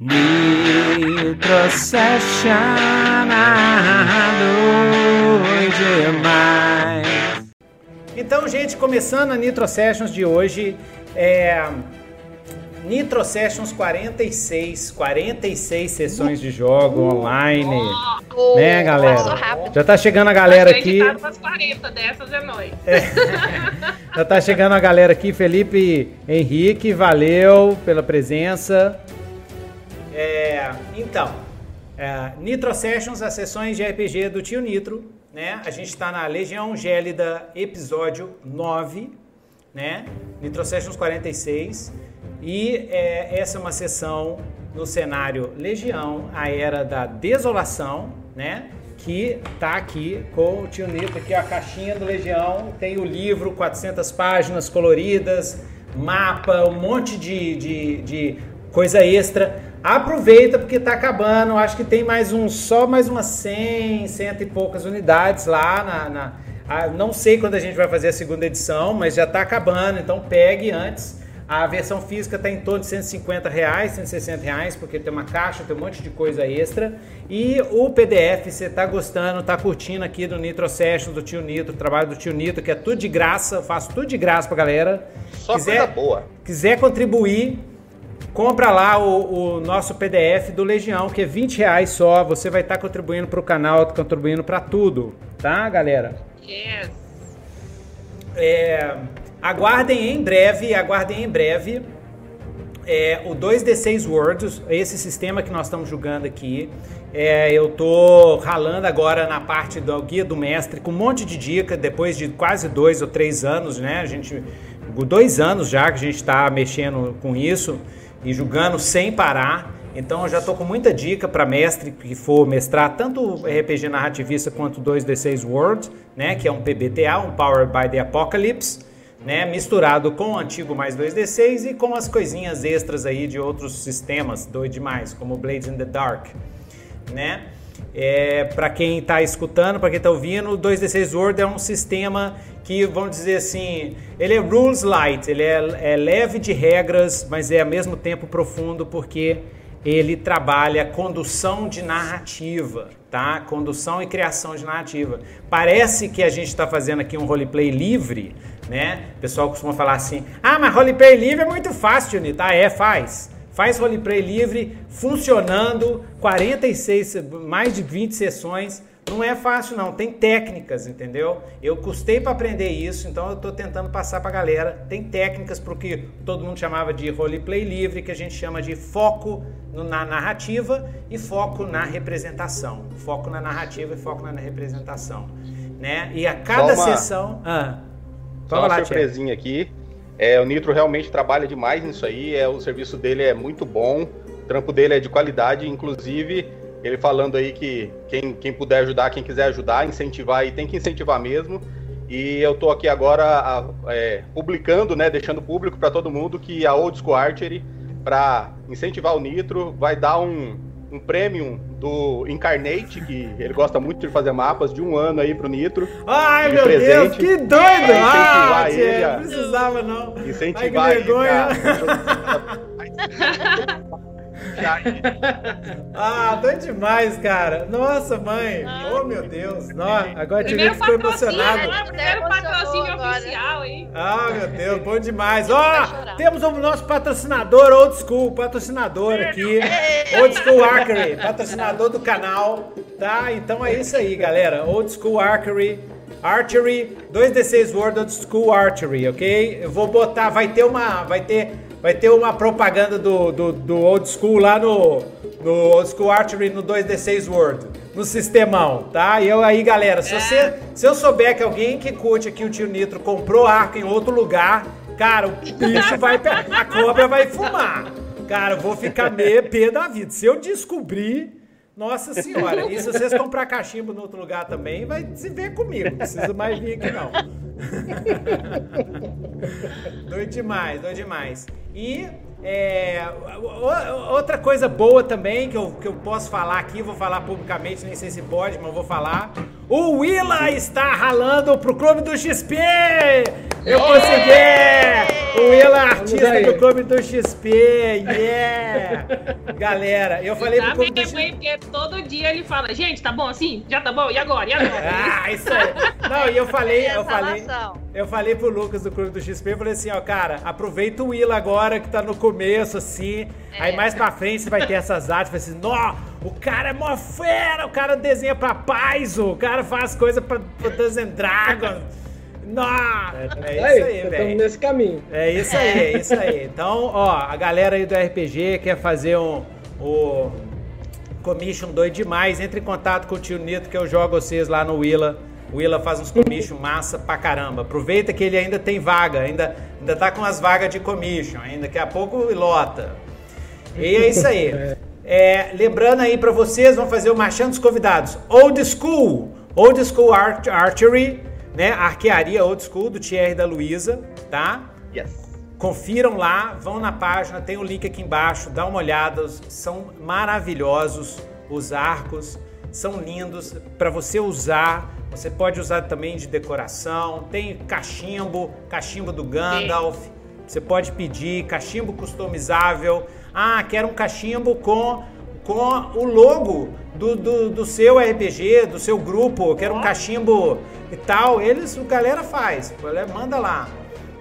Nitrocession demais. Então, gente, começando a Nitro Sessions de hoje, é Nitro Sessions 46, 46 sessões de jogo online. Oh, né, galera? Já tá chegando a galera aqui. 40 dessas é nóis. É. Já tá chegando a galera aqui, Felipe Henrique, valeu pela presença. É, então, é, Nitro Sessions, as sessões de RPG do Tio Nitro, né? A gente está na Legião Gélida, episódio 9, né? Nitro Sessions 46. E é, essa é uma sessão no cenário Legião, a Era da Desolação, né? Que tá aqui com o Tio Nitro, aqui a caixinha do Legião, tem o livro, 400 páginas coloridas, mapa, um monte de, de, de coisa extra. Aproveita porque está acabando. Acho que tem mais um, só mais umas 100, cento e poucas unidades lá na, na a, não sei quando a gente vai fazer a segunda edição, mas já está acabando. Então pegue antes. A versão física está em torno de 150 reais, 160 reais, porque tem uma caixa, tem um monte de coisa extra. E o PDF, você está gostando, está curtindo aqui do Nitro Sessions, do Tio Nitro, trabalho do Tio Nitro, que é tudo de graça, faço tudo de graça pra galera. Só quiser, coisa boa. Quiser contribuir, compra lá o, o, nosso PDF do Legião, que é 20 reais só. Você vai estar tá contribuindo para o canal, contribuindo para tudo, tá, galera? Yes. É, aguardem em breve, aguardem em breve é, o 2D6 Words, esse sistema que nós estamos jogando aqui. É, eu tô ralando agora na parte do guia do mestre com um monte de dica depois de quase dois ou três anos, né? A gente dois anos já que a gente está mexendo com isso e jogando sem parar. Então eu já estou com muita dica para mestre que for mestrar tanto RPG narrativista quanto 2D6 World, né, que é um PBTA, um Powered by the Apocalypse, né, misturado com o antigo mais 2D6 e com as coisinhas extras aí de outros sistemas, doido demais, como Blades in the Dark, né? É, para quem está escutando, para quem está ouvindo, o 2D6 World é um sistema que, vamos dizer assim, ele é rules light, ele é, é leve de regras, mas é ao mesmo tempo profundo porque ele trabalha condução de narrativa, tá? Condução e criação de narrativa. Parece que a gente está fazendo aqui um roleplay livre, né? O pessoal costuma falar assim: ah, mas roleplay livre é muito fácil, Nita. Ah, é, faz. Faz roleplay livre, funcionando, 46, mais de 20 sessões. Não é fácil não, tem técnicas, entendeu? Eu custei para aprender isso, então eu estou tentando passar para a galera. Tem técnicas para o que todo mundo chamava de roleplay livre, que a gente chama de foco na narrativa e foco na representação. Foco na narrativa e foco na representação, né? E a cada uma, sessão, ah, só uma lá, surpresinha tia. aqui. É, o Nitro realmente trabalha demais nisso aí, é, o serviço dele é muito bom, o trampo dele é de qualidade, inclusive ele falando aí que quem, quem puder ajudar, quem quiser ajudar, incentivar e tem que incentivar mesmo. E eu tô aqui agora é, publicando, né, deixando público para todo mundo que a Old School Archery, para incentivar o Nitro, vai dar um, um premium do Incarnate, que ele gosta muito de fazer mapas, de um ano aí pro Nitro. Ai, meu presente, Deus, que doido! Ah, ele, não precisava não. Incentivar Ai, que vergonha. Ele, ah, tô demais, cara. Nossa, mãe. Ah, oh, meu Deus. Nossa, agora tive ficou emocionado. Né? Primeiro patrocínio oficial, hein? Ah, meu Deus, bom demais. Ó, oh, temos o nosso patrocinador Old School, patrocinador aqui. Old School Archery, patrocinador do canal, tá? Então é isso aí, galera. Old School Archery. Archery, 2D6 World Old School Archery, ok? Eu vou botar, vai ter uma, vai ter Vai ter uma propaganda do, do, do Old School lá no, no Old School Archery no 2D6 World, no sistemão, tá? E eu aí, galera, se, você, é. se eu souber que alguém que curte aqui o Tio Nitro comprou arco em outro lugar, cara, o bicho vai. A cobra vai fumar. Cara, eu vou ficar meio pé da vida. Se eu descobrir. Nossa senhora, e se vocês comprar cachimbo em outro lugar também, vai se ver comigo. Não precisa mais vir aqui, não. doido demais, doido demais. E é, outra coisa boa também que eu, que eu posso falar aqui, vou falar publicamente, nem sei se pode, mas vou falar. O Willa está ralando pro Clube do XP! Eu consegui! O Willa é artista do Clube do XP, yeah! Galera, eu falei pro Clube do XP... porque todo dia ele fala, gente, tá bom assim? Já tá bom? E agora? E agora? Ah, isso aí! Não, e eu falei, eu falei... Eu falei pro Lucas do Clube do XP, eu falei assim, ó, cara, aproveita o Willa agora que tá no começo, assim, é. aí mais pra frente você vai ter essas artes, vai assim, nó, o cara é mó fera, o cara desenha pra paz, o cara faz coisa pra, pra Dungeons Dragons. Nossa, é, é isso aí, velho. Estamos nesse caminho. É isso aí, é isso aí. Então, ó, a galera aí do RPG quer fazer um, o commission doido demais, entre em contato com o tio Nito que eu jogo vocês lá no Willa. O Willa faz uns commission massa pra caramba. Aproveita que ele ainda tem vaga, ainda, ainda tá com as vagas de commission, ainda daqui a pouco lota. E é isso aí. É, lembrando aí para vocês, vamos fazer o Marchando dos Convidados. Old School, Old School Art Archery, né? Arquearia Old School do Thierry da Luiza, tá? Yes. Confiram lá, vão na página, tem o link aqui embaixo, dá uma olhada, são maravilhosos os arcos, são lindos para você usar. Você pode usar também de decoração. Tem cachimbo, cachimbo do Gandalf. Sim. Você pode pedir cachimbo customizável. Ah, quero um cachimbo com com o logo do, do, do, seu RPG, do seu grupo, quero um cachimbo e tal. Eles, o galera faz, manda lá,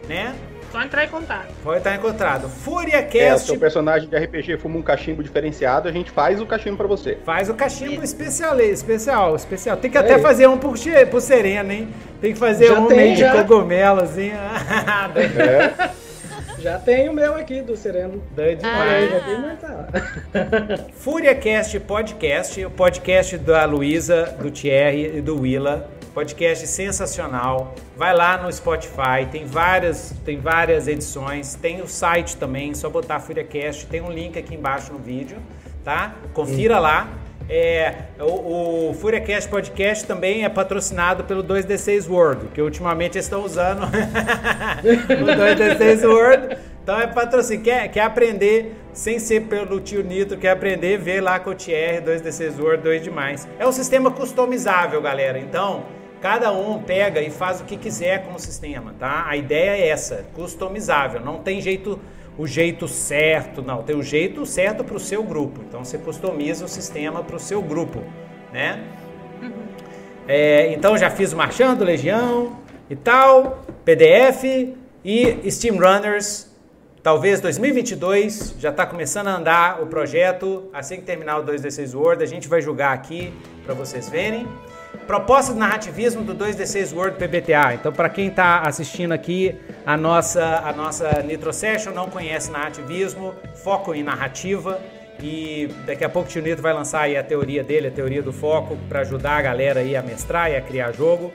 né? Só entrar em contato. Pode estar em contato. Fúria Cast. É, seu personagem de RPG fuma um cachimbo diferenciado, a gente faz o cachimbo para você. Faz o cachimbo especial, especial, especial. Tem que é até aí. fazer um por, por Serena, hein? Tem que fazer já um meio de cogumelo, assim. é. Já tem o meu aqui do Sereno. Demais. Ah. FúriaCast Podcast, o podcast da Luísa, do Thierry e do Willa. Podcast sensacional. Vai lá no Spotify, tem várias, tem várias edições. Tem o site também, só botar FúriaCast. Tem um link aqui embaixo no vídeo, tá? Confira lá. É, o, o FuriaCast Podcast também é patrocinado pelo 2D6 World, que ultimamente estão usando o 2D6 World. Então é patrocínio. Quer, quer aprender sem ser pelo tio Nitro, quer aprender, vê lá com o TR 2D6 World 2 demais. É um sistema customizável, galera. Então, cada um pega e faz o que quiser com o sistema, tá? A ideia é essa, customizável. Não tem jeito o jeito certo, não, tem o jeito certo para o seu grupo. Então você customiza o sistema para o seu grupo, né? Uhum. É, então já fiz o Marchando, Legião e tal, PDF e Steam Runners. Talvez 2022 já está começando a andar o projeto. Assim que terminar o 2D6 Word, a gente vai jogar aqui para vocês verem. Proposta de narrativismo do 2D6 World PBTA. Então, para quem está assistindo aqui a nossa, a nossa Nitro Session, não conhece narrativismo, foco em narrativa. E daqui a pouco o Tio Nitro vai lançar aí a teoria dele, a teoria do foco, para ajudar a galera aí a mestrar e a criar jogo.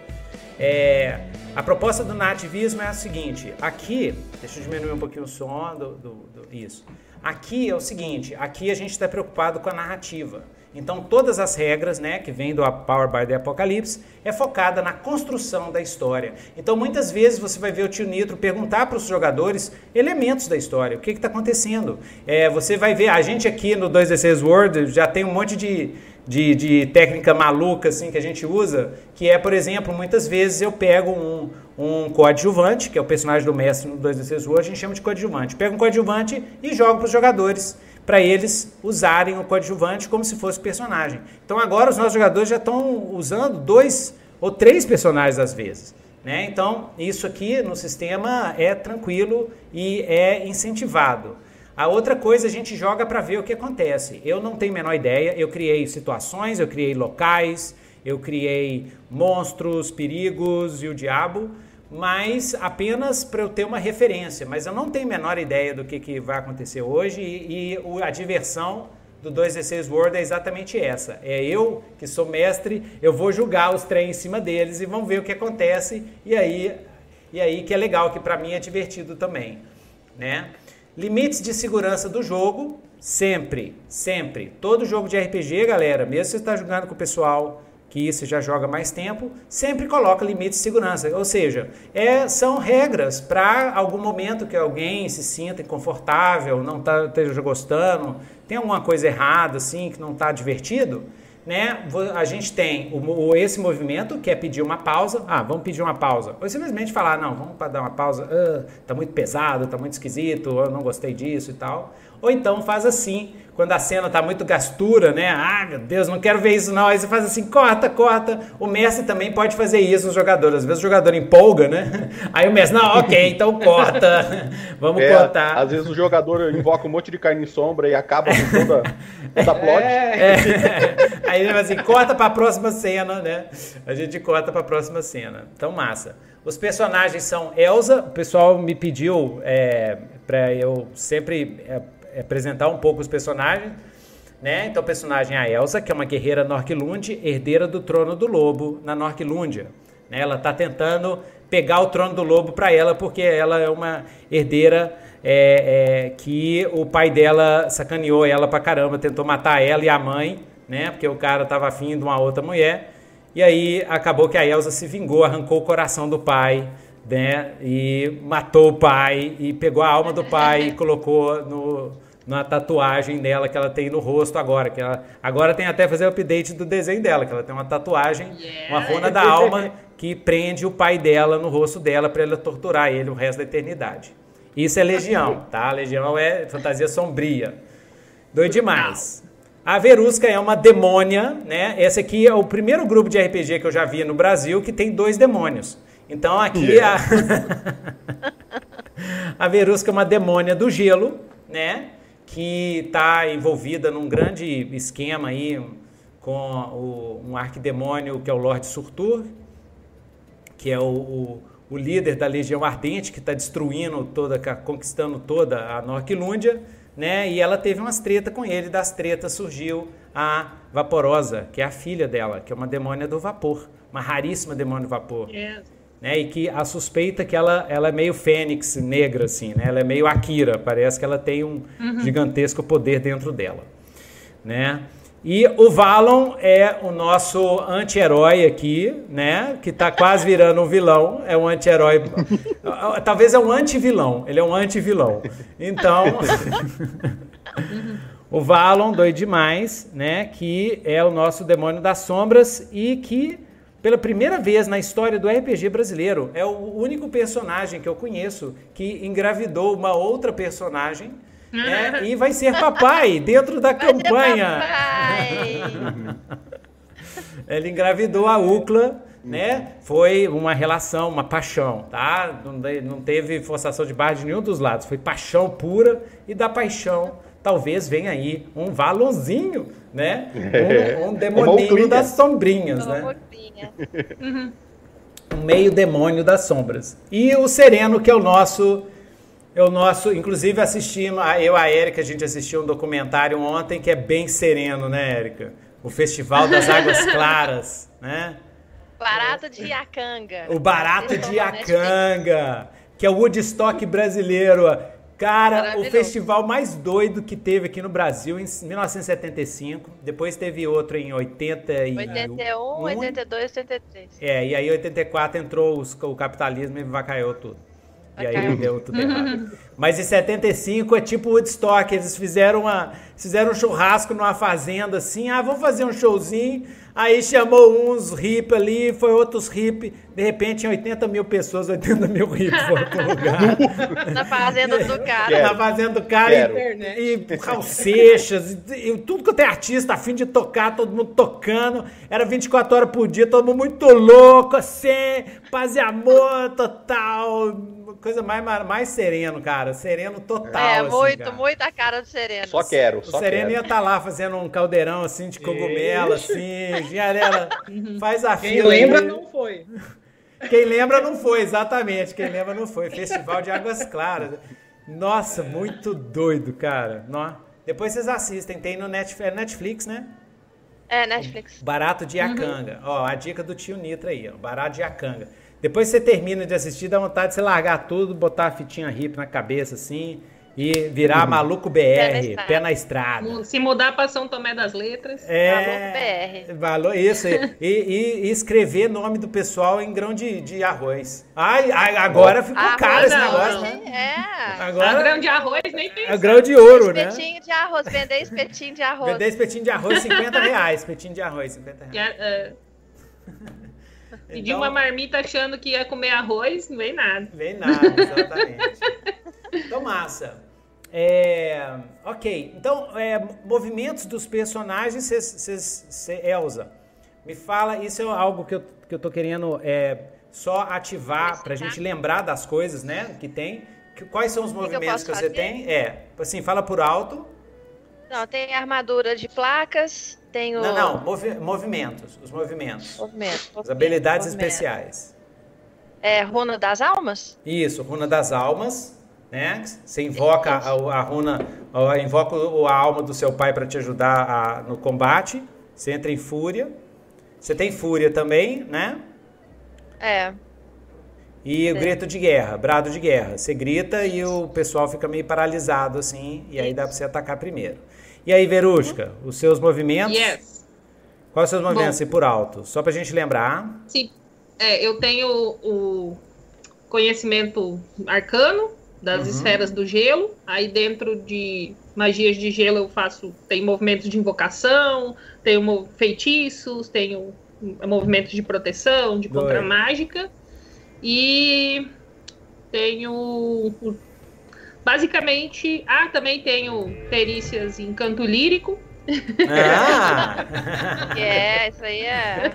É, a proposta do narrativismo é a seguinte: aqui, deixa eu diminuir um pouquinho o som do, do, do isso. Aqui é o seguinte: aqui a gente está preocupado com a narrativa. Então, todas as regras né, que vêm do Power by the Apocalypse é focada na construção da história. Então, muitas vezes você vai ver o tio Nitro perguntar para os jogadores elementos da história, o que está acontecendo. É, você vai ver, a gente aqui no 2D6 World já tem um monte de, de, de, técnica maluca assim, que a gente usa, que é, por exemplo, muitas vezes eu pego um, um coadjuvante, que é o personagem do mestre no 2D6 World, a gente chama de coadjuvante. Pego um coadjuvante e jogo para os jogadores para eles usarem o coadjuvante como se fosse personagem. Então agora os nossos jogadores já estão usando dois ou três personagens às vezes. Né? Então isso aqui no sistema é tranquilo e é incentivado. A outra coisa a gente joga para ver o que acontece. Eu não tenho a menor ideia, eu criei situações, eu criei locais, eu criei monstros, perigos e o diabo mas apenas para eu ter uma referência. Mas eu não tenho a menor ideia do que, que vai acontecer hoje e, e a diversão do 2D6 World é exatamente essa. É eu, que sou mestre, eu vou julgar os trem em cima deles e vamos ver o que acontece. E aí, e aí que é legal, que para mim é divertido também. Né? Limites de segurança do jogo, sempre, sempre. Todo jogo de RPG, galera, mesmo se você está jogando com o pessoal que você já joga mais tempo, sempre coloca limites de segurança. Ou seja, é, são regras para algum momento que alguém se sinta inconfortável, não tá, esteja gostando, tem alguma coisa errada, assim, que não está divertido, né, a gente tem o, esse movimento que é pedir uma pausa. Ah, vamos pedir uma pausa. Ou simplesmente falar, não, vamos dar uma pausa. Ah, tá muito pesado, tá muito esquisito, eu não gostei disso e tal. Ou então faz assim, quando a cena tá muito gastura, né? Ah, meu Deus, não quero ver isso não. Aí você faz assim, corta, corta. O mestre também pode fazer isso nos jogadores. Às vezes o jogador empolga, né? Aí o mestre, não, ok, então corta. Vamos é, cortar. Às vezes o jogador invoca um monte de carne em sombra e acaba com toda, toda a plot. É. É. Aí ele vai assim, corta pra próxima cena, né? A gente corta pra próxima cena. Então, massa. Os personagens são Elsa, o pessoal me pediu é, para eu sempre é, apresentar um pouco os personagens. Né? Então, o personagem é a Elsa, que é uma guerreira Norquilund, herdeira do trono do lobo na Norquilúndia. Né? Ela está tentando pegar o trono do lobo para ela, porque ela é uma herdeira é, é, que o pai dela sacaneou ela pra caramba, tentou matar ela e a mãe, né? Porque o cara estava afim de uma outra mulher. E aí acabou que a Elsa se vingou, arrancou o coração do pai, né? E matou o pai e pegou a alma do pai e colocou no, na tatuagem dela que ela tem no rosto agora. Que ela, agora tem até fazer o update do desenho dela, que ela tem uma tatuagem, yeah. uma runa da alma que prende o pai dela no rosto dela para ela torturar ele o resto da eternidade. Isso é Legião, tá? Legião é fantasia sombria. Doido demais. A Verusca é uma demônia, né? Esse aqui é o primeiro grupo de RPG que eu já vi no Brasil que tem dois demônios. Então aqui yeah. a, a Verusca é uma demônia do gelo, né? Que está envolvida num grande esquema aí com o, um arquidemônio que é o Lorde Surtur, que é o, o, o líder da Legião Ardente, que está destruindo toda, conquistando toda a Norquilúndia né? E ela teve umas tretas com ele, das tretas surgiu a Vaporosa, que é a filha dela, que é uma demônia do vapor, uma raríssima demônio do vapor. Yes. Né? E que a suspeita que ela, ela é meio fênix negra, assim, né? Ela é meio Akira, parece que ela tem um uhum. gigantesco poder dentro dela, né? E o Valon é o nosso anti-herói aqui, né? Que tá quase virando um vilão. É um anti-herói. Talvez é um anti-vilão. Ele é um anti-vilão. Então. o Valon, doido demais, né? Que é o nosso demônio das sombras e que, pela primeira vez na história do RPG brasileiro, é o único personagem que eu conheço que engravidou uma outra personagem é, e vai ser papai dentro da vai campanha. Ele engravidou a Ucla, né? Foi uma relação, uma paixão, tá? Não teve forçação de barra de nenhum dos lados. Foi paixão pura e da paixão talvez venha aí um valonzinho, né? Um, um demoninho das sombrinhas, né? Um meio demônio das sombras. E o Sereno, que é o nosso é o nosso, inclusive assistimos, eu e a Érica, a gente assistiu um documentário ontem que é bem sereno, né, Érica? O Festival das Águas Claras, né? Barato de Iacanga. O Barato de Iacanga, que é o Woodstock brasileiro. Cara, o festival mais doido que teve aqui no Brasil em 1975. Depois teve outro em 80 81, 82, 83. É, e aí em 84 entrou os, o capitalismo e vacaiou tudo. E aí deu tudo errado. Mas em 75 é tipo Woodstock, eles fizeram, uma, fizeram um churrasco numa fazenda assim, ah, vamos fazer um showzinho. Aí chamou uns hip ali, foi outros hip. De repente, tinha 80 mil pessoas, 80 mil hip foram pro lugar. Na fazenda do cara. Na fazenda do cara. E, e Seixas, e, e, tudo que tem artista a fim de tocar, todo mundo tocando. Era 24 horas por dia, todo mundo muito louco, assim, paz e amor total. Coisa mais, mais sereno, cara. Sereno total. É, assim, muito, cara. muito a cara do sereno. Só quero, só O sereno quero. ia estar tá lá fazendo um caldeirão assim de cogumelo, assim Ginharela, faz a Quem fila. Quem lembra aí. não foi. Quem lembra não foi, exatamente. Quem lembra não foi. Festival de Águas Claras. Nossa, muito doido, cara. Depois vocês assistem, tem no Netflix, é Netflix né? É, Netflix. Barato de Iacanga. Uhum. Ó, a dica do tio Nitra aí, ó. Barato de Iacanga. Depois você termina de assistir, dá vontade de você largar tudo, botar a fitinha hip na cabeça, assim, E virar maluco BR, Pé na estrada. pé na estrada. Se mudar pra São Tomé das Letras. É, BR. valor, isso. E, e- e escrever nome do pessoal em grão de, de arroz. Ai, ai, agora ficou Ah, caro esse negócio, né? É. A Agora grão de arroz nem tem. é grão de ouro, né? Espetinho de arroz, vender espetinho de arroz. Vender espetinho de arroz, 50 reais. Espetinho de arroz, 50 Que reais. é, é, Pedir Então- uma marmita achando que ia comer arroz, não vem nada. Vem nada, exatamente. então, massa. É, ok, então, é, movimentos dos personagens, cês, cês- cê- Elza, me fala, isso é algo que eu, que eu tô querendo é, só ativar pra gente lembrar das coisas, né, que tem. Que- quais são os que movimentos posso que, você fazer? tem? É, assim, fala por alto. Não, tem armadura de placas, Não, não, movi- movimentos, os movimentos. Movimento, As habilidades movimento. especiais. É, runa das almas? Isso, runa das almas, né? Você invoca a, a runa, invoca a alma do seu pai para te ajudar a- no combate. Você entra em fúria. Você tem fúria também, né? É. E o grito de guerra, brado de guerra. Você grita e o pessoal fica meio paralisado assim, e aí dá para você atacar primeiro. E aí, Verusca, os seus movimentos? Yes. Quais os seus movimentos? Bom. E por alto, só pra gente lembrar. Sim. É, eu tenho o conhecimento arcano das Uhum. esferas do gelo. Aí dentro de magias de gelo eu faço tem movimentos de invocação, tenho feitiços, tenho movimentos de proteção, de contra mágica e tenho basicamente, ah, também tenho perícias em canto lírico. Ah! É, isso aí é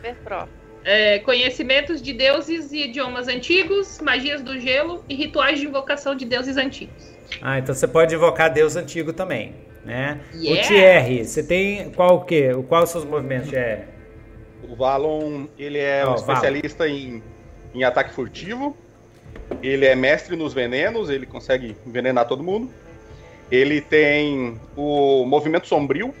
super pro. É, conhecimentos de deuses e idiomas antigos, magias do gelo e rituais de invocação de deuses antigos. Ah, então você pode invocar Deus antigo também, né? Yeah. O Thierry, você tem qual o quê? Quais os seus movimentos, Thierry? O Valon, ele é Ó, um especialista em, em ataque furtivo. Ele é mestre nos venenos, ele consegue envenenar todo mundo. Ele tem o movimento sombrio,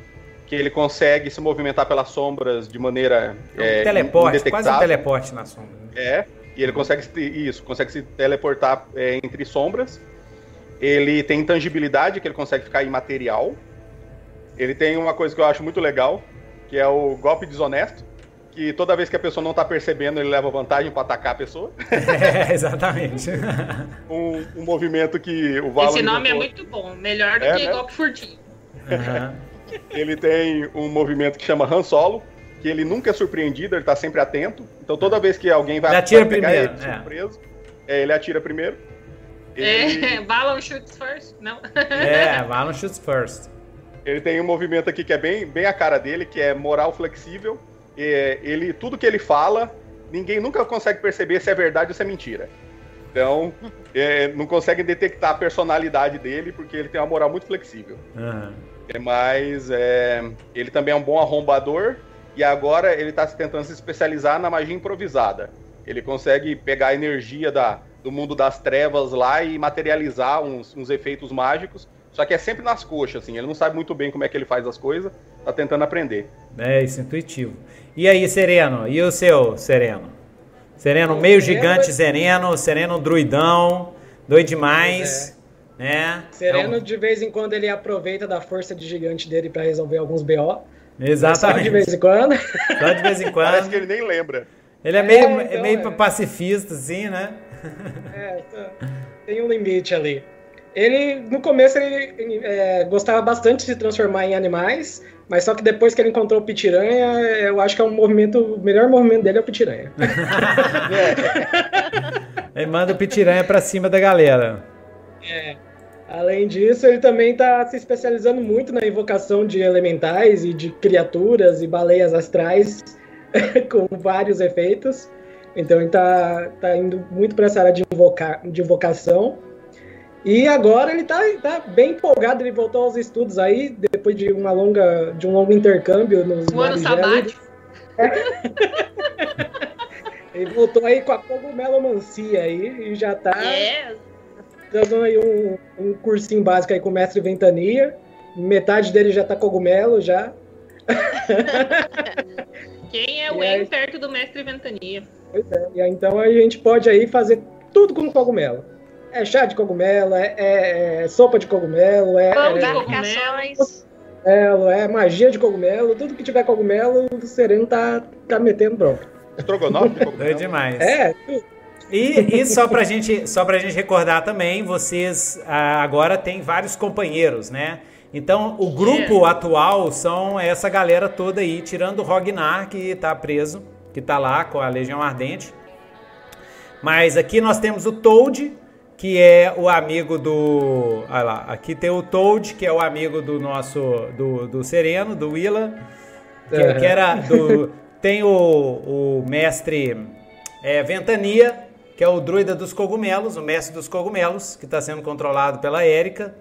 que ele consegue se movimentar pelas sombras de maneira é, um teleporte, quase um teleporte na sombra. né? É, e ele consegue se- isso, consegue se teleportar é, entre sombras. Ele tem intangibilidade, que ele consegue ficar imaterial. Ele tem uma coisa que eu acho muito legal, que é o golpe desonesto, que toda vez que a pessoa não tá percebendo, ele leva vantagem para atacar a pessoa. É, exatamente. Um, um movimento que o Valor Esse nome é muito bom, melhor do É, que né? golpe furtivo. Aham. Ele tem um movimento que chama Han Solo, que ele nunca é surpreendido, ele tá sempre atento. Então toda vez que alguém vai, Ele atira vai pegar primeiro, ele de é. surpreso, é, ele atira primeiro. Ele- É, Valor shoots first? Não. É, Valon shoots first. Ele tem um movimento aqui que é bem, bem a cara dele, que é moral flexível. É, ele, tudo que ele fala, ninguém nunca consegue perceber se é verdade ou se é mentira. Então, é, não conseguem detectar a personalidade dele, porque ele tem uma moral muito flexível. Aham. É, mas é, ele também é um bom arrombador, e agora ele está tentando se especializar na magia improvisada. Ele consegue pegar a energia da, do mundo das trevas lá e materializar uns, uns efeitos mágicos, só que é sempre nas coxas, assim, ele não sabe muito bem como é que ele faz as coisas, tá tentando aprender. É isso, intuitivo. E aí, Sereno? E o seu, Sereno? Sereno, O meio Sereno gigante é- Sereno, Sereno druidão, doido demais, né? Sereno, Então, de vez em quando, ele aproveita da força de gigante dele pra resolver alguns BO. Só exatamente. de vez em quando. Só de vez em Parece quando. que ele nem lembra. Ele é meio, É, então, meio é. pacifista, assim, né? É, tá- tem um limite ali. Ele, no começo, ele é, gostava bastante de se transformar em animais, mas só que depois que ele encontrou o Pitiranha, eu acho que é um movimento, o melhor movimento dele é o Pitiranha. Ele manda o pitiranha pra cima da galera. Além disso, ele também está se especializando muito na invocação de elementais e de criaturas e baleias astrais com vários efeitos. Então ele está tá indo muito para essa área de, invocar, de invocação. E agora ele está tá bem empolgado, ele voltou aos estudos aí, depois de, uma longa, de um longo intercâmbio nos Um ano sabático. Ele voltou aí com a cogumelomancia aí e já está É, dando aí um, um cursinho básico aí com o mestre Ventania. Metade dele já tá cogumelo já. quem é o aí? Perto do mestre Ventania? Pois é. E aí, então a gente pode aí fazer tudo com cogumelo. É chá de cogumelo, é, é, é sopa de cogumelo, é. Pão de é, cogumelos. cogumelo, é magia de cogumelo, tudo que tiver cogumelo, o Sereno tá, tá metendo bronca. Estrogonofe de cogumelo. demais. É, tudo. E, e só pra gente, só pra gente recordar também, vocês ah, agora têm vários companheiros, né? Então, o grupo atual são essa galera toda aí, tirando o Rognar, que tá preso, que tá lá com a Legião Ardente. Mas aqui nós temos o Toad, que é o amigo do. Olha lá, aqui tem o Toad, que é o amigo do nosso. do, do Sereno, do Willa. Que, Uhum. que era do. Tem o, o mestre é, Ventania, que é o druida dos cogumelos, o mestre dos cogumelos, que está sendo controlado pela Érica,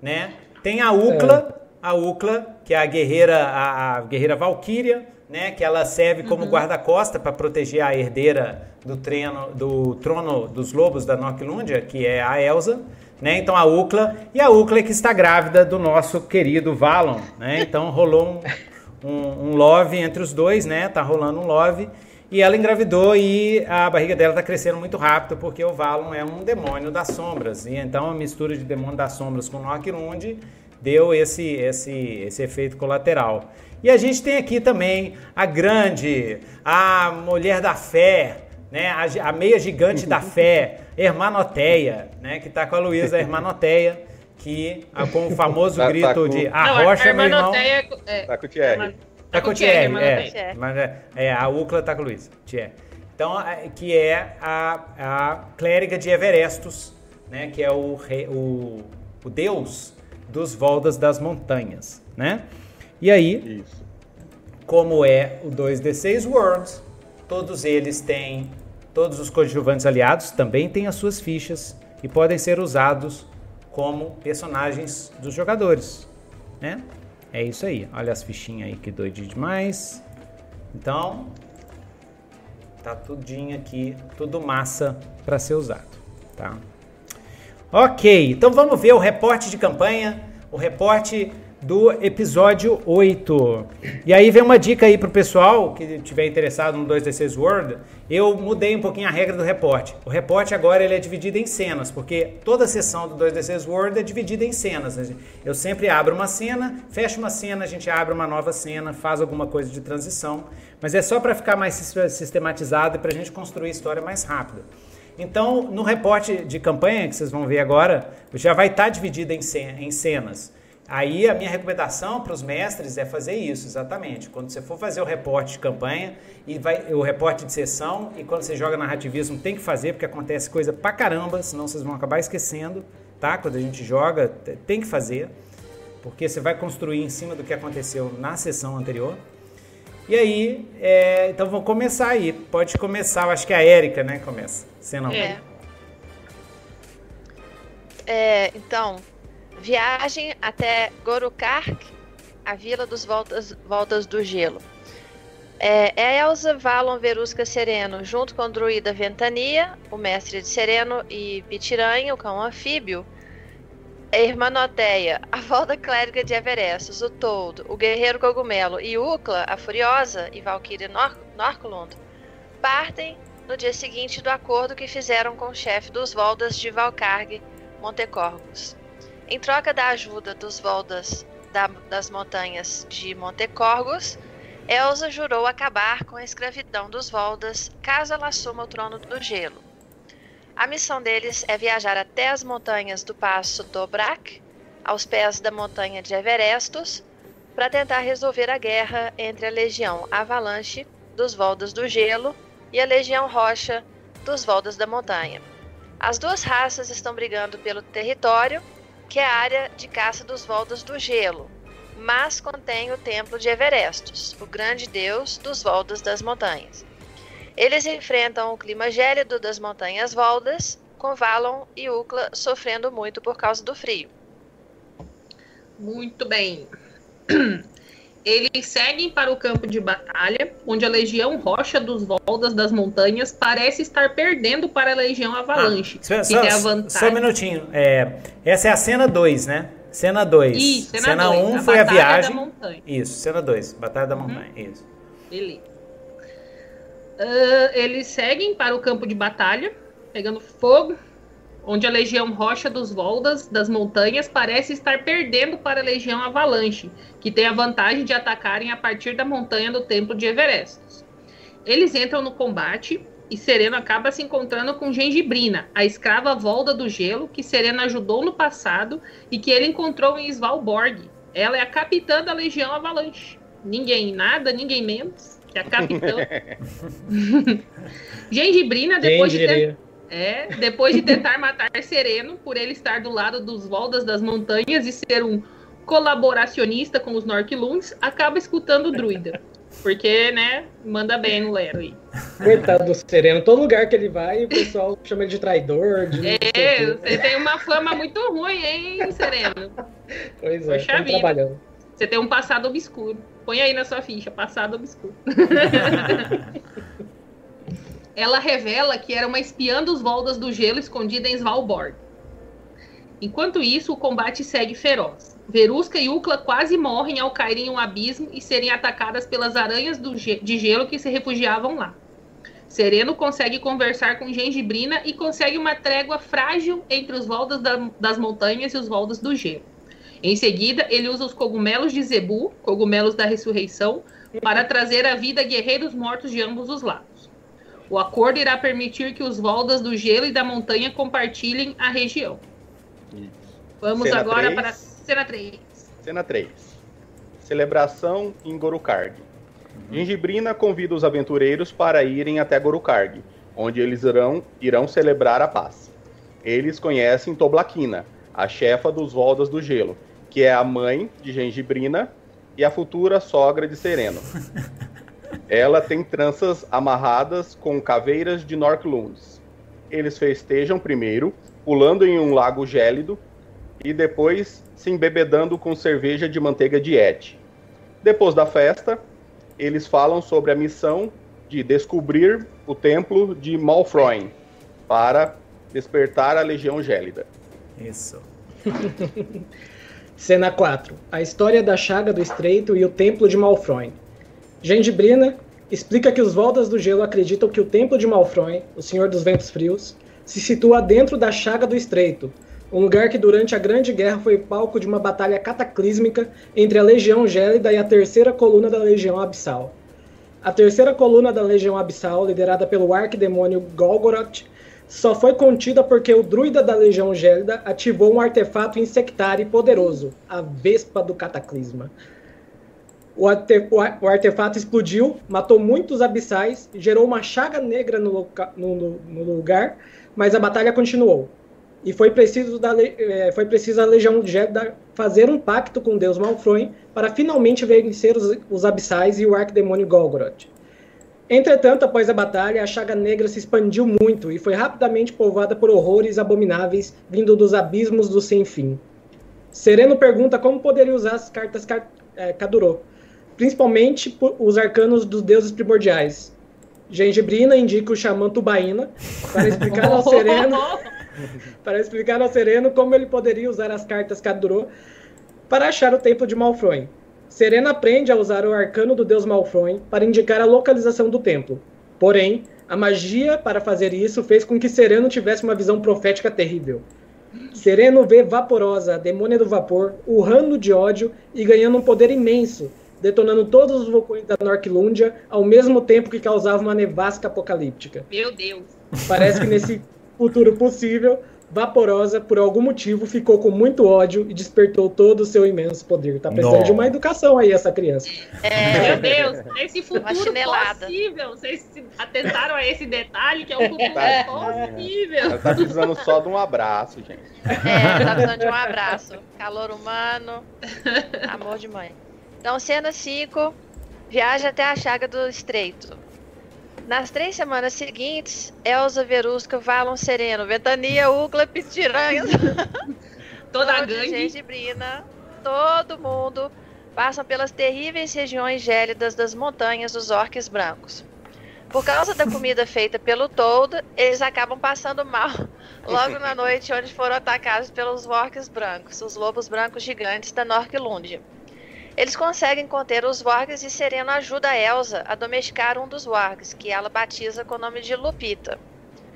né? Tem a Ucla, a Ucla, que é a guerreira, a, a guerreira Valkyria, né? Que ela serve como guarda-costa para proteger a herdeira do, treno, do trono dos lobos da Noclundia, que é a Elsa. Né? Então a Ucla, e a Ucla que está grávida do nosso querido Valon, né? Então rolou um, um, um love entre os dois, né? Tá rolando um love. E ela engravidou e a barriga dela tá crescendo muito rápido, porque o Valon é um demônio das sombras. E então a mistura de demônio das sombras com Noclund deu esse, esse, esse efeito colateral. E a gente tem aqui também a grande, a mulher da fé, né? A, a meia gigante da fé, Hermanoteia, né? Que tá com a Luísa Hermanoteia, que com o famoso Tá- tá grito com- de Não, arrocha, meu irmão. Hermanoteia é- Tá com o Thierry. Tá com o Thierry, é. Mas é, é, a Ucla tá com o Luiz, Thierry. Então, é, que é a, a clériga de Everestus, né? Que é o, rei, o, o deus dos Voldas das Montanhas, né? E aí, Isso. como é o 2D6 Worlds, todos eles têm, todos os coadjuvantes aliados também têm as suas fichas e podem ser usados como personagens dos jogadores, né? É isso aí. Olha as fichinhas aí que doidinho demais. Então, tá tudinho aqui, tudo massa para ser usado, tá? Ok, então vamos ver o reporte de campanha, o reporte do episódio 8. E aí vem uma dica aí pro pessoal que estiver interessado no 2D6 World, eu mudei um pouquinho a regra do reporte. O reporte agora ele é dividido em cenas, porque toda sessão do 2D6 World é dividida em cenas. Eu sempre abro uma cena, fecho uma cena, a gente abre uma nova cena, faz alguma coisa de transição, mas é só para ficar mais sis- sistematizado e para a gente construir a história mais rápido. Então, no reporte de campanha que vocês vão ver agora, já vai estar dividido em, ce- em cenas. Aí a minha recomendação para os mestres é fazer isso, exatamente. Quando você for fazer o reporte de campanha e vai o reporte de sessão e quando você joga narrativismo tem que fazer porque acontece coisa pra caramba, senão vocês vão acabar esquecendo, tá? Quando a gente joga, tem que fazer, porque você vai construir em cima do que aconteceu na sessão anterior. E aí, é, então vamos começar aí. Pode começar, eu acho que a Érica, né, começa. Você não. É. É, então, viagem até Gorukark, a vila dos voltas, voltas do gelo. É, é Elsa, Valon, Verusca, Sereno, junto com o druida Ventania, o mestre de Sereno, e Pitiranha, o cão anfíbio, a Irmanoteia, a volta clériga de Everestos, o Toad, o guerreiro cogumelo e Ucla, a furiosa, e Valkyrie Nor Norculund, partem no dia seguinte do acordo que fizeram com o chefe dos Voldas de Valcarg, Montecorgos. Em troca da ajuda dos Voldas da- das montanhas de Montecorgos, Elsa jurou acabar com a escravidão dos Voldas caso ela assuma o trono do gelo. A missão deles é viajar até as montanhas do Passo Dobrak, aos pés da montanha de Everestos, para tentar resolver a guerra entre a Legião Avalanche dos Voldas do Gelo e a Legião Rocha dos Voldas da Montanha. As duas raças estão brigando pelo território, que é a área de caça dos Voldas do Gelo, mas contém o Templo de Everestos, o grande deus dos Voldas das Montanhas. Eles enfrentam o clima gélido das Montanhas Voldas, com Valon e Ucla sofrendo muito por causa do frio. Muito bem. Eles seguem para o campo de batalha, onde a Legião Rocha dos Voldas das Montanhas parece estar perdendo para a Legião Avalanche, Ah, só, que só- a só um vantagem. minutinho. É, essa é a cena 2, né? Cena 2. Isso, cena cena 1 dois, a foi a viagem. Isso, cena 2, Batalha da Uhum. Montanha. Isso. Beleza. Ah, eles seguem para o campo de batalha, pegando fogo. Onde a Legião Rocha dos Voldas das Montanhas parece estar perdendo para a Legião Avalanche, que tem a vantagem de atacarem a partir da montanha do Templo de Everest. Eles entram no combate e Sereno acaba se encontrando com Gengibrina, a escrava Volda do Gelo, que Sereno ajudou no passado e que ele encontrou em Svalbard. Ela é a capitã da Legião Avalanche. Ninguém nada, ninguém menos que a capitã. Gengibrina, depois de, ter, é, depois de tentar matar Sereno, por ele estar do lado dos Voldas das Montanhas e ser um colaboracionista com os Norquilunds, acaba escutando o druida. Porque, né, manda bem no Lero aí. Coitado do Sereno. Todo lugar que ele vai, o pessoal chama ele de traidor. De é, você tem uma fama muito ruim, hein, Sereno? Pois é, Poxa trabalhando. Você tem um passado obscuro. Põe aí na sua ficha, passado obscuro. Ela revela que era uma espiã dos Voldas do Gelo escondida em Svalbard. Enquanto isso, o combate segue feroz. Verusca e Ukla quase morrem ao caírem em um abismo e serem atacadas pelas aranhas ge de gelo que se refugiavam lá. Sereno consegue conversar com Gengibrina e consegue uma trégua frágil entre os Voldas da, das montanhas e os Voldas do gelo. Em seguida, ele usa os cogumelos de Zebu, cogumelos da ressurreição, para trazer à vida guerreiros mortos de ambos os lados. O acordo irá permitir que os Voldas do gelo e da montanha compartilhem a região. Vamos Cena agora 3. para Cena 3. Cena 3. Celebração em Gorukarg. Gengibrina convida os aventureiros para irem até Gorukarg, onde eles irão, irão celebrar a paz. Eles conhecem Toblaquina, a chefa dos Voldas do Gelo, que é a mãe de Gengibrina e a futura sogra de Sereno. Ela tem tranças amarradas com caveiras de Norklunds. Eles festejam primeiro, pulando em um lago gélido, e depois se embebedando com cerveja de manteiga de Et. Depois da festa, eles falam sobre a missão de descobrir o templo de Malfroin para despertar a Legião Gélida. Isso. Cena 4. A história da Chaga do Estreito e o Templo de Malfroin. Gengibrina explica que os Voldas do Gelo acreditam que o Templo de Malfroin, o Senhor dos Ventos Frios, se situa dentro da Chaga do Estreito, um lugar que durante a Grande Guerra foi palco de uma batalha cataclísmica entre a Legião Gélida e a terceira coluna da Legião Abissal. A terceira coluna da Legião Abissal, liderada pelo arquidemônio Golgoroth, só foi contida porque o druida da Legião Gélida ativou um artefato insectare poderoso, a Vespa do Cataclisma. O, arte o artefato explodiu, matou muitos abissais, gerou uma chaga negra no, no, no lugar, mas a batalha continuou. E foi preciso, da, é, foi preciso a Legião Jeddah fazer um pacto com Deus Malfroin para finalmente vencer os, os abissais e o arquidemônio Golgoroth. Entretanto, após a batalha, a Chaga Negra se expandiu muito e foi rapidamente povoada por horrores abomináveis vindo dos abismos do Sem Fim. Sereno pergunta como poderia usar as cartas é, Principalmente os arcanos dos deuses primordiais. Gengibrina indica o xamã Tubaína para explicar ao Sereno para explicar ao Sereno como ele poderia usar as cartas Kaduro para achar o templo de Malfroin. Sereno aprende a usar o arcano do deus Malfroin para indicar a localização do templo. Porém, a magia para fazer isso fez com que Sereno tivesse uma visão profética terrível. Sereno vê Vaporosa, a demônia do vapor, urrando de ódio e ganhando um poder imenso, detonando todos os vulcões da Norquilândia ao mesmo tempo que causava uma nevasca apocalíptica. Meu Deus! Parece que nesse futuro possível, Vaporosa, por algum motivo, ficou com muito ódio e despertou todo o seu imenso poder. Tá precisando Nossa. de uma educação aí, essa criança. É, meu Deus, nesse futuro possível. Vocês atentaram a esse detalhe que é um futuro tá, possível. Ela tá precisando só de um abraço, gente. É, tá precisando de um abraço. Calor humano, amor de mãe. Então, cena 5, viaja até a chaga do estreito. Nas três semanas seguintes, Elsa, Verusca, Valon, Sereno, Ventania, Ugla, Pitiranhas, toda a gangue, Gengibrina, todo mundo passam pelas terríveis regiões gélidas das montanhas dos orques brancos. Por causa da comida feita pelo Toad, eles acabam passando mal logo na noite onde foram atacados pelos orques brancos, os lobos brancos gigantes da Norquilândia. Eles conseguem conter os wargs e Serena ajuda a Elsa a domesticar um dos wargs, que ela batiza com o nome de Lupita.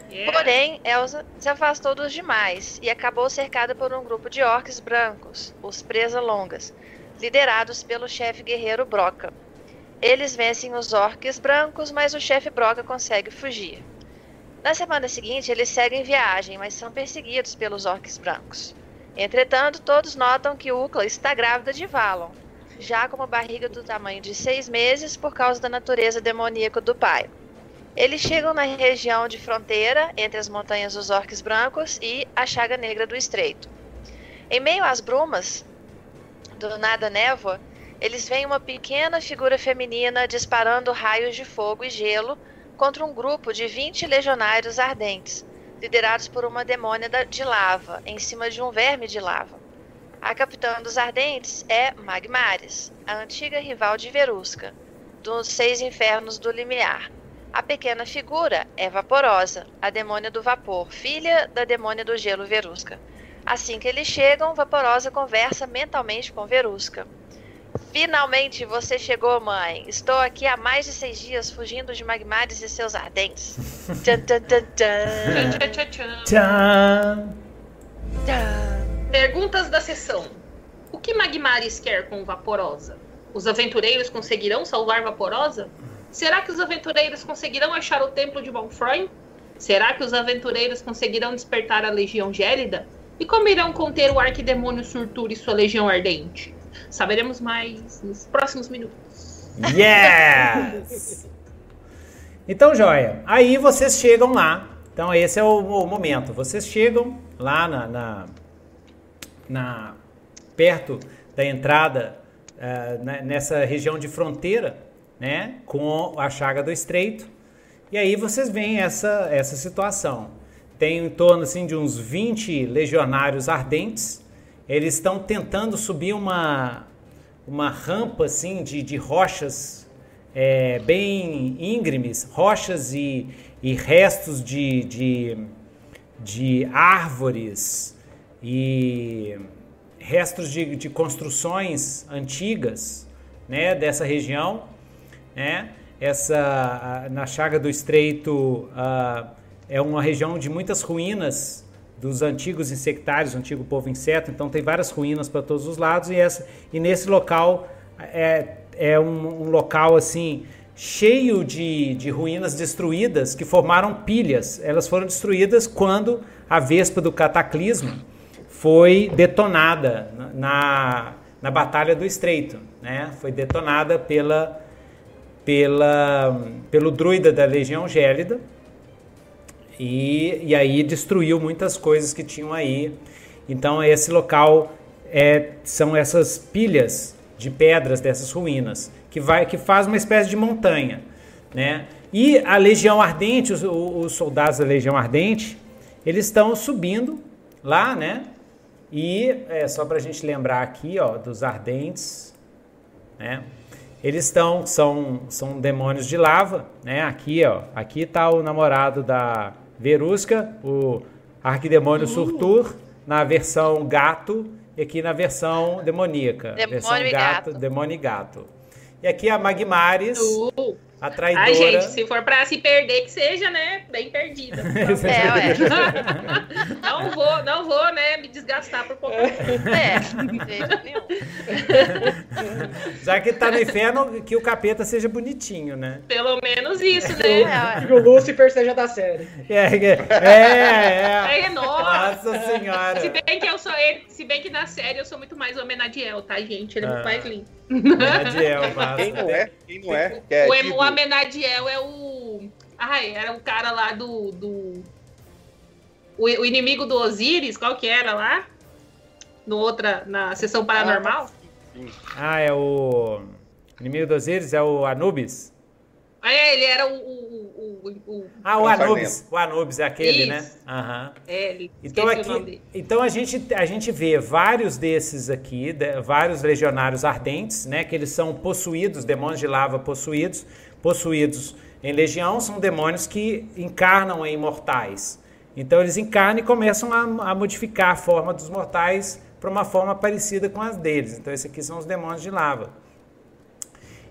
Yeah. Porém, Elsa se afastou dos demais e acabou cercada por um grupo de orcs brancos, os Presa Longas, liderados pelo chefe guerreiro Broca. Eles vencem os orcs brancos, mas o chefe Broca consegue fugir. Na semana seguinte, eles seguem viagem, mas são perseguidos pelos orcs brancos. Entretanto, todos notam que Ukla está grávida de Valon, já com uma barriga do tamanho de seis meses por causa da natureza demoníaca do pai. Eles chegam na região de fronteira entre as montanhas dos Orques Brancos e a Chaga Negra do Estreito. Em meio às brumas, do nada névoa, eles veem uma pequena figura feminina disparando raios de fogo e gelo contra um grupo de 20 legionários ardentes, liderados por uma demônia de lava, em cima de um verme de lava. A capitã dos ardentes é Magmares, a antiga rival de Verusca, dos Seis Infernos do Limiar a pequena figura é Vaporosa, a demônia do vapor, filha da demônia do gelo Verusca. Assim que eles chegam, Vaporosa conversa mentalmente com Verusca. Finalmente você chegou, mãe. Estou aqui há mais de seis dias fugindo de Magmares e seus ardentes. tchan, tchan, tchan, tchan. tchan. tchan. Perguntas da sessão. O que Magmares quer com Vaporosa? Os aventureiros conseguirão salvar Vaporosa? Será que os aventureiros conseguirão achar o templo de Bonfroy? Será que os aventureiros conseguirão despertar a legião gélida? E como irão conter o arquidemônio Surtur e sua legião ardente? Saberemos mais nos próximos minutos. Yes! então, joia. Aí vocês chegam lá. Então, esse é o, o momento. Vocês chegam lá na, na, na perto da entrada uh, nessa região de fronteira né, com a chaga do estreito. E aí vocês veem essa, essa situação. Tem em torno assim, de uns 20 legionários ardentes. Eles estão tentando subir uma, uma rampa assim, de, de rochas é, bem íngremes, rochas e, e restos de, de, de árvores e restos de, de construções antigas né, dessa região né? Essa na Chaga do Estreito uh, é uma região de muitas ruínas dos antigos insectários, antigo povo inseto. Então tem várias ruínas para todos os lados e essa e nesse local é, é um, um local assim cheio de, de ruínas destruídas que formaram pilhas. Elas foram destruídas quando a Vespa do Cataclisma foi detonada na, na Batalha do Estreito. Né? Foi detonada pela pela, pelo druida da Legião Gélida e, e aí destruiu muitas coisas que tinham aí. Então esse local é, são essas pilhas de pedras dessas ruínas que vai que faz uma espécie de montanha, né? E a Legião Ardente, os, os soldados da Legião Ardente, eles estão subindo lá, né? E é só para a gente lembrar aqui, ó, dos ardentes, né? Eles estão, são, são demônios de lava, né? Aqui, ó, aqui tá o namorado da Verusca, o arquidemônio uh. Surtur, na versão gato, e aqui na versão demoníaca. Demônio versão gato, gato, demônio e gato. E aqui a Magmares. Uh. A traidora. Ai, gente, se for pra se perder, que seja, né? Bem perdida. é, ué. não vou, não vou, né, me desgastar por pouco. É, nenhum. Já que tá no inferno, que o capeta seja bonitinho, né? Pelo menos isso, né? É, que o Lúcifer seja da série. É, é, é. é nossa. nossa senhora. Se bem que eu sou ele, se bem que na série eu sou muito mais o Amenadiel, tá, gente? Ele é muito ah. mais lindo. Amenadiel, Quem não é? Quem não é? é o, tipo... o Amenadiel é o. Ai, era um cara lá do. do... O, o, inimigo do Osiris, qual que era lá? No outra, na sessão paranormal? Ah, ah é o. Inimigo do Osiris é o Anubis? É, ele era o. o, o, o ah, o Anubis. O Anubis é aquele, né? Isso. né? Uhum. É, ele. Então, aqui, então a, gente, a gente vê vários desses aqui, de, vários legionários ardentes, né? Que eles são possuídos, demônios de lava possuídos, possuídos em legião, são demônios que encarnam em mortais. Então eles encarnam e começam a, a modificar a forma dos mortais para uma forma parecida com as deles. Então esses aqui são os demônios de lava.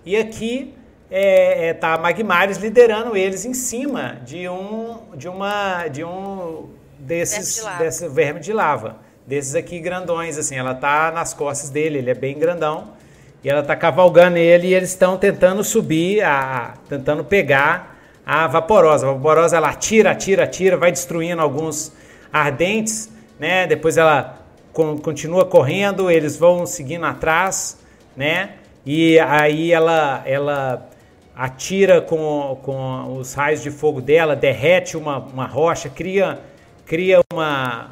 E aqui é, é, tá Magmares liderando eles em cima de um de uma de um desses verme de desse verme de lava, desses aqui grandões assim, ela tá nas costas dele, ele é bem grandão. E ela tá cavalgando ele e eles estão tentando subir, a, tentando pegar a vaporosa. A vaporosa ela atira, atira, atira, vai destruindo alguns ardentes, né? Depois ela continua correndo, eles vão seguindo atrás, né? E aí ela ela atira com, com os raios de fogo dela, derrete uma, uma rocha, cria, cria uma,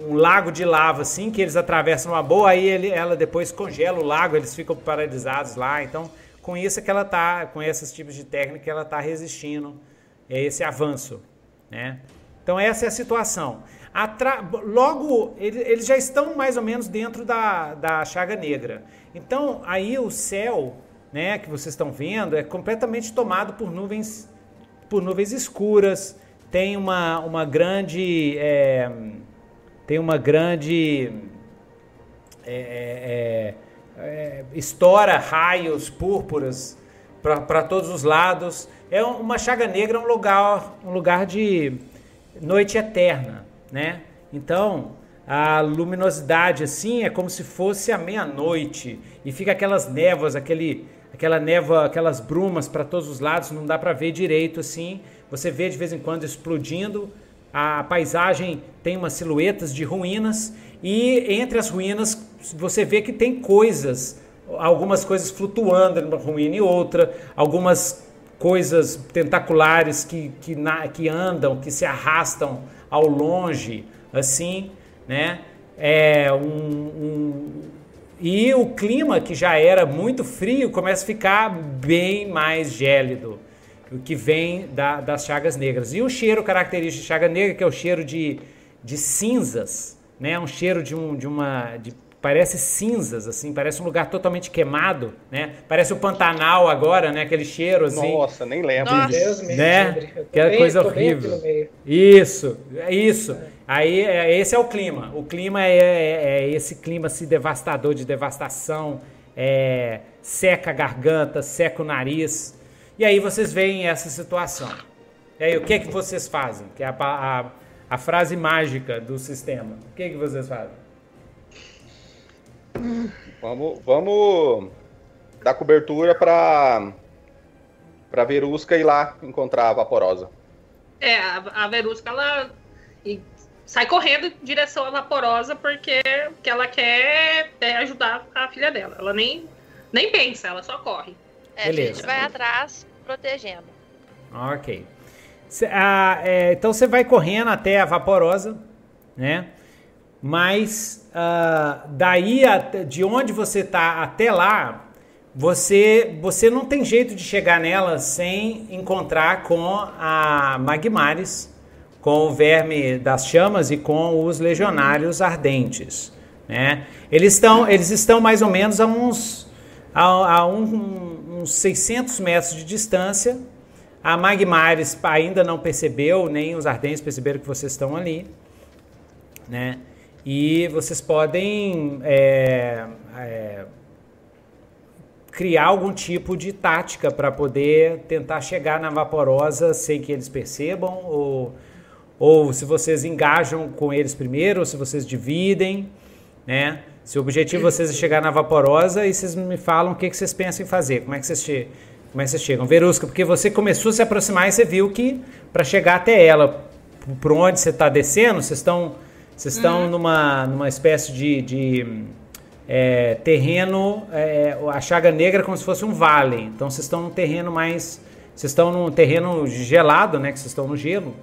um lago de lava assim, que eles atravessam uma boa, aí ele, ela depois congela o lago, eles ficam paralisados lá. Então, com isso é que ela tá, com esses tipos de técnica, ela está resistindo a esse avanço, né? Então essa é a situação. Atra... Logo, eles já estão mais ou menos dentro da, da chaga negra. Então aí o céu né, que vocês estão vendo é completamente tomado por nuvens, por nuvens escuras. Tem uma, uma grande, é, tem uma grande é, é, é estoura raios púrpuras para todos os lados. É uma chaga negra, um lugar, um lugar de noite eterna, né? Então a luminosidade assim é como se fosse a meia-noite e fica aquelas névoas, aquele aquela névoa, aquelas brumas para todos os lados, não dá para ver direito assim. Você vê de vez em quando explodindo. A paisagem tem umas silhuetas de ruínas e entre as ruínas você vê que tem coisas, algumas coisas flutuando numa ruína e outra, algumas coisas tentaculares que, que, na, que andam, que se arrastam ao longe, assim, né? É um, um e o clima, que já era muito frio, começa a ficar bem mais gélido, que vem da, das chagas negras. E o cheiro característico de chaga negra, que é o cheiro de, de cinzas, né? um cheiro de, um, de uma. De, parece cinzas, assim, parece um lugar totalmente queimado, né? Parece o Pantanal agora, né? Aquele cheiro assim. Nossa, nem lembro. Nossa. Deus né? Aquela coisa horrível. Isso, é isso. Aí é, esse é o clima. O clima é, é, é esse clima assim, devastador de devastação, é, seca a garganta, seca o nariz. E aí vocês veem essa situação. E aí o que é que vocês fazem? Que é a, a, a frase mágica do sistema. O que é que vocês fazem? Vamos, vamos dar cobertura para para Verusca ir lá encontrar a Vaporosa. É, a, a Verusca ela sai correndo em direção à Vaporosa porque que ela quer é, ajudar a filha dela. Ela nem, nem pensa, ela só corre. É, Beleza. a gente vai atrás protegendo. Ok. Cê, ah, é, então você vai correndo até a Vaporosa, né? Mas ah, daí de onde você tá até lá, você você não tem jeito de chegar nela sem encontrar com a Magmares com o verme das chamas e com os legionários ardentes. Né? Eles, estão, eles estão mais ou menos a uns, a, a um, uns 600 metros de distância. A Magmares ainda não percebeu, nem os ardentes perceberam que vocês estão ali. Né? E vocês podem é, é, criar algum tipo de tática para poder tentar chegar na vaporosa sem que eles percebam ou ou se vocês engajam com eles primeiro, ou se vocês dividem, né? Se o objetivo de vocês é chegar na vaporosa e vocês me falam o que, que vocês pensam em fazer, como é que vocês, che como é que vocês chegam. Verusca, porque você começou a se aproximar e você viu que para chegar até ela, por onde você está descendo, vocês estão, vocês estão uhum. numa, numa espécie de, de é, terreno, é, a chaga negra é como se fosse um vale. Então vocês estão num terreno mais, vocês estão num terreno gelado, né? Que vocês estão no gelo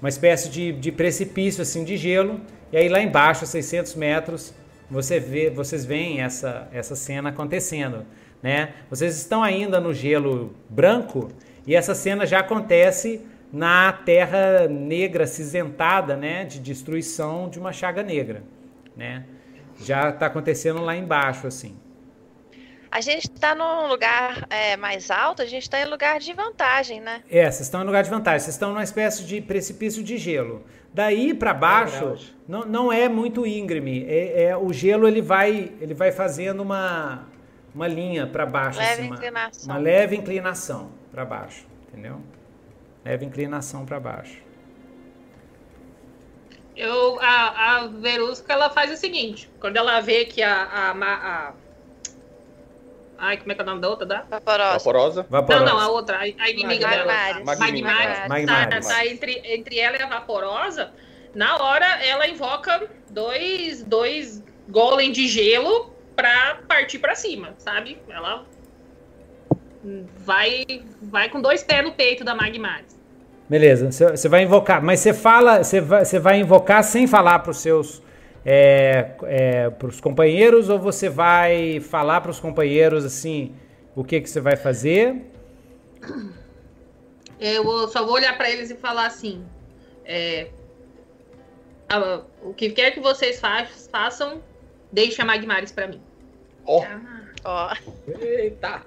uma espécie de, de precipício assim de gelo, e aí lá embaixo, a 600 metros, você vê, vocês veem essa, essa cena acontecendo. Né? Vocês estão ainda no gelo branco e essa cena já acontece na terra negra cinzentada, né, de destruição de uma chaga negra, né? Já está acontecendo lá embaixo, assim. A gente está num lugar é, mais alto, a gente está em lugar de vantagem, né? É, vocês estão em lugar de vantagem. Vocês estão numa espécie de precipício de gelo. Daí para baixo não, não é muito íngreme. É, é, o gelo ele vai, ele vai fazendo uma, uma linha para baixo. Leve assim, uma- inclinação. Uma leve inclinação para baixo, entendeu? Leve inclinação para baixo. Eu, a, a Verusca, ela faz o seguinte. Quando ela vê que a... a, a- Ai, como é que é o nome da outra? Da? Vaporosa. Vaporosa. Não, Vaporosa. não, a outra, a, a inimiga dela. Magmares. Magmares. Magmares. Tá, tá entre, entre ela e a Vaporosa. Na hora, ela invoca dois, dois golem de gelo pra partir pra cima, sabe? Ela vai, vai com dois pés no peito da Magmares. Beleza, você vai invocar, mas você fala, você vai, você vai invocar sem falar para os seus, é, é, para os companheiros ou você vai falar para os companheiros assim, o que que você vai fazer? Eu só vou olhar pra eles e falar assim: é, a- o que quer que vocês fa- façam, deixe a Magmares pra mim. Ó, Ó, Eita!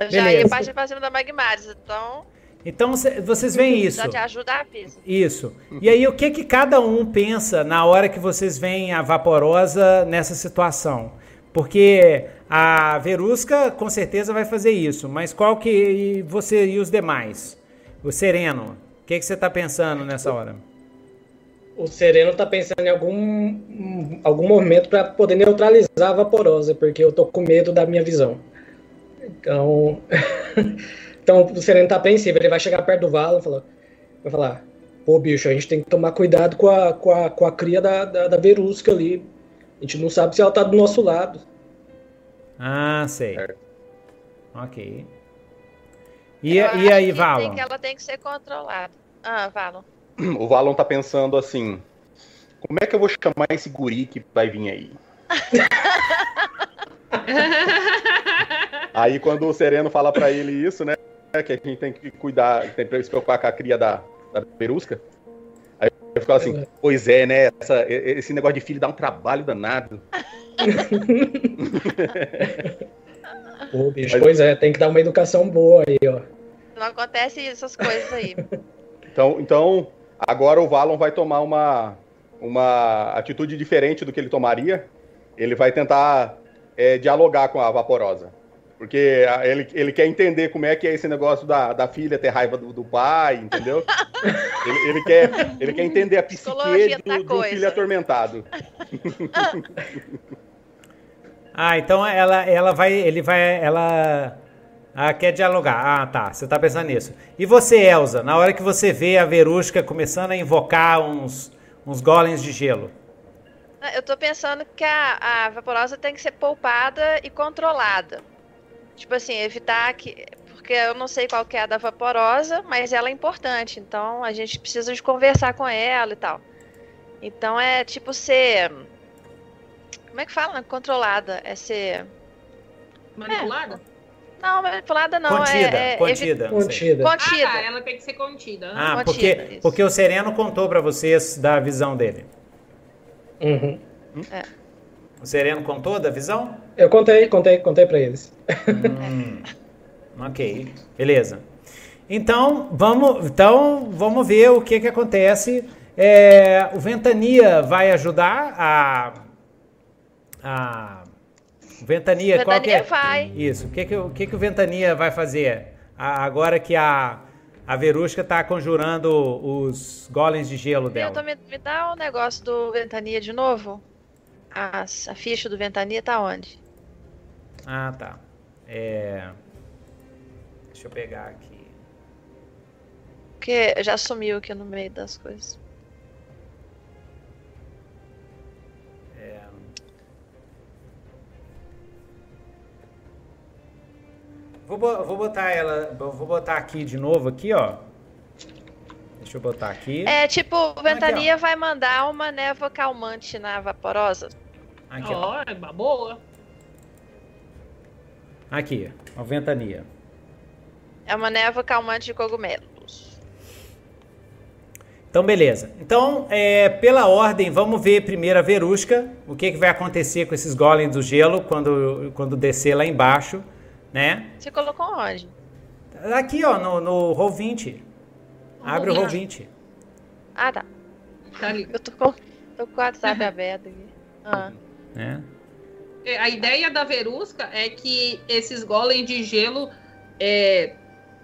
eu já Beleza. ia partir pra cima da Magmares, então Então cê- vocês veem isso, já te ajuda a pista. isso. E aí o que que cada um pensa na hora que vocês veem a Vaporosa nessa situação? Porque a Verusca com certeza vai fazer isso, mas qual que e você e os demais? O Sereno, o que que você está pensando nessa hora? O Sereno tá pensando em algum, algum movimento para poder neutralizar a vaporosa, porque eu tô com medo da minha visão. Então, então o Sereno tá apreensivo, ele vai chegar perto do Valon e falar, vai falar, pô bicho, a gente tem que tomar cuidado com a, com a, com a cria da, da, da Verusca ali. A gente não sabe se ela tá do nosso lado. Ah, sei. Certo. Ok. E, e aí, Valon? Tem que ela tem que ser controlada. Ah, Valon. o Valon tá pensando assim: como é que eu vou chamar esse guri que vai vir aí? Aí quando o Sereno fala pra ele isso, né? Que a gente tem que cuidar, tem que se preocupar com a cria da, da perusca. Aí eu fico assim, pois é, né? essa- esse negócio de filho dá um trabalho danado. Pô, bicho, Mas- pois é, tem que dar uma educação boa aí, ó. Não acontece essas coisas aí. Então, então agora o Valon vai tomar uma, uma atitude diferente do que ele tomaria. Ele vai tentar é, dialogar com a Vaporosa. Porque a- ele, ele quer entender como é que é esse negócio da, da filha ter raiva do, do pai, entendeu? ele, ele quer, ele quer entender a psique Psicologia da do, do filho atormentado. Ah, então ela, ela vai, ele vai, ela ah, quer dialogar. Ah, tá. Você tá pensando nisso. E você, Elza, na hora que você vê a Verusca começando a invocar uns, uns golems de gelo? Ah, Eu tô pensando que a, a vaporosa tem que ser poupada e controlada. Tipo assim, evitar que. Porque eu não sei qual que é a da vaporosa, mas ela é importante. Então a gente precisa de conversar com ela e tal. Então é tipo ser. Como é que fala? Controlada. É ser. Manipulada? Não, manipulada não. contida, é, é contida. Contida. Contida. Ah, ela tem que ser contida. Ah, Contida, porque, isso. porque o Sereno contou pra vocês da visão dele. Uhum. O Sereno contou da visão? Eu contei, contei, contei pra eles. Hum, ok, beleza. Então vamos, então vamos ver o que que acontece. É, o Ventania vai ajudar a, a o Ventania, qual que é? Ventania vai. Isso. O que que, o que que o Ventania vai fazer A- agora que a a Verusca está conjurando os golems de gelo dela? Milton, me, me dá o negócio do Ventania de novo. A, a ficha do Ventania tá onde? Ah, tá. É, Deixa eu pegar aqui. Porque já sumiu aqui no meio das coisas. Vou, bo- vou botar ela, vou botar aqui de novo aqui, ó. Deixa eu botar aqui. É, tipo, o Aqui, Ventania vai mandar uma névoa calmante na vaporosa. Aqui, ó. Ó, é uma boa. Aqui, ó, ventania. É uma névoa calmante de cogumelos. Então, beleza. Então, é, pela ordem, vamos ver primeiro a Verusca, o que, que vai acontecer com esses golems do gelo quando, quando descer lá embaixo, né? Você colocou onde? Aqui, ó, no, no Roll20. Abre o Roll Roll20. Ah, tá. Tá ali. Eu tô com, tô com o WhatsApp aberto aqui. Ah, Né? é, a ideia da Verusca é que esses golems de gelo é,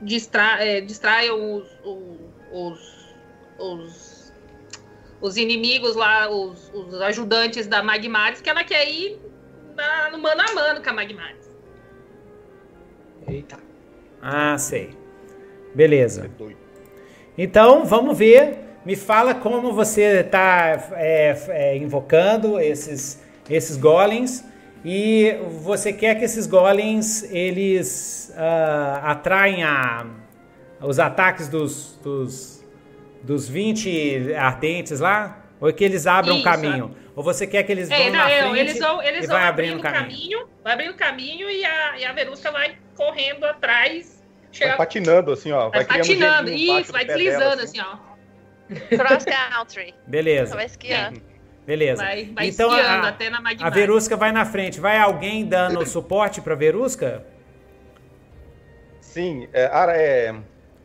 distra, é, distraiam os, os, os, os, inimigos lá, os, os ajudantes da Magmaris, que ela quer ir na, no mano a mano com a Magmaris. Eita. Ah, sei. Beleza. Então, vamos ver. Me fala como você está é, é, invocando esses, esses golems. E você quer que esses golems eles uh, atraem a, os ataques dos, dos, dos 20 ardentes lá? Ou que eles abram Isso. caminho? Ou você quer que eles é, vão não, na frente eles vão, eles e vão vai abrindo, caminho. caminho. Vai abrindo caminho e a, e a Verusca vai correndo atrás. Chega... Vai patinando assim, ó. Vai, vai patinando, isso, vai deslizando dela, assim. assim, ó. Cross country. Beleza. Vai esquiando. Beleza. Vai, vai então a, até na A Verusca vai na frente. Vai alguém dando suporte pra Verusca? Sim, é, Ara, é.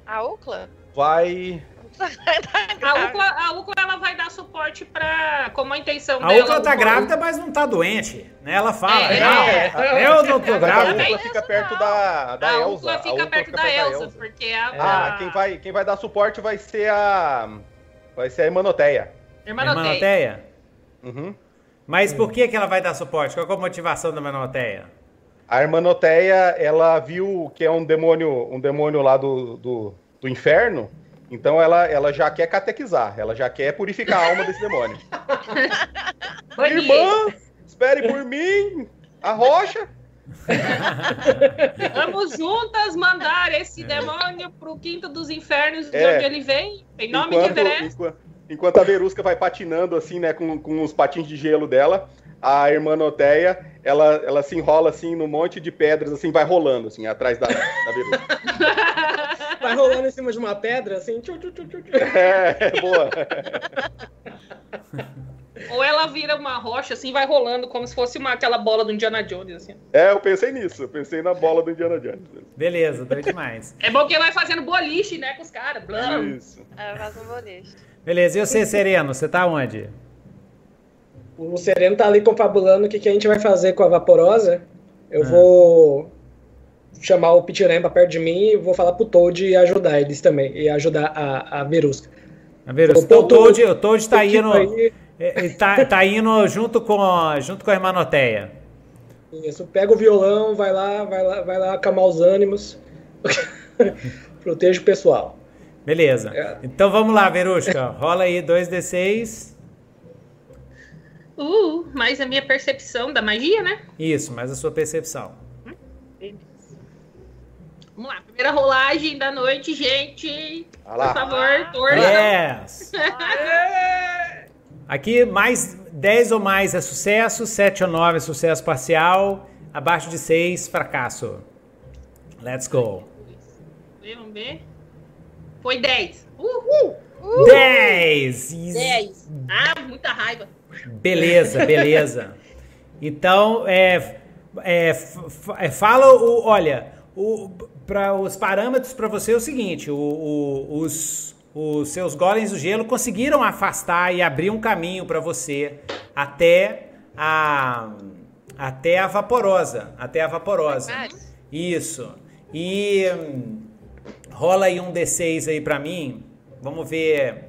A Ucla? Vai. A Ucla, a Ucla ela vai dar suporte para como a intenção a dela. A Ucla tá grávida, mas não tá doente, né? Ela fala, é, não, é, é, eu não tô grávida. A Ucla fica perto da, da a Elsa. Fica a Ucla perto fica da, da Elsa, Elsa, porque a, ah, quem vai quem vai dar suporte vai ser a vai ser a Hermanoteia. Hermanoteia. Uhum. Mas por que, que ela vai dar suporte? Qual é a motivação da Hermanoteia? A Hermanoteia, ela viu que é um demônio, um demônio lá do, do, do inferno, então ela, ela já quer catequizar, ela já quer purificar a alma desse demônio. Irmã, espere por mim, a rocha. Vamos juntas mandar esse demônio pro quinto dos infernos de é, onde ele vem, em nome enquanto, de Everest. Enquanto, enquanto a Verusca vai patinando assim, né, com, com os patins de gelo dela, a irmã Noteia, ela, ela se enrola assim no monte de pedras, assim, vai rolando, assim, atrás da, da Verusca. Vai rolando em cima de uma pedra, assim. Tchu, tchu, tchu, é, boa. Ou ela vira uma rocha, assim, vai rolando como se fosse uma, aquela bola do Indiana Jones, assim. É, eu pensei nisso. Eu pensei na bola do Indiana Jones. Beleza, doido demais. é bom que vai fazendo boliche, né, com os caras. Isso. É, faz um boliche. Beleza, e você, Sereno, você tá onde? O Sereno tá ali confabulando o que, que a gente vai fazer com a Vaporosa. Eu ah. vou chamar o Pitiremba perto de mim e vou falar pro Toad ajudar eles também, e ajudar a, a Verusca. A Verusca. Então, o Toad, o Toad tá indo, aí... É, tá, tá indo junto com, junto com a Hermanoteia. Isso, pega o violão, vai lá, vai lá, vai lá acalmar os ânimos. Proteja o pessoal. Beleza. É. Então vamos lá, Verusca. Rola aí 2d6. Uh, mais a minha percepção da magia, né? Isso, mais a sua percepção. Vamos lá, primeira rolagem da noite, gente. Por favor, torna. Yes! Aqui, mais 10 ou mais é sucesso, 7 ou 9 é sucesso parcial, abaixo de 6, fracasso. Let's go. Vamos ver. Foi 10. Uhul! Uhul. 10! 10. Ah, muita raiva. Beleza, beleza. Então, é, é, é fala o. Olha, o, para os parâmetros para você é o seguinte: o, o, os, os seus golems do gelo conseguiram afastar e abrir um caminho para você até a até a vaporosa, até a vaporosa. Isso. E rola aí um D6 aí para mim. Vamos ver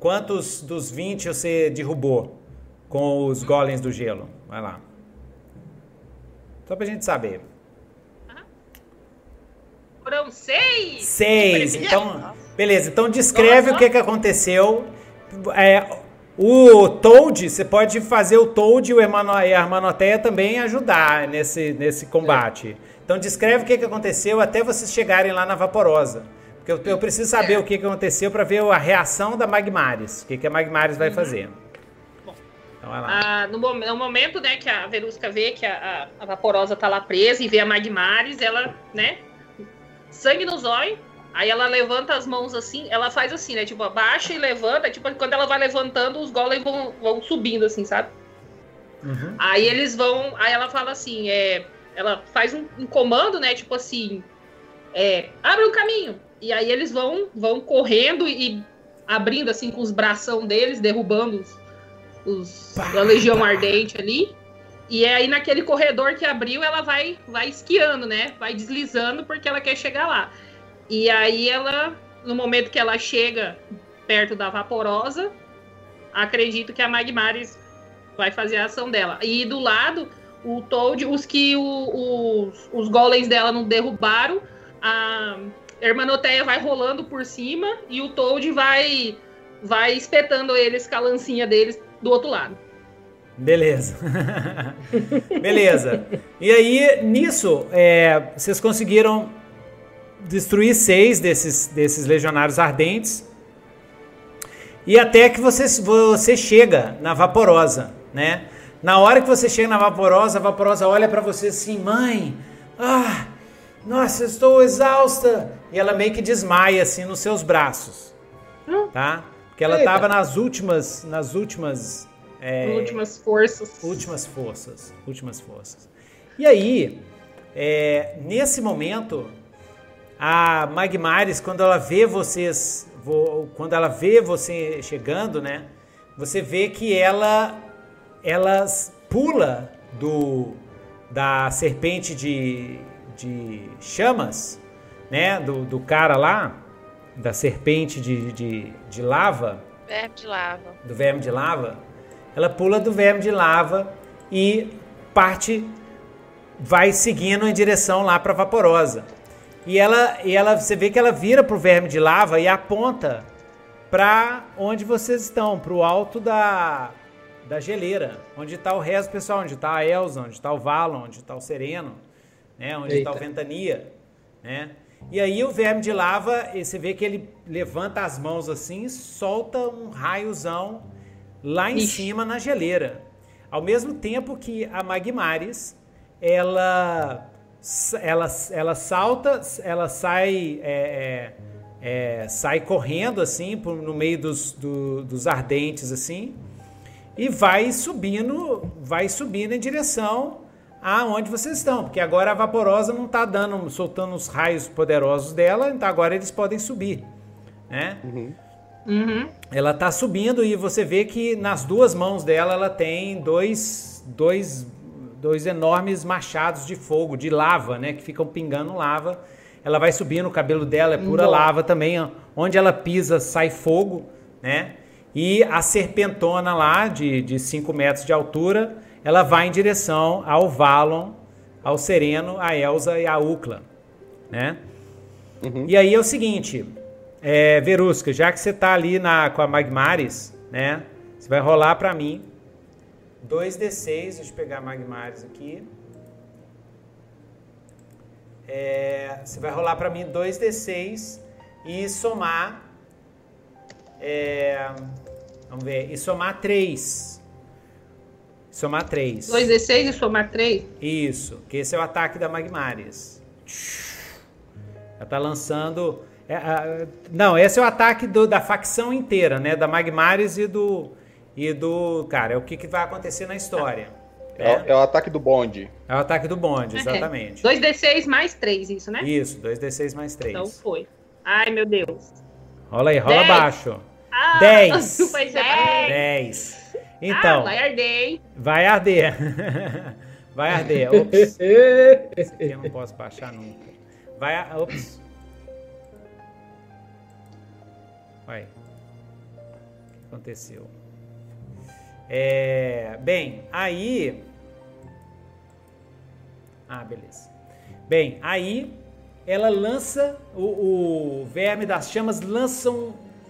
quantos dos 20 você derrubou com os golems do gelo. Vai lá. Só pra gente saber. Foram seis! Seis! Então, beleza. Então descreve Nossa. o que, que aconteceu. É, o Toad, você pode fazer o Toad e, a Hermanoteia também ajudar nesse, nesse combate. Então descreve o que, que aconteceu até vocês chegarem lá na Vaporosa. Porque eu, eu preciso saber é. o que, que aconteceu para ver a reação da Magmares. O que, que a Magmares vai uhum. fazer. Então, ah, no, no, momento né, que a Verusca vê que a, a, a Vaporosa tá lá presa e vê a Magmares, ela, né, sangue no zóio. Aí ela levanta as mãos assim, ela faz assim, né? Tipo, abaixa e levanta. Tipo, quando ela vai levantando, os golems vão, vão subindo, assim, sabe? Uhum. Aí eles vão. Aí ela fala assim, é. Ela faz um, um comando, né? Tipo assim. É, abre um caminho. E aí eles vão, vão correndo e abrindo assim com os bração deles, derrubando os, os pá, a Legião. Ardente ali. E é aí naquele corredor que abriu, ela vai, vai esquiando, né? Vai deslizando porque ela quer chegar lá. E aí ela, no momento que ela chega perto da vaporosa, acredito que a Magmaris vai fazer a ação dela. E do lado, o Toad, os que o, os, os golems dela não derrubaram, a Hermanoteia vai rolando por cima e o Toad vai vai espetando eles com a lancinha deles do outro lado. Beleza. Beleza. E aí, nisso, é, vocês conseguiram destruir seis desses, desses legionários ardentes. E até que você, você chega na vaporosa, né? Na hora que você chega na vaporosa, a vaporosa olha para você assim, mãe, ah, nossa, estou exausta. E ela meio que desmaia assim nos seus braços, tá? Porque ela estava nas últimas, nas últimas, é, últimas forças, últimas forças, últimas forças. E aí, é, nesse momento, a Magmares, quando ela vê vocês, quando ela vê você chegando, né? Você vê que ela, ela pula do da serpente de, de chamas, né? Do, do cara lá da serpente de, de, de lava. Verme de lava. Do verme de lava. Ela pula do verme de lava e parte, vai seguindo em direção lá para Vaporosa. E ela, e ela, você vê que ela vira pro verme de lava e aponta para onde vocês estão, para o alto da, da geleira, onde está o resto pessoal, onde está a Elsa, onde está o Valon, onde está o Sereno, né, onde está o Ventania, né? E aí o verme de lava, você vê que ele levanta as mãos assim e solta um raiozão lá em Ixi. cima na geleira. Ao mesmo tempo que a Magmaris, ela, ela, ela salta, ela sai, é, é, é, sai correndo assim no meio dos, do, dos ardentes assim e vai subindo, vai subindo em direção aonde vocês estão, porque agora a vaporosa não está dando, soltando os raios poderosos dela, então agora eles podem subir, né? Uhum. Uhum. Ela está subindo e você vê que nas duas mãos dela ela tem dois, dois, dois enormes machados de fogo, de lava, né? Que ficam pingando lava. Ela vai subindo, o cabelo dela é pura lava também. Onde ela pisa sai fogo, né? E a serpentona lá, de 5 metros de altura, ela vai em direção ao Valon, ao Sereno, a Elsa e a Ucla, né? Uhum. E aí é o seguinte, é, Verusca, já que você tá ali na, com a Magmares, né? Você vai rolar para mim 2d6, deixa eu pegar a Magmares aqui. É, você vai rolar para mim 2d6 e somar. É, vamos ver, e somar 3. Somar 3. 2d6 e somar 3? Isso, que esse é o ataque da Magmaris. Ela tá lançando. É, a, não, esse é o ataque do, da facção inteira, né? Da Magmaris e do. E do. Cara, é o que, que vai acontecer na história. É, né? é, o ataque do bonde. É o ataque do bonde, exatamente. 2d6 mais 3, isso, né? Isso, 2d6 mais 3. Então foi. Ai, meu Deus. Rola aí, rola Dez. baixo. Ah, 10. 10. Então. Ah, vai arder, hein? Vai arder. vai arder. Ops. Esse aqui eu não posso baixar nunca. Vai. Ops. Vai. O que aconteceu? É, bem, aí. Ah, beleza. Bem, aí ela lança o, o verme das chamas lança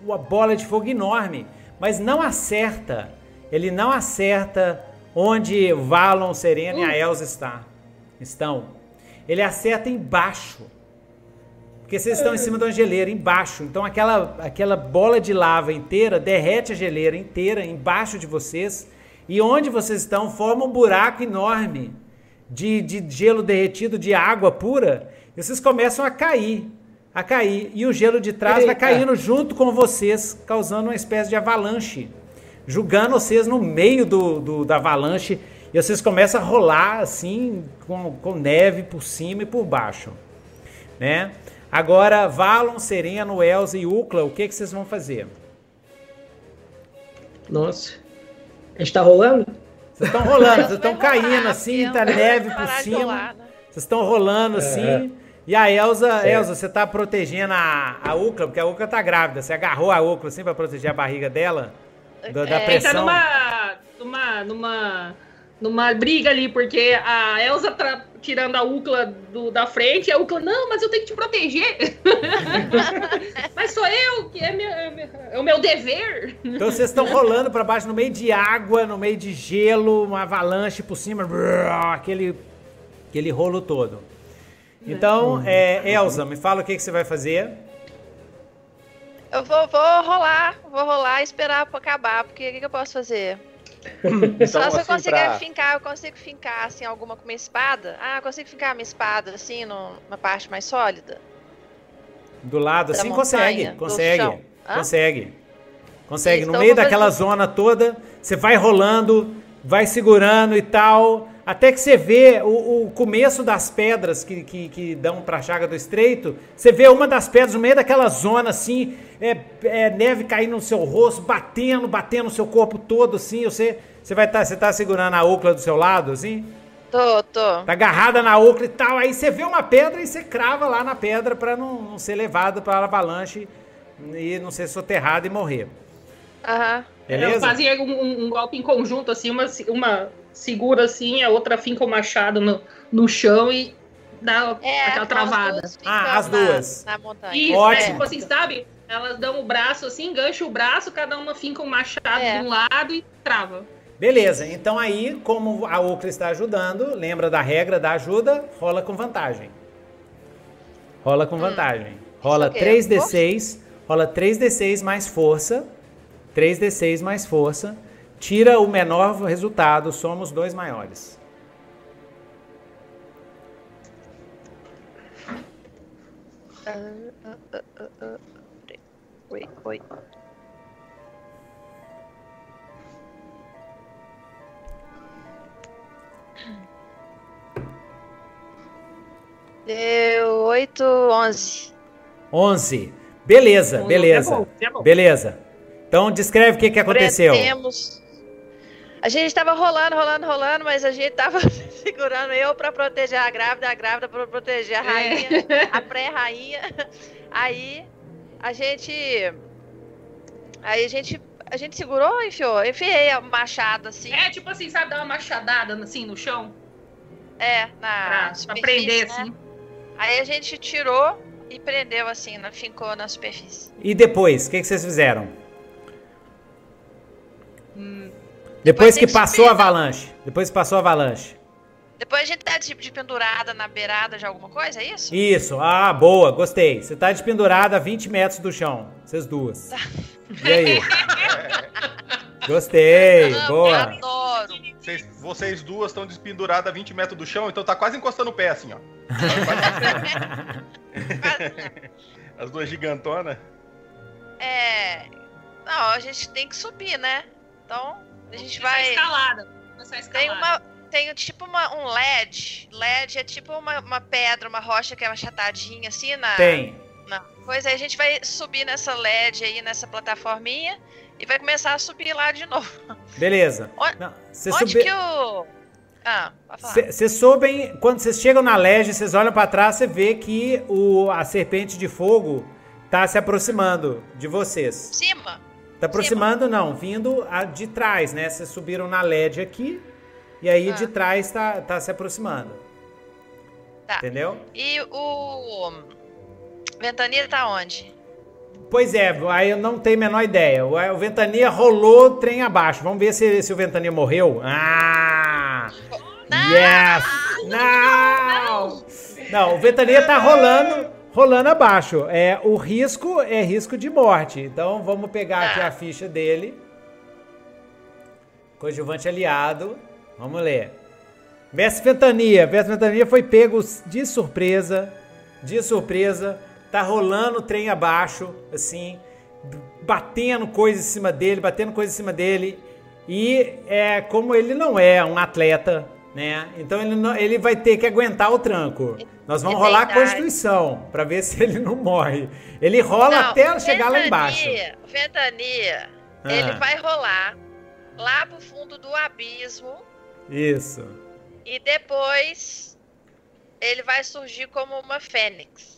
uma bola de fogo enorme, mas não acerta ele não acerta onde Valon, Serena e a Elsa está, estão. Ele acerta embaixo. Porque vocês estão em cima da geleira, embaixo. Então aquela, aquela bola de lava inteira derrete a geleira inteira embaixo de vocês. E onde vocês estão forma um buraco enorme de, de gelo derretido, de água pura. E vocês começam a cair. A cair. E o gelo de trás Eita. vai caindo junto com vocês, causando uma espécie de avalanche julgando vocês no meio do, do, da avalanche e vocês começam a rolar assim, com, com neve por cima e por baixo. Né? Agora, Valon, Sereno, Elza e Ucla, o que, que vocês vão fazer? Nossa. A gente tá rolando? Vocês estão rolando, vocês estão caindo assim, tá neve por cima. Né? Vocês estão rolando assim. É. E a Elza, Elza, você tá protegendo a, a Ucla, porque a Ucla tá grávida. Você agarrou a Ucla assim pra proteger a barriga dela? Da, da é, pressão. Tá numa, numa, numa, numa briga ali, porque a Elza tá tirando a Ucla do, da frente e a Ucla, não, mas eu tenho que te proteger. mas sou eu, que é, minha, é, é o meu dever. Então vocês estão rolando para baixo no meio de água, no meio de gelo, uma avalanche por cima, aquele, aquele rolo todo. Então, é, Elza, me fala o que, que você vai fazer. Eu vou, vou rolar, vou rolar e esperar acabar, porque o que, que eu posso fazer? Então, Só se eu assim, conseguir pra... fincar, eu consigo fincar assim alguma com minha espada. Ah, eu consigo fincar minha espada assim numa parte mais sólida. Do lado, assim montanha, consegue, consegue, consegue. Consegue. Isso, no então meio daquela fazer... zona toda, você vai rolando, vai segurando e tal. Até que você vê o, o começo das pedras que, que, que dão para a chaga do estreito, você vê uma das pedras no meio daquela zona assim, é, é neve caindo no seu rosto, batendo, batendo no seu corpo todo assim. Você, você vai estar, tá, você tá segurando a ocla do seu lado assim? Tô, tô. Tá agarrada na ocla e tal. Aí você vê uma pedra e você crava lá na pedra para não, não ser levado para a avalanche e não ser soterrado e morrer. Aham. Beleza? Eu fazia um, um, golpe em conjunto, assim, uma, uma segura assim, a outra finca o machado no, no chão e dá é, aquela travada. Ah, as duas. Na, na montanha. Isso, Ótimo. É, tipo assim, sabe? Elas dão o braço assim, engancha o braço, cada uma finca um machado é. de um lado e trava. Beleza, então aí, como a Ocra está ajudando, lembra da regra da ajuda, rola com vantagem. Rola com hum. vantagem. Rola 3d6, rola 3d6 mais força. 3d6 mais força Tira o menor resultado, somos dois maiores. Uh, uh, uh, oi, oi. Deu 8, 11. 11. Beleza, beleza. É bom, é bom. Beleza. Então descreve o que, que aconteceu. Temos a gente tava rolando, rolando, rolando, mas a gente tava segurando eu para proteger a grávida, a grávida para proteger a é. rainha, é. a pré-rainha. Aí a gente. Aí a gente. A gente segurou enfiou. Enfiei a machado assim. É, tipo assim, sabe, dar uma machadada assim no chão? É, na. Pra, pra prender, né? assim. Aí a gente tirou e prendeu assim, na, fincou na superfície. E depois, o que, que vocês fizeram? Hum, depois, que passou a avalanche. Depois que passou a avalanche. Depois a gente tá de, de pendurada na beirada de alguma coisa, é isso? Isso. Ah, boa. Gostei. Você tá de pendurada a 20 metros do chão. Vocês duas. Tá. E aí? Gostei. Não, boa. Eu adoro. Vocês, vocês duas estão despenduradas a 20 metros do chão, então tá quase encostando o pé assim, ó. As duas gigantonas. É. Não, a gente tem que subir, né? Então, a gente vai. Escalada. escalada. Tem uma. Tem tipo uma, um LED. LED é tipo uma, uma pedra, uma rocha que é achatadinha assim na. Tem. Na, pois aí a gente vai subir nessa LED aí, nessa plataforminha, e vai começar a subir lá de novo. Beleza. onde, Não, onde sube... que o. Ah, Vocês sobem, quando vocês chegam na LED, vocês olham para trás, você vê que o, a serpente de fogo tá se aproximando de vocês. Cima. Tá aproximando, não, vindo a, de trás, né? Vocês subiram na LED aqui e aí ah. de trás tá, tá se aproximando. Tá. Entendeu? E o Ventania tá onde? Pois é, aí eu não tenho a menor ideia. O, Ventania rolou o trem abaixo. Vamos ver se, se o Ventania morreu. Ah! Não! Yes! Não! Não! Não, o Ventania tá rolando rolando abaixo. É, o risco é risco de morte. Então vamos pegar aqui a ficha dele. Coadjuvante aliado. Vamos ler. Mestre Ventania. Mestre Ventania foi pego de surpresa. De surpresa. Tá rolando o trem abaixo, assim, batendo coisa em cima dele, batendo coisa em cima dele. E é como ele não é um atleta né? Então ele, não, ele vai ter que aguentar o tranco. Nós vamos é rolar a Constituição para ver se ele não morre. Ele rola não, até chegar lá embaixo. Ventania, ah. ele vai rolar. lá pro fundo do abismo. Isso. E depois ele vai surgir como uma fênix.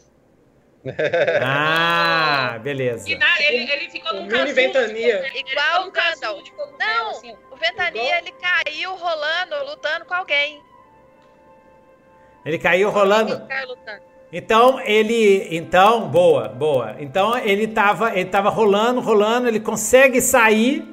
ah, beleza. E na, ele, ele ficou num mini ventania. Né? Igual o Gandalf. Não, assim, o Ventania ele caiu rolando, lutando com alguém. Ele caiu rolando. Ele caiu lutando. Então ele, então boa, boa. Então ele tava, ele tava rolando, rolando. Ele consegue sair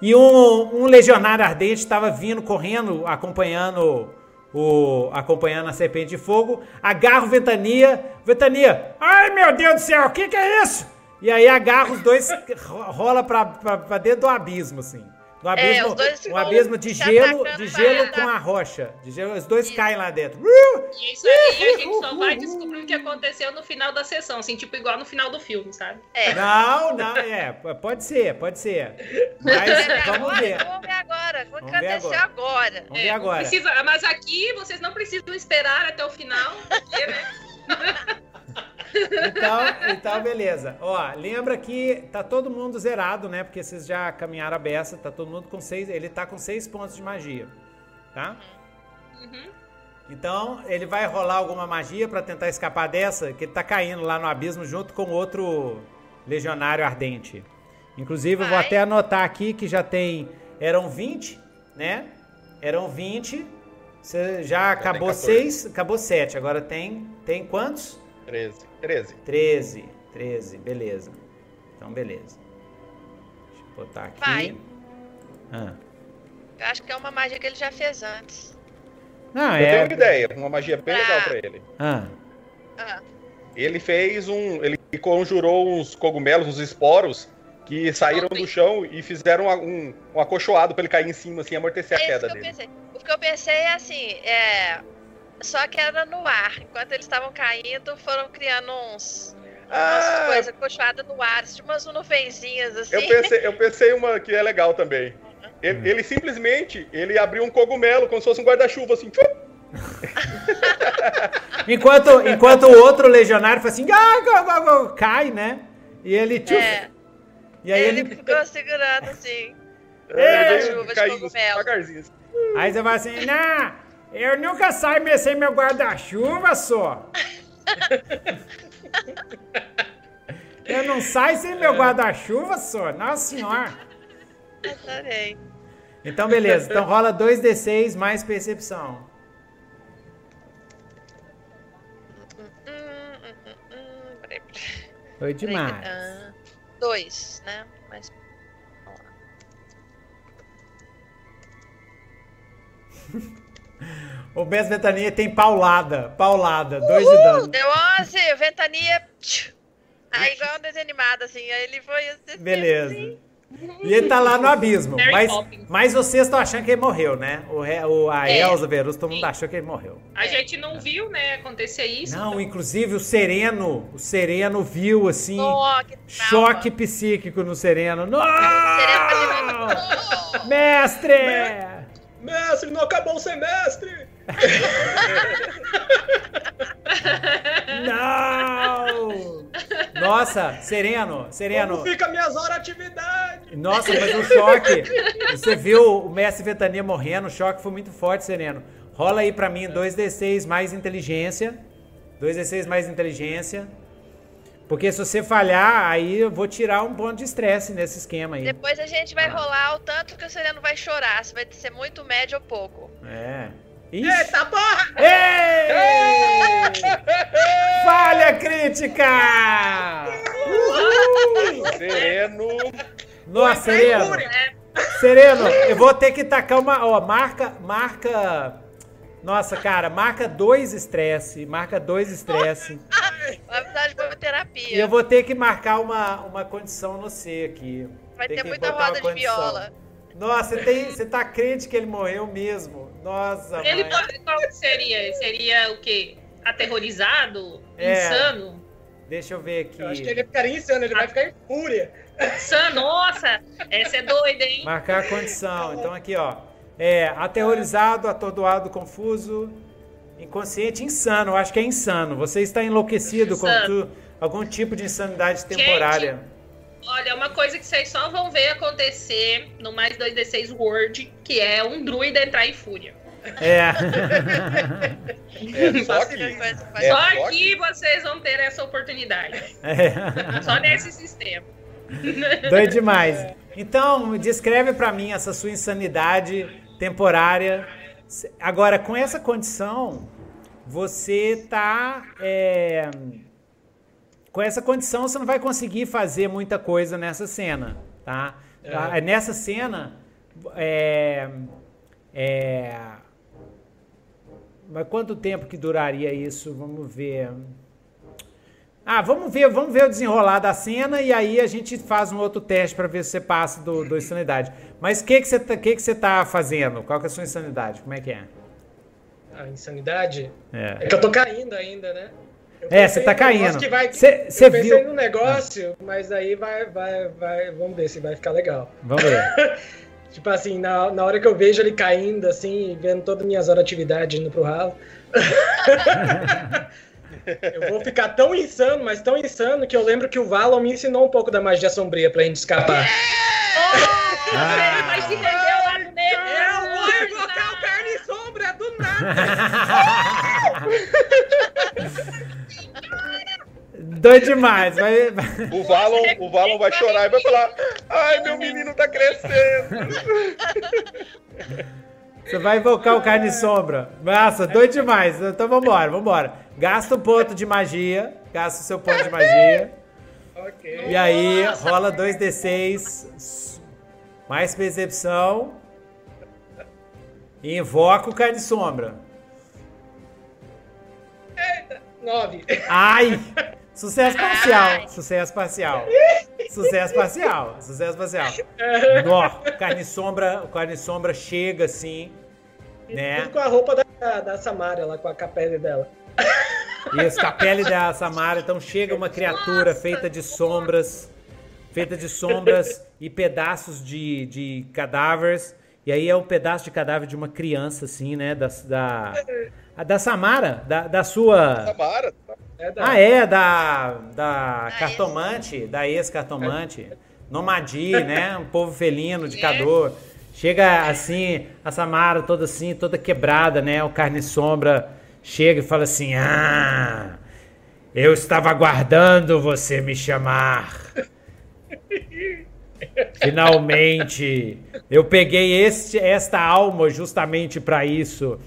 e um, um legionário ardente estava vindo correndo, acompanhando o, acompanhando a serpente de fogo. Agarra o Ventania, Ventania. Ai meu Deus do céu, o que, que é isso? E aí agarra os dois, rola pra, pra dentro do abismo, assim. No É, abismo, os dois um abismo de gelo, de gelo com a rocha. De gelo, os dois Isso. caem lá dentro. E isso aí a gente só vai descobrir o que aconteceu no final da sessão, assim, tipo igual no final do filme, sabe? É. Não, não, é, pode ser, pode ser. Mas vamos agora, ver. Vamos ver agora. Vamos ver agora? Vamos ver É, agora. Precisa, mas aqui vocês não precisam esperar até o final, porque, né? Então, então, beleza. Ó, lembra que tá todo mundo zerado, né? Porque vocês já caminharam a beça, tá todo mundo com seis. Ele tá com seis pontos de magia, tá? Uhum. Então, ele vai rolar alguma magia pra tentar escapar dessa, que ele tá caindo lá no abismo junto com outro legionário ardente. Inclusive, eu vou Vai. até anotar aqui que já tem. Eram 20, né? Eram 20. Você já acabou 14. 6, acabou 7. Agora tem. Tem quantos? 13. 13. 13. 13, beleza. Então, beleza. Deixa eu botar aqui. Vai. Ah. Eu acho que é uma magia que ele já fez antes. Não, Eu é. tenho uma ideia, uma magia bem Ah. legal pra ele. Ah. Ah, Ele fez um. Ele conjurou uns cogumelos, uns esporos, que saíram do chão e fizeram um, um acolchoado pra ele cair em cima, assim, amortecer a é isso queda dele. pensei. O que eu pensei é assim, é. Só que era no ar. Enquanto eles estavam caindo, foram criando uns. Umas Ah, coisas cochoadas no ar, tipo umas nuvenzinhas assim. eu pensei, eu pensei uma que é legal também. Ele, ele simplesmente ele abriu um cogumelo como se fosse um guarda-chuva, assim. Enquanto, enquanto o outro legionário faz assim, ah, go, go, go, cai, né? E ele, tchuf, É, e aí ele, ele, ficou segurando assim. Veio chuva de caindo cogumelo. assim. aí você vai assim, não, eu nunca saio me- sem meu guarda-chuva só. Eu não saio sem meu guarda-chuva só, nossa senhora. Adorei. Então, beleza. Então rola 2d6 mais percepção. Foi demais. Ah, dois, né? Mas. vamos lá. O Bess Ventania tem paulada. Paulada. Dois de dano. deu 11, ventania. tchiu. Aí, igual um desenho animado, assim. Aí ele foi assim. Beleza. assim. E ele tá lá no abismo. Mary Mas, Poppins. mas vocês estão achando que ele morreu, né? O, o, a É. Elza Verus, todo mundo achou que ele morreu. A gente não viu, né, acontecer isso. Não, então- inclusive o Sereno, o Sereno viu assim, Oh, choque psíquico no Sereno. Não! Sereno Mestre! Mestre, não acabou o semestre! Não! Nossa, Sereno, Sereno. Como fica minhas horas de atividade? Nossa, mas o choque. Você viu o Mestre Ventania morrendo, o choque foi muito forte, Sereno. Rola aí pra mim 2d6 mais inteligência. 2d6 mais inteligência. Porque se você falhar, aí eu vou tirar um ponto de estresse nesse esquema aí. Depois a gente vai rolar o tanto que o Sereno vai chorar. Se vai ser muito médio ou pouco. É. Ixi. Eita porra! Ei! Falha crítica! Sereno. Nossa, Sereno. Sereno, eu vou ter que tacar uma. Ó, marca. Marca. Nossa, cara, marca dois estresse. Marca dois estresse. Vai precisar de boa E terapia. eu vou ter que marcar uma, uma condição no C aqui. Vai Tem ter muita roda de condição. viola. Nossa, você, tem, você tá crente que ele morreu mesmo? Nossa, Ele mãe. pode, qual que seria? Seria o quê? Aterrorizado? É. Insano? Deixa eu ver aqui. Eu acho que ele ficaria insano, ele vai ficar em fúria. Insano? Nossa! Essa é doida, hein? Marcar a condição. Então aqui, ó. É, aterrorizado, atordoado, confuso, inconsciente, insano. Eu acho que é insano. Você está enlouquecido com Insano. algum tipo de insanidade temporária. Olha, uma coisa que vocês só vão ver acontecer no mais 2D6 Word, que é um druida entrar em fúria. É. é só aqui. É, só aqui vocês vão ter essa oportunidade. É. Só nesse sistema. Doido demais. Então, descreve para mim essa sua insanidade temporária. Agora, com essa condição, você tá. É... Com essa condição, você não vai conseguir fazer muita coisa nessa cena, tá? É. Nessa cena, é, é, mas quanto tempo que duraria isso? Vamos ver. Ah, vamos ver, vamos ver o desenrolar da cena e aí a gente faz um outro teste para ver se você passa do, do insanidade. Mas o que que você tá, que que você tá fazendo? Qual que é a sua insanidade? Como é que é? A insanidade? É, é que eu tô caindo ainda, né? é, você tá caindo. Que vai, cê, cê eu pensei viu? no negócio, mas aí vai, vai, vai, vamos ver se vai ficar legal. Vamos ver. tipo assim, na, na hora que eu vejo ele caindo, assim, vendo todas as minhas horas de atividade indo pro ralo. Eu vou ficar tão insano, mas tão insano, que eu lembro que o Valon me ensinou um pouco da magia sombria pra gente escapar. Oh, ah. Mas se rendeu lá no meio. Eu vou invocar o carne sombra do nada. Doido demais. Vai, O, Valon, o Valon vai chorar e vai falar: Ai, meu menino tá crescendo. Você vai invocar o carne sombra. Nossa, doido demais. Então vambora, vambora. Gasta um ponto de magia. Gasta o seu ponto de magia. ok. E aí, rola 2d6. Mais percepção. E invoca o carne sombra. Eita, 9. Ai! Sucesso parcial. Sucesso parcial. Sucesso parcial. Sucesso parcial. Nó, carne sombra, carne sombra chega assim, né? Tudo com a roupa da, da Samara lá, com a capela dela. Isso, com a pele da Samara. Então chega uma criatura feita de sombras, feita de sombras e pedaços de, de cadáveres. E aí é um pedaço de cadáver de uma criança, assim, né? Da, da, da Samara, da, da sua. Samara, é da... Ah, é, da, da cartomante, ex. da ex-cartomante. Nomadi, né? Um povo felino, de cador. Chega assim, a Samara toda assim, toda quebrada, né? O carne sombra chega e fala assim: Ah, eu estava aguardando você me chamar. Finalmente, eu peguei este, esta alma justamente para isso.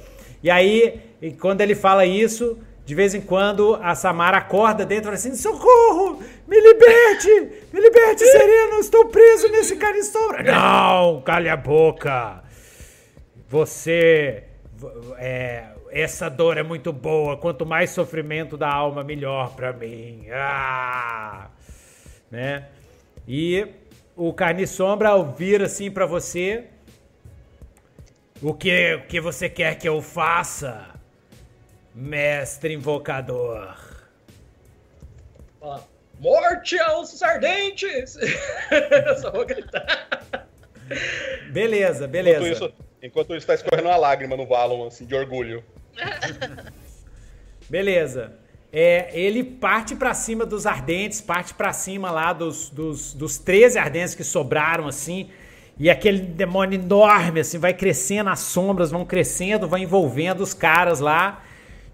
E aí, e quando ele fala isso, de vez em quando a Samara acorda dentro assim: socorro! Me liberte! Me liberte, Sereno! Estou preso nesse canistoura! Não! Cale a boca! Você. É, essa dor é muito boa. Quanto mais sofrimento da alma, melhor para mim. Ah! Né? E o Carne Sombra, ao vir assim para você, o que, o que você quer que eu faça? Mestre Invocador. Morte aos ardentes! Eu só vou gritar. Beleza, beleza. Enquanto isso, enquanto isso tá escorrendo uma lágrima no Valon, assim, de orgulho. Beleza. É, ele parte para cima dos ardentes, parte para cima lá dos, dos, dos 13 ardentes que sobraram, assim. E aquele demônio enorme, assim, vai crescendo, as sombras vão crescendo, vai envolvendo os caras lá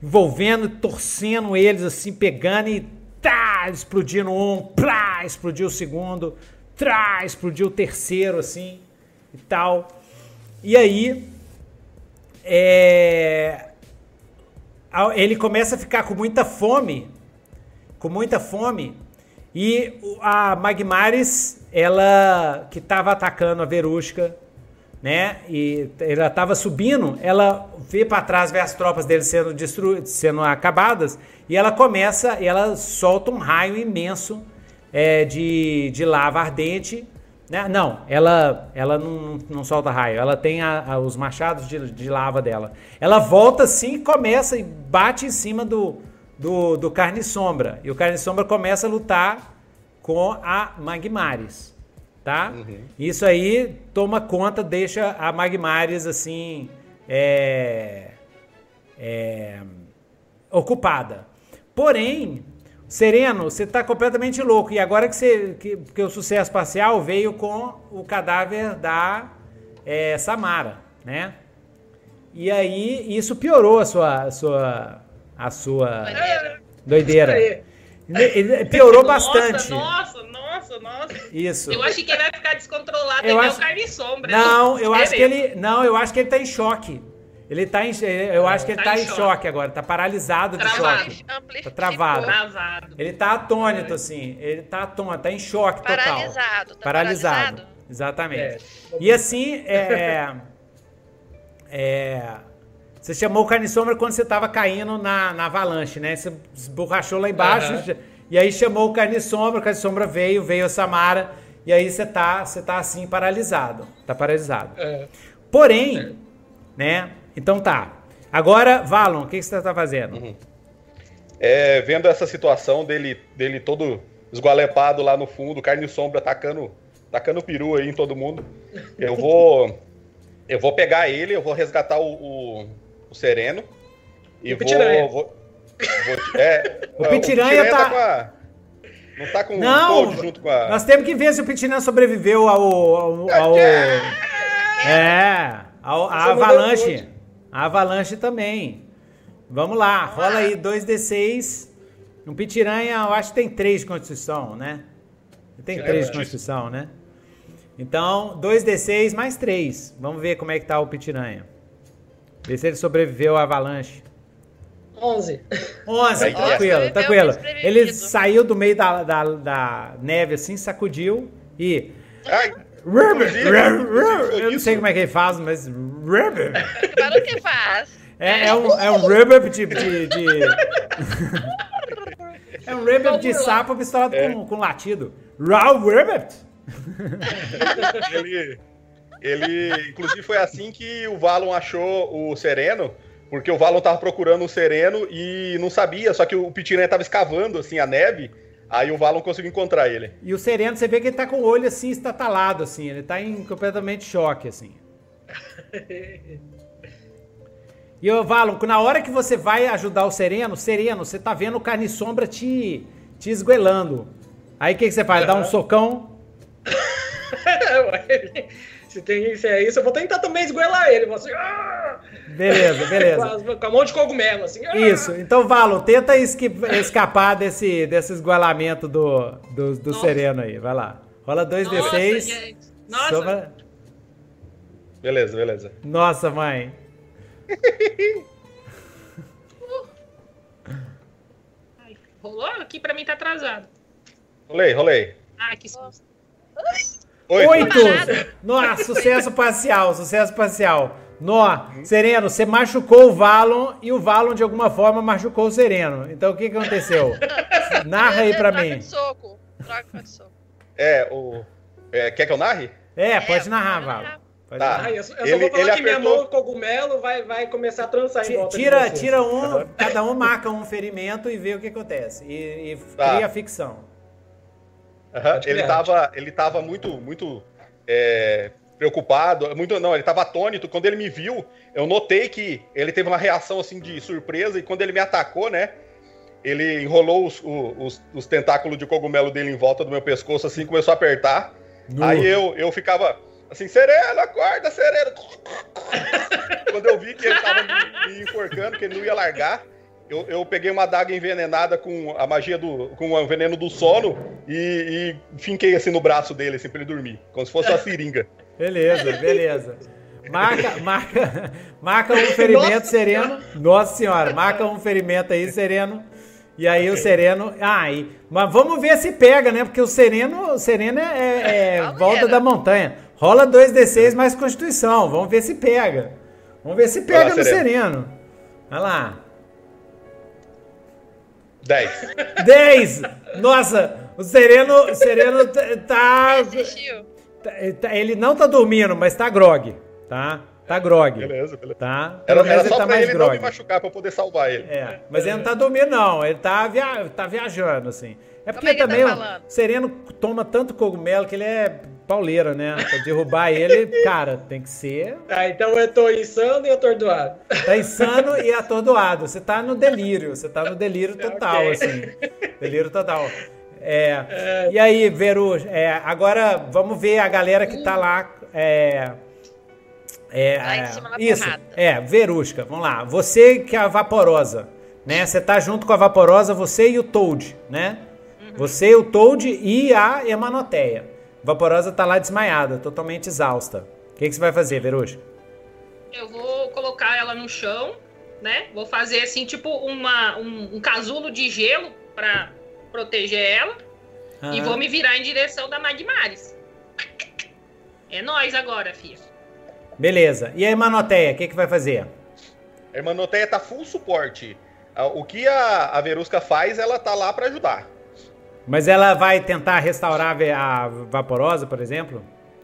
envolvendo, torcendo eles assim, pegando e tá, explodindo um, plá, explodiu o segundo, trá, explodiu o terceiro, assim, e tal. E aí, é, ele começa a ficar com muita fome, com muita fome, e a Magmares, ela que estava atacando a Verusca, né? E ela estava subindo, ela vê para trás, vê as tropas dele sendo destruídas, sendo acabadas, e ela começa, e ela solta um raio imenso é, de, de lava ardente. Né? Não, ela, ela não, não solta raio, ela tem a, a, os machados de, de lava dela. Ela volta assim, começa e bate em cima do, do, do Carne Sombra. E o Carne Sombra começa a lutar com a Magmares tá? Uhum. Isso aí toma conta, deixa a Magmares assim é, é, ocupada. Porém, Sereno, você tá completamente louco. E agora que, você, que, que o sucesso espacial veio com o cadáver da é, Samara, né? E aí isso piorou a sua, a sua, a sua doideira. Ele piorou nossa, bastante. Nossa, nossa, nossa. Isso. Eu acho que ele vai ficar descontrolado Eu e acho- o carne e sombra. Não, né? eu acho que ele, não, eu acho que ele tá em choque. Ele tá em, eu acho que ele Tá tá em choque. choque agora, tá paralisado de Travado. choque. Amplificou. Tá travado. Travado. Ele tá atônito assim, ele tá atônito, tá em choque total. Paralisado. Tá paralisado. paralisado? Exatamente. É. E assim, é, é, você chamou o carne sombra quando você tava caindo na, na avalanche, né? Você esborrachou lá embaixo, Aham. e aí chamou o carne sombra, o carne sombra veio, veio a Samara, e aí você tá, você tá assim paralisado. Tá paralisado. É. Porém, né? Então tá. Agora, Valon, o que, que você tá fazendo? É, vendo essa situação dele, dele todo esgualepado lá no fundo, carne sombra tacando, tacando peru aí em todo mundo. Eu vou. Eu vou pegar ele, eu vou resgatar o, o Sereno. E E o vou, Pitiranha? vou, vou- é, O Pitiranha tá- com a- não tá com Não, o Cold junto com a. Nós temos que ver se o Pitinã sobreviveu ao. ao, ao- é, ao, a avalanche. A avalanche também. Vamos lá, rola aí 2d6. Um pitiranha, eu acho que tem 3 de constituição, né? Tem É, 3 de constituição, né? Então, 2d6 mais 3. Vamos ver como é que tá o pitiranha. Ver se ele sobreviveu à avalanche. 11. 11, Aí, tranquilo, tranquilo. Ele saiu do meio da, da, da neve assim, sacudiu e. Ai, Eu não sei como é que ele faz, mas. Barulho que faz? É, é um, é um rubber de. de, de- é um rubber de sapo misturado com, com latido. Raw rubber? ele, ele, inclusive, foi assim que o Valon achou o Sereno, porque o Valon tava procurando o Sereno e não sabia, só que o Pitiranha tava escavando assim a neve, aí o Valon conseguiu encontrar ele. E o Sereno, você vê que ele tá com o olho assim, estatalado, assim. Ele tá em completamente choque, assim. E ô, Valon, na hora que você vai ajudar o Sereno, Sereno, você tá vendo o carne sombra te, te esguelando. Aí o que, que você faz? Dá um socão? se, tem, se é isso, eu vou tentar também esgoelar ele. Vou assim, ah! Beleza, com, beleza. com a mão de cogumelo, assim. ah! Isso. Então, Valon, tenta esqui- escapar desse, desse esguelamento do, do, do Nossa. Sereno aí. Vai lá. Rola Nossa, 2d6. gente. Nossa, Soma- Beleza, beleza. Nossa, mãe. Ai, rolou? Aqui pra mim tá atrasado. Rolei, rolei. Ah, que susto. Oito. Oito! Nossa, sucesso parcial, sucesso parcial. Nó, Sereno, você machucou o Valon e o Valon de alguma forma machucou o Sereno. Então o que que aconteceu? Narra aí pra Troca mim. de soco. Troca de soco. É, o. é, quer que eu narre? É, pode É, narrar, Valon. Pode Tá. narrar. Ai, eu só, eu só Ele- vou falar ele que minha apertou- mão cogumelo vai, vai começar a trançar em Ti- volta Tira, de vocês. tira um, cada um marca um ferimento e vê o que acontece. E, e Tá. cria ficção. Pode Ele criar. tava, ele tava muito, muito é, preocupado, muito não, ele tava atônito. Quando ele me viu, eu notei que ele teve uma reação assim de surpresa e quando ele me atacou, né? Ele enrolou os, os, os tentáculos de cogumelo dele em volta do meu pescoço, assim, começou a apertar. Nu. Aí eu, eu ficava assim, Sereno, acorda, Sereno. Quando eu vi que ele tava me, me enforcando, que ele não ia largar, eu, eu peguei uma adaga envenenada com a magia do. com o veneno do sono e, e finquei assim no braço dele, assim, pra ele dormir. Como se fosse uma seringa. Beleza, beleza. Marca, marca, marca um ferimento sereno. Nossa senhora, marca um ferimento aí, sereno. E aí o sereno. Ah, e, mas vamos ver se pega, né? Porque o sereno, o sereno é, é- é Galera. volta da montanha. Rola 2d6 mais constituição. Vamos ver se pega. Vamos ver se pega lá, no Sereno. sereno. Vai lá. 10. 10! Nossa, o sereno, o sereno tá- tá. Resistiu. tá- Ele não tá dormindo, mas tá grog. Tá? Tá grog. Beleza, beleza. Tá? Era, era só ele tá pra ele não me grog. machucar, pra eu poder salvar ele. É, mas ele não tá dormindo, não. Ele tá, via... tá viajando, assim. É porque é tá também o falando? Sereno toma tanto cogumelo que ele é pauleira, né? Pra derrubar ele, cara, tem que ser. Ah, então eu tô insano e atordoado. Tá insano e atordoado. Você tá no delírio. Você tá no delírio total, okay. assim. Delírio total. É, é. E aí, Veru, é, agora vamos ver a galera que tá lá. É, é, lá em cima isso, porrada. é, Verusca, vamos lá. Você que é a Vaporosa, né? Você tá junto com a Vaporosa, você e o Toad, né? Uhum. Você, o Toad e a Emanoteia. Vaporosa tá lá desmaiada, totalmente exausta. O que, que você vai fazer, Verusca? Eu vou colocar ela no chão, né? Vou fazer assim, tipo uma, um, um casulo de gelo para proteger ela. Uhum. E vou me virar em direção da Magmares. É nós agora, filho. Beleza. E a Hermanoteia, o que, que vai fazer? A Hermanoteia tá full suporte. O que a, a Verusca faz, ela tá lá para ajudar. Mas ela vai tentar restaurar a Vaporosa, por exemplo?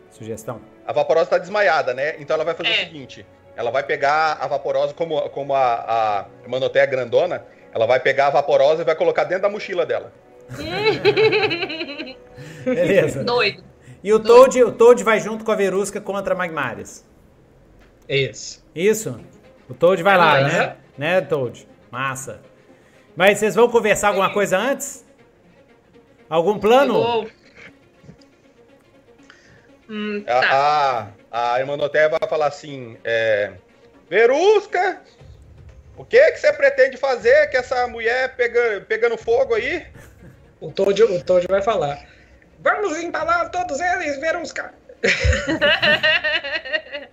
Sugestão. A Vaporosa tá desmaiada, né? Então ela vai fazer é. o seguinte: ela vai pegar a Vaporosa, como, como a, a Hermanoteia grandona, ela vai pegar a Vaporosa e vai colocar dentro da mochila dela. Beleza. Doido. E o Toad, o Toad vai junto com a Verusca contra a Magmares. Isso. Isso. O Toad vai lá, né? Né, Toad? Massa. Mas vocês vão conversar alguma coisa antes? Algum plano? Hum, tá. A, a, a Hermanoteia vai falar assim: é, Verusca, o que que você pretende fazer com essa mulher pega, pegando fogo aí? O Toad, o Toad vai falar: Vamos embalar todos eles, Verusca.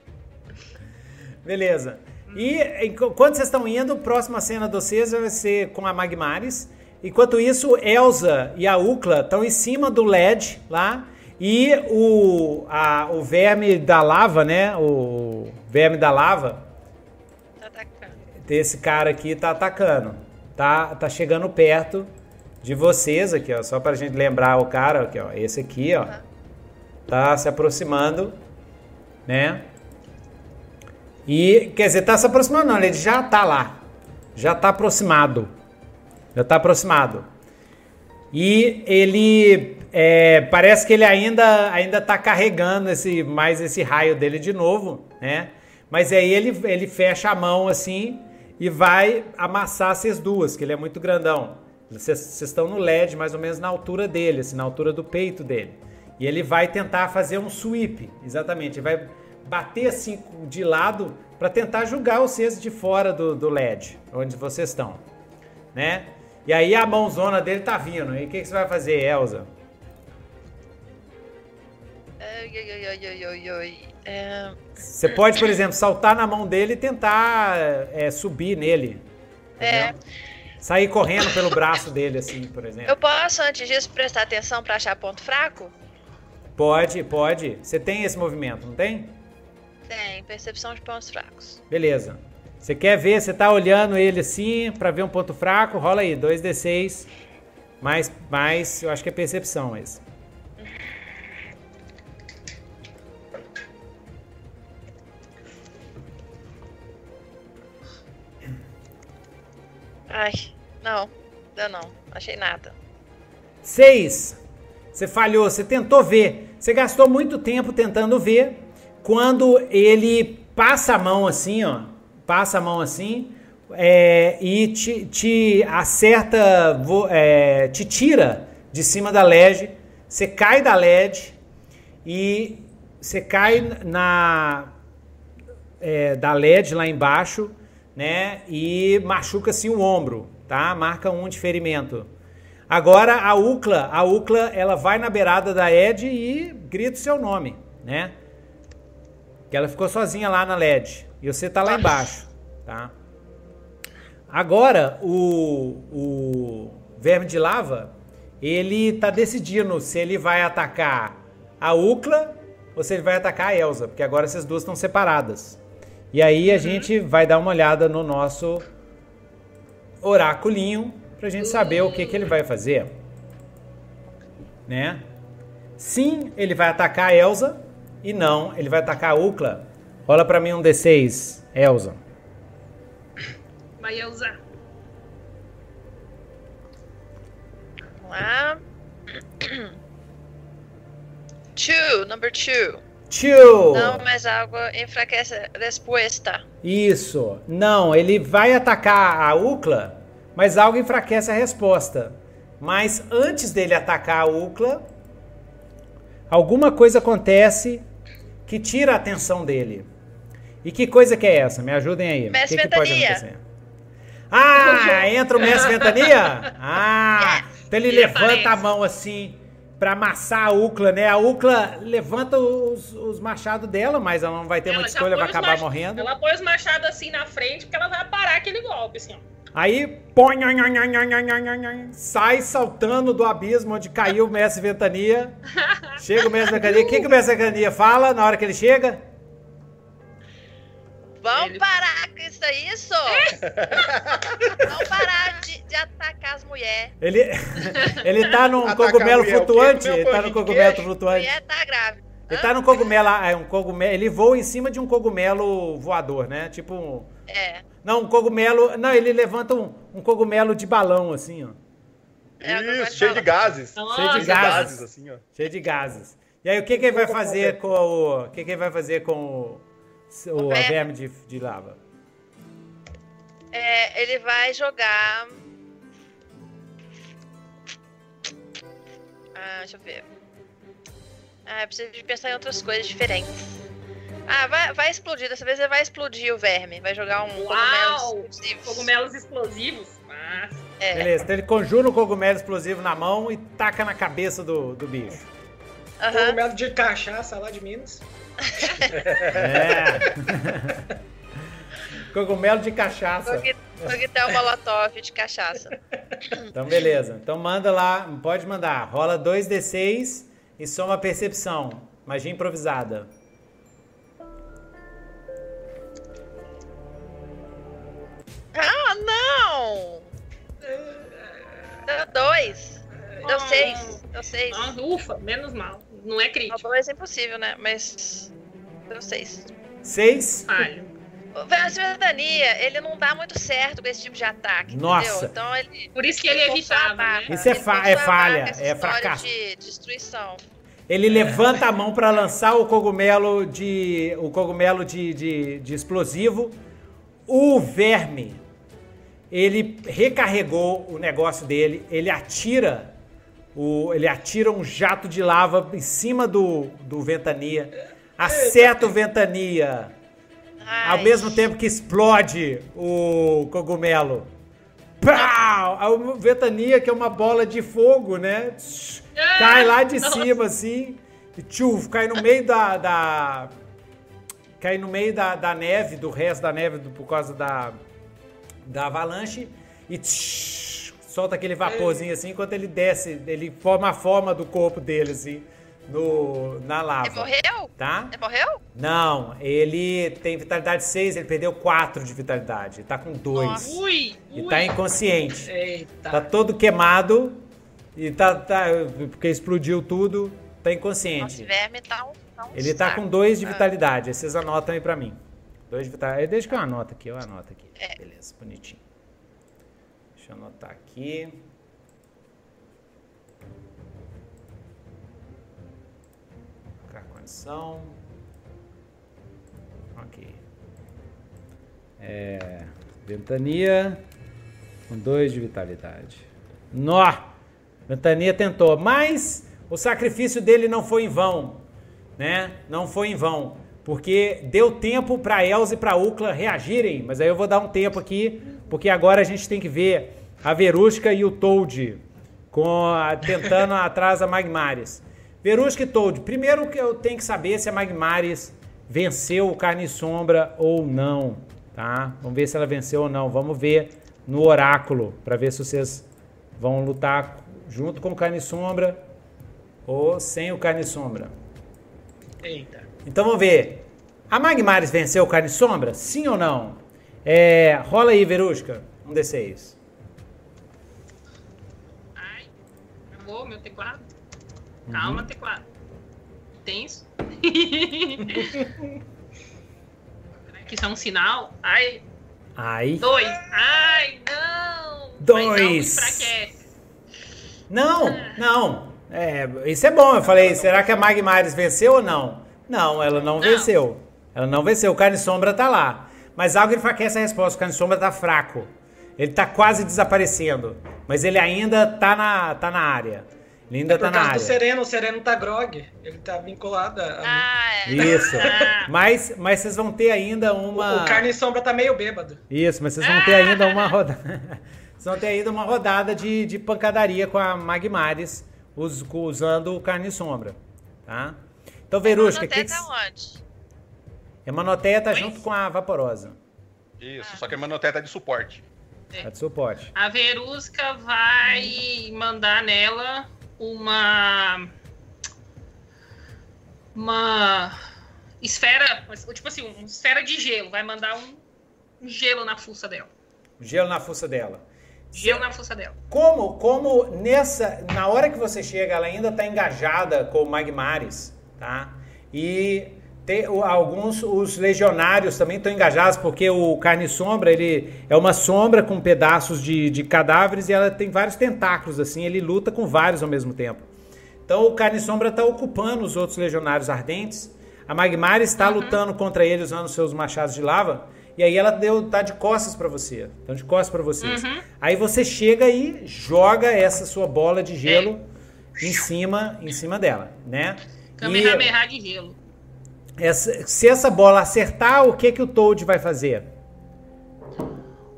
Beleza. E enquanto vocês estão indo, a próxima cena de vocês vai ser com a Magmares. Enquanto isso, Elsa e a Ucla estão em cima do LED lá. E o, a, o verme da lava, né? O verme da lava. Tá atacando. Esse cara aqui tá atacando. Tá, tá chegando perto de vocês aqui, ó. Só pra gente lembrar o cara, aqui, ó. Esse aqui, ó. Tá se aproximando, né? E, quer dizer, tá se aproximando, não, ele já tá lá. Já tá aproximado. Já tá aproximado. E ele é, parece que ele ainda ainda tá carregando esse mais esse raio dele de novo, né? Mas aí ele, ele fecha a mão assim e vai amassar essas duas, que ele é muito grandão. Vocês estão no LED mais ou menos na altura dele, assim, na altura do peito dele. E ele vai tentar fazer um sweep, exatamente. Ele vai bater assim de lado para tentar julgar vocês de fora do, do LED, onde vocês estão, né? E aí a mãozona dele tá vindo. E o que, que, você vai fazer, Elza? É... Você pode, por exemplo, saltar na mão dele e tentar é, subir nele. É. Sair correndo pelo braço dele, assim, por exemplo. Eu posso, antes disso, prestar atenção para achar ponto fraco? Pode, pode. Você tem esse movimento, não tem? Tem, percepção de pontos fracos. Beleza. Você quer ver, você tá olhando ele assim para ver um ponto fraco, rola aí, 2d6. Mais, mais, eu acho que é percepção esse. Ai, não, deu não, achei nada. Seis. Você falhou, você tentou ver. Você gastou muito tempo tentando ver quando ele passa a mão assim, ó, passa a mão assim é, e te, te acerta, é, te tira de cima da LED, você cai da LED e você cai na é, da LED lá embaixo, né? E machuca-se o ombro, tá? Marca um de ferimento. Agora a Ucla, a Ucla, ela vai na beirada da Ed e grita o seu nome, né? Que ela ficou sozinha lá na LED. E você tá lá embaixo, tá? Agora, o, o verme de lava, ele tá decidindo se ele vai atacar a Ucla ou se ele vai atacar a Elsa, porque agora essas duas estão separadas. E aí a uhum. gente vai dar uma olhada no nosso oráculinho pra gente saber o que, que ele vai fazer. Né? Sim, ele vai atacar a Elsa. E não, ele vai atacar a Ucla. Rola pra mim um D6, Elza. Vai, Elza. Vamos lá. Two. number two. Two. Não, mas algo enfraquece a resposta. Isso. Não, ele vai atacar a Ucla, mas algo enfraquece a resposta. Mas antes dele atacar a Ucla, alguma coisa acontece que tira a atenção dele. E que coisa que é essa? Me ajudem aí. Mestre que, que pode Ventania. acontecer? Ah, entra o Mestre Ventania? Ah, então ele Ele levanta aparece. a mão assim pra amassar a Ucla, né? A Ucla levanta os, os machados dela, mas ela não vai ter Ela muita escolha, vai acabar mach- morrendo. Ela põe os machados assim na frente porque ela vai parar aquele golpe, assim, ó. Aí põe, sai saltando do abismo onde caiu o mestre Ventania. Chega o mestre Ventania. O que, que o mestre Ventania fala na hora que ele chega? Vão ele... parar com isso aí, parar de, de, atacar as mulheres. Ele, ele tá num atacar cogumelo flutuante. Tá tá ele tá num cogumelo flutuante. Tá. Ele tá num cogumelo, um cogumelo. Ele voa em cima de um cogumelo voador, né? Tipo um é. Não, um cogumelo. Não, ele levanta um, um cogumelo de balão, assim, ó. É o Isso, cheio de gases. Cheio de Nossa, gases. assim, ó. Cheio de gases. E aí, o que, que ele vai fazer com o. O que, que ele vai fazer com o. o a verme. verme de, de lava? É, ele vai jogar. Ah, deixa eu ver. Ah, eu preciso de pensar em outras coisas diferentes. Ah, vai, vai explodir. Dessa vez ele vai explodir o verme. Vai jogar um Uau! cogumelo explosivo. Cogumelos explosivos. Mas... É. Beleza, então ele conjura o cogumelo explosivo na mão e taca na cabeça do, do bicho. Aham. Cogumelo de cachaça lá de Minas. É. Cogumelo de cachaça. Coque- Coquetel molotov de cachaça. Então, beleza. Então, manda lá, pode mandar. Rola 2d6 e soma a percepção. Magia improvisada. Ah, não! Deu dois. Deu Ah. seis. Deu seis. Nossa, ufa, menos mal. Não é Não, crítico. dois é impossível, né? Mas. Deu seis. 6. Falho. O Cidadania, ele não dá muito certo com esse tipo de ataque. Nossa. Entendeu? Então ele. Por isso que ele a evitava, barra. né? Isso é Ele fa- é a falha, barra é fracasso. de destruição. Ele levanta a mão para lançar o cogumelo de o cogumelo de, de, de explosivo. O verme, ele recarregou o negócio dele. Ele atira o, ele atira um jato de lava em cima do, do ventania. Acerta o ventania. Ao Ai, mesmo tempo que explode o cogumelo. Pau! A ventania, que é uma bola de fogo, né? Cai lá de Nossa. cima, assim. E tchuf, cai no meio da. da- cai no meio da, da neve, do resto da neve, do- por causa da, da avalanche. E tsh, solta aquele vaporzinho assim, enquanto ele desce, ele forma a forma do corpo dele, assim, no, na lava. Ele morreu? Tá? Ele morreu? Não, ele tem vitalidade 6, ele perdeu 4 de vitalidade. Tá com 2. Nossa. Ui, E ui. tá inconsciente. Eita. Tá todo queimado. E tá, tá. Porque explodiu tudo. Tá Nossa, inconsciente. esse verme tá um. Tá um Ele tá saco. com 2 de Ah. vitalidade. Vocês anotam aí pra mim. 2 de vitalidade. Deixa que eu anoto aqui, eu anoto aqui. É. Beleza, bonitinho. Deixa eu anotar aqui. Colocar condição. Ok. É. Ventania. Com 2 de vitalidade. Nó! Ventania tentou, mas o sacrifício dele não foi em vão, né? Não foi em vão, porque deu tempo para Elza e para Ucla reagirem, mas aí eu vou dar um tempo aqui, porque agora a gente tem que ver a Verusca e o Toad com a- tentando atrás da Magmares. Verusca e Toad, primeiro que eu tenho que saber se a Magmares venceu o Carne e Sombra ou não, tá? Vamos ver se ela venceu ou não. Vamos ver no oráculo para ver se vocês vão lutar junto com o Carne e Sombra ou sem o Carne e Sombra. Eita. Então vamos ver. A Magmares venceu o Carne e Sombra? Sim ou não? É, rola aí, Verusca. Um D6. Ai, acabou meu teclado? Uhum. Calma, teclado. Tenso. que isso é um sinal. Ai, Ai. dois. Ai, não. Dois. Não. Não, não. É, isso é bom. Eu falei, será que a Magmares venceu ou não? Não, ela não, não. venceu. Ela não venceu. O Carne Sombra tá lá. Mas algo enfraquece a resposta. O Carne Sombra tá fraco. Ele tá quase desaparecendo. Mas ele ainda tá na, tá na área. Ele ainda é tá na área. do Sereno, o Sereno tá grog. Ele tá vinculado a. Ah, é. Isso. mas, mas vocês vão ter ainda uma. O Carne Sombra tá meio bêbado. Isso, mas vocês vão ter ainda uma rodada. vocês vão ter ainda uma rodada de, de pancadaria com a Magmares us, usando o Carne Sombra. Tá? Então, Verusca, o que. que... Onde? Emanoteia tá junto com a Vaporosa. Isso, só que a Emanoteia tá de suporte. É. Tá de suporte. A Verusca vai mandar nela uma. Uma esfera, tipo assim, uma esfera de gelo. Vai mandar um, um gelo na fuça dela. Gelo na fuça dela. Gelo na fuça dela. Como, como nessa, na hora que você chega, ela ainda está engajada com o Magmares, tá? E tem, alguns, os legionários também estão engajados, porque o Carne Sombra, ele é uma sombra com pedaços de, de cadáveres e ela tem vários tentáculos, assim, ele luta com vários ao mesmo tempo. Então o Carne Sombra está ocupando os outros legionários ardentes. A Magmar está uhum. lutando contra ele usando seus machados de lava. E aí ela deu, tá de costas para você. Então de costas para vocês. Uhum. Aí você chega e joga essa sua bola de gelo é. em cima, em cima dela, né? Kamehameha de gelo. Essa, se essa bola acertar, o que que o Toad vai fazer?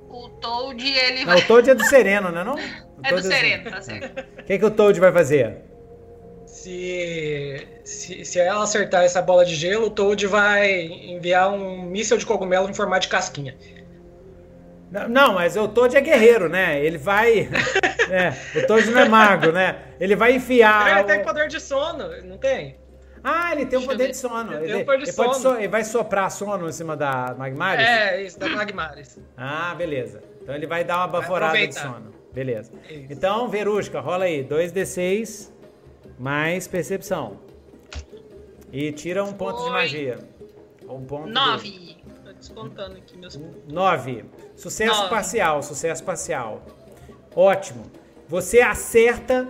O Toad, ele vai... Não, o Toad é do Sereno, né não? é do Sereno, tá certo. O que que o Toad vai fazer? Se, se, se ela acertar essa bola de gelo, o Toad vai enviar um míssil de cogumelo em formato de casquinha. Não, não, mas o Toad é guerreiro, né? Ele vai. é, o Toad não é mago, né? Ele vai enfiar. Ele tem poder de sono, não tem? Ah, ele tem um poder de sono. Ele, ele, ele, sono. So, ele, vai soprar sono em cima da Magmaris? É, isso, da Magmaris. Ah, beleza. Então ele vai dar uma baforada de sono. Beleza. Isso. Então, Verusca, rola aí. 2d6 mais percepção. E tira um ponto Foi. de magia. Um ponto 9. Tô descontando aqui meus pontos. 9. Sucesso Nove. parcial, sucesso parcial. Ótimo. Você acerta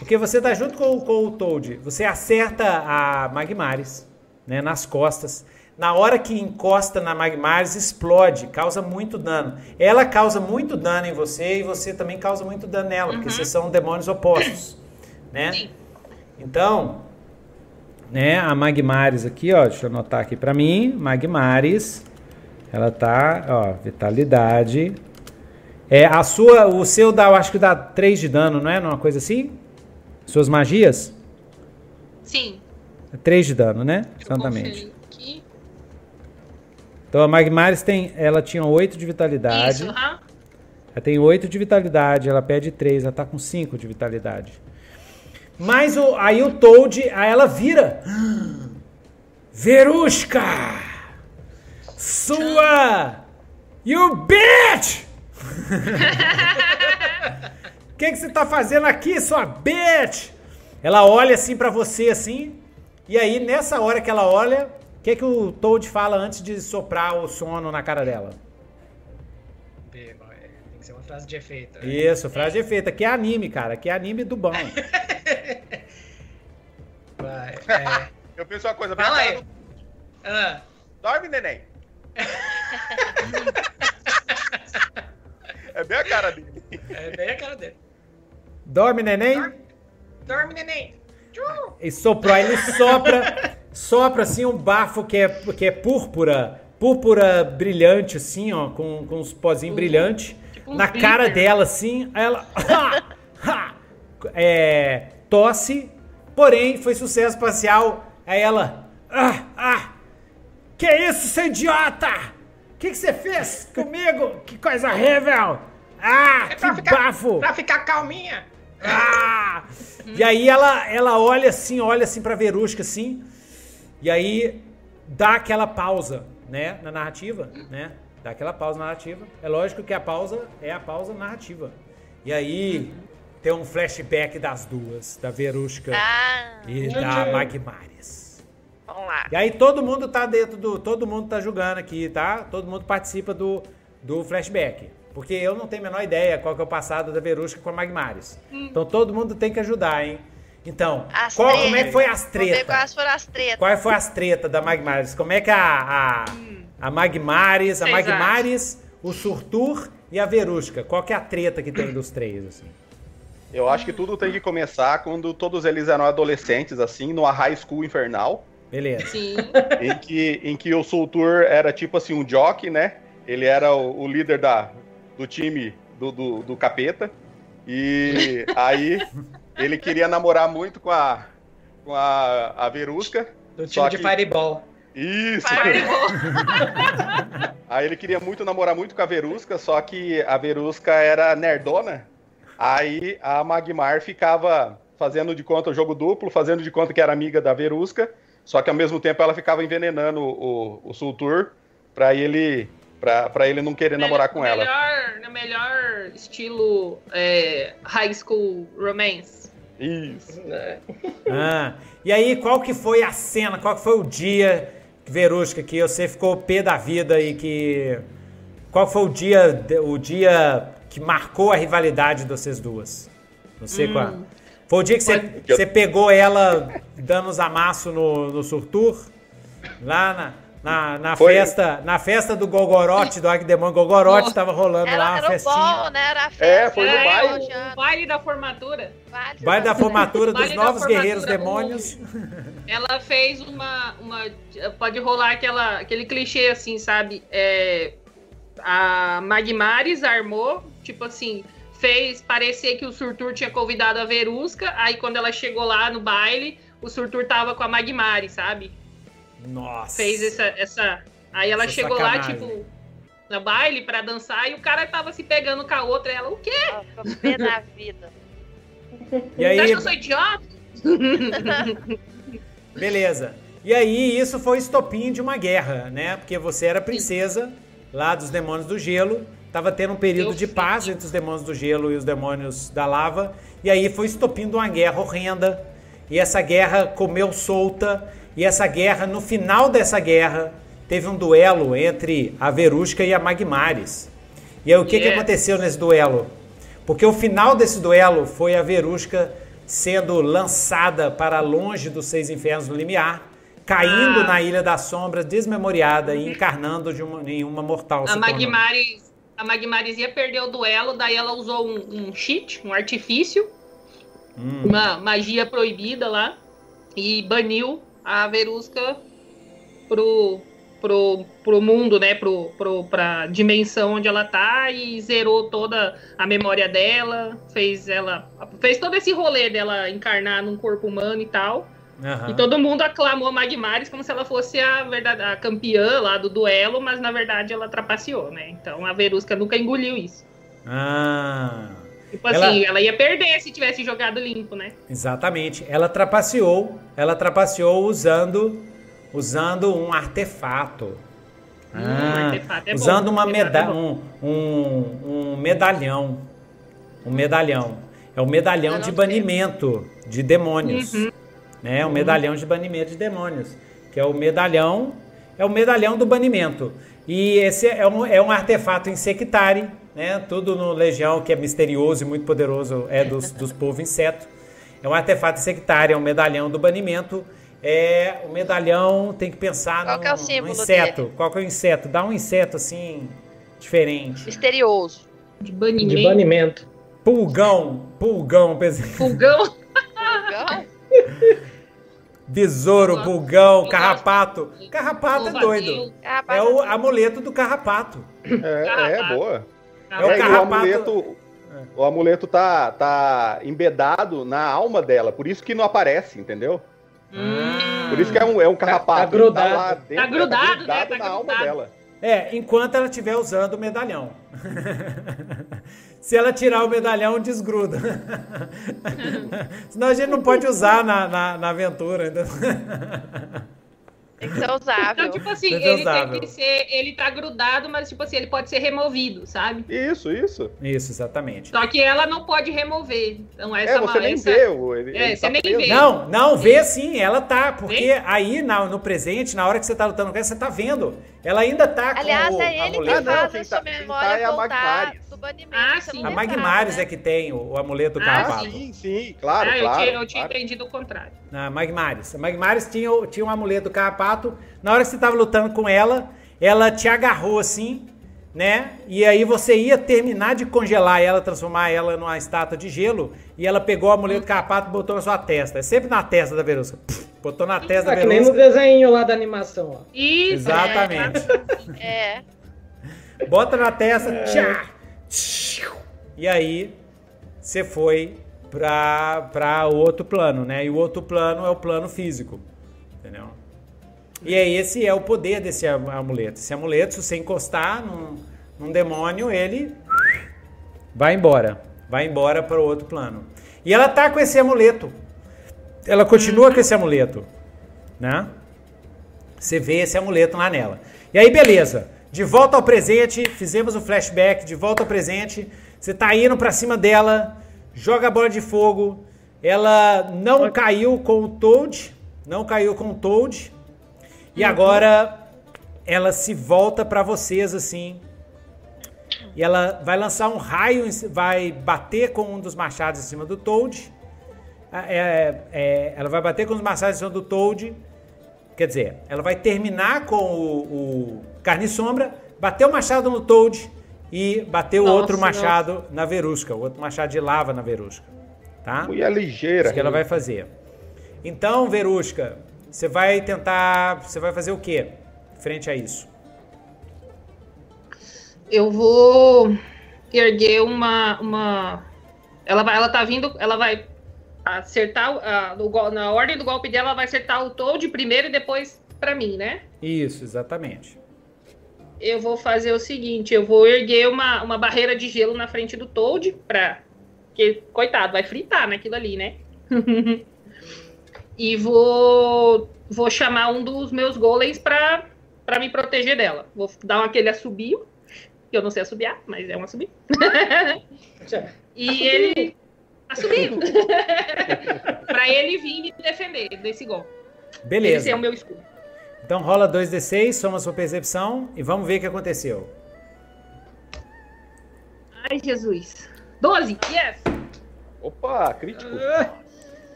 porque você tá junto com, com o Toad, você acerta a Magmares, né, nas costas. Na hora que encosta na Magmares, explode, causa muito dano. Ela causa muito dano em você e você também causa muito dano nela, uhum. porque vocês são demônios opostos, né? Sim. Então, né, a Magmares aqui, ó, deixa eu anotar aqui para mim, Magmares, ela tá, ó, vitalidade. É, a sua, o seu dá, eu acho que dá 3 de dano, não é? Uma coisa assim? Suas magias? Sim. É 3 de dano, né? Exatamente. Então a Magmaris tem. Ela tinha 8 de vitalidade. Isso, uhum. Ela tem 8 de vitalidade, ela pede 3, ela tá com 5 de vitalidade. Mas o, aí o Toad, aí ela vira. Verusca! Sua! You bitch! que, que você tá fazendo aqui, sua bitch? Ela olha assim para você assim, e aí nessa hora que ela olha, o que, que o Toad fala antes de soprar o sono na cara dela? Tem que ser uma frase de efeito. Né? Isso, frase de efeito. Aqui é anime, cara. Aqui é anime do bom. Vai, é... Eu penso uma coisa. Fala aí. Do... Ah. Dorme, neném. é bem a cara dele. É bem a cara dele. Dorme, neném? Dorme, dorme neném. E soprou, ele sopra, sopra assim um bafo que é, que é púrpura, púrpura brilhante assim, ó, com, com uns pozinhos brilhantes. Tipo um na glitter. cara dela assim, ela é, tosse, porém foi sucesso espacial. Aí ela, ah, ah, que isso, seu idiota? O que, que você fez comigo? Que coisa horrível! Ah, é que ficar, bafo! Pra ficar calminha. Ah! E aí ela, ela olha assim, olha assim pra Verusca assim, e aí dá aquela pausa, né, na narrativa, né? Dá aquela pausa narrativa. É lógico que a pausa é a pausa narrativa. E aí tem um flashback das duas, da Verusca ah, e da Magmares. Vamos lá. E aí todo mundo tá dentro do, todo mundo tá jogando aqui, tá? Todo mundo participa do do flashback. Porque eu não tenho a menor ideia qual que é o passado da Verusca com a Magmares. Hum. Então todo mundo tem que ajudar, hein? Então, As qual, como é que foi as tretas? quais foram as tretas. Quais foi as tretas da Magmares? Como é que a, a, a Magmares, a Magmares, o Surtur e a Verusca, qual que é a treta que tem dos três, assim? Eu acho que tudo tem que começar quando todos eles eram adolescentes, assim, numa high school infernal, Beleza. Sim. em que, em que o Sultur era tipo assim um jockey, né? Ele era o, o líder da, do time do, do, do capeta. E aí ele queria namorar muito com a, com a, a Verusca. Do time de que- Fireball. Isso! Fireball. Aí ele queria muito namorar muito com a Verusca, só que a Verusca era nerdona. Aí a Magmar ficava fazendo de conta o jogo duplo, fazendo de conta que era amiga da Verusca, só que ao mesmo tempo ela ficava envenenando o, o Sultur pra ele, pra, pra ele não querer namorar com ela. Melhor, no melhor estilo é, high school romance. Isso. né? Ah, e aí, qual que foi a cena, qual que foi o dia, Verusca, que você ficou pé da vida e que... Qual foi o dia, o dia que marcou a rivalidade de vocês duas? Você com a... Foi o dia que você, Foi- você pegou ela dando os amassos no, no Surtur? Lá na, na, na Foi- festa, na festa do Gogorote, do Agdemon Gogorote, tava rolando lá Era, uma era o festinha. bom, né? Era a festa. É, foi no É, baile. o, baile da formatura. Vale, Baile da formatura dos Baile novos formatura, guerreiros demônios. Ela fez uma, uma. Pode rolar aquela, aquele clichê assim, sabe? É, a Magmares armou, tipo assim, fez parecer que o Surtur tinha convidado a Verusca. Aí quando ela chegou lá no baile, o Surtur tava com a Magmares, sabe? Nossa. Fez essa. essa... Aí ela Essa chegou lá, sacanagem. tipo, no baile pra dançar e o cara tava se pegando com a outra. Ela, o quê? Ficou pé da vida. E Você acha aí, que eu sou idiota? beleza. E aí, isso foi estopim de uma guerra, né? Porque você era princesa lá dos demônios do gelo. Tava tendo um período de paz entre os demônios do gelo e os demônios da lava. E aí foi estopim de uma guerra horrenda. E essa guerra comeu solta. E essa guerra, no final dessa guerra, teve um duelo entre a Verusca e a Magmares. E aí, o que, que Yeah. aconteceu nesse duelo? Porque o final desse duelo foi a Verusca sendo lançada para longe dos seis infernos do limiar, caindo Ah. na Ilha das Sombras, desmemoriada e encarnando de uma, em uma mortal. A. Magmares, a Magmares ia perder o duelo, daí ela usou um, um cheat, um artifício, Hum. uma magia proibida lá, e baniu a Verusca pro, pro, pro mundo, né? Pro, pro, pra dimensão onde ela tá e zerou toda a memória dela, fez ela. fez todo esse rolê dela encarnar num corpo humano e tal. Aham. E todo mundo aclamou a Magmares como se ela fosse a, verdade, a campeã lá do duelo, mas na verdade ela trapaceou, né? Então a Verusca nunca engoliu isso. Ah, Tipo Ela- assim, ela ia perder se tivesse jogado limpo, né? exatamente. Ela trapaceou, ela trapaceou usando, usando um artefato. Hum, Ah, artefato é bom, usando uma artefato meda é bom. um, um, um medalhão. Um medalhão. É o medalhão de sei. banimento de demônios. Uhum. Né? O medalhão de banimento de demônios. Que é o medalhão. É o medalhão do banimento. E esse é um, é um artefato insectare, né? Tudo no Legião, que é misterioso e muito poderoso, é dos, dos povos inseto. É um artefato insectare, é um medalhão do banimento. É o medalhão tem que pensar Qual no, que é o no símbolo inseto. dele? Qual que é o inseto? Dá um inseto assim diferente. Misterioso. De De banimento. banimento. Pulgão, pulgão, pensei- Fulgão. Pulgão? besouro, pulgão, carrapato. Carrapato é doido. É o amuleto do carrapato. É, é boa. É o É, o carrapato. amuleto, o amuleto tá, tá embedado na alma dela, por isso que não aparece, entendeu? Hum. Por isso que é um, é um carrapato. tá grudado. ele lá dentro, Tá grudado, né? grudado Tá na alma grudado. dela. É, enquanto ela estiver usando o medalhão. Se ela tirar o medalhão, desgruda. Senão a gente não pode usar na, na, na aventura. entendeu? Tem que ser usável. Então, tipo assim, é ele usável. tem que ser. Ele tá grudado, mas, tipo assim, ele pode ser removido, sabe? Isso, isso. Isso, exatamente. Só que ela não pode remover. Então, essa É, você uma- nem essa- vê. Ele, É, ele você tá nem preso. vê. Não, não, vê sim, ela tá. Porque Vê? aí na- no presente, na hora que você tá lutando com ela, você tá vendo Ela ainda tá com Aliás, o é ele amuleto. que faz Ah, não, a sua tá- tá memória é a voltar Magmares. do banimento. Ah, sim. A Magmares né? é que tem o, o amuleto do Ah, carrapato. Sim, sim, claro, ah, eu claro. tinha, eu tinha claro. entendido o contrário. A Magmares. A Magmares tinha, o- tinha um amuleto do carrapato. Na hora que você tava lutando com ela, ela te agarrou assim, né? E aí você ia terminar de congelar ela, transformar ela numa estátua de gelo. E ela pegou o amuleto do carrapato e botou na sua testa. É sempre na testa da Verusca. Botou na testa Ah, da que nem no Verusca. desenho lá da animação, ó. Isso, Exatamente. É. Bota na testa, tchá, tchiu. e aí você foi pra, pra outro plano, né? E o outro plano é o plano físico, entendeu? E aí esse é o poder desse am- amuleto. Esse amuleto, se você encostar num, num demônio, ele vai embora. Vai embora para o outro plano. E ela tá com esse amuleto. Ela continua com esse amuleto, né? Você vê esse amuleto lá nela. E aí, beleza. De volta ao presente, fizemos o flashback, de volta ao presente. Você tá indo pra cima dela, joga a bola de fogo. Ela não caiu com o Toad, não caiu com o Toad. E agora ela se volta pra vocês assim. E ela vai lançar um raio, vai bater com um dos machados em cima do Toad. Ah, é- é, ela vai bater com os machados em cima do Toad. Quer dizer, ela vai terminar com o, o Carne e Sombra, bater o machado no Toad e bater o Nossa, outro machado na Verusca, o outro machado de lava na Verusca. Tá? Mulher ligeira. Isso que ela vai fazer. Então, Verusca, você vai tentar. Você vai fazer o quê? Frente a isso. Eu vou erguer uma. uma... Ela, vai, ela tá vindo. Ela vai acertar. a- no na ordem do golpe dela, ela vai acertar o Toad primeiro e depois pra mim, né? Isso, exatamente. Eu vou fazer o seguinte: eu vou erguer uma, uma barreira de gelo na frente do Toad pra. Que, coitado, vai fritar naquilo ali, né? e vou. Vou chamar um dos meus golems pra, pra me proteger dela. Vou dar aquele assobio. Que eu não sei assobiar, mas é um assobio. E ele. Assobio. pra ele vir me defender desse golpe. Beleza. Esse é o meu escudo. Então rola 2d6, soma sua percepção e vamos ver o que aconteceu. Ai, Jesus. 12, yes! Opa, crítico.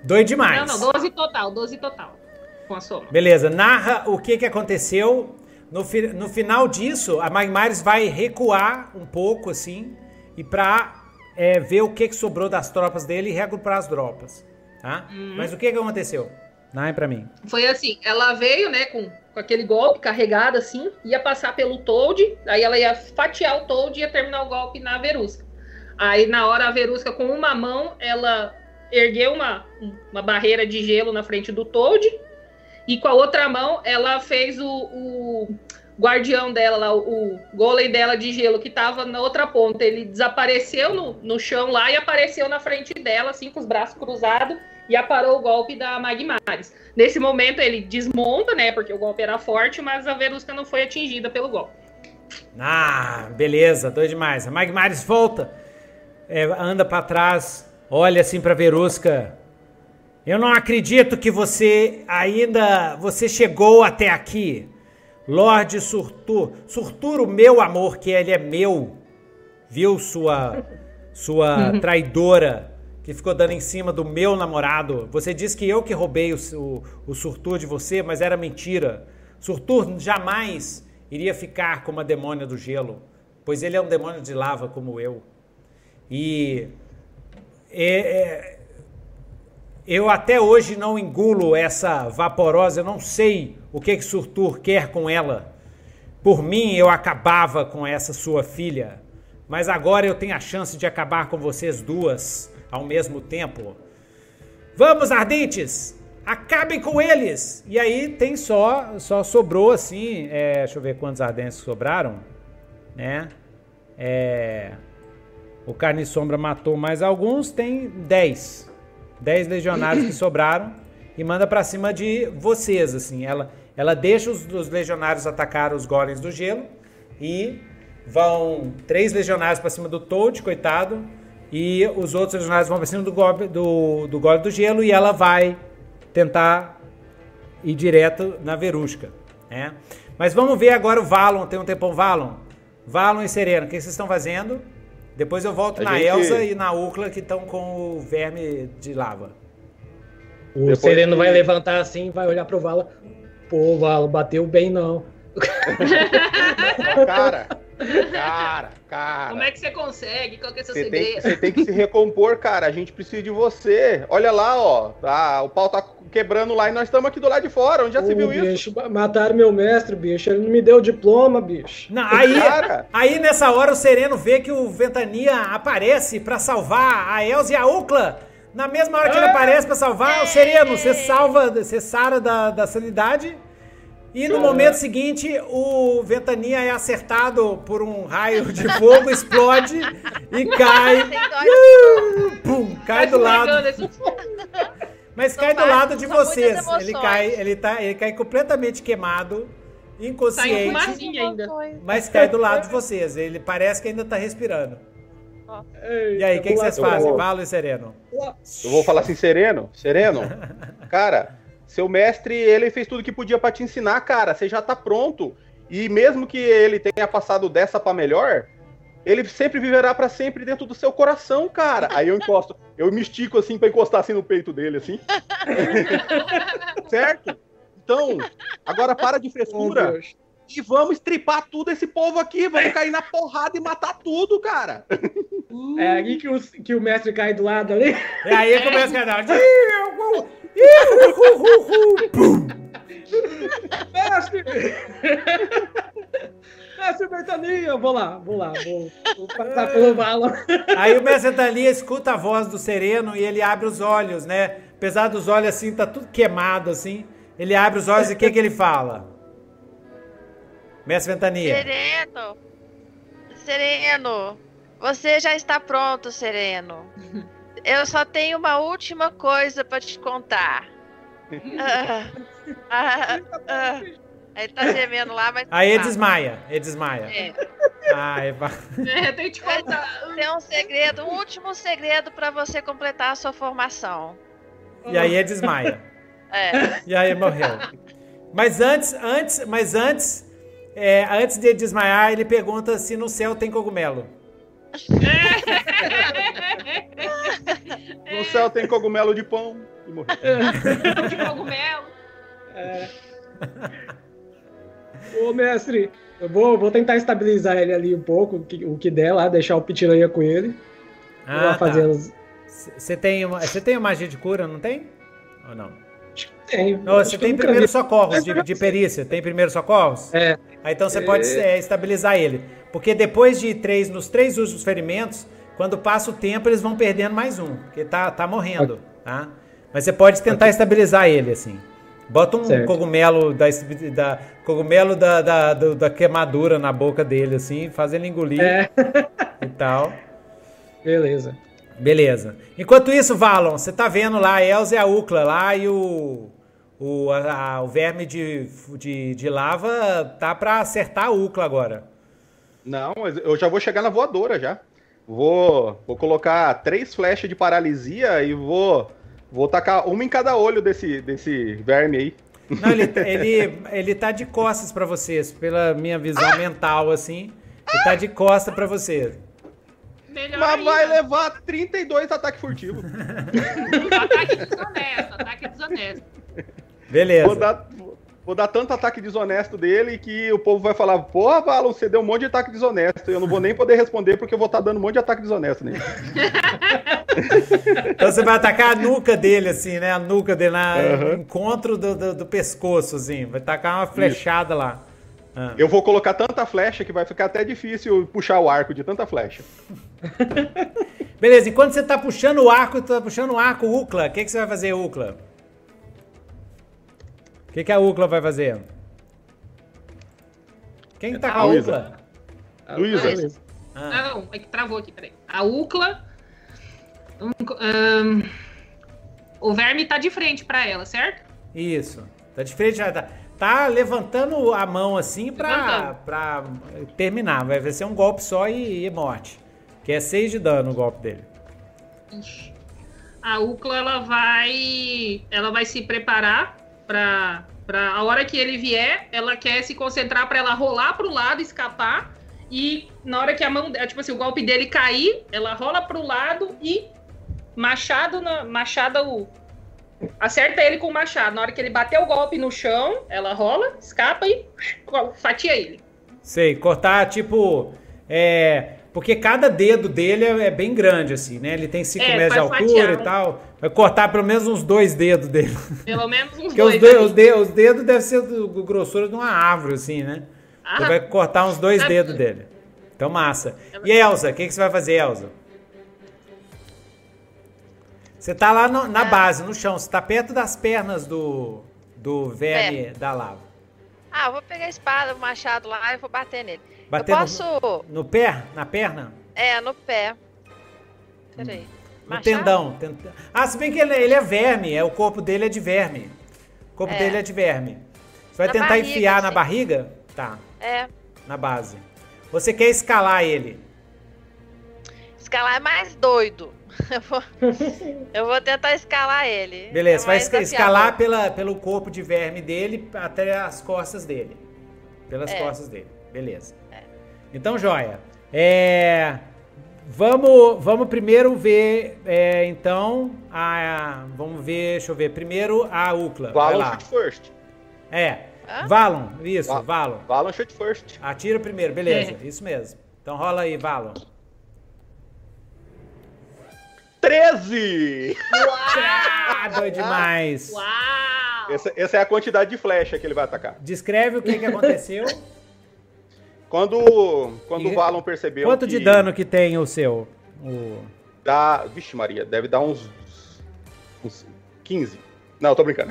Dois demais. Não, não, 12 total, 12 total. Com a soma. Beleza, narra o que, que aconteceu. No, fi- no final disso, a Magmares vai recuar um pouco, assim, e pra é, ver o que, que sobrou das tropas dele e reagrupar as tropas, tá? Mas o que, que aconteceu? Narra pra mim. Foi assim, ela veio, né, com, com aquele golpe carregado assim, ia passar pelo Toad, aí ela ia fatiar o Toad e ia terminar o golpe na Verusca. Aí na hora a Verusca com uma mão, ela ergueu uma, uma barreira de gelo na frente do Toad, e com a outra mão ela fez o, o guardião dela, o, golem dela de gelo que tava na outra ponta. Ele desapareceu no, no chão lá e apareceu na frente dela, assim, com os braços cruzados, e aparou o golpe da Magmares. Nesse momento ele desmonta, né? Porque o golpe era forte, mas a Verusca não foi atingida pelo golpe. Ah, beleza, dois demais. A Magmares volta, é, anda pra trás, olha assim pra Verusca. Eu não acredito que você ainda. Você chegou até aqui. Lorde Surtur. Surturo, meu amor, que ele é meu. Viu sua. Sua traidora que ficou dando em cima do meu namorado. Você disse que eu que roubei o, o, o Surtur de você, mas era mentira. Surtur jamais iria ficar como a demônia do gelo, pois ele é um demônio de lava como eu. E é, é, eu até hoje não engulo essa vaporosa, eu não sei o que, que Surtur quer com ela. Por mim, eu acabava com essa sua filha, mas agora eu tenho a chance de acabar com vocês duas ao mesmo tempo. Vamos, ardentes! Acabem com eles! E aí tem só, só sobrou assim, é, deixa eu ver quantos ardentes sobraram, né? É, o Carne Sombra matou mais alguns, tem 10. 10 legionários que sobraram e manda pra cima de vocês, assim. Ela, ela deixa os, os legionários atacar os golems do gelo e vão três legionários pra cima do Toad, coitado, e os outros legionários vão pra cima do golpe do, do golem do gelo e ela vai tentar ir direto na Verusca, né? Mas vamos ver agora o Valon. Tem um tempão Valon? Valon e Sereno, o que vocês estão fazendo? Depois eu volto a na gente... Elsa e na Ucla que estão com o verme de lava. O Depois Sereno que... vai levantar assim, vai olhar pro Vala. Pô, Vala, bateu bem não. cara, cara, cara. Como é que você consegue? Qual que é seu você segredo? Tem, você tem que se recompor, cara. A gente precisa de você. Olha lá, ó. Tá, o pau tá quebrando lá e nós estamos aqui do lado de fora. Onde já Ô, se viu bicho, isso? Mataram meu mestre, bicho. Ele não me deu diploma, bicho. Não, aí, aí nessa hora o Sereno vê que o Ventania aparece para salvar a Elza e a Ucla. Na mesma hora que ele aparece para salvar, o Sereno, você salva, você sara da, da sanidade. E no momento seguinte, o Ventania é acertado por um raio de fogo, explode e cai. Pum, cai do lado. Mas cai do lado de vocês. Ele cai, ele, tá, ele cai completamente queimado, inconsciente. Mas cai do lado de vocês. Ele parece que ainda tá respirando. E aí, o que, que, vocês fazem? Valo e Sereno? Eu vou falar assim, Sereno, Sereno, cara, seu mestre, ele fez tudo que podia para te ensinar, cara, você já tá pronto. E mesmo que ele tenha passado dessa para melhor, ele sempre viverá para sempre dentro do seu coração, cara. Aí eu encosto, eu me estico assim para encostar assim no peito dele, assim. certo? Então, agora para de frescura. Oh, e vamos estripar tudo esse povo aqui, vamos cair na porrada e matar tudo, cara. É aí que o, que o mestre cai do lado ali. É aí que começa a dar. mestre! Mestre Bertania! Vou lá, vou lá, vou, vou passar pelo bala. Aí o mestre Bertania escuta a voz do sereno e ele abre os olhos, né? Apesar dos olhos assim, tá tudo queimado assim. Ele abre os olhos e o que, que ele fala? Mestre Ventania. Sereno! Sereno! Você já está pronto, Sereno. Eu só tenho uma última coisa para te contar. Ah, ah, ah, ele tá gemendo lá, mas. Aí ele desmaia. Ele desmaia. É. Ah, é... é, tem que te contar. Tem um segredo, um último segredo para você completar a sua formação. E aí ele desmaia. É. E aí morreu. Mas antes, antes, mas antes, é, antes de desmaiar, ele pergunta se no céu tem cogumelo. no céu tem cogumelo de pão. de cogumelo. É. Ô, mestre, eu vou, vou tentar estabilizar ele ali um pouco, o que, o que der lá, deixar o pitiranha com ele. Ah, Você tá. tem, uma, tem uma magia de cura, não tem? Ou não? Tenho. você tem primeiro socorros de, de, perícia? Tem primeiro socorros? É. Aí, então você é. pode é, estabilizar ele. Porque depois de três, nos três últimos ferimentos, quando passa o tempo, eles vão perdendo mais um. Porque tá, tá morrendo, tá? Mas você pode tentar estabilizar ele, assim. Bota um certo. cogumelo da, da cogumelo da, da, da, queimadura na boca dele, assim, faz ele engolir é. e tal. Beleza. Beleza. Enquanto isso, Valon, você tá vendo lá a Elza e a Ucla lá e o, o, a, o verme de, de, de lava tá para acertar a Ucla agora. Não, mas eu já vou chegar na voadora já. Vou, vou colocar três flechas de paralisia e vou, vou tacar uma em cada olho desse, desse verme aí. Não, ele, ele, ele tá de costas para vocês, pela minha visão ah! mental, assim. Ele tá de costas para vocês. Melhor Mas ainda. vai levar 32 ataques furtivos. ataque desonesto, ataque desonesto. Beleza. Vou dar, vou dar tanto ataque desonesto dele que o povo vai falar: Porra, Valon, você deu um monte de ataque desonesto. Eu não vou nem poder responder porque eu vou estar tá dando um monte de ataque desonesto nele. então você vai atacar a nuca dele, assim, né? A nuca dele, na uhum. encontro do, do, do, pescoço, assim. Vai tacar uma flechada Isso. lá. Ah. Eu vou colocar tanta flecha que vai ficar até difícil puxar o arco de tanta flecha. Beleza, enquanto você tá puxando o arco, tá puxando o arco, Ucla, o que, que você vai fazer, Ucla? O que, que a Ucla vai fazer? Quem tá com a Ucla? Luísa. Ah. Não, é que travou aqui, peraí. A Ucla. Um, um, o verme tá de frente pra ela, certo? Isso. Tá de frente, tá tá levantando a mão assim pra, pra terminar. Vai ser um golpe só e, e morte. Que é 6 de dano o golpe dele. A Ucla ela vai. Ela vai se preparar pra, Pra a hora que ele vier, ela quer se concentrar para ela rolar pro lado, escapar. E na hora que a mão, tipo assim, o golpe dele cair, ela rola pro lado e machado na machada o acerta ele com o machado. Na hora que ele bater o golpe no chão, ela rola, escapa e fatia ele. Sei, cortar tipo é, porque cada dedo dele é, é, bem grande, assim, né? Ele tem 5 é, metros de altura fatiar, e tal. Vai cortar pelo menos uns dois dedos dele. Pelo menos uns Porque dois. Os, dedos, os, dedos, os dedos devem ser do, do grossura de uma árvore, assim, né? Ah, você vai cortar uns dois dedos dele. Então, massa. E Elza, o que, que você vai fazer, Elza? Você tá lá no, na é. base, no chão. Você tá perto das pernas do, do verme da lava. Ah, eu vou pegar a espada, o machado lá e vou bater nele. Bater eu posso... no, no pé? Na perna? É, no pé. Peraí. No tendão, Ah, se bem que ele, ele, é verme, é, o corpo dele é de verme. O corpo é. dele é de verme. Você vai na tentar barriga, enfiar na barriga? Tá. É. Na base. Você quer escalar ele? Escalar é mais doido. Eu vou, eu vou tentar escalar ele. Beleza, é vai escalar pela, pelo corpo de verme dele até as costas dele. Pelas é. costas dele. Beleza. É. Então, joia. É, vamos, vamos primeiro ver, é, então, a, vamos ver, deixa eu ver. Primeiro a Ucla. Valon shoot first. É. Hã? Valon, isso, Va Valon. Valon shoot first. Atira primeiro, beleza, isso mesmo. Então rola aí, Valon. 13! Uau! Doido demais! Uau! Essa, essa, é a quantidade de flecha que ele vai atacar. Descreve o que, que aconteceu. Quando quando e... o Valon percebeu. Quanto de dano que tem o seu? O... Dá. Vixe, Maria, deve dar uns. uns 15. Não, tô brincando.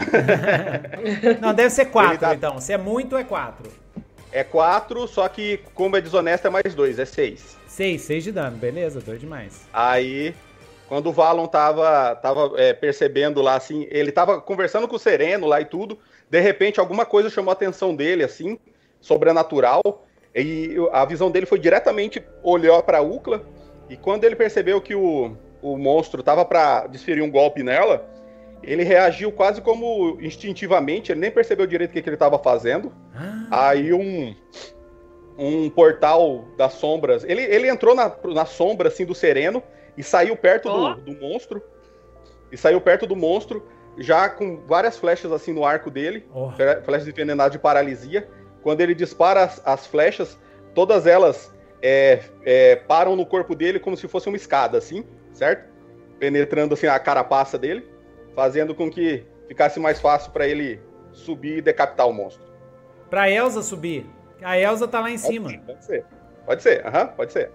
Não, deve ser 4 dá... então. Se é muito, é 4. É 4, só que como é desonesto é mais 2, é 6. 6, 6 de dano, beleza, doido demais. Aí quando o Valon tava, tava é, percebendo lá, assim, ele tava conversando com o Sereno lá e tudo, de repente alguma coisa chamou a atenção dele, assim, sobrenatural, e a visão dele foi diretamente olhar para Ucla, e quando ele percebeu que o, o monstro tava para desferir um golpe nela, ele reagiu quase como instintivamente, ele nem percebeu direito o que, que ele estava fazendo. Ah. Aí um, um portal das sombras, ele, ele entrou na, na sombra assim do Sereno, e saiu perto oh. do, do, monstro. E saiu perto do monstro, já com várias flechas assim no arco dele, oh. flechas envenenadas de paralisia. Quando ele dispara as, as flechas, todas elas é, é, param no corpo dele como se fosse uma escada, assim, certo? Penetrando assim a carapaça dele, fazendo com que ficasse mais fácil para ele subir e decapitar o monstro. Pra Elsa subir. A Elsa tá lá em pode cima. Ser, pode ser. Pode ser, aham, uhum, pode ser.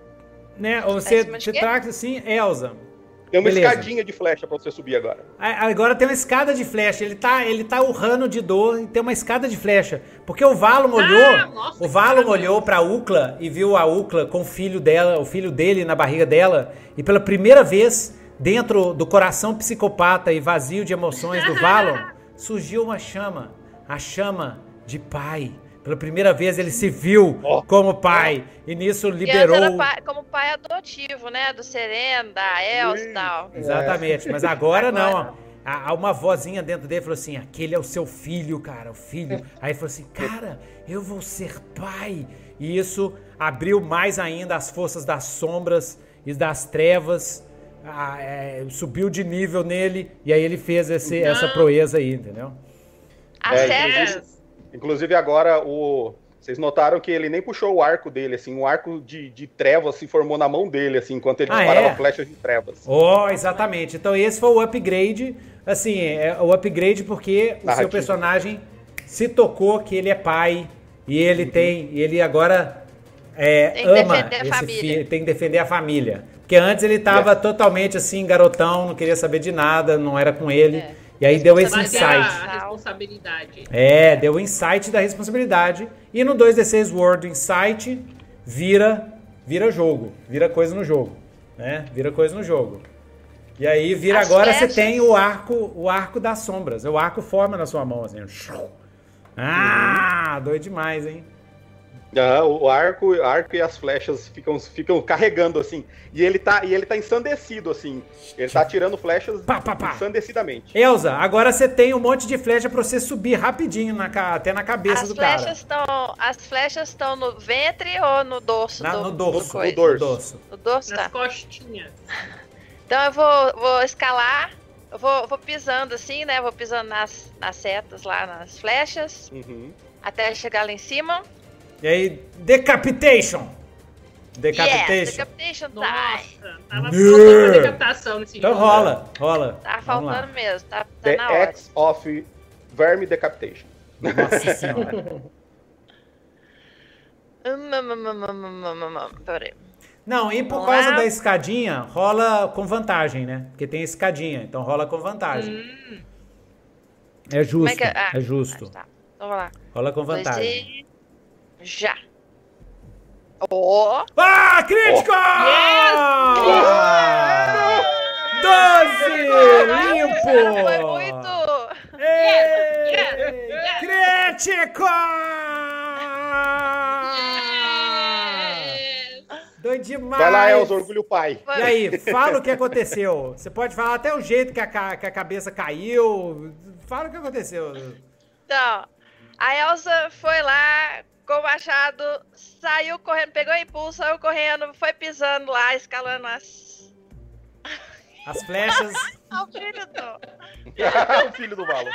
Né? Você, você traz assim, Elsa. Tem uma Beleza. escadinha de flecha para você subir agora. Agora tem uma escada de flecha. Ele tá, ele tá urrando de dor e tem uma escada de flecha. Porque o Valon olhou, ah, nossa, o Valon olhou para Ucla e viu a Ucla com o filho dela, o filho dele na barriga dela, e pela primeira vez dentro do coração psicopata e vazio de emoções do Valon, surgiu uma chama, a chama de pai. Pela primeira vez ele se viu oh. como pai. E nisso liberou. Pai, como pai adotivo, né? Do Sereno, da Elsa e tal. Exatamente. Mas agora, agora... não. Há uma vozinha dentro dele falou assim: aquele é o seu filho, cara, o filho. Aí ele falou assim: cara, eu vou ser pai. E isso abriu mais ainda as forças das sombras e das trevas. Ah, é, subiu de nível nele. E aí ele fez esse, essa proeza aí, entendeu? A é, sério? Inclusive agora o vocês notaram que ele nem puxou o arco dele, assim, o arco de, de trevas se formou na mão dele, assim, enquanto ele ah, disparava é? flechas de trevas. Oh, exatamente. Então esse foi o upgrade, assim, é o upgrade porque Narrativo. o seu personagem se tocou que ele é pai e ele uhum. tem, e ele agora é, tem ama esse filho, tem que defender a família. Porque antes ele estava totalmente assim, garotão, não queria saber de nada, não era com ele. É. E aí deu esse insight. A responsabilidade. É, deu o insight da responsabilidade. E no 2D6 World, o insight vira vira jogo, vira coisa no jogo, né? Vira coisa no jogo. E aí vira As agora flechas. você tem o arco, o arco das sombras. O arco forma na sua mão assim. Ah, doido demais, hein? Uhum, o arco, o arco e as flechas ficam, ficam carregando assim. E ele tá, e ele tá ensandecido assim. Ele tá tirando flechas pá, pá, pá. ensandecidamente. Elza, agora você tem um monte de flecha para você subir rapidinho na, até na cabeça as do flechas cara. Tão, as flechas estão no ventre ou no dorso? Na, do, no dorso. No dorso. No dorso, Nas tá. costinhas. Então eu vou, vou escalar. Eu vou, vou pisando assim, né? Vou pisando nas, nas setas lá, nas flechas. Uhum. Até chegar lá em cima. E aí, Decapitation! Decapitation. Yes, decapitation Nossa, tava faltando decapitação nesse então jogo. Então rola, rola. Tá faltando mesmo, tá, tá The na hora. X of Verme Decapitation. Nossa senhora. Peraí. Não, e por causa da escadinha, rola com vantagem, né? Porque tem escadinha, então rola com vantagem. Hum. É justo, é, que... ah, é, justo. Tá. Então, lá. Rola com vantagem. Já. Oh. Ah, crítico! Oh. Yes! Doze! Limpo! Foi muito! Yes, yes, yes. Crítico! Doido demais! Vai lá, Elza, orgulho pai. E aí, fala o que aconteceu. Você pode falar até o jeito que a, que a cabeça caiu. Fala o que aconteceu. Então, a Elsa foi lá com o machado, saiu correndo, pegou impulso, saiu correndo, foi pisando lá, escalando as. As flechas. o filho do. o filho do Valo.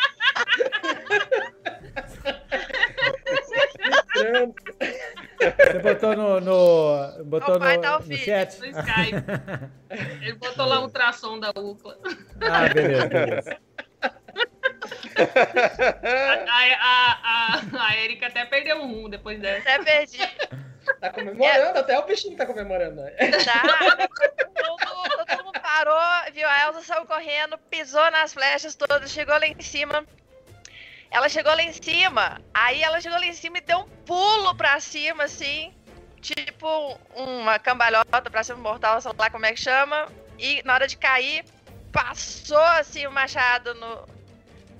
Você botou no. no botou no, tá no chat? No Skype. Ele botou lá um tração da UCLA. Ah, beleza, beleza a, a, a, a Erika até perdeu um rumo depois dessa. Até perdi. Tá comemorando, é. até o bichinho tá comemorando. Tá. todo, todo mundo parou, viu? A Elsa saiu correndo, pisou nas flechas todas, chegou lá em cima. Ela chegou lá em cima, aí ela chegou lá em cima e deu um pulo pra cima, assim. Tipo uma cambalhota pra cima, mortal, sei lá como é que chama. E na hora de cair, passou assim o machado no,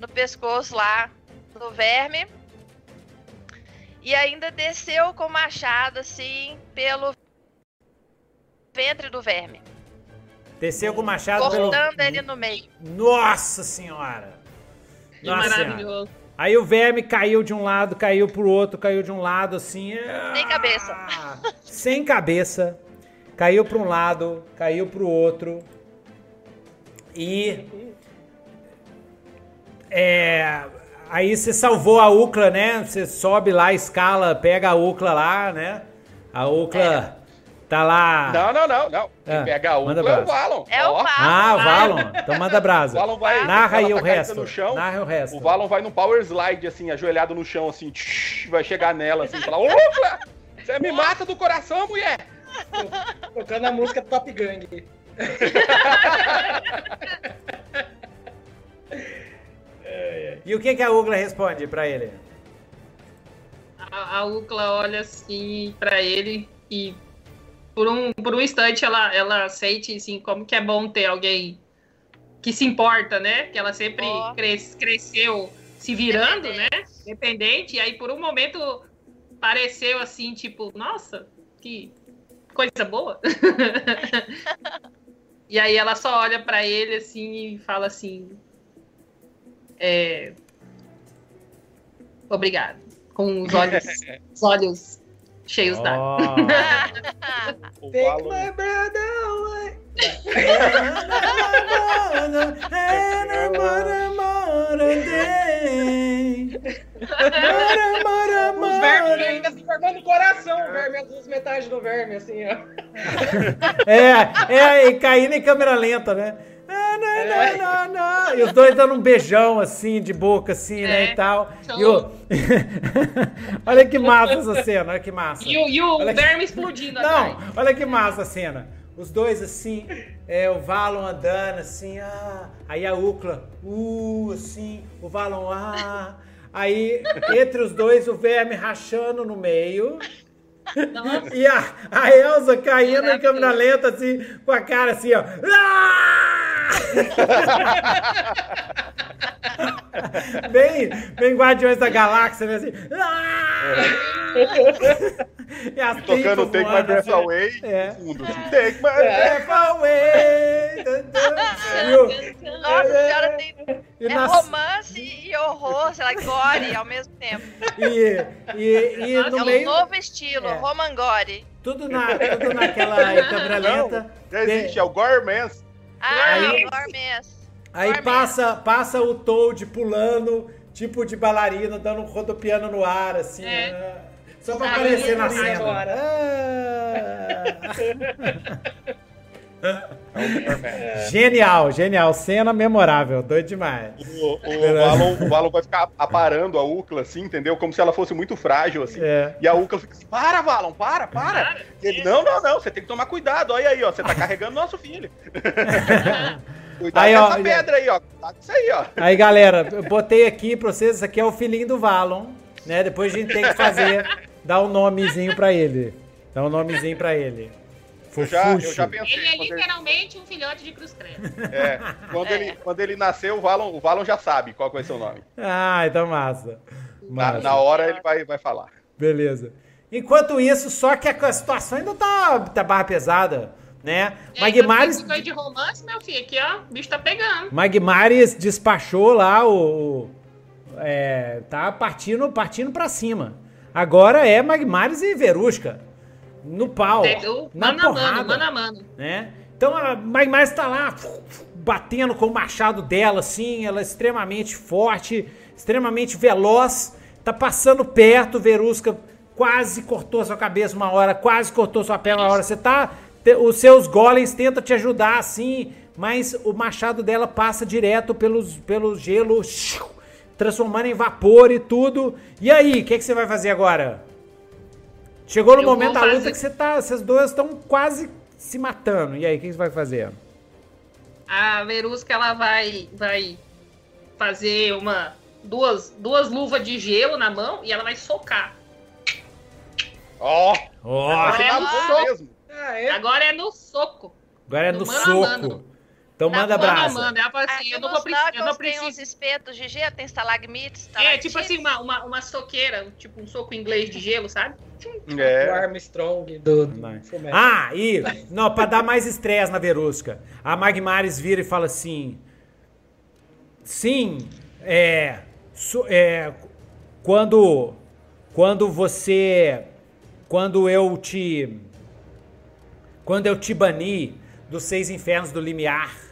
no pescoço lá do verme. E ainda desceu com o machado assim pelo ventre do verme. Desceu com o machado cortando pelo... ele no meio. Nossa senhora! Que Nossa maravilhoso. Senhora. Aí o verme caiu de um lado, caiu pro outro, caiu de um lado assim. Sem cabeça. Sem cabeça. Caiu para um lado, caiu pro outro. E é, aí você salvou a UCLA, né? Você sobe lá, escala, pega a UCLA lá, né? A UCLA é. tá lá. Não, não, não, não. Quem ah, pega a UCLA é o Valon. É o Valon. Ah, o Valon. Então manda brasa. O Valon vai, Narra aí tá o resto. No chão, Narra o resto. O Valon vai num power slide, assim, ajoelhado no chão, assim, tsh, vai chegar nela, assim, e falar: UCLA! Você me mata do coração, mulher! Tocando a música Top Gang. E o que, que a Ugla responde para ele? A, a Ugla olha assim para ele e por um, por um instante ela, ela sente assim, como que é bom ter alguém que se importa, né? Que ela sempre oh. cres, cresceu se virando, né? Dependente. E aí por um momento pareceu assim, tipo, nossa, que coisa boa. e aí ela só olha para ele assim e fala assim: é... Obrigado. Com os olhos, os olhos cheios oh. d'água. Take my brother away. Os vermes ainda se formando no coração, o verme, as duas metades do verme, assim, ó. É, é, e caindo em câmera lenta, né? Não, não, não. E os dois dando um beijão assim, de boca, assim, é. né? E tal. E o... olha que massa essa cena, olha que massa. E o, e o verme que... explodindo Não, atrás. olha que massa a cena. Os dois assim, é, o Valon andando assim, ah, aí a Ucla, uh, assim, o Valon, ah. Aí, entre os dois, o verme rachando no meio. Nossa. E a, a Elsa caindo em câmera lenta, assim, com a cara assim, ó. Bem, bem Guardiões da Galáxia, né? Assim. Ah! e, e tocando Take My Breath assim. Away é. fundo. Assim, take My é. Breath Away. Nossa senhora, tem e é nas... romance e horror, sei lá, gore ao mesmo tempo. E, e, e Nossa, no é meio... um novo estilo, é. Roman Gore. Tudo, na, tudo naquela câmera lenta. Não, existe, é o Gormans. Ah, aí, Gormans. Aí passa, passa o Toad pulando, tipo de bailarina, dando um rodopiano no ar, assim. É. Né? Só pra aparecer na cena. Ah. É genial, genial. Cena memorável, doido demais. O, o, Valon, o Valon vai ficar aparando a Ucla, assim, entendeu? Como se ela fosse muito frágil, assim. É. E a Ucla fica assim, para, Valon, para, para. ele, não, não, não, você tem que tomar cuidado. Olha aí, ó, você tá carregando nosso filho. Cuidado aí, com essa pedra aí, ó. Cuidado com isso aí, ó. Aí, galera, eu botei aqui pra vocês, isso aqui é o filhinho do Valon, né? Depois a gente tem que fazer, dar um nomezinho pra ele. Dar um nomezinho pra ele. Eu já, eu já pensei. Ele é literalmente ele... um filhote de cruz credo. É, quando, é. Ele, quando ele nasceu, o Valon, o Valon já sabe qual vai ser o nome. Ah, então massa. massa. Na, na hora ele vai, vai falar. Beleza. Enquanto isso, só que a situação ainda tá, tá barra pesada, né? É, Magmares... Então de romance, meu filho, aqui ó, o bicho tá pegando. Magmares despachou lá o... É, tá partindo, partindo pra cima. Agora é Magmares e Verusca no pau. É, na mano porrada, a mano, mano a mano. Né? Então a Maimais está lá batendo com o machado dela, assim, ela é extremamente forte, extremamente veloz, tá passando perto, Verusca quase cortou sua cabeça uma hora, quase cortou sua perna uma hora. Você tá. Os seus golems tentam te ajudar assim, mas o machado dela passa direto pelos, pelo gelo, transformando em vapor e tudo. E aí, o que, que você vai fazer agora? Chegou no eu momento da luta que você tá, vocês dois estão quase se matando. E aí, o que você vai fazer? A Verusca ela vai vai fazer uma duas duas luvas de gelo na mão e ela vai socar. Ó, oh, oh. agora, é no soco. Ah, é? agora é no soco. Agora é no, no soco. Então na manda brasa. Manda, ela fala assim, eu não, vou, eu não preciso. Tem uns espetos de gelo, tem estalagmites, É, tipo assim, uma, uma, uma soqueira, tipo um soco inglês de gelo, sabe? É. O Armstrong do, do Ah, e não, para dar mais estresse na Verusca. A Magmares vira e fala assim: Sim, é, so, é quando quando você quando eu te quando eu te bani dos seis infernos do limiar,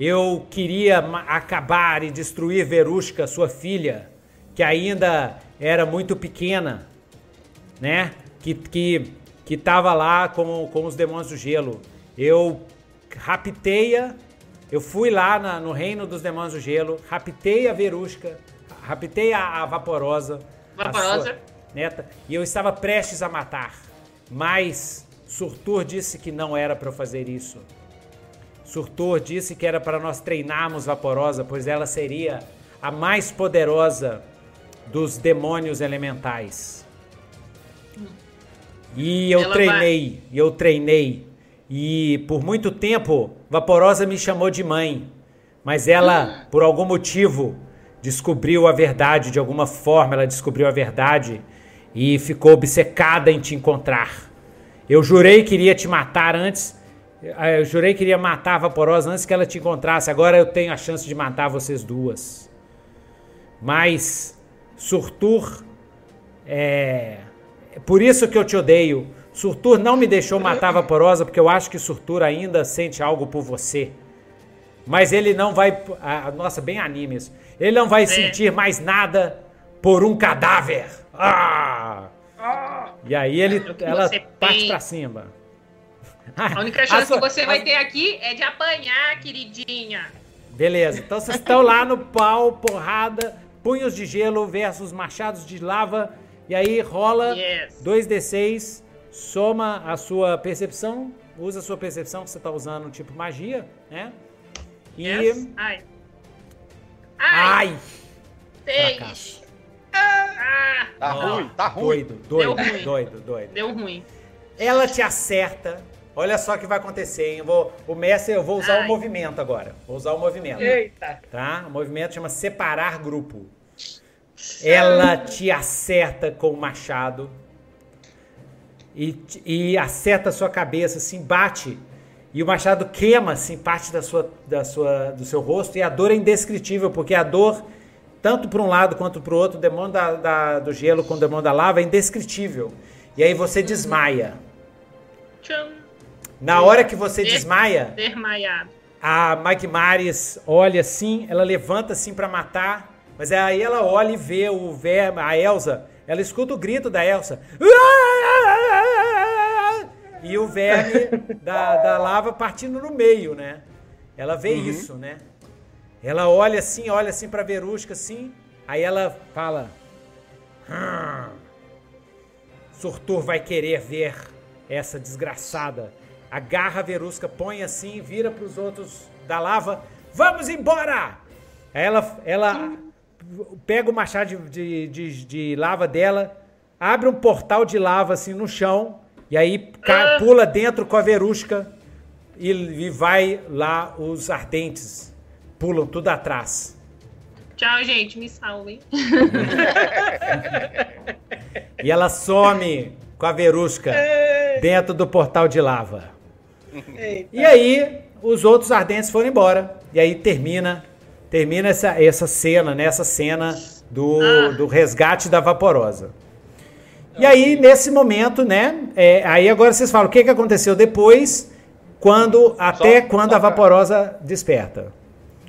eu queria acabar e destruir Verusca, sua filha, que ainda era muito pequena né? Que, que, que tava lá com, com os demônios do gelo. Eu raptei-a, eu fui lá na, no reino dos demônios do gelo, raptei a Verusca, raptei a, a Vaporosa. Vaporosa. A neta, e eu estava prestes a matar. Mas Surtur disse que não era para eu fazer isso. Surtur disse que era para nós treinarmos Vaporosa, pois ela seria a mais poderosa dos demônios elementais. E eu Ela treinei, vai... eu treinei. E por muito tempo, Vaporosa me chamou de mãe. Mas ela, por algum motivo, descobriu a verdade, de alguma forma ela descobriu a verdade e ficou obcecada em te encontrar. Eu jurei que iria te matar antes, eu jurei que iria matar a Vaporosa antes que ela te encontrasse. Agora eu tenho a chance de matar vocês duas. Mas Surtur é por isso que eu te odeio. Surtur não me deixou matar Vaporosa porque eu acho que Surtur ainda sente algo por você. Mas ele não vai. Ah, nossa, bem anime isso. Ele não vai é. sentir mais nada por um cadáver. Ah! ah. E aí ele, é ela parte tem. pra cima. A única chance a sua, que você vai ter aqui é de apanhar, queridinha. Beleza, então vocês estão lá no pau, porrada, punhos de gelo versus machados de lava e aí rola yes. 2d6, soma a sua percepção, usa a sua percepção que você está usando, tipo magia, né? E. Yes. Ai. Ai! Ah. Tá oh, ruim, tá ruim. Doido, doido, Deu ruim. doido, doido. Deu ruim. Ela te acerta. Olha só o que vai acontecer, hein? Vou, o mestre, eu vou usar Ai. o movimento agora. Vou usar o movimento. Eita. Tá? O movimento chama separar grupo. ela te acerta com o machado e, e acerta a sua cabeça, assim, bate. E o machado queima, assim, parte da sua, da sua, do seu rosto. E a dor é indescritível, porque a dor, tanto para um lado quanto para o outro, o demônio da, da, do gelo com o demônio da lava é indescritível. E aí você desmaia. Tcham. Na hora que você Des- desmaia, Desmaiado. a Magmaris olha assim, ela levanta assim pra matar, mas aí ela olha e vê o verme, a Elsa, ela escuta o grito da Elsa. E o verme da, da lava partindo no meio, né? Ela vê isso, né? Ela olha assim, olha assim pra Verusca assim, aí ela fala: "Hum, Surtur vai querer ver essa desgraçada. Agarra a Verusca, põe assim, vira para os outros da lava. Vamos embora! Aí ela, ela pega o machado de, de, de- de lava dela, abre um portal de lava assim no chão, e aí pula dentro com a Verusca e, e vai lá os ardentes. Pulam tudo atrás. Tchau, gente. Me salvem. E ela some com a Verusca dentro do portal de lava. Eita. E aí, os outros ardentes foram embora. E aí termina termina essa, essa cena, né? Essa cena do, do resgate da Vaporosa. E aí, nesse momento, né? é, aí agora vocês falam o que, que aconteceu depois, quando até Só- quando só a pra- Vaporosa desperta.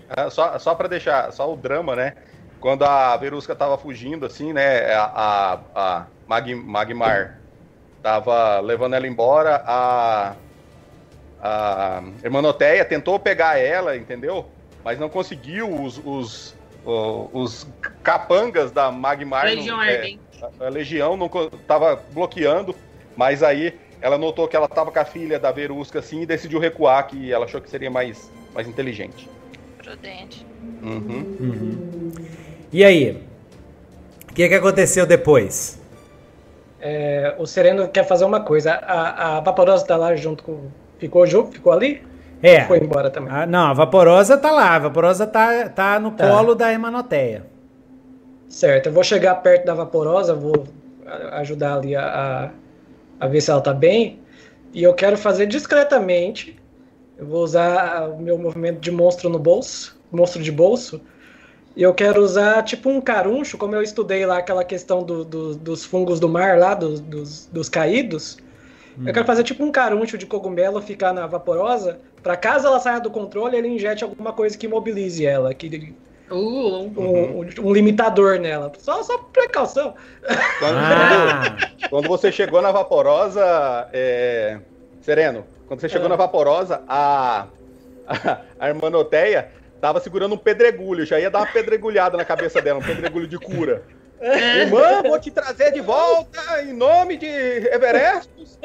Ah, Só, só para deixar, só o drama, né? Quando a Verusca tava fugindo, assim, né? A, a, a Mag, Magmar tava levando ela embora, a, a Hermanoteia tentou pegar ela, entendeu? Mas não conseguiu. Os, os, os capangas da Magmar. não- Legião é, a, a Legião não tava bloqueando, mas aí ela notou que ela tava com a filha da Verusca, assim, e decidiu recuar, que ela achou que seria mais, mais inteligente. Prudente. Uhum. E aí? O que, que aconteceu depois? É, o Sereno quer fazer uma coisa. A, a Vaporosa tá lá junto com. Ficou junto? Ficou ali? É. Foi embora também. a- não, a Vaporosa tá lá. A Vaporosa tá, tá no Tá. colo da Hermanoteia. Certo, eu vou chegar perto da Vaporosa, vou ajudar ali a, a, a ver se ela tá bem. E eu quero fazer discretamente. Eu vou usar o meu movimento de monstro no bolso, monstro de bolso. E eu quero usar tipo um caruncho, como eu estudei lá aquela questão do- do- dos fungos do mar lá, dos, dos, dos caídos. Eu quero fazer tipo um caruncho de cogumelo ficar na vaporosa, para caso ela saia do controle, ele injete alguma coisa que imobilize ela, que Uh, um, um- um limitador nela. Só, só precaução. Quando, Ah, quando você chegou na Vaporosa, é, Sereno, quando você chegou Ah. na Vaporosa, a, a, a Hermanoteia tava segurando um pedregulho, já ia dar uma pedregulhada na cabeça dela, um pedregulho de cura. Irmã, vou te trazer de volta em nome de Everestos.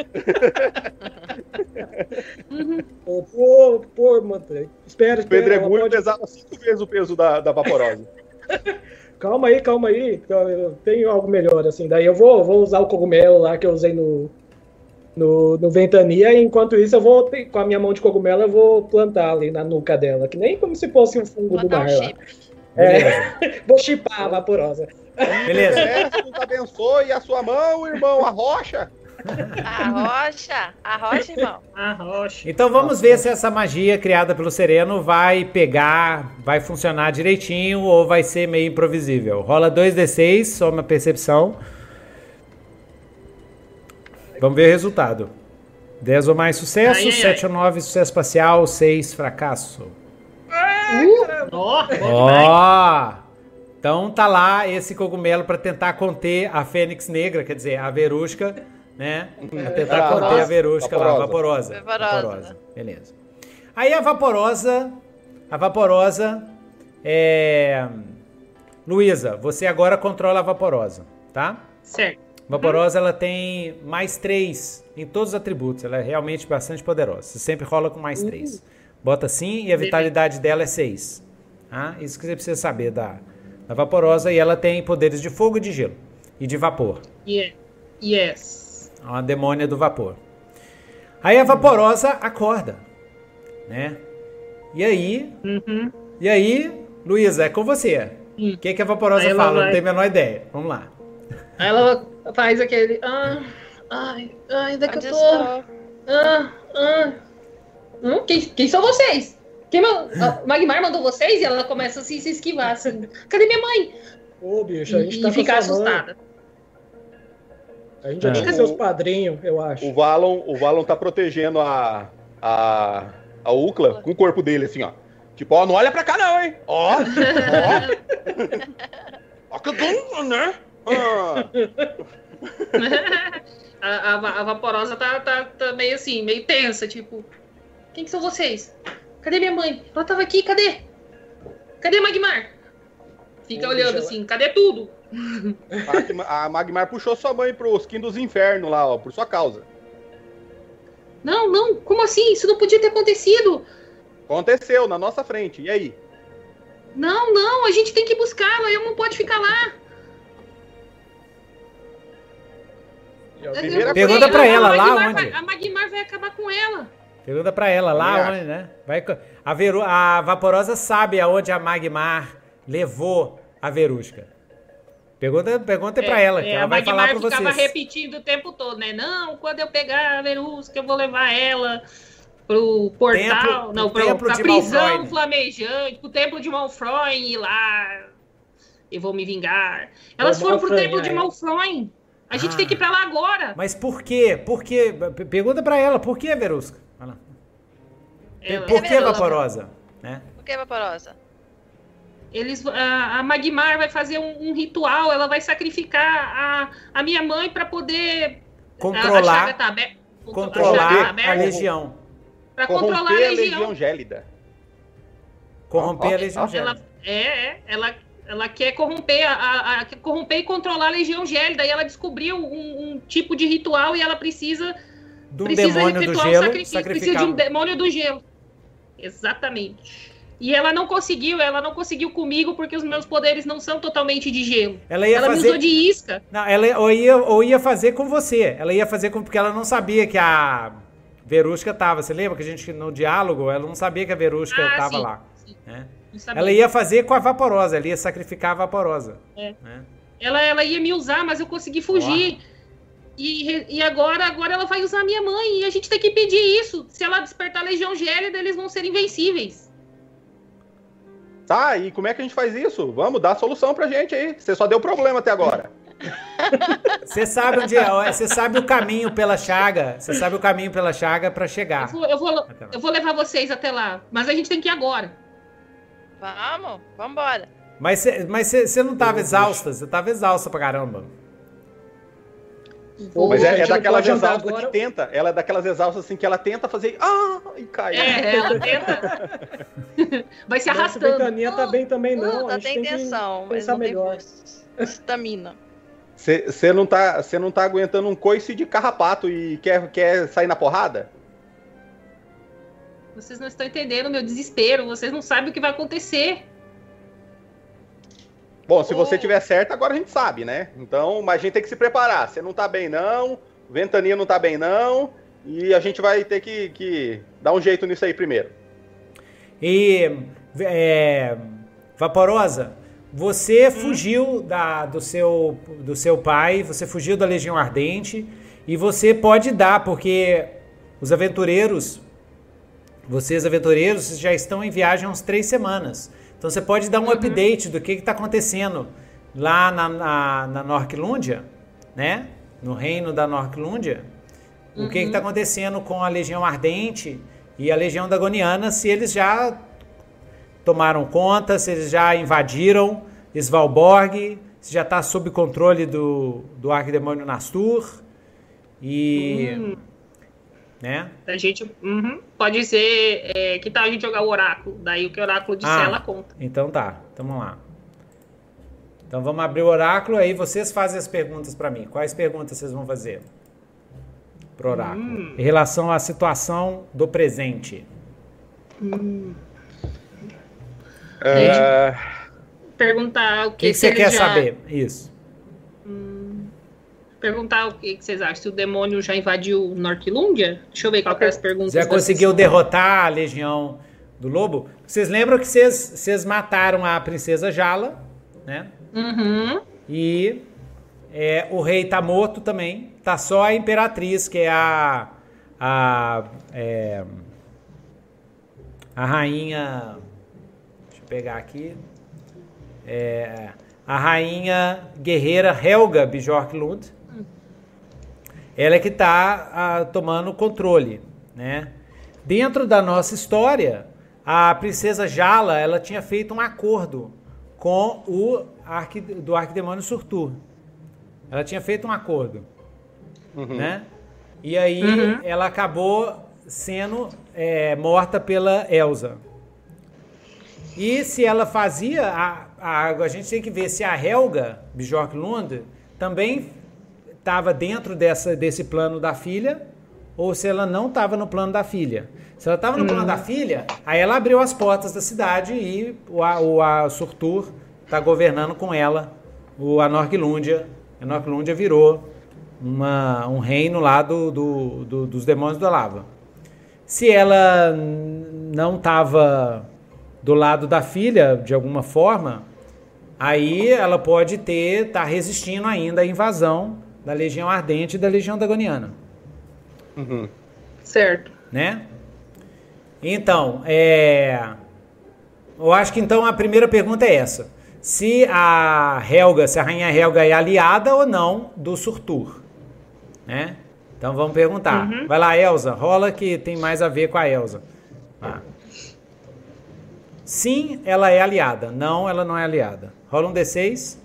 Pô, pô, pô mano. Espera, O espera. ela pedregulho pode- pesava cinco vezes o peso da, da Vaporosa. Calma aí, calma aí. Eu tenho algo melhor, assim. Daí eu vou, vou usar o cogumelo lá que eu usei no, no, no Ventania. E enquanto isso, eu vou, com a minha mão de cogumelo, eu vou plantar ali na nuca dela. Que nem como se fosse um fungo do Botar um mar lá. chip. É, vou chipar a vaporosa. beleza. Everestos abençoe a sua mão, irmão, a rocha. A rocha. A rocha, irmão. a rocha. Então vamos ver se essa magia criada pelo Sereno vai pegar, vai funcionar direitinho ou vai ser meio improvisível. Rola 2d6, só uma percepção. Vamos ver o resultado. 10 ou mais sucesso, Ai, ai, 7 ou 9 sucesso parcial, 6 fracasso. Ó, demais. Ó! Então tá lá esse cogumelo para tentar conter a Fênix Negra, quer dizer, a Verusca, né? Pra tentar Ah, conter a vaporosa. Verusca lá, vaporosa. Vaporosa. Beleza. Aí a vaporosa, a vaporosa é Luísa, você agora controla a vaporosa, tá? Certo. Vaporosa ela tem mais 3 em todos os atributos. Ela é realmente bastante poderosa. Você sempre rola com mais 3. Bota assim e a vitalidade dela é 6. Tá? Isso que você precisa saber da, da Vaporosa. E ela tem poderes de fogo e de gelo. E de vapor. Yeah. Yes. É uma demônia do vapor. Aí a Vaporosa acorda. Né? E aí. Uhum. E aí, Luísa, é com você. O que, que a Vaporosa fala? Vai... Não tenho a menor ideia. Vamos lá. Aí ela faz aquele. Ah, ai, ai, ainda que eu tô. Ah, ah. Hum, quem, quem são vocês? Quem. Magmar mandou vocês? E ela começa assim, se esquivar. Assim, Cadê minha mãe? Ô, bicho, a gente e, tá e ficar assustada. A gente já é. tinha seus padrinhos, eu acho. O Valon, o Valon tá protegendo a, a, a Ucla com o corpo dele, assim, ó. Tipo, ó, não olha pra cá não, hein? Ó, ó. ó que eu né? a, a, a, vaporosa tá, tá, tá meio assim, meio tensa, tipo, quem que são vocês? Cadê minha mãe? Ela tava aqui, cadê? Cadê Magmar? Fica Ô, olhando assim, cadê tudo? A Magmar puxou sua mãe pro skin dos infernos lá, ó, por sua causa. Não, não, como assim? Isso não podia ter acontecido. Aconteceu, na nossa frente, e aí? Não, não, a gente tem que buscá-la, eu não pode ficar lá. Pergunta pra ela lá Magmar onde. Vai, a Magmar vai acabar com ela. Pergunta pra ela lá onde, né? Vai, a, Veru, a Vaporosa sabe aonde a Magmar levou a Verusca. Pergunta, pergunta é, pra ela, que é, ela vai falar pra vocês. ficava repetindo o tempo todo, né? Não, quando eu pegar a Verusca, eu vou levar ela pro portal, templo, não, pro, templo pra prisão Malfroy, flamejante, pro templo de Malfroy e lá eu vou me vingar. Elas foram Malfroy, pro templo é. de Malfroy. A gente ah, tem que ir pra lá agora. Mas por quê? Por quê? Pergunta pra ela, por que, Verusca? Por que Vaporosa? Né? Por que Vaporosa? Eles, a, a Magmar vai fazer um, um, ritual, ela vai sacrificar a, a minha mãe para poder controlar, a, tá aberta, controlar a, a legião. Para controlar a legião. legião gélida. Corromper a legião gélida. é, é, ela, ela quer corromper, a, a, corromper e controlar a legião gélida. E ela descobriu um, um tipo de ritual e ela precisa. De um precisa demônio do gelo. Precisa de um demônio do gelo. Exatamente. E ela não conseguiu, ela não conseguiu comigo porque os meus poderes não são totalmente de gelo. Ela, ia ela fazer... me usou de isca. Não, ela ou ia, ou ia fazer com você. Ela ia fazer com porque ela não sabia que a Verusca tava. Você lembra que a gente no diálogo, ela não sabia que a Verusca ah, tava sim, lá. Sim. Né? Ela ia fazer com a Vaporosa, ela ia sacrificar a Vaporosa. É. Né? Ela, ela ia me usar, mas eu consegui fugir. E, e agora, agora ela vai usar a minha mãe. E a gente tem que pedir isso. Se ela despertar a Legião Gélida, eles vão ser invencíveis. Tá, e como é que a gente faz isso? Vamos, dar a solução pra gente aí. Você só deu problema até agora. Você sabe onde é, você sabe o caminho pela chaga, você sabe o caminho pela chaga para chegar. Eu vou, eu vou, eu vou levar vocês até lá, mas a gente tem que ir agora. Vamos, vamos embora. Mas você mas não tava exausta, você tava exausta pra caramba. Mas é, é daquelas exaustas agora... que tenta. Ela é daquelas exaustas assim que ela tenta fazer. Ah! E cai. É, ela tenta. Vai se arrastando. A ventania tá bem também, não. Não, tem intenção, mas não melhor. tem estamina. Você não, tá, não tá aguentando um coice de carrapato e quer, quer sair na porrada? Vocês não estão entendendo o meu desespero. Vocês não sabem o que vai acontecer. Bom, se você tiver certo, agora a gente sabe, né? Então, mas a gente tem que se preparar. Você não tá bem, não. Ventania não tá bem, não. E a gente vai ter que, que dar um jeito nisso aí primeiro. E, é, Vaporosa, você hum. fugiu da, do, seu, do seu pai, você fugiu da Legião Ardente. E você pode dar, porque os aventureiros, vocês aventureiros, já estão em viagem há uns três semanas. Então você pode dar um uhum. update do que está acontecendo lá na, na, na né? No reino da Norquilândia. Uhum. O que está uhum. acontecendo com a Legião Ardente e a Legião Dagoniana, se eles já tomaram conta, se eles já invadiram Svalborg, se já está sob controle do, do Arquidemônio Nastur. E. Uhum né? A gente uhum, pode ser é, que tal a gente jogar o oráculo? Daí o que o oráculo disser, ah, ela conta. Então tá, então vamos lá. Então vamos abrir o oráculo aí vocês fazem as perguntas para mim. Quais perguntas vocês vão fazer pro oráculo? Hum. Em relação à situação do presente. Hum. Uh... Perguntar o que, que, que você quer já... saber? Isso perguntar o que, vocês acham. Se o demônio já invadiu Norquilândia? Deixa eu ver qual que é as perguntas. Já conseguiu derrotar a legião do lobo? Vocês lembram que vocês, vocês mataram a princesa Jala, né? Uhum. E é, o rei tá morto também. Tá só a imperatriz, que é a. A, é, a rainha. Deixa eu pegar aqui. É, a rainha guerreira Helga Bjorklund. Ela é que está tomando controle, né? Dentro da nossa história, a princesa Jala ela tinha feito um acordo com o arqui, do arquidemônio Surtur. Ela tinha feito um acordo, uhum. né? E aí uhum. ela acabou sendo é, morta pela Elsa. E se ela fazia, a, a, a gente tem que ver se a Helga Bjorklund também estava dentro dessa, desse plano da filha ou se ela não estava no plano da filha. Se ela estava no hum. plano da filha, aí ela abriu as portas da cidade e o, o a Surtur está governando com ela o Anorquilúndia a Noclundia virou uma, um reino lá do, do, do, dos demônios da lava. Se ela não estava do lado da filha, de alguma forma, aí ela pode ter tá resistindo ainda à invasão da Legião Ardente e da Legião Dagoniana. Uhum. Certo. Né? Então, é... eu acho que então a primeira pergunta é essa se a Helga, se a rainha Helga é aliada ou não do Surtur, né? Então vamos perguntar. Uhum. Vai lá, Elsa, rola que tem mais a ver com a Elsa. Ah. Sim, ela é aliada. Não, ela não é aliada. Rola um D6.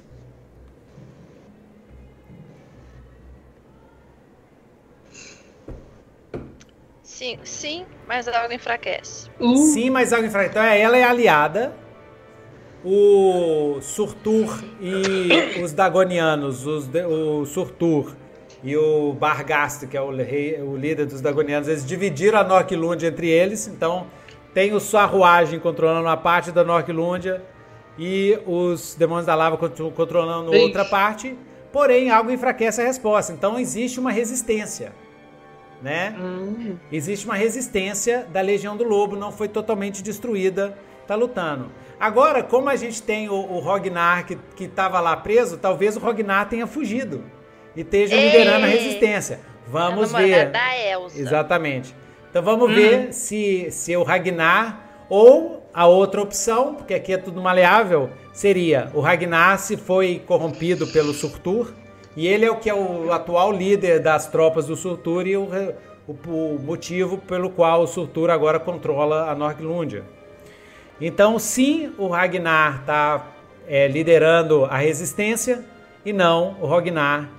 Sim, sim, mas algo enfraquece. Uh. Sim, mas algo enfraquece. Então ela é aliada o Surtur e os Dagonianos, os, o Surtur e o Bargast, que é o, rei, o líder dos Dagonianos, eles dividiram a Norquilundia entre eles, então tem o Sarruagem controlando uma parte da Norquilundia e os Demônios da Lava controlando Ixi. outra parte, porém algo enfraquece a resposta, então existe uma resistência. Né? Hum. Existe uma resistência da Legião do Lobo, não foi totalmente destruída, tá lutando. Agora, como a gente tem o, o Rognar que estava lá preso, talvez o Rognar tenha fugido e esteja Ei, liderando a resistência. Vamos ver. Da Elsa. Exatamente. Então vamos hum. ver se, se o Ragnar ou a outra opção, porque aqui é tudo maleável, seria o Ragnar se foi corrompido pelo Surtur e ele é o que é o atual líder das tropas do Surtur e o, o, o motivo pelo qual o Surtur agora controla a Norglundia. Então, sim, o Ragnar está é, liderando a resistência e não o Ragnar.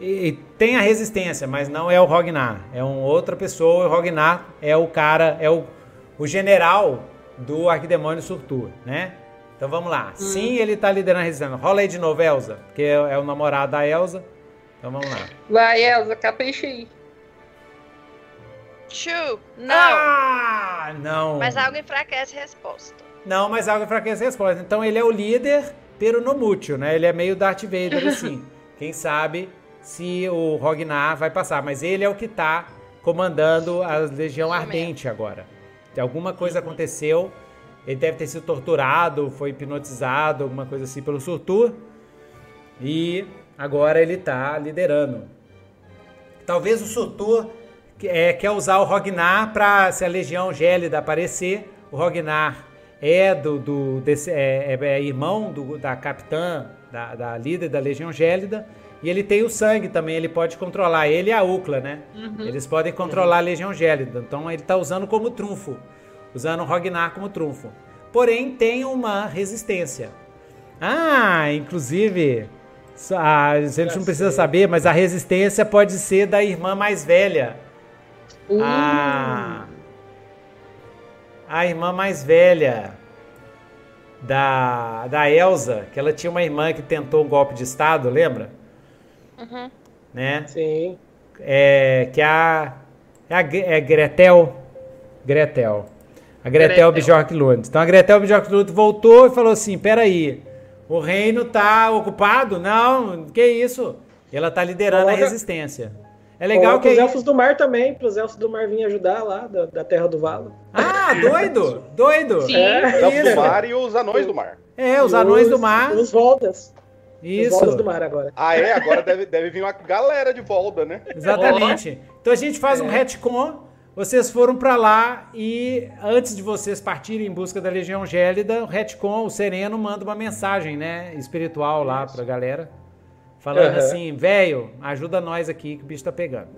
E, e, tem a resistência, mas não é o Ragnar. É uma outra pessoa. O Ragnar é o cara, é o, o general do Arquidemônio Surtur, né? Então vamos lá. Hum. Sim, ele está liderando a resistência. Rola aí de novo, Elza, porque é, é o namorado da Elza. Então vamos lá. Vai, Elza, capricha aí. Chu, não. Ah, não. Mas algo enfraquece a resposta. Não, mas algo enfraquece a resposta. Então ele é o líder, pero no mútil, né? Ele é meio Darth Vader, assim. Quem sabe se o Rognar vai passar. Mas ele é o que tá comandando a Legião Ardente agora. Alguma coisa aconteceu. Ele deve ter sido torturado, foi hipnotizado, alguma coisa assim pelo Surtur. E agora ele tá liderando. Talvez o Surtur é, quer usar o Rognar para se a Legião Gélida aparecer, o Rognar é do, do desse, é, é, é, irmão do, da capitã, da, da, líder da Legião Gélida, e ele tem o sangue também, ele pode controlar, ele e a Ucla, né? Uhum. Eles podem controlar a Legião Gélida, então ele está usando como trunfo, usando o Rognar como trunfo. Porém, tem uma resistência. Ah, inclusive, a gente não precisa saber, mas a resistência pode ser da irmã mais velha. Uh. Ah, a irmã mais velha da, da Elsa, que ela tinha uma irmã que tentou um golpe de Estado, lembra? Uhum. Né? Sim. É, que é a, é a é Gretel. Gretel. A Gretel, Gretel. Bjork Lund. Então a Gretel Bjork Lund voltou e falou assim: peraí, o reino tá ocupado? Não, que isso? E ela tá liderando Coloca, a resistência. É legal que. Os elfos do mar também, para os elfos do mar virem ajudar lá, da, da Terra do Valo. Ah, doido! Doido! Sim. É, do mar e os anões do mar. É, os anões do mar. Os voltas. Isso. Os voltas do mar agora. Ah, é? Agora deve, deve vir uma galera de volta, né? Exatamente. Então a gente faz é. um retcon. Vocês foram para lá e antes de vocês partirem em busca da Legião Gélida, o retcon, o Sereno, manda uma mensagem, né, espiritual lá pra galera. Falando uhum. assim, velho, ajuda nós aqui que o bicho tá pegando.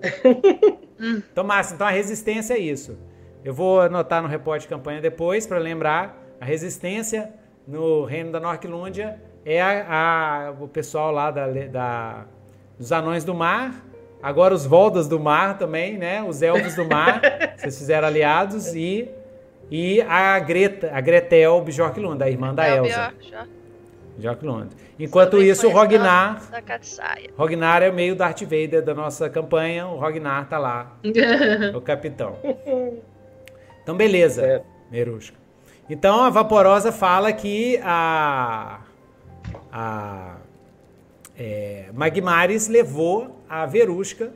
então, massa, então a resistência é isso. Eu vou anotar no repórter de campanha depois para lembrar. A resistência no reino da Norquilândia é a, a, o pessoal lá da, da, dos anões do mar. Agora os Voldas do mar também, né? Os elfos do mar. vocês fizeram aliados. E, e a Greta, a Gretel Bjorklund, a irmã da Elsa. Bjorklund. Enquanto isso, o Rognar. Rognar é meio Darth Vader da nossa campanha. O Rognar tá lá. o capitão. Então, beleza, é. Merusca. Então, a Vaporosa fala que a. A. É, Magmares levou a Verusca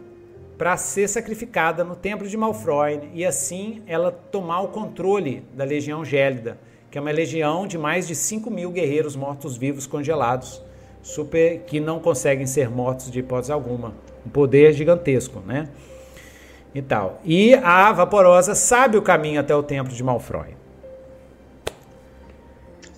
para ser sacrificada no templo de Malfroy e assim ela tomar o controle da Legião Gélida que é uma legião de mais de 5 mil guerreiros mortos-vivos congelados, super que não conseguem ser mortos de hipótese alguma. Um poder gigantesco, né? E tal. E a Vaporosa sabe o caminho até o templo de Malfroy.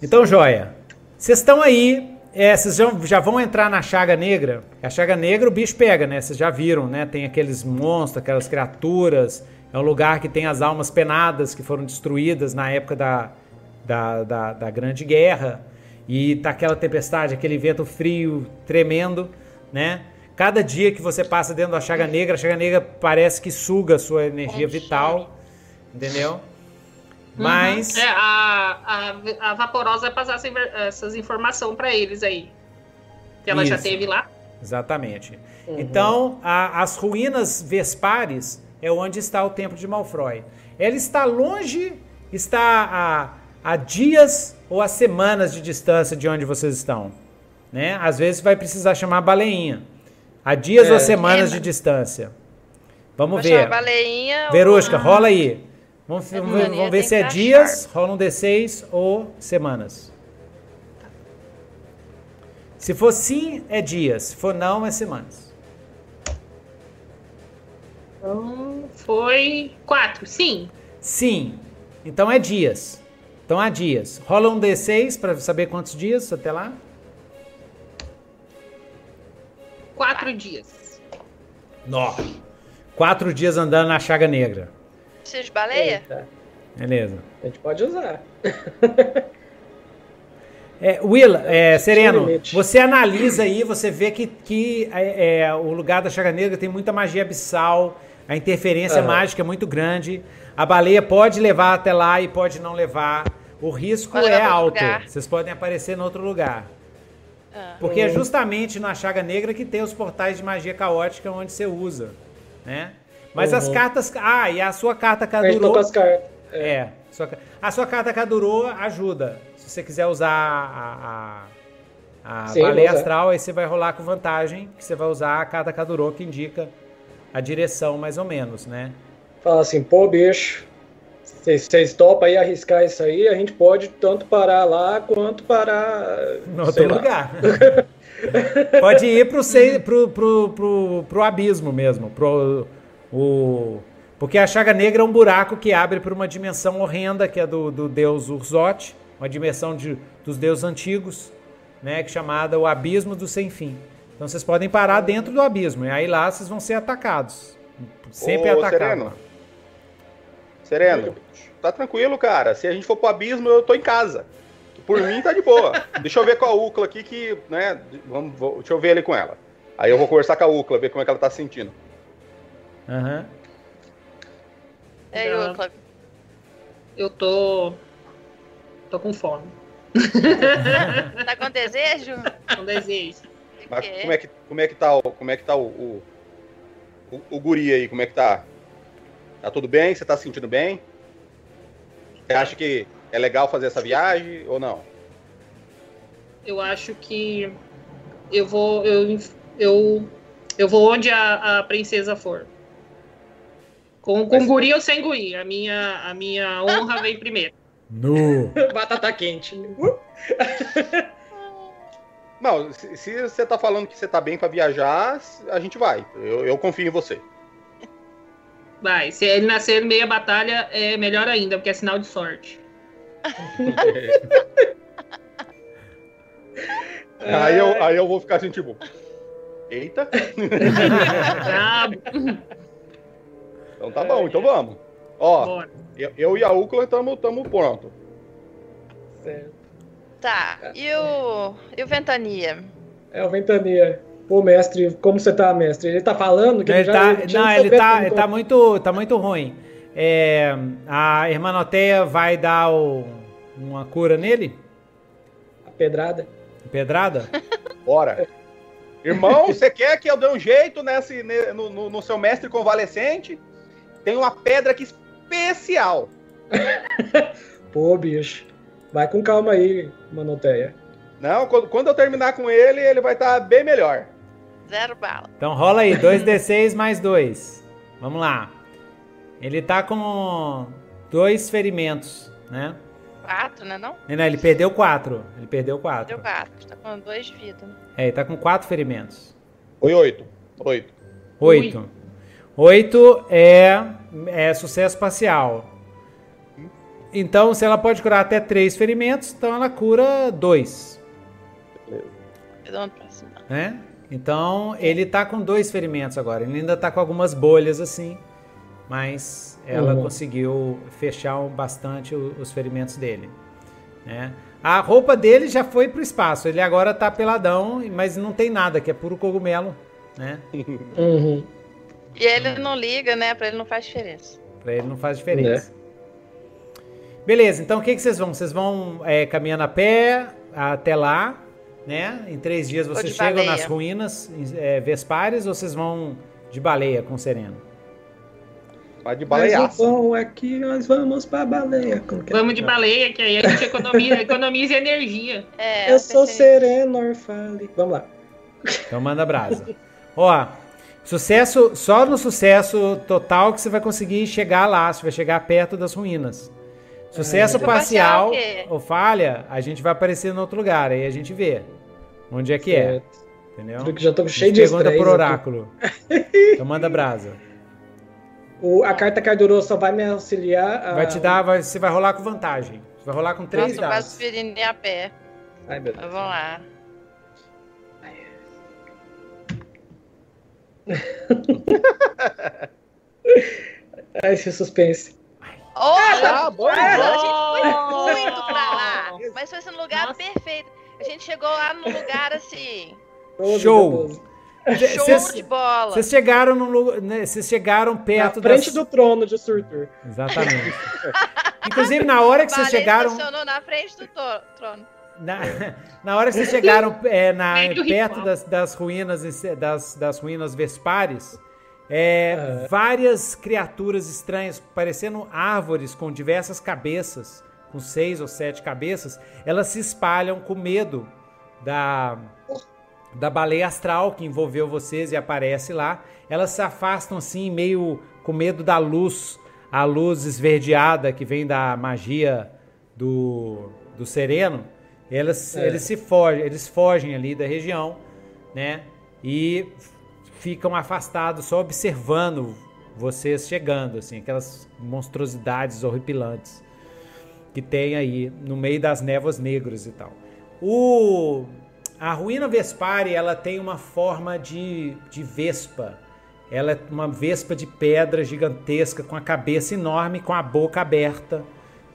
Então, joia. Vocês estão aí, é, vocês já, já, vão entrar na Chaga Negra. A Chaga Negra o bicho pega, né? Vocês já viram, né? Tem aqueles monstros, aquelas criaturas. É um lugar que tem as almas penadas que foram destruídas na época da, da, da, da Grande Guerra, e tá aquela tempestade, aquele vento frio tremendo, né? Cada dia que você passa dentro da chaga negra, a chaga negra parece que suga a sua energia vital, entendeu? Uhum. Mas. É, a, a, a Vaporosa vai passar essas informações para eles aí. Que ela Isso. já teve lá. Exatamente. Uhum. Então, a, as ruínas Vespares é onde está o templo de Malfroy. Ela está longe, está a a dias ou a semanas de distância de onde vocês estão. Né? Às vezes vai precisar chamar a baleinha. A dias é. ou semanas é. de distância. Vamos Vou ver. Baleinha Verusca, ou... rola aí. Vamos, é, vamos, vamos ver se é dias, rola um D6 ou semanas. Se for sim, é dias. Se for não, é semanas. Então, foi quatro, sim. Sim. Então é dias. Então há dias. Rola um D6 para saber quantos dias até lá. Quatro dias. Nove. Quatro dias andando na chaga negra. Precisa de baleia? Eita. Beleza. A gente pode usar. É, Will, é, Sereno, você analisa aí, você vê que, que é, é, o lugar da Chaga Negra tem muita magia abissal, a interferência uhum. mágica é muito grande. A baleia pode levar até lá e pode não levar. O risco é alto. Lugar. Vocês podem aparecer em outro lugar. Ah. Porque é justamente na Chaga Negra que tem os portais de magia caótica onde você usa, né? Mas uhum. as cartas... Ah, e a sua carta Kaduro... É. é sua, a sua carta Kaduro ajuda. Se você quiser usar a, a, a Sim, baleia astral, aí você vai rolar com vantagem, que você vai usar a carta Kaduro que indica a direção mais ou menos, né? Fala assim, pô, bicho, vocês topam aí arriscar isso aí, a gente pode tanto parar lá quanto parar. No outro lugar. pode ir pro, pro, pro, pro, pro abismo mesmo. Pro, o, porque a Chaga Negra é um buraco que abre para uma dimensão horrenda, que é do, do deus Urzote, uma dimensão de, dos deuses antigos, né, que é chamada o Abismo do Sem Fim. Então vocês podem parar dentro do abismo, e aí lá vocês vão ser atacados. Sempre Ô, atacados. Sereno. Sereno, tá tranquilo, cara. Se a gente for pro abismo, eu tô em casa. Por mim, tá de boa. Deixa eu ver com a Ucla aqui que, né, vamos, vou, deixa eu ver ali com ela. Aí eu vou conversar com a Ucla, ver como é que ela tá se sentindo. Aham. Uhum. É, Ucla. Eu tô... tô com fome. tá com desejo? Com desejo. Mas como é que, como é que tá, o, como é que tá o, o, o, o guri aí? Como é que tá? Tá tudo bem? Você tá se sentindo bem? Você acha que é legal fazer essa viagem ou não? Eu acho que eu vou eu, eu, eu vou onde a, a princesa for. Com, com guri ou sem guri? A minha, a minha honra vem primeiro. No. Batata quente. Não, se, se, você tá falando que você tá bem para viajar, a gente vai. Eu, eu confio em você. Vai, se ele nascer no meio da batalha, é melhor ainda, porque é sinal de sorte. aí, eu, aí eu vou ficar assim, tipo. Eita! Então tá bom, então vamos. Ó, eu, eu, e a Ucla estamos pronto. Certo. Tá, e o, e o Ventania? É, o Ventania. Pô, mestre, como você tá, mestre? Ele tá falando que ele, ele já, tá, Não, ele tá, ele tá muito, tá muito ruim. É, a Hermanoteia vai dar o, uma cura nele? A pedrada. Pedrada? Bora. Irmão, você quer que eu dê um jeito nesse, no, no, no seu mestre convalescente? Tem uma pedra aqui especial. Pô, bicho. Vai com calma aí, Manoteia. Não, quando, quando eu terminar com ele, ele vai estar tá bem melhor. Zero bala. Então rola aí, 2d6 mais 2. Vamos lá. Ele tá com dois ferimentos, né? Quatro, né não? Não, ele perdeu quatro. Ele perdeu quatro. Perdeu quatro. Tá com dois de vida. É, ele tá com quatro ferimentos. Foi oito. Oito. Oito. Oito é, é sucesso parcial. Então, se ela pode curar até três ferimentos, então ela cura dois. Beleza. Né? Então, ele tá com dois ferimentos agora. Ele ainda tá com algumas bolhas assim, mas ela uhum. conseguiu fechar bastante os ferimentos dele. Né? A roupa dele já foi pro espaço. Ele agora tá peladão, mas não tem nada, que é puro cogumelo, né? Uhum. E ele não liga, né? Pra ele não faz diferença. Pra ele não faz diferença. Né? Beleza, então o que, que vocês vão? Vocês vão é, caminhando a pé até lá, né? Em três dias vocês chegam baleia. nas ruínas é, Vespares ou vocês vão de baleia com o Sereno? Vai de baleia. Mas o bom é que nós vamos pra baleia. É? Vamos de baleia, que aí a gente economiza, economiza energia. É, eu sou Sereno, Orfale. Vamos lá. Então manda brasa. Ó, sucesso, só no sucesso total que você vai conseguir chegar lá, você vai chegar perto das ruínas. Sucesso parcial ou falha, a gente vai aparecer em outro lugar, aí a gente vê onde é que certo. é. Entendeu? Porque já tô cheio de pergunta por oráculo. então manda brasa. O, a carta Cardurô só vai me auxiliar. A... Vai te dar, vai, você vai rolar com vantagem. Você vai rolar com três Nossa, dados. Nossa, a pé. Ai, meu Deus. Vamos lá. Ai, esse suspense. Oh, ah, bom, a gente foi muito pra lá. Mas foi no lugar Nossa. perfeito. A gente chegou lá num lugar assim. Show! Show cês, de bola. Vocês chegaram no né, vocês chegaram perto na frente das... do trono de Surtur. Exatamente. Inclusive na hora que vocês chegaram funcionou na frente do trono. Na, na hora que vocês chegaram é, na, perto das, das, ruínas das, das ruínas Vespares, é, Várias criaturas estranhas, parecendo árvores com diversas cabeças, com seis ou sete cabeças, elas se espalham com medo da, da baleia astral que envolveu vocês e aparece lá. Elas se afastam assim, meio com medo da luz, a luz esverdeada que vem da magia do, do sereno. Elas, é. eles se fogem, eles fogem ali da região, né? E ficam afastados só observando vocês chegando, assim, aquelas monstruosidades horripilantes que tem aí no meio das névoas negras e tal. O a ruína Vespari, ela tem uma forma de, de vespa. Ela é uma vespa de pedra gigantesca com a cabeça enorme, com a boca aberta,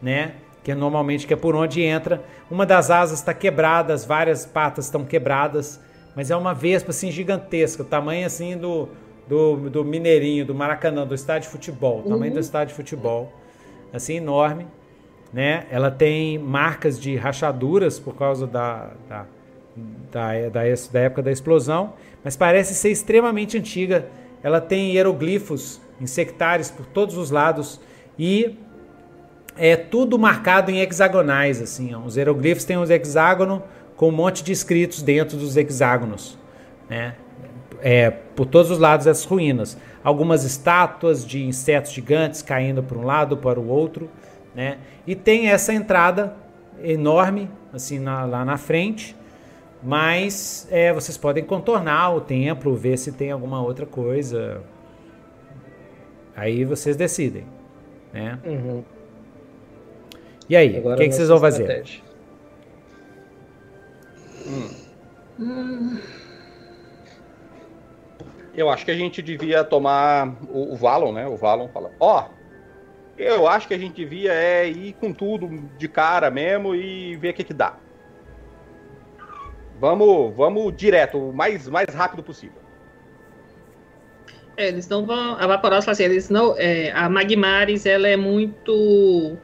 né? Que é normalmente que é por onde entra. Uma das asas está quebrada, as várias patas estão quebradas mas é uma vespa assim gigantesca, o tamanho assim do, do, do Mineirinho, do Maracanã, do estádio de futebol, o tamanho do uhum. estádio de futebol, assim enorme, né? Ela tem marcas de rachaduras por causa da, da, da, da, da época da explosão, mas parece ser extremamente antiga. Ela tem hieroglifos insectares por todos os lados e é tudo marcado em hexagonais, assim. Ó. Os hieroglifos têm os hexágonos com um monte de escritos dentro dos hexágonos, né? é, por todos os lados dessas ruínas. Algumas estátuas de insetos gigantes caindo para um lado para o outro, né? E tem essa entrada enorme, assim, na, lá na frente, mas é, vocês podem contornar o templo, ver se tem alguma outra coisa. Aí vocês decidem, né? Uhum. E aí, o que, que vocês vão fazer? Hum. Hum. Eu acho que a gente devia tomar o, o Valon, né? O Valon fala, ó, oh, eu acho que a gente devia é ir com tudo de cara mesmo e ver o que que dá. Vamos, vamos direto, o mais, mais rápido possível. É, eles não vão. A Vaporos fala assim, eles não. É, a Magmares ela é muito.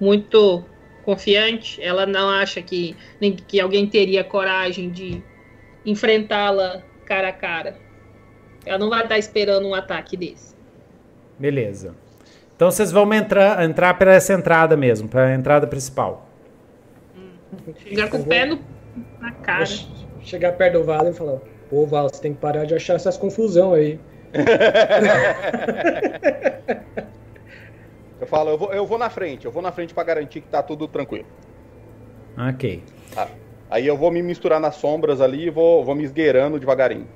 Muito confiante. Ela não acha que, nem, que alguém teria coragem de enfrentá-la cara a cara. Ela não vai estar esperando um ataque desse. Beleza. Então vocês vão entrar, entrar para essa entrada mesmo, para a entrada principal. Hum. Chegar com o pé no, na cara. chegar perto do Vale e falar: Pô, Val, você tem que parar de achar essas confusão aí. eu falo, eu vou, eu vou na frente, eu vou na frente para garantir que tá tudo tranquilo. Ok. Ah, aí eu vou me misturar nas sombras ali e vou, vou me esgueirando devagarinho.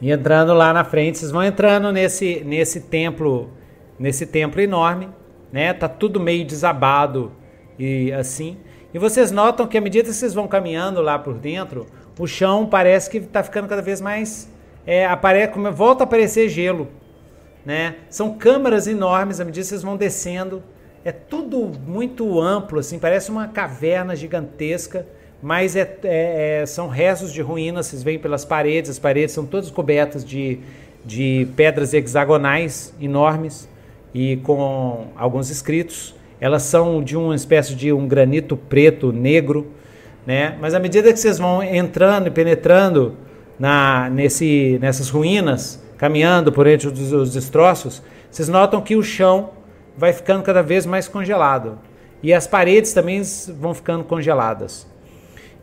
E entrando lá na frente, vocês vão entrando nesse, nesse templo, nesse templo enorme, né? Tá tudo meio desabado e assim. E vocês notam que à medida que vocês vão caminhando lá por dentro, o chão parece que está ficando cada vez mais é, aparece, volta a aparecer gelo, né? São câmaras enormes à medida que vocês vão descendo. É tudo muito amplo, assim, parece uma caverna gigantesca mas é, é, é, são restos de ruínas, vocês veem pelas paredes, as paredes são todas cobertas de, de pedras hexagonais enormes e com alguns escritos. Elas são de uma espécie de um granito preto, negro, né? Mas à medida que vocês vão entrando e penetrando na, nesse, nessas ruínas, caminhando por entre os, os destroços, vocês notam que o chão vai ficando cada vez mais congelado. E as paredes também vão ficando congeladas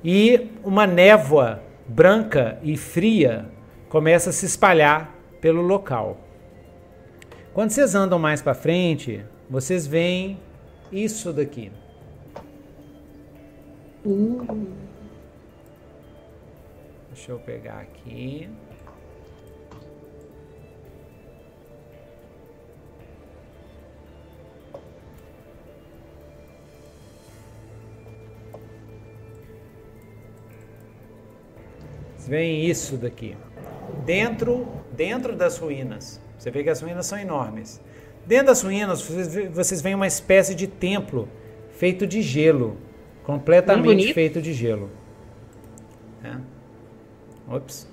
e uma névoa branca e fria começa a se espalhar pelo local. Quando vocês andam mais para frente, vocês veem isso daqui. Uh. Deixa eu pegar aqui. Vem isso daqui. Dentro, dentro das ruínas. Você vê que as ruínas são enormes. Dentro das ruínas, vocês, vocês veem uma espécie de templo feito de gelo. Completamente feito de gelo. É. Ops.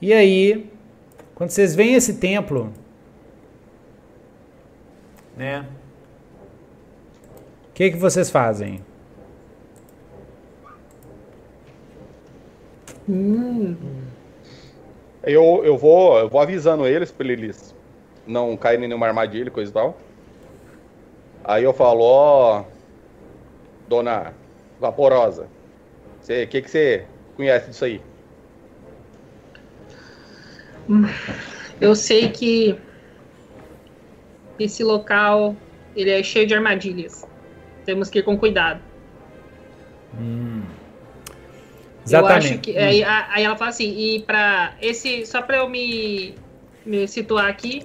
E aí, quando vocês veem esse templo, né? O que, que vocês fazem? Hum. Eu, eu, vou, eu vou avisando eles para eles não caírem em nenhuma armadilha, coisa e tal. Aí eu falo, ó, dona Vaporosa, o que, que você conhece disso aí? Eu sei que esse local ele é cheio de armadilhas. Temos que ir com cuidado. Hum. Exatamente. Eu acho que. Hum. Aí, aí, ela fala assim, e para esse. Só para eu me, me situar aqui,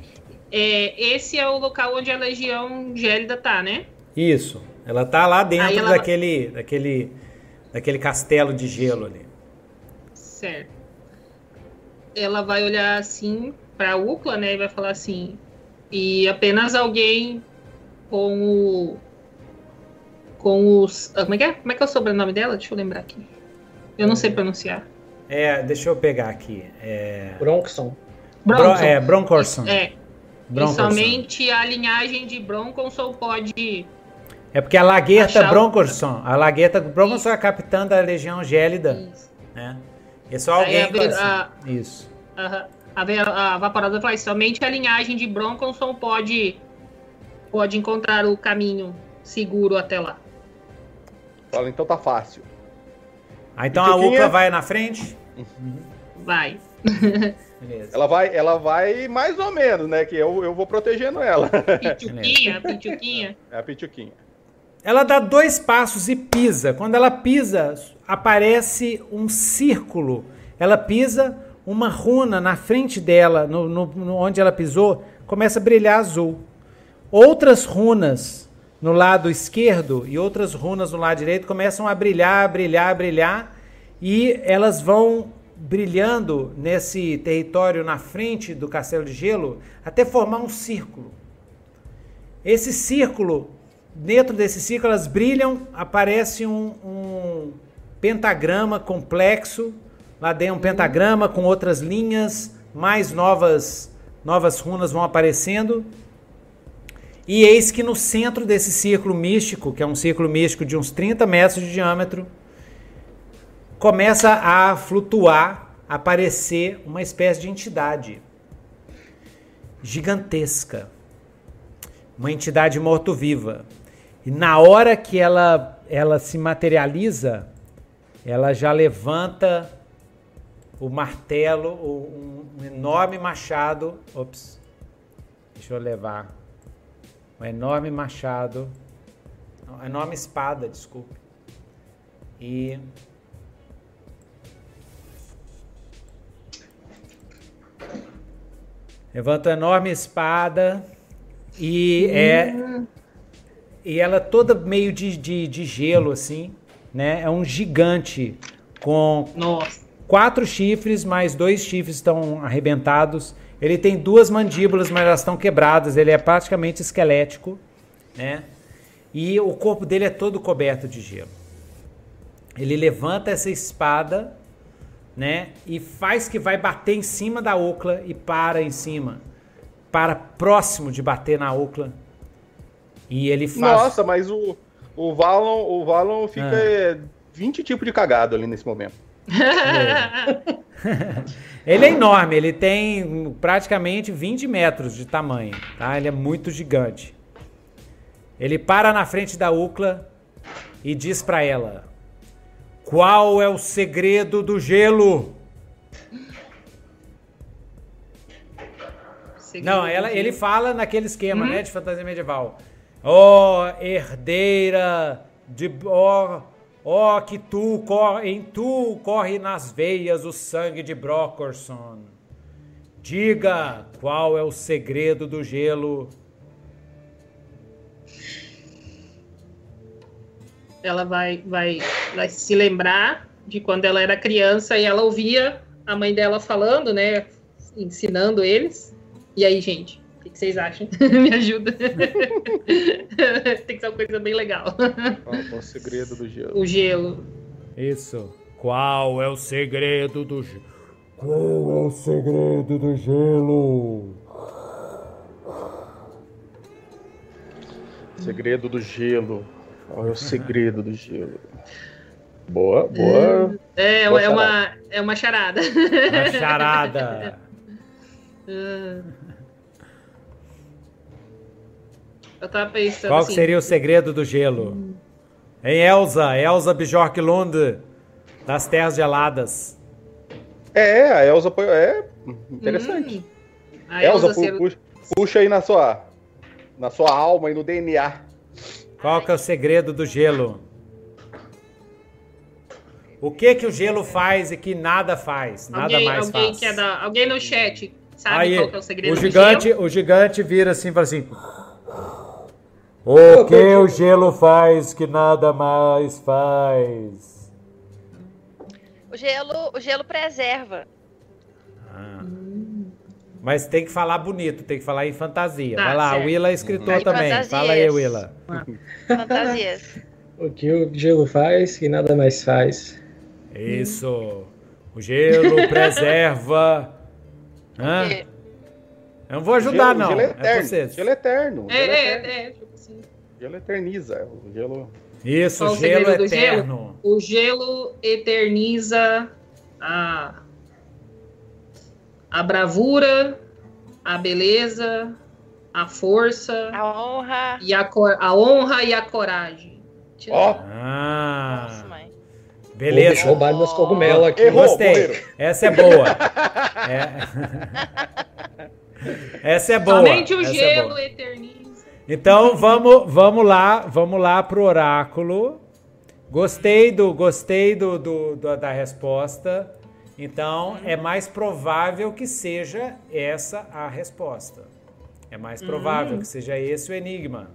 é, esse é o local onde a Legião Gélida tá, né? Isso. Ela tá lá dentro ela... daquele, daquele, daquele castelo de gelo ali. Certo. Ela vai olhar assim pra Ucla, né? E vai falar assim. E apenas alguém com o. Com os. Ah, como é que é? Como é que é o sobrenome dela? Deixa eu lembrar aqui. Eu não sei pronunciar. É, deixa eu pegar aqui. É... Bronxon. Bronson. Bro, é, Broncorson. É. Broncorson. E somente a linhagem de Bronconson pode. É porque a Lagueta Broncorson, a Lagueta Broncorson é a capitã da Legião Gélida. Isso. Né? É só alguém. Aí a, a, Isso. A, a, a Vaporada fala somente a linhagem de Bronconson pode, pode encontrar o caminho seguro até lá. Fala, então tá fácil. Ah, então a Ucla vai na frente? Vai. Beleza. Ela vai, ela vai mais ou menos, né? Que eu, eu vou protegendo ela. Pichuquinha, pichuquinha. É a pichuquinha. Ela dá dois passos e pisa. Quando ela pisa, aparece um círculo. Ela pisa, uma runa na frente dela, no, no, no onde ela pisou, começa a brilhar azul. Outras runas no lado esquerdo e outras runas no lado direito começam a brilhar, brilhar, brilhar e elas vão brilhando nesse território na frente do castelo de gelo até formar um círculo. Esse círculo, dentro desse círculo, elas brilham, aparece um, um pentagrama complexo, lá dentro um pentagrama com outras linhas, mais novas, novas runas vão aparecendo. E eis que no centro desse círculo místico, que é um círculo místico de uns 30 metros de diâmetro, começa a flutuar, aparecer uma espécie de entidade gigantesca. Uma entidade morto-viva. E na hora que ela, ela se materializa, ela já levanta o martelo, um, um enorme machado. Ops, deixa eu levar. Um enorme machado, uma enorme espada, desculpe. E Levanta uma enorme espada e é. E ela toda meio de, de, de gelo, assim, né? É um gigante com Nossa. quatro chifres, mais dois chifres estão arrebentados. Ele tem duas mandíbulas, mas elas estão quebradas. Ele é praticamente esquelético, né? E o corpo dele é todo coberto de gelo. Ele levanta essa espada né? E faz que vai bater em cima da Ocla e para em cima. Para próximo de bater na Ocla. E ele faz. Nossa, mas o, o Valon, o Valon fica ah. 20 tipos de cagado ali nesse momento. ele é enorme, ele tem praticamente 20 metros de tamanho, tá? Ele é muito gigante. Ele para na frente da Ucla e diz para ela: qual é o segredo do gelo? Segredo Não, ela, ele fala naquele esquema, né, de fantasia medieval. Ó, oh, herdeira de ó, oh, oh, que tu em tu corre nas veias o sangue de Brocorson. Diga qual é o segredo do gelo ela vai, vai, vai se lembrar de quando ela era criança e ela ouvia a mãe dela falando, né? Ensinando eles. E aí, gente, que, vocês acham? Me ajuda. Tem que ser uma coisa bem legal. Qual é o segredo do gelo? O gelo. Isso. Qual é o segredo do gelo? Qual é o segredo do gelo? Segredo do gelo. Qual é o segredo do gelo? Boa, boa. É, boa é, uma, é uma charada. Uma charada. Eu tava pensando. Qual assim, seria o segredo do gelo? Em Elsa, Elsa Bjorklund, das Terras Geladas. É, a Elsa é interessante. Hum, Elsa, Elsa ser... puxa, puxa aí na sua, na sua alma e no DNA. Qual que é o segredo do gelo? O que que o gelo faz e que nada faz? Nada alguém, mais alguém faz. Quer dar, alguém no chat sabe Aí, qual que é o segredo o gigante, do gelo? O gigante vira assim e fala assim... O que o gelo faz que nada mais faz? O gelo, o gelo preserva. Ah. Mas tem que falar bonito, tem que falar em fantasia. Tá, Vai lá, certo. Willa é escritor uhum. também. Fantasias. Fala aí, Willa. Fantasias. o que o gelo faz que nada mais faz. Isso. O gelo preserva. Hã? Eu não vou ajudar, gelo, não. Gelo é eterno. É gelo eterno. É, gelo é, é, é, assim. Gelo eterniza. O gelo. Isso, Qual gelo o eterno. Gelo? O gelo eterniza a a bravura, a beleza, a força, a honra e a, a honra e a coragem. Ó. Oh. Ah. Nossa, mãe. Beleza. Roubaram meus cogumelos aqui. Errou, Gostei. Essa é boa. É. Essa é boa. Somente o Essa é gelo é eterniza. Então vamos, vamos lá, vamos lá pro oráculo. Gostei do, gostei do, do, do da resposta. Então é mais provável que seja essa a resposta. É mais provável que seja esse o enigma.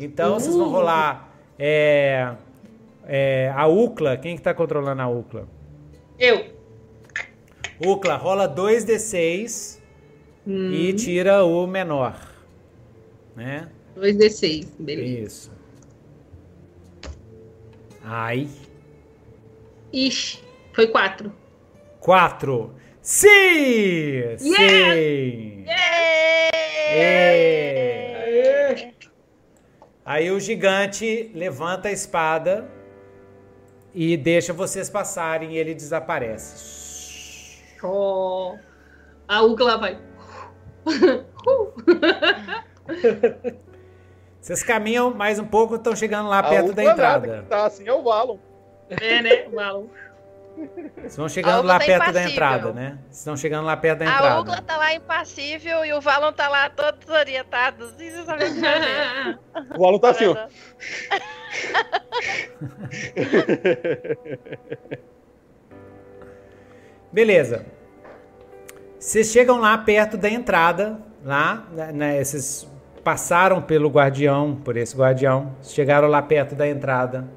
Então vocês vão rolar é, é, a UCLA. Quem que tá controlando a UCLA? Eu. UCLA rola 2d6 e tira o menor. Né? 2d6, beleza. Isso. Ai. Ixi, foi 4. 4. Sim! Sim! É. Aí o gigante levanta a espada e deixa vocês passarem e ele desaparece. Oh. A Ugla vai. Vocês caminham mais um pouco estão chegando lá A perto da entrada. nada, que tá assim é o Valon. É, né? Valon. Vocês vão chegando A lá tá perto da impassível. entrada, né? Vocês estão chegando lá perto da A entrada. Ugla tá lá impassível e o Valon tá lá todo desorientado, saber o. O Valon tá assim, ó. Beleza. Vocês chegam lá perto da entrada, lá, né, né, vocês passaram pelo guardião, por esse guardião, chegaram lá perto da entrada.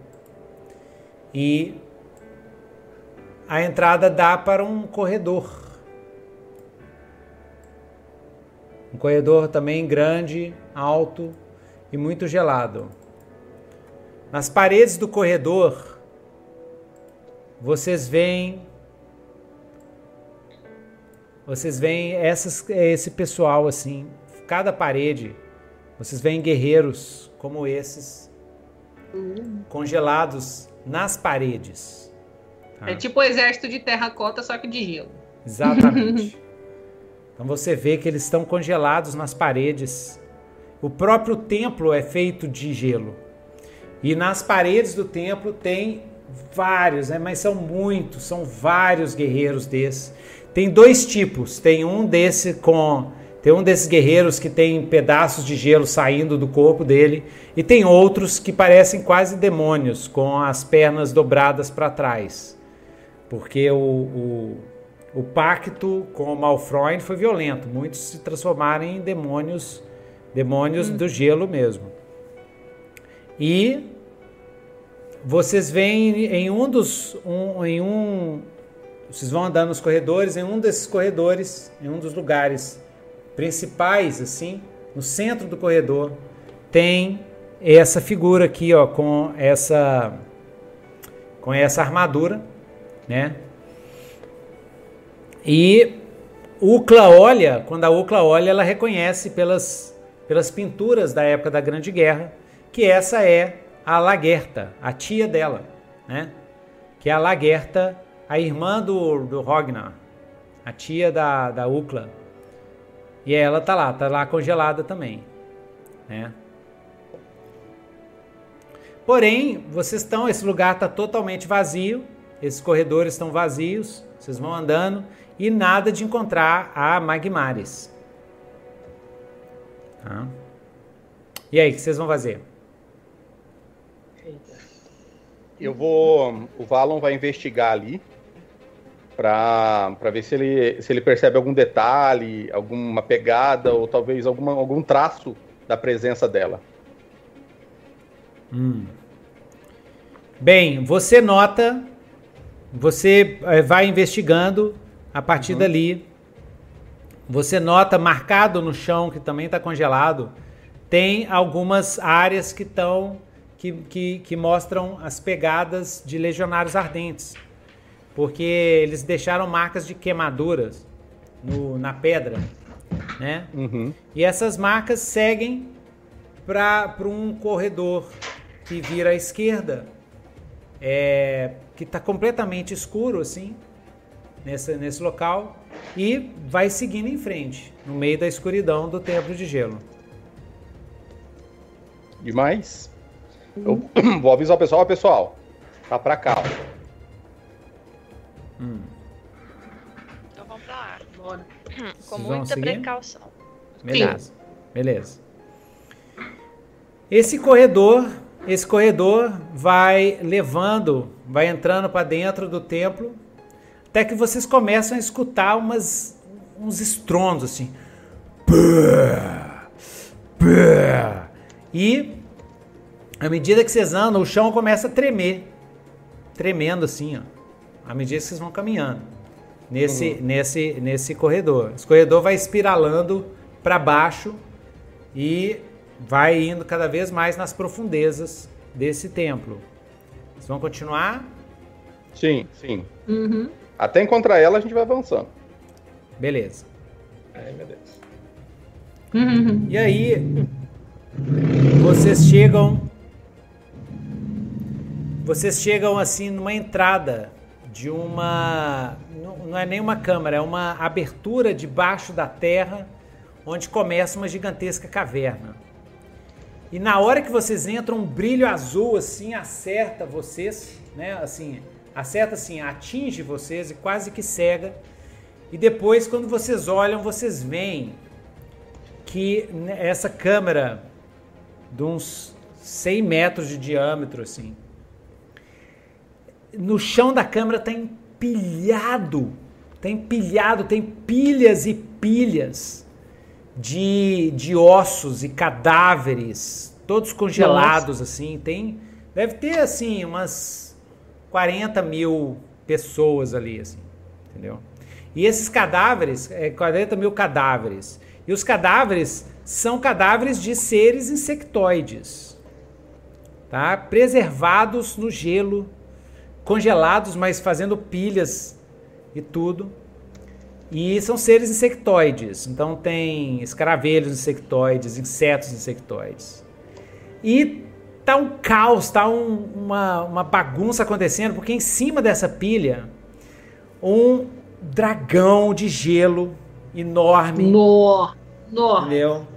E a entrada dá para um corredor. Um corredor também grande, alto e muito gelado. Nas paredes do corredor, vocês veem vocês veem essas, esse pessoal assim, cada parede, vocês veem guerreiros como esses congelados nas paredes. tá? É tipo o exército de terracota, só que de gelo. Exatamente. então você vê que eles estão congelados nas paredes. O próprio templo é feito de gelo. E nas paredes do templo tem vários, né? mas são muitos, são vários guerreiros desses. Tem dois tipos. Tem um desse com tem um desses guerreiros que tem pedaços de gelo saindo do corpo dele e tem outros que parecem quase demônios com as pernas dobradas para trás, porque o, o, o pacto com o Malfroid foi violento. Muitos se transformaram em demônios, demônios do gelo mesmo. E vocês veem em um dos um, em um vocês vão andando nos corredores, em um desses corredores, em um dos lugares principais, assim, no centro do corredor, tem essa figura aqui, ó, com essa com essa armadura, né? E Ucla olha, quando a Ucla olha, ela reconhece pelas pelas pinturas da época da Grande Guerra que essa é a Lagerta, a tia dela, né? Que é a Lagerta a irmã do, do Rognar, a tia da, da Ucla. E ela tá lá, tá lá congelada também, né? Porém, vocês estão, esse lugar está totalmente vazio, esses corredores estão vazios, vocês vão andando e nada de encontrar a Magmares. Tá? E aí, o que vocês vão fazer? Eu vou. O Valon vai investigar ali para ver se ele, se ele percebe algum detalhe, alguma pegada ou talvez alguma, algum traço da presença dela. Hum. Bem, você nota, você eh, vai investigando a partir dali. Você nota marcado no chão que também está congelado, tem algumas áreas que estão que, que, que mostram as pegadas de legionários ardentes, porque eles deixaram marcas de queimaduras no, na pedra, né? Uhum. E essas marcas seguem para um corredor que vira à esquerda, é, que está completamente escuro assim, nesse, nesse local, e vai seguindo em frente, no meio da escuridão do Templo de Gelo. Demais. Eu vou avisar o pessoal, pessoal, tá pra cá, ó. Hum. Então vamos pra lá. Bora. Com Vocês muita precaução. Beleza. Sim. Beleza. Esse corredor, esse corredor vai levando, vai entrando para dentro do templo, até que vocês começam a escutar umas, uns estrondos assim. E à medida que vocês andam, o chão começa a tremer. Tremendo assim, ó. À medida que vocês vão caminhando. Nesse, uhum. nesse, nesse corredor. Esse corredor vai espiralando para baixo e vai indo cada vez mais nas profundezas desse templo. Vocês vão continuar? Sim, sim. Uhum. Até encontrar ela, a gente vai avançando. Beleza. Ai, meu Deus. Uhum. E aí, vocês chegam. Vocês chegam assim numa entrada de uma. Não é nem uma câmara, é uma abertura debaixo da terra onde começa uma gigantesca caverna. E na hora que vocês entram, um brilho azul assim acerta vocês, né? Assim, acerta assim, atinge vocês e quase que cega. E depois, quando vocês olham, vocês veem que essa câmera de uns 100 metros de diâmetro, assim, no chão da câmera tem tá empilhado, tem tá empilhado, tem pilhas e pilhas de, de ossos e cadáveres, todos congelados, Nossa. assim. Tem. Deve ter, assim, umas 40 mil pessoas ali, assim. Entendeu? E esses cadáveres, é 40 mil cadáveres. E os cadáveres são cadáveres de seres insectoides, tá? Preservados no gelo, congelados, mas fazendo pilhas e tudo. E são seres insectoides. Então tem escaravelhos insectoides, insetos insectoides. E tá um caos, tá um, uma, uma bagunça acontecendo, porque em cima dessa pilha, um dragão de gelo enorme. No, no. Entendeu?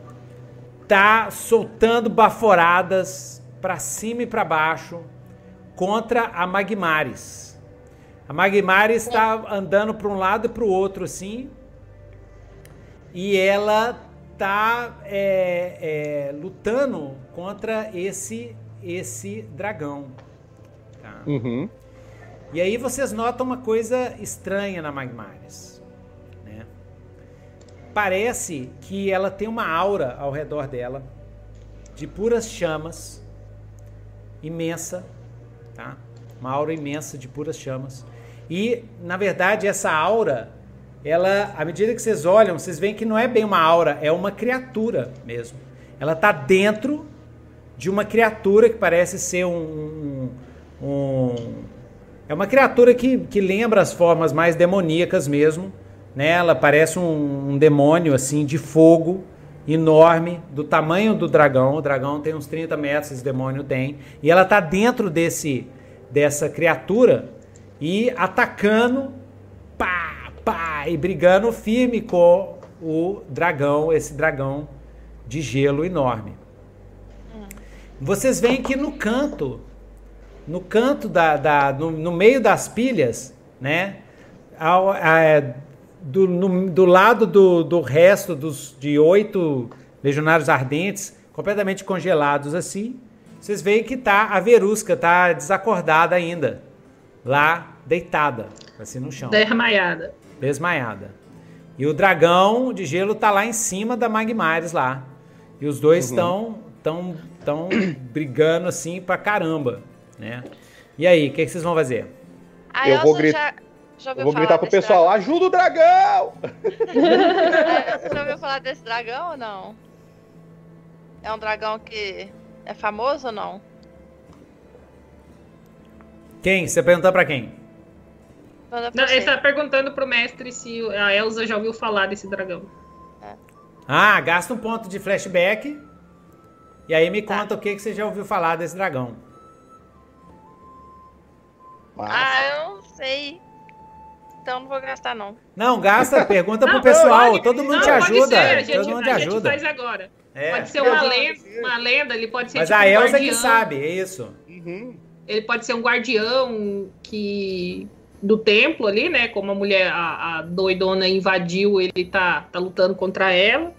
Tá soltando baforadas para cima e para baixo contra a Magmares. A Magmari está andando para um lado e para o outro, assim. E ela está é, é, lutando contra esse esse dragão. Tá? Uhum. E aí vocês notam uma coisa estranha na Magmares. Né? Parece que ela tem uma aura ao redor dela de puras chamas imensa, tá? Uma aura imensa de puras chamas. E, na verdade, essa aura, ela, à medida que vocês olham, vocês veem que não é bem uma aura, é uma criatura mesmo. Ela está dentro de uma criatura que parece ser um, um, um é uma criatura que, que lembra as formas mais demoníacas mesmo. Né? Ela parece um, um, demônio assim de fogo enorme, do tamanho do dragão. O dragão tem uns 30 metros, esse demônio tem. E ela está dentro desse dessa criatura e atacando, pá, pá, e brigando firme com o dragão, esse dragão de gelo enorme. Vocês veem que no canto, no canto da, da no, no meio das pilhas, né, ao, a, do, no, do lado do, do resto dos de oito legionários ardentes, completamente congelados assim, vocês veem que tá a Verusca tá desacordada ainda lá deitada, assim no chão. Desmaiada. Desmaiada. E o dragão de gelo tá lá em cima da Magmares lá. E os dois estão uhum. tão, tão brigando assim pra caramba, né? E aí, o que, que, vocês vão fazer? A eu vou gritar. Já, já eu vou gritar pro pessoal, dragão? ajuda o dragão! Você já ouviu falar desse dragão ou não? É um dragão que é famoso ou não? Quem? Você perguntar para quem? Não, ele tá perguntando pro mestre se a Elsa já ouviu falar desse dragão. É. Ah, gasta um ponto de flashback. E aí me tá. conta o que, que você já ouviu falar desse dragão. Ah, eu não sei. Então não vou gastar, não. Não, gasta, pergunta não, pro pessoal. Pode, todo mundo não, te ajuda. Ser, gente, todo mundo te ajuda. faz agora. É. Pode ser uma lenda, uma lenda, ele pode ser Mas tipo a Elsa um que sabe, é isso. Uhum. Ele pode ser um guardião que do templo ali, né? Como a mulher, a, a doidona invadiu, ele tá, tá lutando contra ela.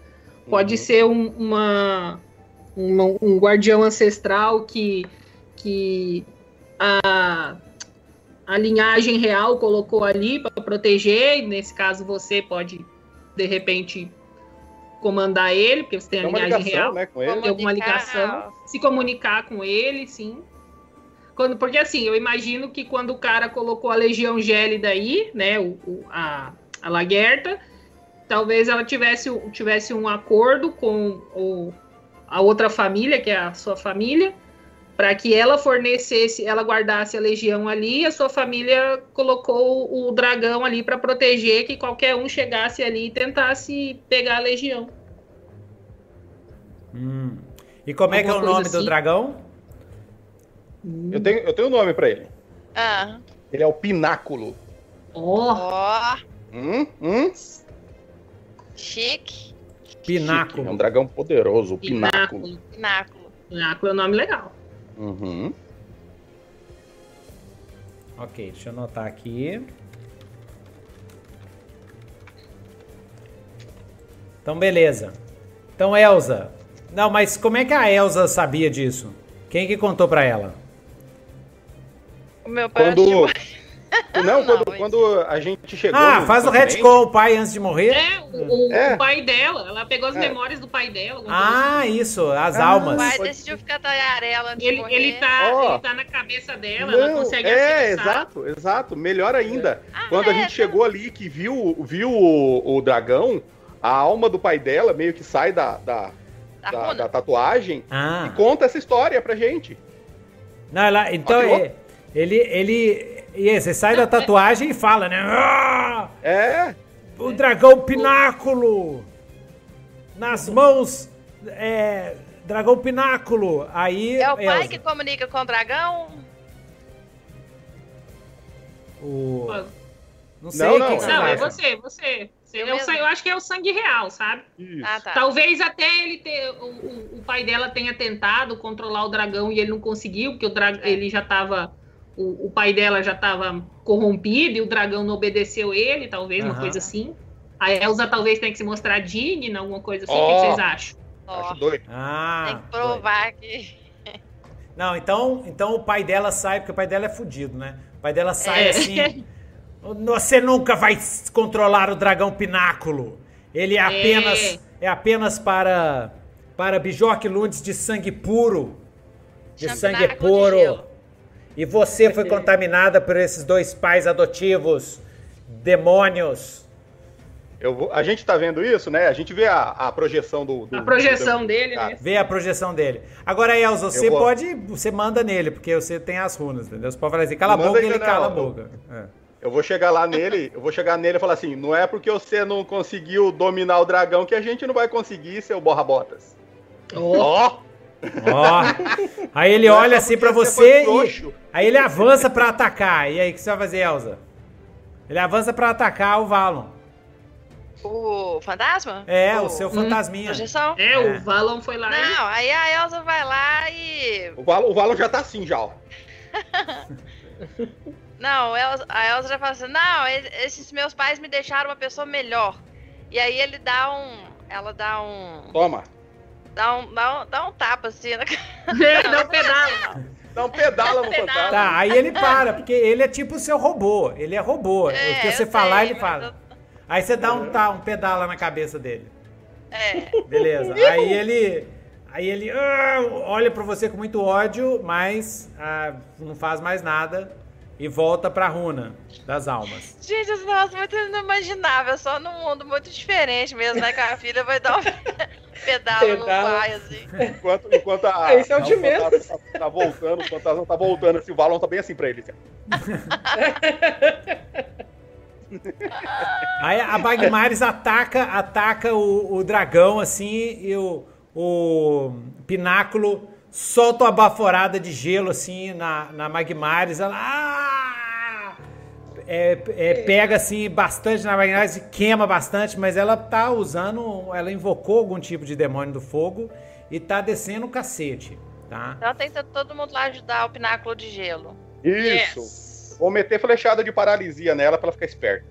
Pode uhum. ser um, uma, uma, um guardião ancestral que, que a, a linhagem real colocou ali para proteger. Nesse caso, você pode, de repente, comandar ele, porque você tem a linhagem ligação, real. Né, com ele. Tem alguma ligação. Se comunicar com ele, sim. Quando, porque assim, eu imagino que quando o cara colocou a Legião Gélida aí, né, o, o a, a Laguerta, talvez ela tivesse, tivesse um acordo com o, a outra família, que é a sua família, para que ela fornecesse, ela guardasse a legião ali, e a sua família colocou o, o dragão ali para proteger que qualquer um chegasse ali e tentasse pegar a legião. Hum. E como Alguma é que é o nome assim? do dragão? Eu tenho, eu tenho um nome para ele. Ah. Ele é o Pináculo. Ó. Oh. Hum, hum. Chique. Pináculo. Chique. É um dragão poderoso, Pináculo. Pináculo. Pináculo é um nome legal. Uhum. Ok, deixa eu anotar aqui. Então, beleza. Então, Elsa. Não, mas como é que a Elsa sabia disso? Quem que contou para ela? O meu pai quando... Não, quando, não, quando a gente chegou. Ah, faz o retcon o pai antes de morrer. É, o, é. o pai dela. Ela pegou as é. memórias do pai dela. Ah, assim. isso, as ah, almas. O pai decidiu ficar talharela ele, ele, tá, oh. ele tá na cabeça dela, não, ela consegue É, exato, exato. Melhor ainda. Ah, quando a é, gente tá. chegou ali que viu, viu o, o, dragão, a alma do pai dela meio que sai da, da, da, da tatuagem ah. e conta essa história pra gente. Não, ela, então é, ele, ele, e você sai da tatuagem e fala, né? Ah, é. O dragão pináculo! Nas mãos. É, dragão pináculo! Aí. É o pai Elza. que comunica com o dragão? O. Não sei não, não, que não é você, você. Eu, eu, eu, acho que é o sangue real, sabe? Ah, tá. Talvez até ele ter. O, o, o, pai dela tenha tentado controlar o dragão e ele não conseguiu, porque o dragão é. ele já estava o, o pai dela já estava corrompido e o dragão não obedeceu ele, talvez, uhum. uma coisa assim. A Elsa talvez tenha que se mostrar digna, alguma coisa assim. Oh. O que vocês acham? Oh. Acho doido. Ah, Tem que provar doido. que. Não, então, então o pai dela sai, porque o pai dela é fudido, né? O pai dela sai é. assim. Você nunca vai controlar o dragão pináculo. Ele é, é. apenas é, é apenas para para Bijork Lundes de sangue puro. De sangue puro. E você foi contaminada por esses dois pais adotivos, demônios. Eu a gente tá vendo isso, né? A gente vê a, a projeção do, do A projeção do, dele, né? Vê a projeção dele. Agora, Elza, você vou... pode. Você manda nele, porque você tem as runas, entendeu? Você pode falar assim, cala a boca e ele não, cala a boca. É. Eu vou chegar lá nele, eu vou chegar nele e falar assim: não é porque você não conseguiu dominar o dragão que a gente não vai conseguir, seu borra-botas. Ó! Oh. Ó. Aí ele olha assim para você e aí ele avança para atacar. E aí o que você vai fazer, Elsa? Ele avança para atacar o Valon. O fantasma? É, o, o seu fantasminha. Projeção? É, é, o Valon foi lá. Não, aí a Elsa vai lá e. O Valon, o Valon já tá assim já, ó. não, a Elsa já fala assim: não, esses meus pais me deixaram uma pessoa melhor. E aí ele dá um. Ela dá um. Toma. Dá um, dá um, dá um tapa assim. Na... É, dá um pedala. Dá um pedala no fantasma. Tá, aí ele para, porque ele é tipo o seu robô. Ele é robô. É, o que você falar, sei, ele fala. Aí você dá um, tá, um pedala na cabeça dele. É. Beleza. Aí ele. Aí ele uh, olha para você com muito ódio, mas uh, não faz mais nada e volta pra runa das almas. Gente, esse negócio é muito inimaginável, só num mundo muito diferente mesmo, né? Que a filha vai dar um pedalo no pai, assim. Enquanto, enquanto a, Esse é o de menos. Tá, tá, voltando, o fantasma tá voltando, assim, o balão tá bem assim pra ele. Assim. Aí a Bagmares ataca, ataca o, o dragão, assim, e o, o pináculo solta uma baforada de gelo assim na, na Magmares, ela ah! é, é, pega assim bastante na Magmares e queima bastante, mas ela tá usando, ela invocou algum tipo de demônio do fogo e tá descendo o cacete, tá? Ela tenta todo mundo lá ajudar o pináculo de gelo. Isso! Yes. Vou meter flechada de paralisia nela pra ela ficar esperta.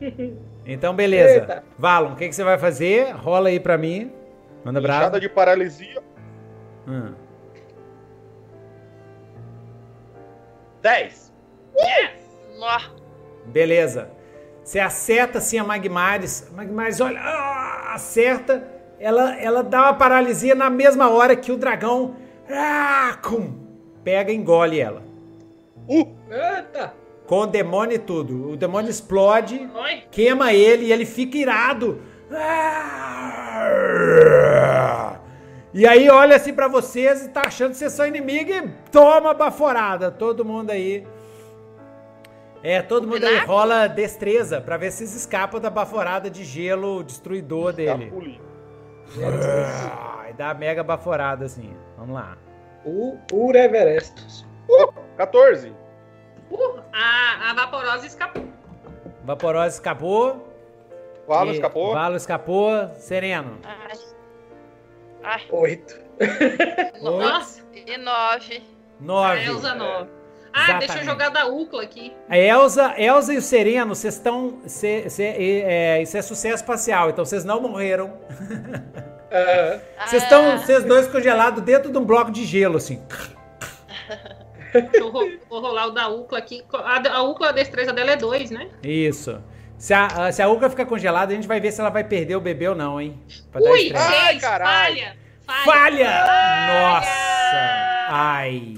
Então, beleza. Eita. Valon, o que, que você vai fazer? Rola aí pra mim. Manda brasa. Flechada de paralisia. Hum. 10. Yes! Beleza. Você acerta assim a Magmares. A Magmares, olha, ah, acerta. Ela, ela dá uma paralisia na mesma hora que o dragão ah, cum, pega e engole ela. Uh! Eita! Com o demônio e tudo. O demônio explode, Oi? queima ele e ele fica irado. Ah! E aí olha assim para vocês e tá achando que vocês são inimigos e toma baforada. Todo mundo aí. É, todo mundo aí rola destreza para ver se vocês escapam da baforada de gelo destruidor dele. Ah, e dá mega baforada assim. Vamos lá. O puro Everest. Uh, 14. Uh, a, a Vaporosa escapou. Vaporosa escapou. Valo escapou. Valo escapou. Sereno. Ai. Ai. Oito. Nossa. E nove. Nove. A Elza, nove. Ah, Exatamente. deixa eu jogar da UCLA aqui. A Elza, Elza e o Sereno, vocês estão. É, isso é sucesso espacial, então vocês não morreram. Vocês estão, ah. vocês dois congelados dentro de um bloco de gelo, assim. Eu vou rolar o da UCLA aqui. A, a UCLA, a destreza dela é 2, né? Isso. Se a, se a ficar congelada, a gente vai ver se ela vai perder o bebê ou não, hein? Pra Ui, Ai, falha, falha! Falha! Nossa! Ai!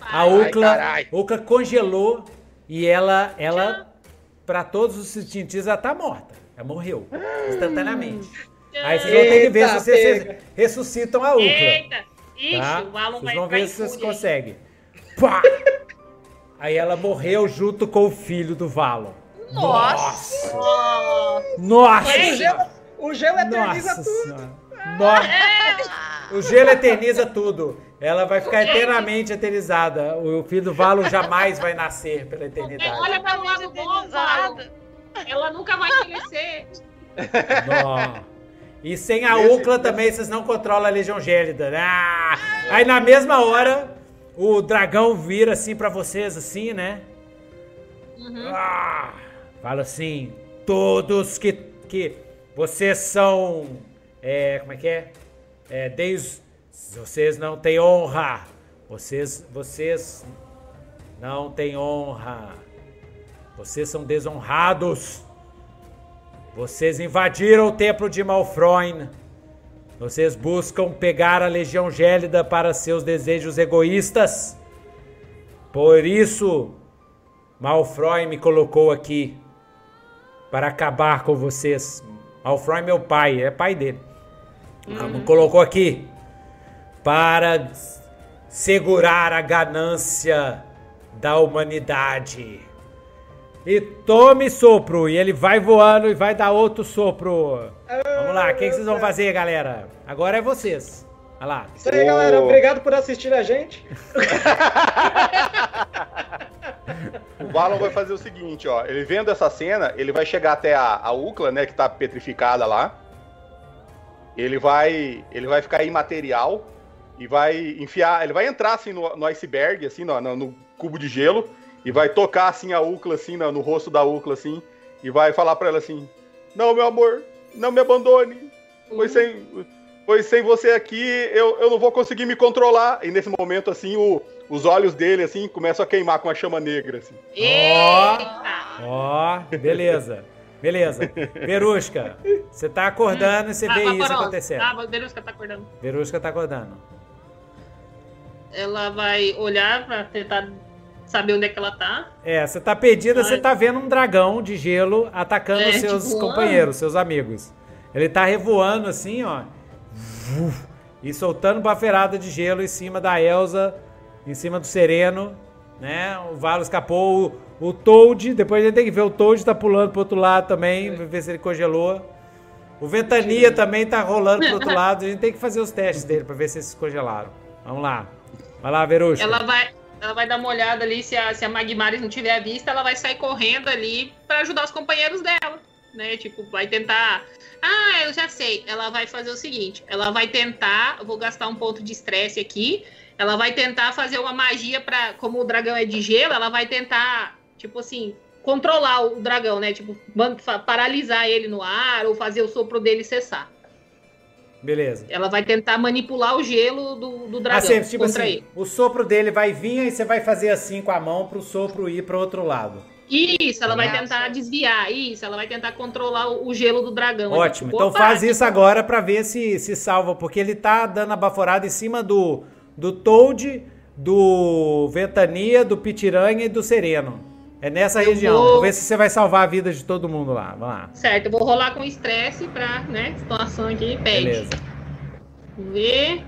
A Ucla, Ai, Ucla congelou e ela, ela para todos os cientistas, ela tá morta. Ela morreu instantaneamente. Aí vocês vão ter que ver se vocês ressuscitam a Ucla. Eita! Ixi, tá? o Alan Vocês vão ver se vocês conseguem. Pá! Aí ela morreu junto com o filho do Valon. Nossa! Nossa! Nossa. O, gelo, o gelo eterniza Nossa tudo. Nossa. É. O gelo eterniza tudo. Ela vai ficar eternamente eternizada. O filho do Valo jamais vai nascer pela eternidade. Olha para o lado bom, Valo. Ela nunca vai envelhecer. Nossa. E sem a Ucla também vocês não controlam a Legião Gélida. Ah! Aí na mesma hora, o dragão vira assim para vocês, assim, né? Uhum. Ah! Fala assim, todos que, que vocês são. É, como é que é? é Deus, vocês não têm honra. Vocês, vocês não têm honra. Vocês são desonrados. Vocês invadiram o templo de Malfroin. Vocês buscam pegar a Legião Gélida para seus desejos egoístas. Por isso, Malfroin me colocou aqui para acabar com vocês. Malfroin é meu pai, é pai dele. Uhum. Colocou aqui para segurar a ganância da humanidade. E tome sopro. E ele vai voando e vai dar outro sopro. Vamos lá, o que, que, vocês vão fazer, galera? Agora é vocês. Olha lá. Isso aí, galera. Obrigado por assistir a gente. o Valon vai fazer o seguinte, ó. Ele vendo essa cena, ele vai chegar até a, a Ucla, né, que tá petrificada lá. Ele vai, ele vai ficar imaterial e vai enfiar, ele vai entrar assim no, no iceberg, assim, no, no cubo de gelo e vai tocar assim a Ucla, assim, no, no rosto da Ucla, assim, e vai falar para ela assim: Não, meu amor, não me abandone. Pois uhum. sem, pois sem você aqui eu, eu não vou conseguir me controlar. E nesse momento, assim, o, os olhos dele, assim, começam a queimar com a chama negra, assim. Ó, ó, beleza. Beleza. Verusca, você tá acordando e você ah, vê isso acontecendo. Ah, Verusca tá acordando. Verusca tá acordando. Ela vai olhar pra tentar saber onde é que ela tá. É, você tá perdida, você tá vendo um dragão de gelo atacando é, seus tipo, companheiros, seus amigos. Ele tá revoando assim, ó. E soltando baferada de gelo em cima da Elsa, em cima do Sereno, né? O Valo escapou. O, o Toad, depois a gente tem que ver, o Toad tá pulando pro outro lado também, é. ver se ele congelou. O Ventania também tá rolando pro outro lado. A gente tem que fazer os testes dele pra ver se eles congelaram. Vamos lá. Vai lá, Verusca. Ela vai, ela vai dar uma olhada ali, se a, se a Magmaris não tiver vista, ela vai sair correndo ali para ajudar os companheiros dela, né? Tipo, vai tentar. Ah, eu já sei. Ela vai fazer o seguinte: ela vai tentar. Vou gastar um ponto de estresse aqui. ela vai tentar fazer uma magia para, como o dragão é de gelo, ela vai tentar, tipo assim, controlar o dragão, né? Tipo, paralisar ele no ar ou fazer o sopro dele cessar. Beleza. Ela vai tentar manipular o gelo do, do dragão assim, tipo contra assim, ele. O sopro dele vai vir e você vai fazer assim com a mão para o sopro ir para outro lado. Isso, ela vai tentar desviar. Isso, ela vai tentar controlar o gelo do dragão. Ótimo. Então faz isso agora para ver se se salva, porque ele tá dando a baforada em cima do do Toad, do Ventania, do Pitiranha e do Sereno. É nessa eu região. Vou... Vamos ver se você vai salvar a vida de todo mundo lá. Vamos lá. Certo, eu vou rolar com estresse pra, né, situação aqui. Pede. Beleza. Vamos ver.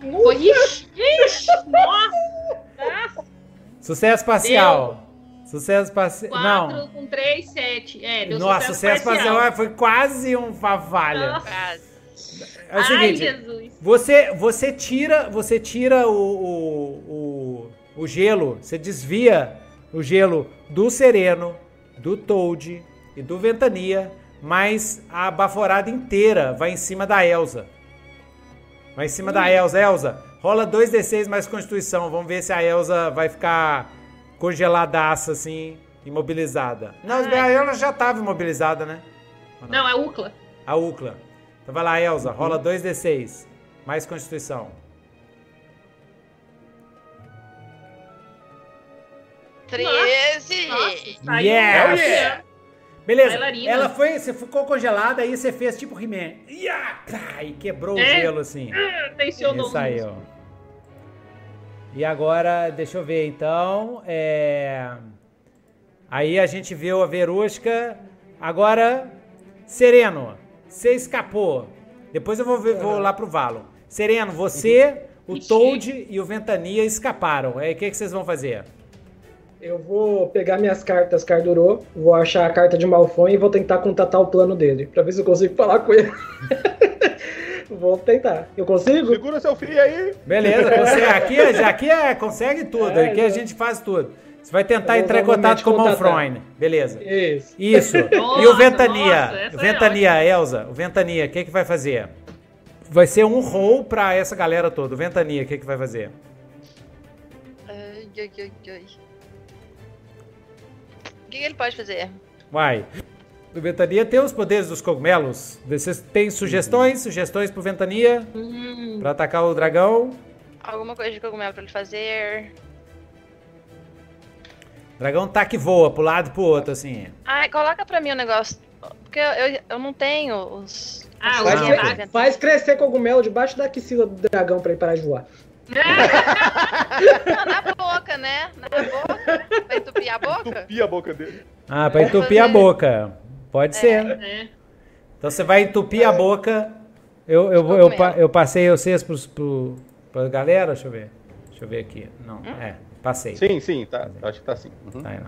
Foi, ixi, ixi, nossa. Sucesso parcial. Deu. Sucesso parcial. 4 Não. com 3, 7. É, deu Nossa, sucesso, sucesso parcial. parcial foi quase um falha. Nossa. É o seguinte, Ai, Jesus. Você, você tira, você tira o, o, o, o gelo, você desvia o gelo do Sereno, do Toad e do Ventania, mas a baforada inteira vai em cima da Elsa. Vai em cima da Elsa. Elsa, rola 2d6 mais Constituição. Vamos ver se a Elsa vai ficar congeladaça assim, imobilizada. Não, Ai. a Elsa já estava imobilizada, né? Não, não, é a Ucla. A Ucla. Então vai lá, Elsa, rola 2d6 mais Constituição. 13! Nossa, yes! Yeah. Beleza, ela foi, você ficou congelada, aí você fez tipo He-Man. E quebrou é. o gelo assim. Ah, tensionou. E saiu. E agora, deixa eu ver então. É... Aí a gente viu a Verusca. Agora, Sereno, você escapou. Depois eu vou, ver, vou lá pro Valo. Sereno, você, o Toad e o Ventania escaparam. Aí o que, que vocês vão fazer? Eu vou pegar minhas cartas Cardurô, vou achar a carta de Malfoy e vou tentar contatar o plano dele, pra ver se eu consigo falar com ele. vou tentar. Eu consigo? Segura seu filho aí. Beleza, você, aqui, aqui é, consegue tudo, é, aqui a gente faz tudo. Você vai tentar entrar em contato com o Malfroine. Beleza. Isso. Isso. Nossa, e o Ventania? Nossa, o Ventania, é Elza, o Ventania, o que, que vai fazer? Vai ser um roll pra essa galera toda. O Ventania, o que, que vai fazer? Ai, ai, ai, ai. O que, ele pode fazer? Vai. O Ventania tem os poderes dos cogumelos. Vocês têm sugestões? Sugestões pro Ventania? Hum. Pra atacar o dragão? Alguma coisa de cogumelo pra ele fazer. O dragão tá que voa pro lado e pro outro, assim. Ah, coloca pra mim o um negócio. Porque eu, eu, eu, não tenho os. Ah, faz, cre faz crescer cogumelo debaixo da axila do dragão pra ele parar de voar. Não, na boca, né? Na boca. Pra entupir a boca? Entupir a boca dele. Ah, pra entupir a boca. Pode é, ser. É. Então você vai entupir a boca. Eu, eu, eu, eu, eu passei vocês pro, pra galera? Deixa eu ver. Deixa eu ver aqui. Não, hum? é. Passei. Sim, sim, tá. Acho que tá sim. Uhum. Tá aí,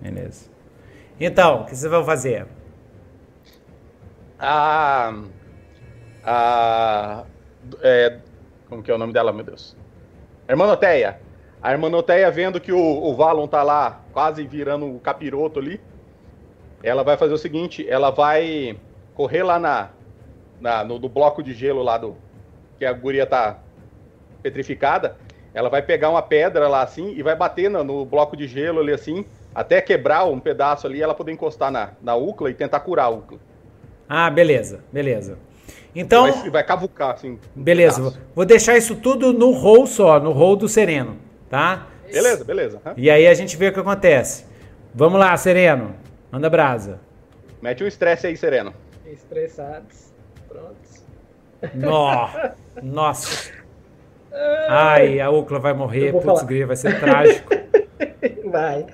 Beleza. Então, o que vocês vão fazer? A. A. É, como que é o nome dela, meu Deus? Hermanoteia. A Hermanoteia vendo que o, o Valon tá lá quase virando o capiroto ali, ela vai fazer o seguinte, ela vai correr lá na, na no, no, bloco de gelo lá do que a guria tá petrificada, ela vai pegar uma pedra lá assim e vai bater no, no bloco de gelo ali assim, até quebrar um pedaço ali, ela poder encostar na, na Ucla e tentar curar a Ucla. Ah, beleza, beleza. Então. Vai, vai cavucar, assim. Beleza. Vou deixar isso tudo no roll só, no roll do Sereno, tá? Beleza, beleza. E aí a gente vê o que acontece. Vamos lá, Sereno. Manda brasa. Mete um estresse aí, Sereno. Estressados. Prontos. Nossa. Nossa. Ai, a Ucla vai morrer. Putz, grila, vai ser trágico. Vai.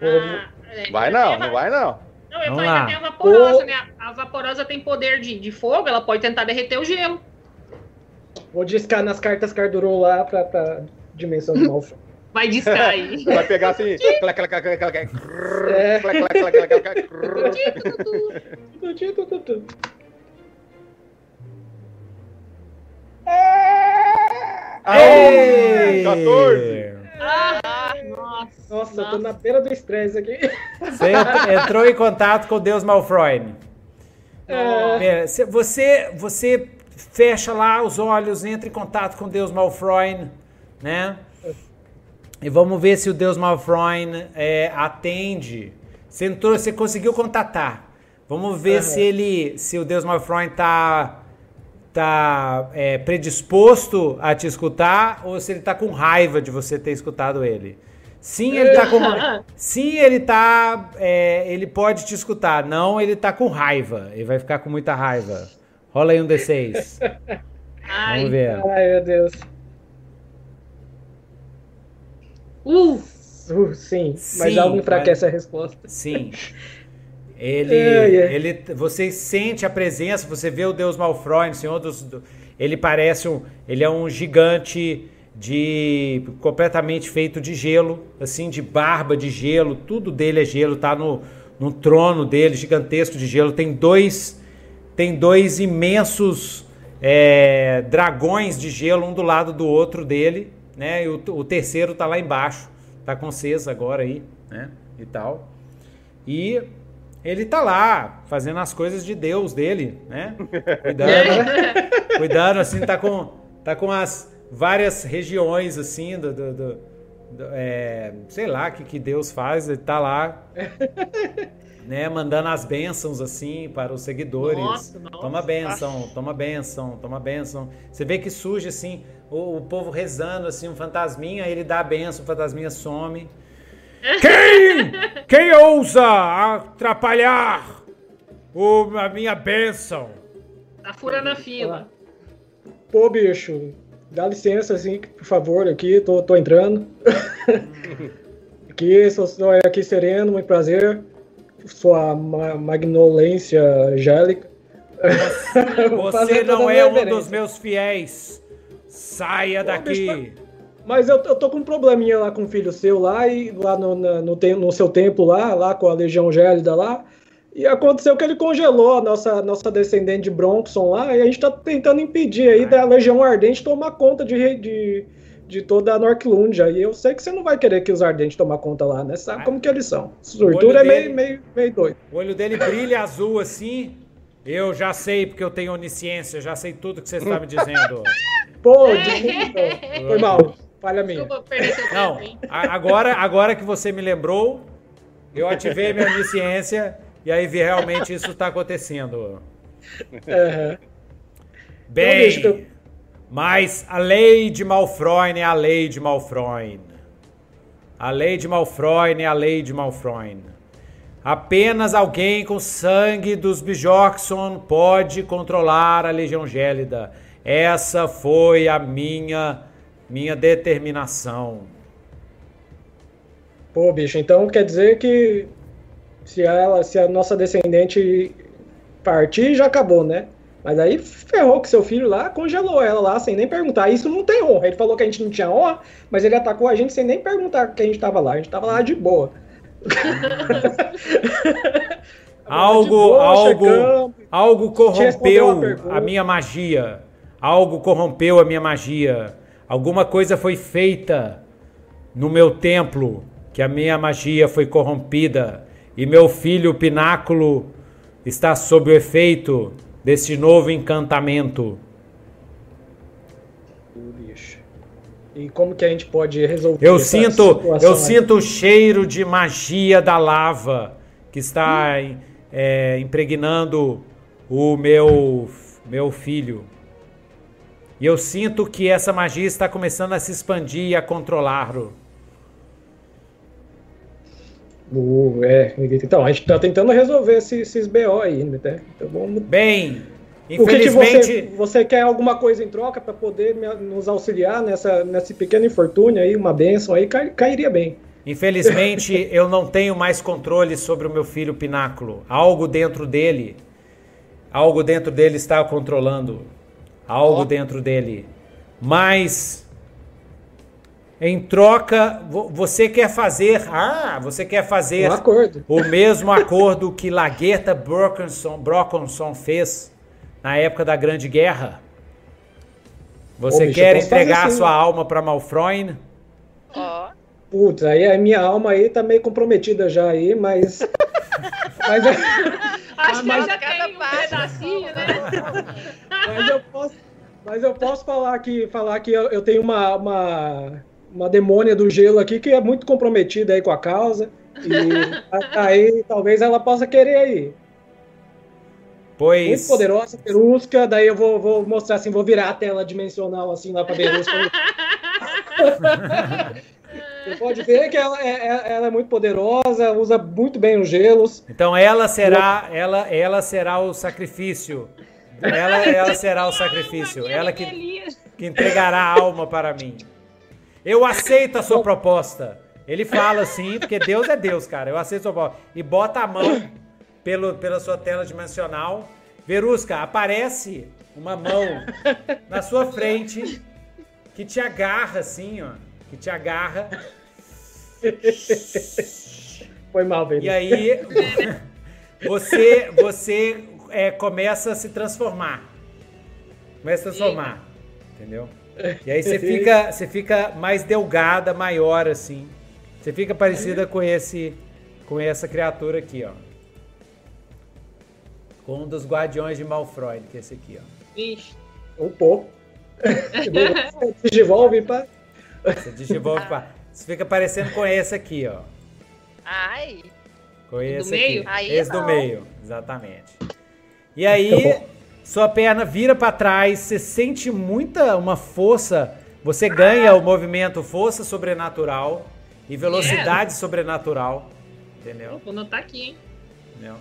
Ah, vai não, não vai não. Não, eu Vamos lá. tem a vaporosa, né? A vaporosa tem poder de, de fogo, ela pode tentar derreter o gelo. Vou discar nas cartas Cardurou lá pra, pra dimensão do mal. Vai discar aí. Vai pegar assim. Ei! 14! Ah, nossa, nossa, eu tô na beira do estresse aqui. Você entrou em contato com Deus Malfroy. É. Você, você fecha lá os olhos, entra em contato com Deus Malfroin, né? E vamos ver se o Deus Malfroin é, atende. Você, entrou, você conseguiu contatar. Vamos ver uhum. se ele, se o Deus Malfroin tá, tá é, predisposto a te escutar ou se ele tá com raiva de você ter escutado ele. Sim, ele tá com. Sim, ele tá. É, ele pode te escutar. Não, ele tá com raiva. Ele vai ficar com muita raiva. Rola aí um D6. Ai, Vamos ver. Ai, meu Deus. Uh! uh sim, sim, mas algo enfraquece mas... a resposta. Sim. Ele, é, é. ele, você sente a presença, você vê o Deus Malfroy, Senhor dos, do, ele parece um, ele é um gigante de completamente feito de gelo, assim, de barba de gelo, tudo dele é gelo, tá no, no trono dele, gigantesco de gelo. Tem dois, tem dois imensos é, dragões de gelo, um do lado do outro dele, né? E o, o terceiro tá lá embaixo, tá com Cesa agora aí, né? E tal. E ele tá lá fazendo as coisas de Deus dele, né? Cuidando, cuidando assim, tá com, tá com as várias regiões assim do, do, do, do é, sei lá que que Deus faz, ele tá lá, né, mandando as bênçãos assim para os seguidores. Nossa, nossa, toma bênção, toma bênção, toma bênção. Você vê que surge assim o, o povo rezando assim, um fantasminha, ele dá a bênção, o fantasminha some. Quem, quem ousa atrapalhar o, a minha bênção? Tá furando a fila. Pô, bicho, Dá licença, assim, por favor, aqui, tô, tô entrando. aqui, sou, sou aqui sereno, muito prazer. Sua ma magnolência angélica. Você não é um dos meus fiéis. Saia Pô, daqui. Mas eu, eu tô com um probleminha lá com o filho seu lá, e lá no, no, no, no seu templo lá, lá com a Legião Gélida lá. E aconteceu que ele congelou a nossa, nossa descendente de Bronxon lá, e a gente está tentando impedir aí da Legião Ardente tomar conta de, de, de toda a Norklundia. E eu sei que você não vai querer que os Ardentes tomem conta lá, né? Sabe como que eles são. Surtura é meio, meio, meio doido. O olho dele brilha azul assim. Eu já sei, porque eu tenho onisciência, já sei tudo que você está me dizendo. Pô, desculpa. Foi mal. Falha minha. Não, agora, agora que você me lembrou, eu ativei minha onisciência e aí realmente isso está acontecendo. Uhum. Bem, então, mas a lei de Malfroin é a lei de Malfroin. A lei de Malfroin é a lei de Malfroin. Apenas alguém com sangue dos Bjorkson pode controlar a Legião Gélida. Essa foi a minha minha determinação. Pô, bicho, então quer dizer que se ela, se a nossa descendente partir, já acabou, né? Mas aí ferrou que seu filho lá congelou ela lá sem nem perguntar. Isso não tem honra. Ele falou que a gente não tinha honra, mas ele atacou a gente sem nem perguntar que a gente tava lá. A gente tava lá de boa. algo, boa, algo, chegamos, algo corrompeu a minha magia. Algo corrompeu a minha magia. Alguma coisa foi feita no meu templo que a minha magia foi corrompida e meu filho Pináculo está sob o efeito deste novo encantamento. E como que a gente pode resolver Eu sinto, eu aí? sinto o cheiro de magia da lava que está hum. é, impregnando o meu meu filho. E eu sinto que essa magia está começando a se expandir e a controlá-lo. É, então, a gente está tentando resolver esses, esses BO aí, né? Então vamos... Bem, infelizmente... O que, que você, você, quer alguma coisa em troca para poder nos auxiliar nessa, nesse pequeno infortúnio aí, uma benção aí, cai, cairia bem. Infelizmente, eu não tenho mais controle sobre o meu filho Pináculo. Algo dentro dele, algo dentro dele está controlando. Algo oh. dentro dele. Mas em troca, você quer fazer, ah, você quer fazer um o mesmo acordo que Laguerta Brockenson, fez na época da Grande Guerra? Você Ô, bicho, quer entregar assim, sua alma para Malfroin? Ó. Oh. Putz, aí a minha alma aí tá meio comprometida já aí, mas. mas acho que já tem um pedacinho, né? Mas eu posso, mas eu posso falar aqui, falar que eu, eu tenho uma, uma, uma demônia do gelo aqui que é muito comprometida aí com a causa. E aí talvez ela possa querer aí. Pois. Muito poderosa, Perusca. Daí eu vou, vou mostrar assim, vou virar a tela dimensional assim lá pra Perusca. Você pode ver que ela é, é, ela é, muito poderosa, usa muito bem os gelos. Então ela será, ela, ela será o sacrifício. Ela, ela será o sacrifício. Ela que, que entregará a alma para mim. Eu aceito a sua proposta. Ele fala assim, porque Deus é Deus, cara. Eu aceito a sua proposta. E bota a mão pelo, pela sua tela dimensional. Verusca, aparece uma mão na sua frente que te agarra assim, ó. Que te agarra. Foi mal, velho. E aí você, você é, começa a se transformar. Começa a se transformar. Entendeu? E aí você fica, você fica mais delgada, maior assim. Você fica parecida com esse com essa criatura aqui, ó. Com um dos guardiões de Malfroid, que é esse aqui, ó. Ixi. Um pouco. Você digivolve para. Você digivolve para. Você fica parecendo com esse aqui, ó. Ai. Com esse do meio? aqui. Aí esse não. do meio, exatamente. E aí, sua perna vira para trás, você sente muita uma força, você ganha o movimento força sobrenatural e velocidade sobrenatural, entendeu? Vou anotar aqui, hein? entendeu?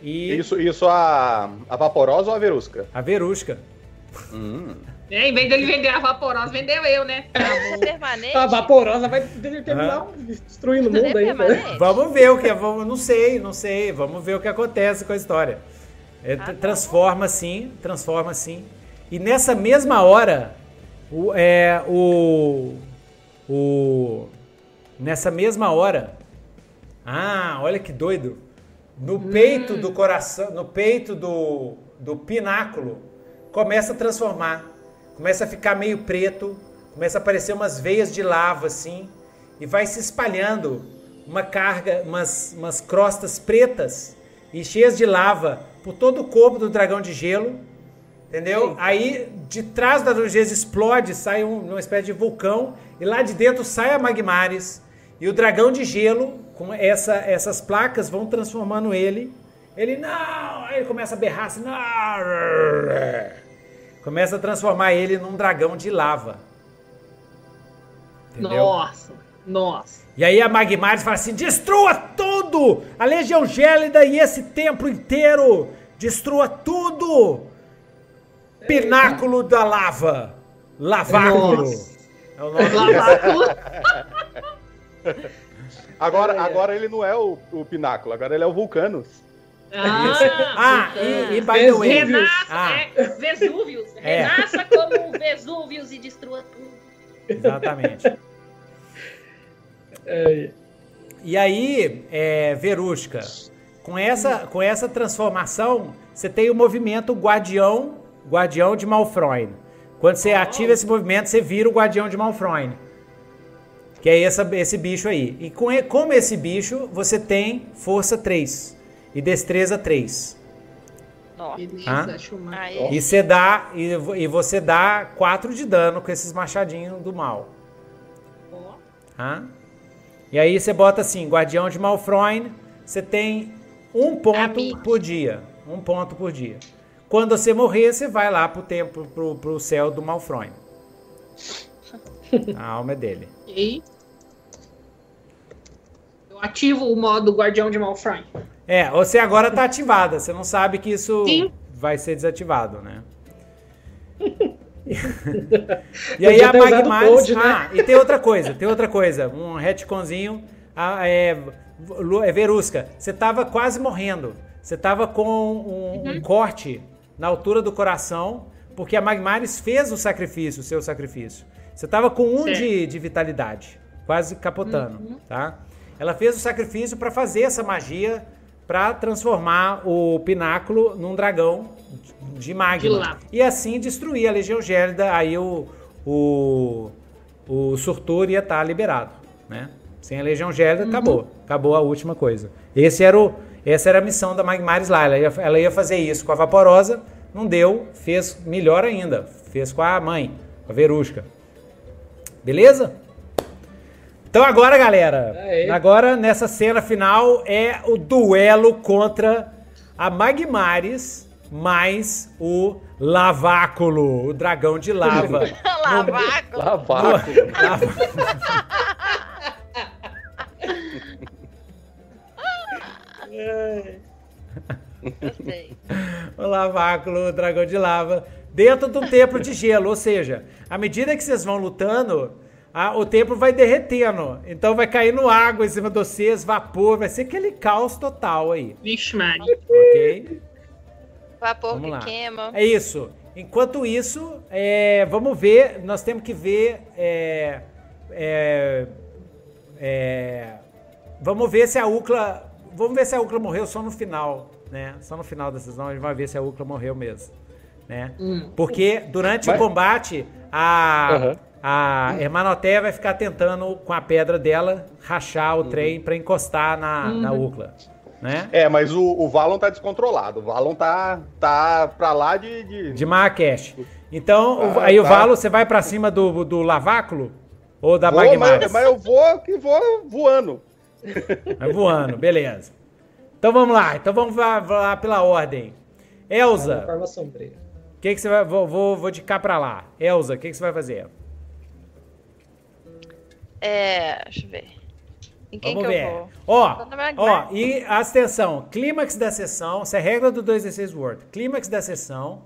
E Isso, isso a, a vaporosa ou a verusca? a verusca. Hum. É, em vez dele vender a vaporosa, vendeu eu, né? É permanente? A vaporosa vai terminar destruindo o é mundo aí, né? permanente? Vamos ver o que é, vamos, não sei, não sei, vamos ver o que acontece com a história. É, tá transforma sim, transforma sim. E nessa mesma hora, o, é, o, o, nessa mesma hora, ah, olha que doido, no peito do coração, no peito do, do pináculo, começa a transformar, começa a ficar meio preto, começa a aparecer umas veias de lava assim, e vai se espalhando uma carga, umas, umas crostas pretas e cheias de lava por todo o corpo do dragão de gelo, entendeu? Aí de trás da dragão de gelo explode, sai um- uma espécie de vulcão e lá de dentro sai a Magmares e o dragão de gelo com essa, essas placas vão transformando ele. Ele não, aí ele começa a berrar assim, não, começa a transformar ele num dragão de lava. Entendeu? Nossa, nossa. E aí a Magmares fala assim: destrua tudo! A Legião Gélida e esse templo inteiro! Destrua tudo! Pináculo da lava! Laváculo! Nossa. É o nome Lavar tudo. Agora, agora ele não é o, o pináculo, agora ele é o Vulcanus. Ah, Ah, e, e by the way. Renasça, Ah, é, Vesúvios. É. Renasça como Vesúvios e destrua tudo. exatamente. É, E aí, é, Verusca, com essa, com essa transformação, você tem o movimento Guardião, Guardião de Malfroin. Quando você ativa esse movimento, você vira o Guardião de Malfroin. Que é essa, esse bicho aí. E com, como esse bicho, você tem força 3 e destreza 3. Nossa. Beleza, Ah. Aí. E você dá e, e você dá 4 de dano com esses machadinhos do mal. Ó. E aí você bota assim, Guardião de Malfroin, você tem um ponto Amigo. por dia. Um ponto por dia. Quando você morrer, você vai lá pro tempo, pro, pro céu do Malfroin. A alma é dele. Ok. Eu ativo o modo Guardião de Malfry. É, você agora tá ativada, você não sabe que isso Sim. vai ser desativado, né? e aí a. Code, né? Ah, e tem outra coisa, tem outra coisa. Um retconzinho. Ah, Lu- é, Verusca, você tava quase morrendo. Você tava com um, um corte na altura do coração, porque a Magmares fez o sacrifício, o seu sacrifício. Você tava com um de, de vitalidade, quase capotando, tá? Ela fez o sacrifício para fazer essa magia para transformar o pináculo num dragão de magma. De. E assim destruir a Legião Gélida, aí o, o, o Surtur ia estar liberado, né? Sem a Legião Gélida, acabou. Acabou a última coisa. Esse era o, Essa era a missão da Magmares lá. Ela ia, ela ia fazer isso com a Vaporosa, não deu, fez melhor ainda. Fez com a mãe, com a Verusca. Beleza? Então agora, galera, Aê. agora nessa cena final é o duelo contra a Magmares mais o Laváculo, o dragão de lava. Laváculo. Laváculo. o Laváculo, o dragão de lava, dentro de um templo de gelo. Ou seja, à medida que vocês vão lutando, a, o templo vai derretendo. Então vai caindo água em cima de vocês, vapor, vai ser aquele caos total aí. Vixe, Mari. Ok? Vapor vamos que lá. queima. É isso. Enquanto isso, é, vamos ver, nós temos que ver. É, é, é, vamos ver se a Ucla. Vamos ver se a Ucla morreu só no final, né? Só no final da sessão a gente vai ver se a Ucla morreu mesmo. Né? Hum. Porque durante Mas... o combate, a, uhum. a Hermanoteia vai ficar tentando, com a pedra dela, rachar o uhum. trem para encostar na, uhum. na Ucla né? É, mas o, o Valon tá descontrolado. O Valon tá, tá pra lá de... De, de Marrakech. Então, ah, aí tá. o Valon, você vai pra cima do, do Laváculo? Ou da Magmaris? Mas, mas eu vou que vou voando. Vai voando, beleza. Então vamos lá. Então vamos lá, lá pela ordem. Elza. O que, que você vai... Vou, vou, vou de cá pra lá. Elza, o que, que você vai fazer? É... Deixa eu ver. Em quem Vamos que ver. eu vou? Ó, ó, e atenção, clímax da sessão, essa é a regra do 2d6 Word. Clímax da sessão,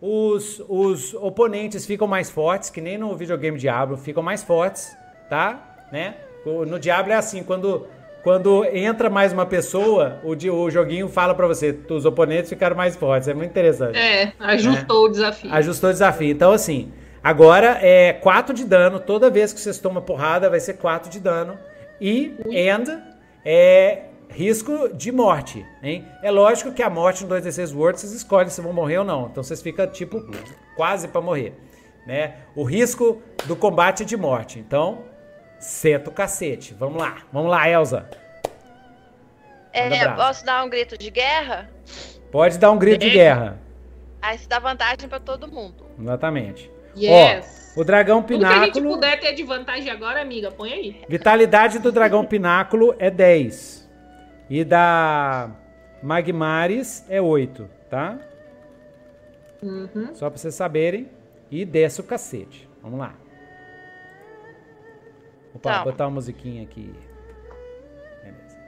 os, os oponentes ficam mais fortes, que nem no videogame Diablo, ficam mais fortes, tá? Né? No Diablo é assim, quando, quando entra mais uma pessoa, o, o joguinho fala para você, os oponentes ficaram mais fortes, é muito interessante. É, ajustou né? o desafio. Ajustou o desafio. Então, assim, agora é 4 de dano, toda vez que vocês tomam porrada vai ser 4 de dano. E and é risco de morte, hein? É lógico que a morte no 2d6 Words vocês escolhem se vão morrer ou não. Então vocês ficam tipo quase para morrer, né? O risco do combate é de morte. Então, senta o cacete. Vamos lá. Vamos lá, Elsa. É, posso dar um grito de guerra? Pode dar um grito de guerra. Aí se dá vantagem para todo mundo. Exatamente. Yes. Ó, o dragão pináculo. Tudo que a gente puder ter de vantagem agora, amiga, põe aí. Vitalidade do dragão pináculo é 10. E da Magmares é 8, tá? Uhum. Só pra vocês saberem. E desce o cacete. Vamos lá. Opa, botar uma musiquinha aqui. Beleza.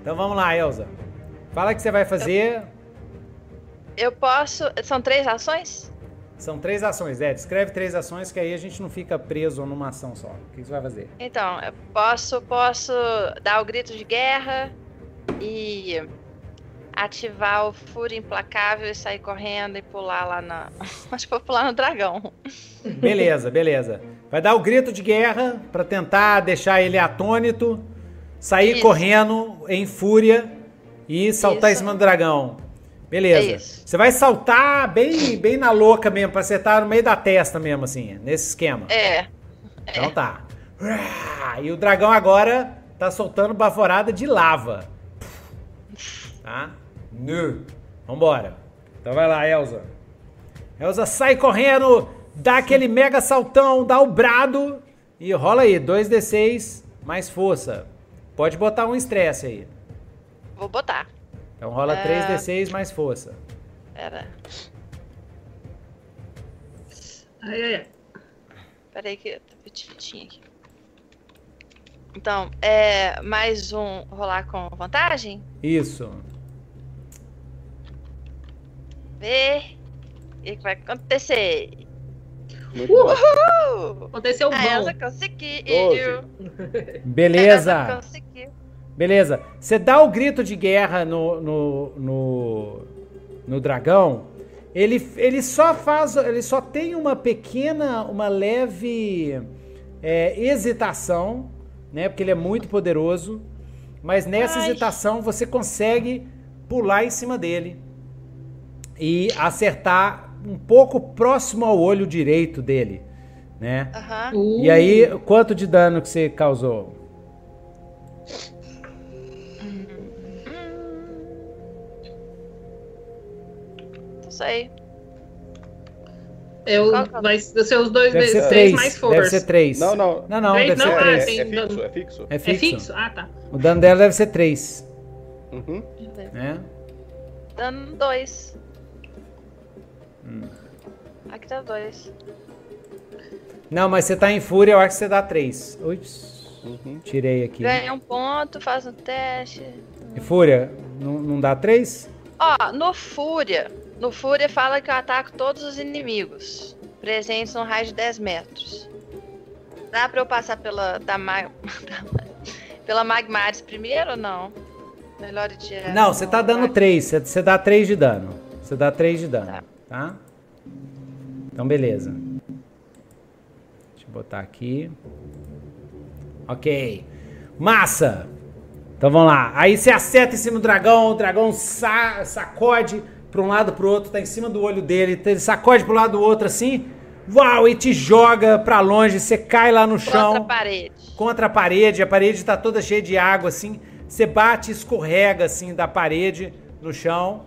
Então vamos lá, Elza. Fala o que você vai fazer. Eu posso. São três ações? São três ações, é. Descreve três ações que aí a gente não fica preso numa ação só. O que você vai fazer? Então, eu posso, posso dar o grito de guerra e ativar o fúria implacável e sair correndo e pular lá na. Acho que vou pular no dragão. Beleza, beleza. Vai dar o grito de guerra para tentar deixar ele atônito sair Isso. correndo em fúria e saltar Isso. em cima do dragão. Beleza. Você vai saltar bem, bem na louca mesmo, pra acertar no meio da testa mesmo, assim, nesse esquema. É. Então é. tá. E o dragão agora tá soltando baforada de lava. Tá? Nu. Vambora. Então vai lá, Elza. Elza sai correndo, dá aquele mega saltão, dá o brado e rola aí, 2d6 mais força. Pode botar um estresse aí. Vou botar. Então rola é... 3d6 mais força. Pera. Ai, ai, ai. Pera aí que eu tô petidinho aqui. Então, é mais um rolar com vantagem? Isso. Ver o que vai acontecer. Uhul! Aconteceu ah, bom. Conseguiu. Beleza. Ela conseguiu. Beleza. Você dá o grito de guerra no, no, no, no dragão. Ele, ele só faz. Ele só tem uma pequena, uma leve é, hesitação, né? Porque ele é muito poderoso. Mas nessa Ai. hesitação você consegue pular em cima dele e acertar um pouco próximo ao olho direito dele, né? Uhum. E aí, quanto de dano que você causou? Não sei. Eu, vai ser os dois Deve ser D6 três. mais força. Deve ser três. Não, não. Não, não, Três deve não, ser ah, três. É, tem é fixo, dano. é fixo. É É fixo. fixo? Ah, tá. O dano dela deve ser três, Uhum. né? Dando dois. Hum. Aqui tá dois. Não, mas você tá em fúria, eu acho que você dá três. Ups, Uhum. tirei aqui. Ganha um ponto, faz um teste. E fúria, não, não dá três? Ó, no Fúria. No Fúria fala que eu ataco todos os inimigos. Presentes no raio de 10 metros. Dá pra eu passar pela. Da, ma... pela Magmares primeiro ou não? Melhor ir direto. Não, você tá dando no- três, você, você dá três de dano. Você dá três de dano, Tá. Tá? Então, beleza. Deixa eu botar aqui. Ok. Massa! Então vamos lá. Aí você acerta em cima do dragão, o dragão sa sacode para um lado pro outro, tá em cima do olho dele, ele sacode pro lado do outro assim, uau, e te joga pra longe, você cai lá no chão Contra a parede. contra a parede, a parede tá toda cheia de água assim, você bate, escorrega assim da parede no chão,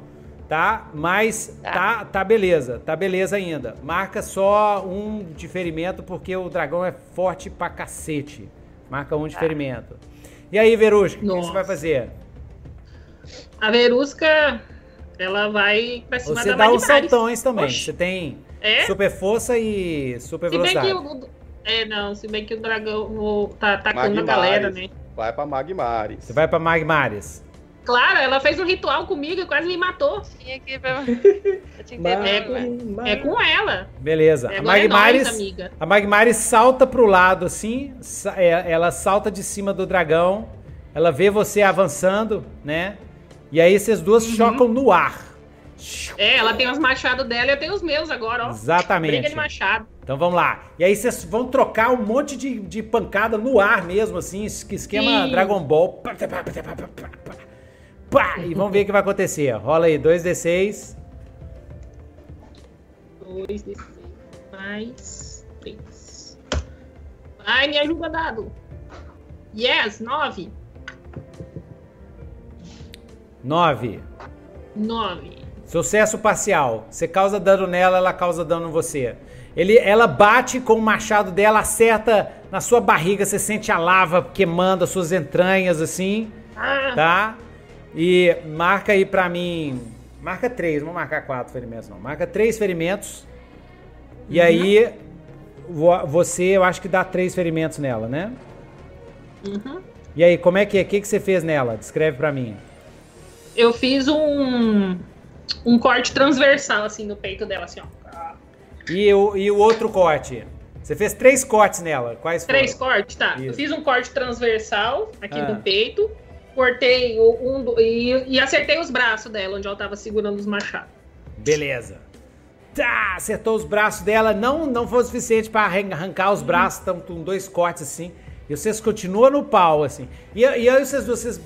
tá? Mas Tá. tá, tá beleza, tá beleza ainda. Marca só um de ferimento porque o dragão é forte pra cacete. Marca um de ferimento. E aí, Verusca, o que você vai fazer? A Verusca, ela vai pra cima Você da dá os saltões também. Oxi. Você tem É? super força e super Se bem velocidade. que o. É, não, se bem que o dragão o- tá atacando a Magmares. galera, né? Vai pra Magmares. Você vai pra Magmares. Claro, ela fez um ritual comigo e quase me matou. Tinha que. Eu tinha que ter. É com, é com ela. Beleza. É, a é Magmares, nóis, amiga. a Magmares salta pro lado assim, é, ela salta de cima do dragão, ela vê você avançando, né? E aí essas duas Uhum. chocam no ar. É, ela tem os machados dela e eu tenho os meus agora, ó. Briga Exatamente. de machado. Então vamos lá. E aí vocês vão trocar um monte de, de pancada no ar mesmo, assim, es- esquema Sim. Dragon Ball. Pá, e vamos ver o que vai acontecer. Rola aí, 2d6. 2 d mais 3. Ai, me ajuda, dado. Yes, 9. 9. 9. Sucesso parcial. Você causa dano nela, ela causa dano em você. Ele, ela bate com o machado dela, acerta na sua barriga, você sente a lava queimando as suas entranhas assim, Ah, tá? E marca aí pra mim. Marca três, não vou marcar quatro ferimentos, não. Marca três ferimentos. E aí, vo- você, eu acho que dá três ferimentos nela, né? uhum. E aí, como é que é? O que, que você fez nela? Descreve pra mim. Eu fiz um um corte transversal assim no peito dela, assim, ó. E o, e o outro corte? Você fez três cortes nela. Quais foram? Três cortes, tá. Eu Isso. fiz um corte transversal aqui Ah. no peito, cortei um do- e, e acertei os braços dela, onde ela tava segurando os machados. Beleza. Tá, acertou os braços dela. Não, não foi o suficiente pra arran- arrancar os braços. Estão com dois cortes assim. E vocês continuam no pau, assim. E, e aí vocês, vocês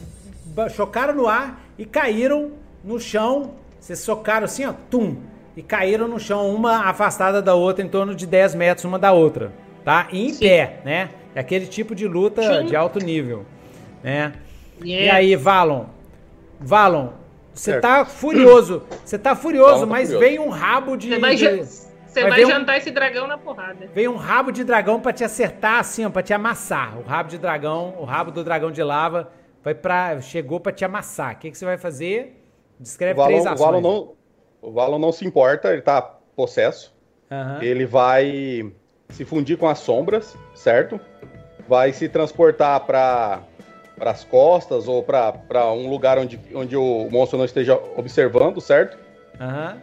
chocaram no ar e caíram no chão. Vocês socaram assim, ó, tum. E caíram no chão, uma afastada da outra, em torno de 10 metros uma da outra. Tá? E em Sim. pé, né? É aquele tipo de luta Sim. de alto nível. Né? E Yeah. aí, Valon? Valon, você Certo. tá furioso. Você tá furioso, tá mas furioso. vem um rabo de. Você vai, de- você vai vai ver um- jantar esse dragão na porrada. Vem um rabo de dragão pra te acertar assim, ó, pra te amassar. O rabo de dragão, o rabo do dragão de lava vai para chegou pra te amassar. O que, que você vai fazer? O Descreve três Valon, o, ações. Valon não, o Valon não se importa, ele tá possesso. Aham. Ele vai se fundir com as sombras, certo? Vai se transportar para as costas ou para um lugar onde, onde o monstro não esteja observando, certo? Aham.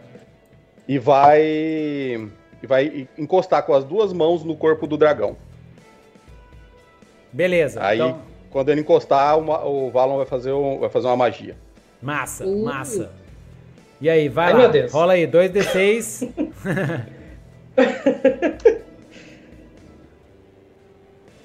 E vai e vai encostar com as duas mãos no corpo do dragão. Beleza. Aí, Então, quando ele encostar, uma- o Valon vai fazer, um- vai fazer uma magia. massa, Uh. massa. E aí, vai Ai, lá. meu Deus. Rola aí, 2d6.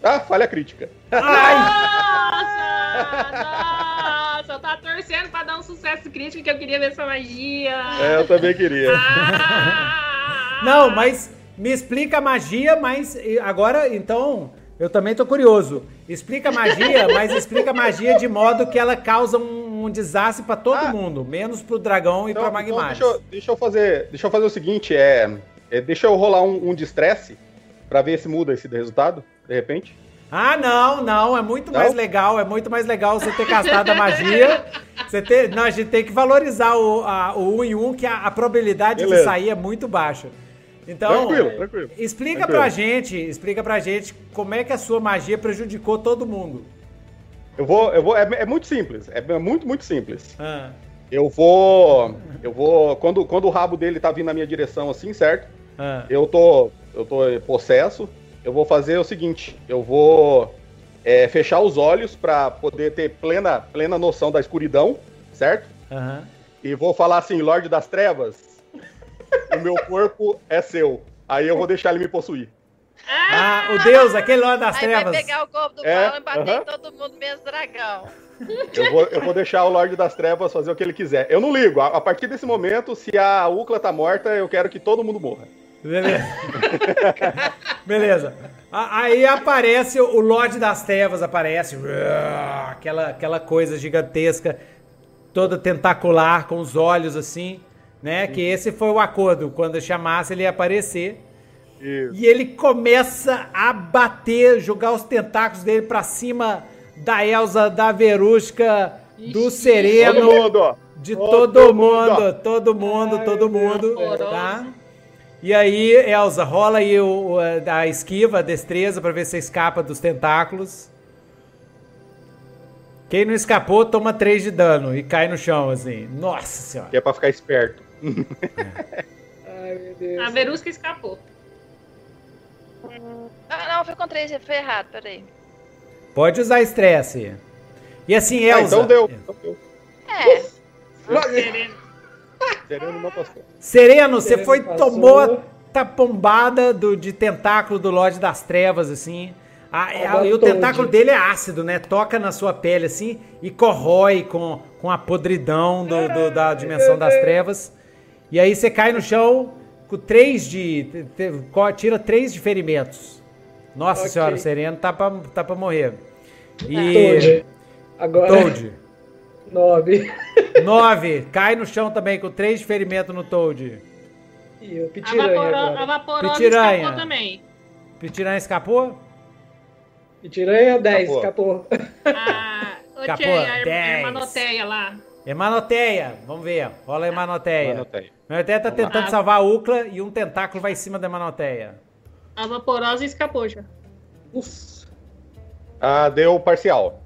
Ah, falha crítica. Nossa! Nossa! Eu tava torcendo pra dar um sucesso crítico que eu queria ver essa magia. É, eu também queria. Ah! Não, mas me explica a magia, mas agora, então, eu também tô curioso. Explica a magia, mas explica a magia de modo que ela causa um, um desastre para todo ah, mundo, menos pro dragão então, e pra Magmaris. Então deixa, eu, deixa, eu fazer, deixa eu fazer o seguinte, é, é deixa eu rolar um, um de estresse para ver se muda esse resultado, de repente. Ah, não, não, é muito não? mais legal, é muito mais legal você ter castado a magia. Você ter, não, a gente tem que valorizar o, a, o 1 em 1, que a, a probabilidade Beleza. de sair é muito baixa. Então, tranquilo, tranquilo, explica tranquilo. pra gente, explica pra gente como é que a sua magia prejudicou todo mundo. Eu vou, eu vou, é, é muito simples, é muito, muito simples. Ah. Eu vou, eu vou, quando, quando o rabo dele tá vindo na minha direção assim, certo? Ah. Eu tô, eu tô possesso, eu vou fazer o seguinte, eu vou é, fechar os olhos para poder ter plena, plena noção da escuridão, certo? Uhum. E vou falar assim, Lorde das Trevas, o meu corpo é seu. Aí eu vou deixar ele me possuir. Ah, ah o Deus, aquele lá das Aí trevas. vai pegar o corpo do é, e bater uh -huh. em todo mundo, menos dragão. Eu vou, eu vou deixar o Lorde das Trevas fazer o que ele quiser. Eu não ligo. A, a partir desse momento, se a Ucla tá morta, eu quero que todo mundo morra. Beleza. Beleza. Aí aparece o Lorde das Trevas, aparece. Aquela, aquela coisa gigantesca, toda tentacular, com os olhos assim né? Que esse foi o acordo. Quando chamasse, ele ia aparecer. Isso. E ele começa a bater, jogar os tentáculos dele pra cima da Elsa, da Verusca, do Sereno. Todo mundo. De todo, todo mundo, mundo, todo mundo, Ai, todo mundo, tá? E aí, Elsa, rola aí o, a esquiva, a destreza, pra ver se você escapa dos tentáculos. Quem não escapou, toma 3 de dano e cai no chão, assim. Nossa senhora. Que é pra ficar esperto. Ai, meu Deus. A Verusca escapou. Ah, não, foi com três, foi errado, peraí. Pode usar estresse. E assim, Elza... Ah, então deu. Então deu. É. Sereno. Sereno não passou. Sereno, você foi, passou. tomou a pombada do, de tentáculo do Lorde das Trevas, assim. A, a, e o tentáculo dele é ácido, né? Toca na sua pele, assim, e corrói com, com a podridão do, do, da dimensão das trevas. E aí você cai no chão com três de. Tira três de ferimentos. Nossa okay. senhora, o Sereno tá pra, tá pra morrer. E. Toad. Agora. Toad. Nove. Nove. Cai no chão também com três de ferimento no Toad. E o Pitiranha. A, Vaporo, Pitiranha. escapou também. Pitiranha escapou? Pitiranha, 10, escapou. Ah, escapou, a 10. Manoteia lá. Emanoteia, vamos ver. Rola a Emanoteia. Emanoteia. Emanoteia tá tentando ah. salvar a Ucla e um tentáculo vai em cima da Emanoteia. A vaporosa escapou já. Uff. Ah, deu parcial.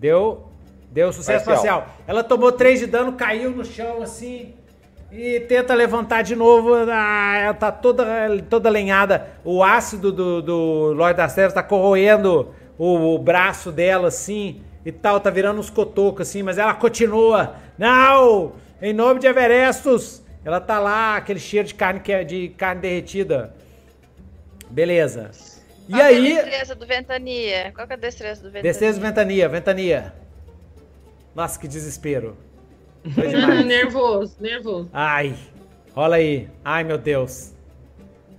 Deu, deu sucesso parcial. parcial. Ela tomou 3 de dano, caiu no chão assim e tenta levantar de novo. Ah, ela tá toda, toda lenhada. O ácido do, do Lorde das Trevas tá corroendo o, o braço dela assim e tal, tá virando uns cotocos assim, mas ela continua. Não! Em nome de Everestos! Ela tá lá, aquele cheiro de carne, que é de carne derretida. Beleza. E Qual aí. É a destreza do Ventania? Qual é a destreza do Ventania? Destreza do Ventania, Ventania. Nossa, que desespero. nervoso, nervoso. Ai, rola aí. Ai, meu Deus.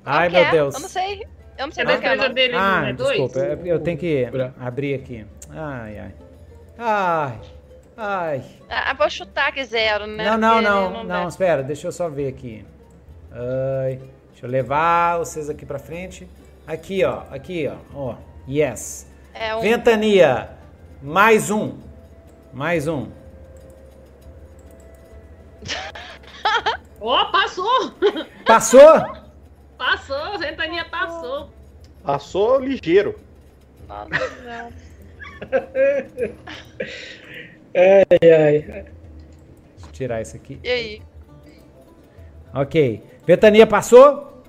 Ai, meu é? Deus. Eu não sei. Eu não sei a destreza dele ah, não é desculpa, dois? eu tenho que abrir aqui. Ai, ai. Ai. Ai. Ah, vou chutar que zero, né? Não, não, não. Não, não espera, deixa eu só ver aqui. Ai. Deixa eu levar vocês aqui pra frente. Aqui, ó. Aqui, ó. Ó. Yes. É um... Ventania. Mais um. Mais um. Ó, oh, passou! Passou? Passou, Ventania passou. Passou ligeiro. Nossa, não. ai, ai. Deixa eu tirar isso aqui. E aí? Ok. Ventania passou?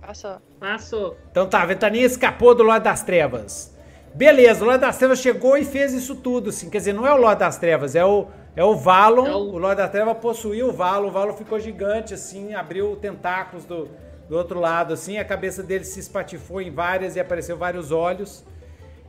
Passou. Passou. Então tá, Ventania escapou do Lorde das Trevas. Beleza, o Lorde das Trevas chegou e fez isso tudo, assim. Quer dizer, não é o Lorde das Trevas, é o, é o Valon. É o... o Lorde das Trevas possuiu o Valon. O Valon ficou gigante, assim, abriu tentáculos do, do outro lado, assim. A cabeça dele se espatifou em várias e apareceu vários olhos.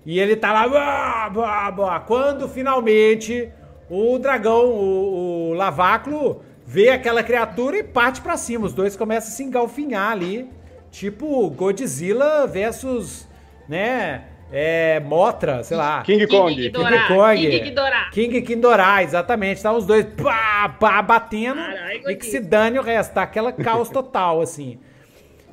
E ele tá lá. Bah, bah, bah. Quando finalmente o dragão, o, o Laváculo, vê aquela criatura e parte para cima. Os dois começam a se engalfinhar ali, tipo Godzilla versus, né, é, Motra, sei lá. King Kong. King, King Kong. King Ghidorah. King Ghidorah, exatamente. Tá os dois pá, pá, batendo Carai, e que se dane o resto. Tá aquela caos total, assim.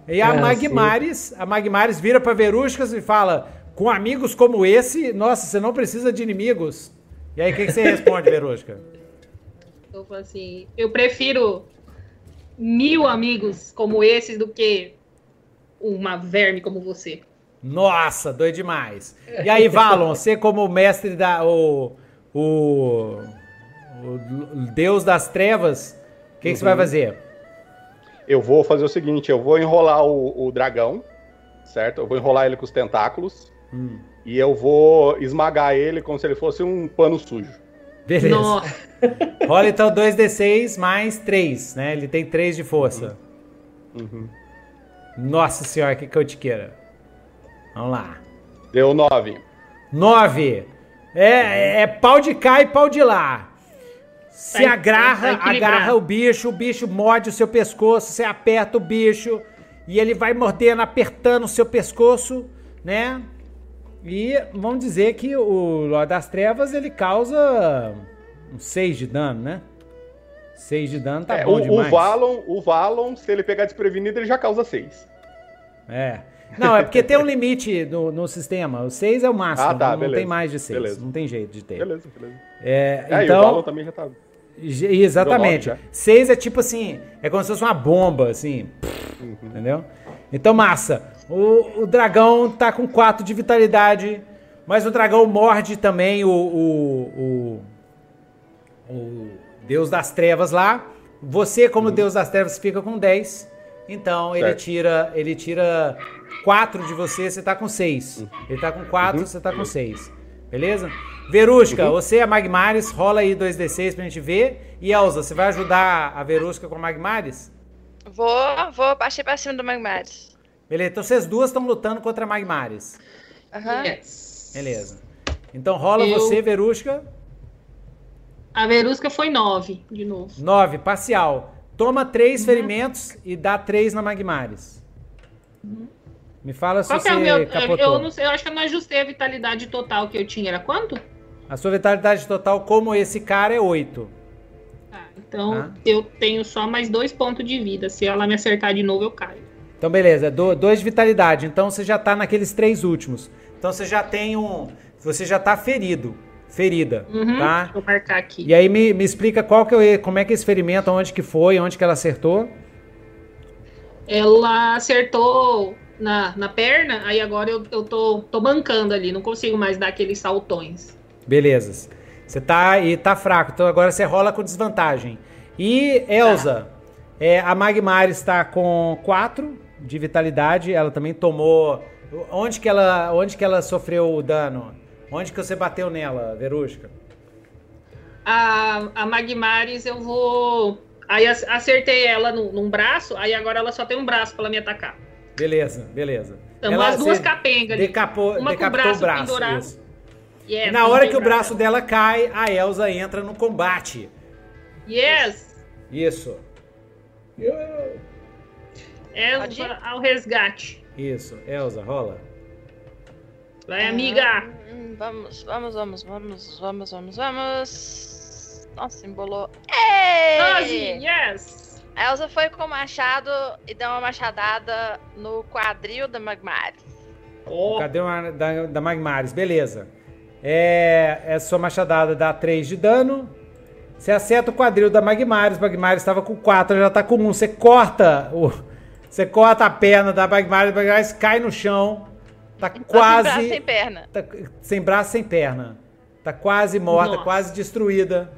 E a é, Magmares, a Magmares vira pra Veruscas e fala: com amigos como esse, nossa, você não precisa de inimigos. E aí, o que, que, você responde, Verusca? Eu falo assim, eu prefiro mil amigos como esses do que uma verme como você. Nossa, doido demais. E aí, Valon, você como mestre da. O, o, o Deus das Trevas, o que, uhum. que, você vai uhum. fazer? Eu vou fazer o seguinte: eu vou enrolar o, o dragão, certo? Eu vou enrolar ele com os tentáculos. Hum. E eu vou esmagar ele como se ele fosse um pano sujo. Beleza. Nossa. Rola então 2d6 mais 3, né? Ele tem 3 de força. Uhum. Nossa senhora, que queira. Vamos lá. Deu 9. 9. É, é pau de cá e pau de lá. Você tá, agarra, tá agarra o bicho, o bicho morde o seu pescoço, você aperta o bicho e ele vai mordendo, apertando o seu pescoço, né? E vamos dizer que o Lorde das Trevas ele causa um 6 de dano, né? 6 de dano tá é, bom o, demais. O Valon, o Valon, se ele pegar desprevenido, ele já causa 6. É. Não, é porque tem um limite no, no sistema. O 6 é o máximo. Ah, tá, não, não tem mais de 6. Não tem jeito de ter. Beleza, beleza. É, é então, e o Valon também já tá. Exatamente. 6 é tipo assim, é como se fosse uma bomba, assim. Uhum. Entendeu? Então, massa. O, o dragão tá com 4 de vitalidade, mas o dragão morde também o, o, o, o Deus das Trevas lá. Você, como uhum. Deus das Trevas, fica com 10. Então ele tira, ele tira 4 de você, você tá com 6. Uhum. Ele tá com 4, uhum. você tá com 6. Beleza? Verusca, uhum. você é a Magmares, rola aí 2d6 pra gente ver. E Elza, você vai ajudar a Verusca com a Magmares? Vou, vou baixar pra cima do Magmares. Beleza, então vocês duas estão lutando contra Magmares. Aham. Uhum. Yes. Beleza. Então rola Eu... você, Verusca. A Verusca foi 9, de novo. 9, parcial. Toma 3 uhum. ferimentos e dá 3 na Magmares. Uhum. Me fala Qual se é você é meu... capotou. Eu, não sei, eu acho que eu não ajustei a vitalidade total que eu tinha. Era quanto? A sua vitalidade total, como esse cara, é 8. Tá, então ah. eu tenho só mais 2 pontos de vida. Se ela me acertar de novo, eu caio. Então, beleza, do, dois de vitalidade. Então você já tá naqueles três últimos. Então você já tem um. Você já tá ferido. Ferida. Uhum, tá? Vou marcar aqui. E aí me, me explica qual que é, como é que é esse ferimento, onde que foi, onde que ela acertou. Ela acertou na, na perna, aí agora eu, eu tô, tô bancando ali, não consigo mais dar aqueles saltões. Beleza. Você tá e tá fraco, então agora você rola com desvantagem. E Elza, tá. é, a Magmar está com 4 de vitalidade, ela também tomou. Onde que ela, onde que ela sofreu o dano? Onde que você bateu nela, Verusca? A, a Magmares, eu vou. Aí acertei ela no, num braço, aí agora ela só tem um braço para me atacar. Beleza, beleza. Então, ela, as duas capengas ali. Decapou, uma com o braço, o braço pendurado. Yes, e na hora que o braço dela cai, a Elsa entra no combate. Yes! Isso. Elsa ao resgate. Isso, Elsa, rola. Vai, amiga! Hum, vamos, vamos, vamos, vamos, vamos, vamos, vamos. Nossa, embolou. Ei! yes! A Elsa foi com o machado e deu uma machadada no quadril da Magmares. Oh. Cadê uma da, da Magmares? Beleza. É, essa sua machadada dá 3 de dano. Você acerta o quadril da Magmares. Magmares estava com 4, já está com 1. Você corta o, você corta a perna da Magmar, Magmar cai no chão. Tá quase. Sem braço, sem perna. Tá, sem braço, sem perna. Tá quase morta, Nossa. quase destruída,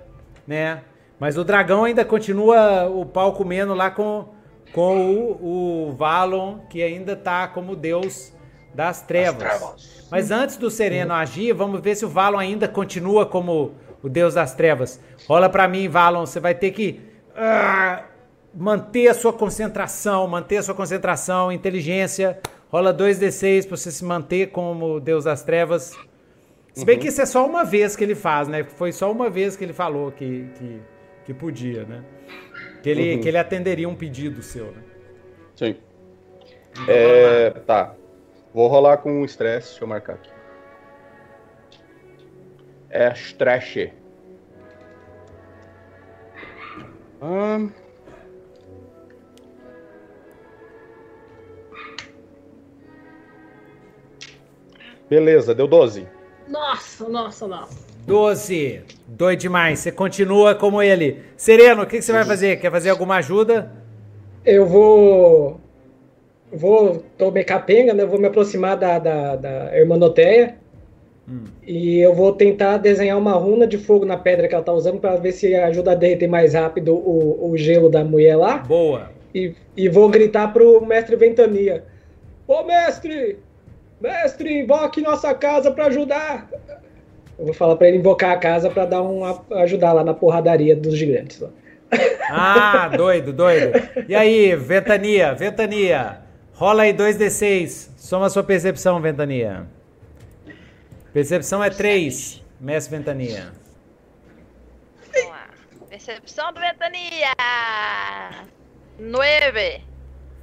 né? Mas o dragão ainda continua o pau comendo lá com, com o, o Valon, que ainda tá como deus das trevas. trevas. Mas antes do Sereno agir, vamos ver se o Valon ainda continua como o deus das trevas. Rola para mim, Valon, você vai ter que. Uh, manter a sua concentração, manter a sua concentração, inteligência. Rola 2d6 pra você se manter como Deus das Trevas. Se bem uhum. que isso é só uma vez que ele faz, né? Foi só uma vez que ele falou que, que, que podia, né? Que ele, uhum. que ele atenderia um pedido seu, né? Sim. É, tá. Vou rolar com estresse, deixa eu marcar aqui. É estresse. Hum. Beleza, deu 12. Nossa, nossa, nossa. 12. Doido demais. Você continua como ele. Sereno, o que, que você vai fazer? Quer fazer alguma ajuda? Eu vou. Vou. Tô meio capenga, né? Vou me aproximar da, da, da Hermanoteia. Hum. E eu vou tentar desenhar uma runa de fogo na pedra que ela tá usando para ver se ajuda a derreter mais rápido o, o gelo da mulher lá. Boa. E, e vou gritar pro mestre Ventania: Ô mestre! Mestre, invoque nossa casa para ajudar! Eu vou falar para ele invocar a casa para dar um ajudar lá na porradaria dos gigantes. Lá. Ah, doido, doido. E aí, Ventania, Ventania. Rola aí 2d6. Soma a sua percepção, Ventania. Percepção é 3, mestre Ventania. Vamos lá. Percepção do Ventania. 9.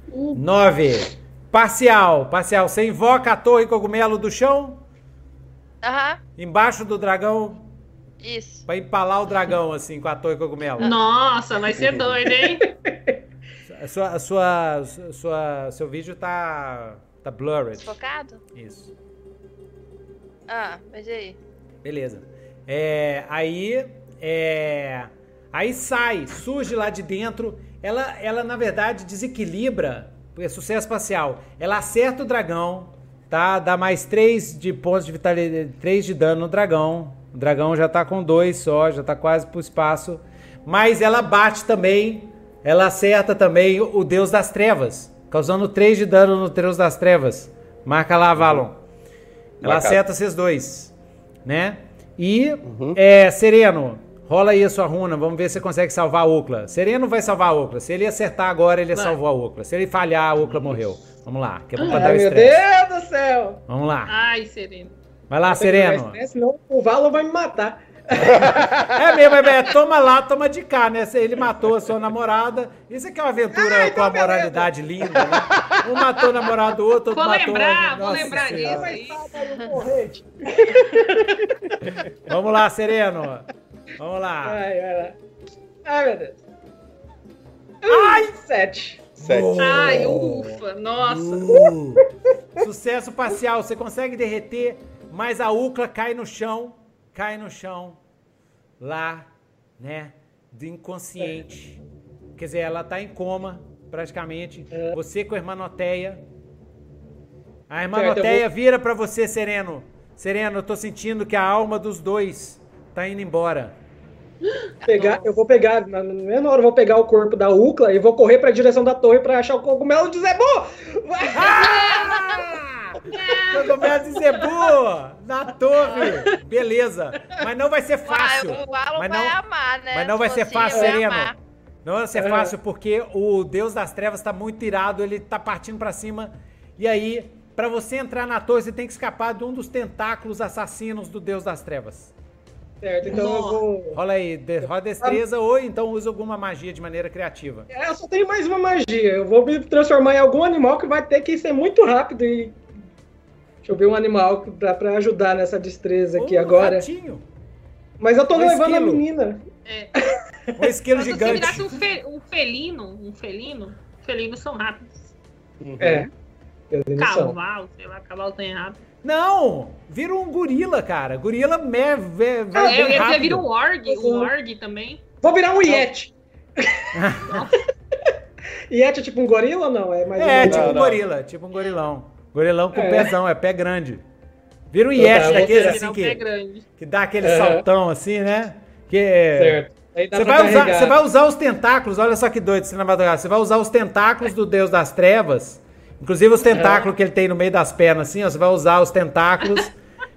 9. Parcial, parcial. Você invoca a torre cogumelo do chão? Aham. Embaixo do dragão. Isso. Pra empalar o dragão, assim, com a torre cogumelo. Nossa, vai ser doido, hein? A sua, a sua, a sua, seu vídeo tá, tá blurred. Focado? Isso. Ah, mas e aí? Beleza. É, aí, é, aí sai, surge lá de dentro. Ela, ela na verdade desequilibra, porque é sucesso espacial. Ela acerta o dragão, tá? Dá mais 3 de pontos de vitalidade, 3 de dano no dragão. O dragão já tá com 2 só, já tá quase pro espaço. Mas ela bate também, ela acerta também o Deus das Trevas, causando 3 de dano no Deus das Trevas. Marca lá, Valon. Ela Marcado. acerta esses dois, né? E, uhum. é, Sereno, rola aí a sua runa, vamos ver se você consegue salvar a Ocla. Sereno vai salvar a Ocla. Se ele acertar agora, ele vai. salvou a Ocla. Se ele falhar, a Ocla morreu. Vamos lá, que é bom pra dar o estresse. Meu Deus do céu! Vamos lá. Ai, Sereno. Vai lá, Sereno. Senão o Valo vai me matar. é mesmo, é, é, toma lá, toma de cá, né? Ele matou a sua namorada. Isso aqui é uma aventura Ai, com a moralidade linda, né? Um matou o namorado do outro, outro vou matou... Lembrar, vou lembrar disso aí. Vamos lá, Sereno. Vamos lá. Ai, vai lá. Ai, meu Deus. Ai! Sete. Sete. Ai, ufa, nossa. Uh. Sucesso parcial. Você consegue derreter, mas a Ucla cai no chão, cai no chão, lá, né, do inconsciente. Quer dizer, ela tá em coma, praticamente. É. Você com a Hermanoteia. A Hermanoteia vou... vira para você, Sereno. Sereno, eu tô sentindo que a alma dos dois tá indo embora. Pegar, eu vou pegar, na mesma hora eu vou pegar o corpo da Ucla e vou correr para a direção da torre para achar o cogumelo de Zebu! Ah! cogumelo de Zebu! Na torre! Beleza! Mas não vai ser fácil. O Alan mas não, vai amar, né? Mas não vai ser fácil, Sereno. Não vai ser fácil porque o Deus das Trevas está muito irado, ele está partindo para cima. E aí, para você entrar na torre, você tem que escapar de um dos tentáculos assassinos do Deus das Trevas. Certo, então Nossa. eu vou. Rola aí, de, rola destreza ah. ou então usa alguma magia de maneira criativa. É, eu só tenho mais uma magia. Eu vou me transformar em algum animal que vai ter que ser muito rápido e. Deixa eu ver um animal pra, pra ajudar nessa destreza aqui um agora. Ratinho. Mas eu tô um levando esquilo. a menina. É. Um esquilo gigante. Se virasse um, fe, um felino, um felino, felinos são rápidos. Uhum. É. Cavalo, sei lá, cavalo tem rápido. Não! Vira um gorila, cara. Gorila me, me, me, ah, eu ia virar um org, um org também. Vou virar um Yeti. Yeti é tipo um gorila ou não? É, mais é um tipo um gorila, tipo um gorilão. Gorilão com é. pezão, é pé grande. Vira um Yeti tá, daqueles assim que, que dá aquele uhum. saltão assim, né? Que é- certo. Você vai, usar, você vai usar os tentáculos, olha só que doido, Você vai usar os tentáculos do Deus das Trevas Inclusive os tentáculos é. que ele tem no meio das pernas, assim, ó, você vai usar os tentáculos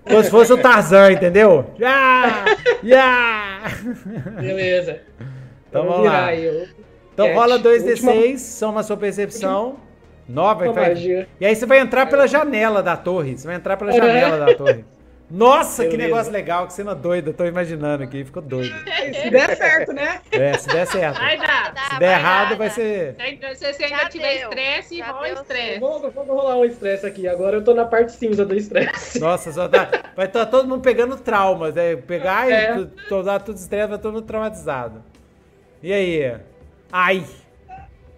como se fosse o Tarzan, entendeu? Já! Já! Beleza. Então vamos lá. Aí, então Cat. rola 2d6, Última... soma a sua percepção. Nova, vai... E aí você vai entrar pela janela da torre. Você vai entrar pela janela da torre. Nossa, que negócio legal, que cena doida. Tô imaginando aqui, ficou doido. Se der certo, né? É, se der certo. Vai dar. Se der errado, vai ser. Se você ainda tiver estresse, rola estresse. Vamos, vamos rolar um estresse aqui. Agora eu tô na parte cinza do estresse. Nossa, só tá, vai estar tá todo mundo pegando traumas. Né? Pegar é. e dar tudo estresse, vai todo mundo traumatizado. E aí? Ai!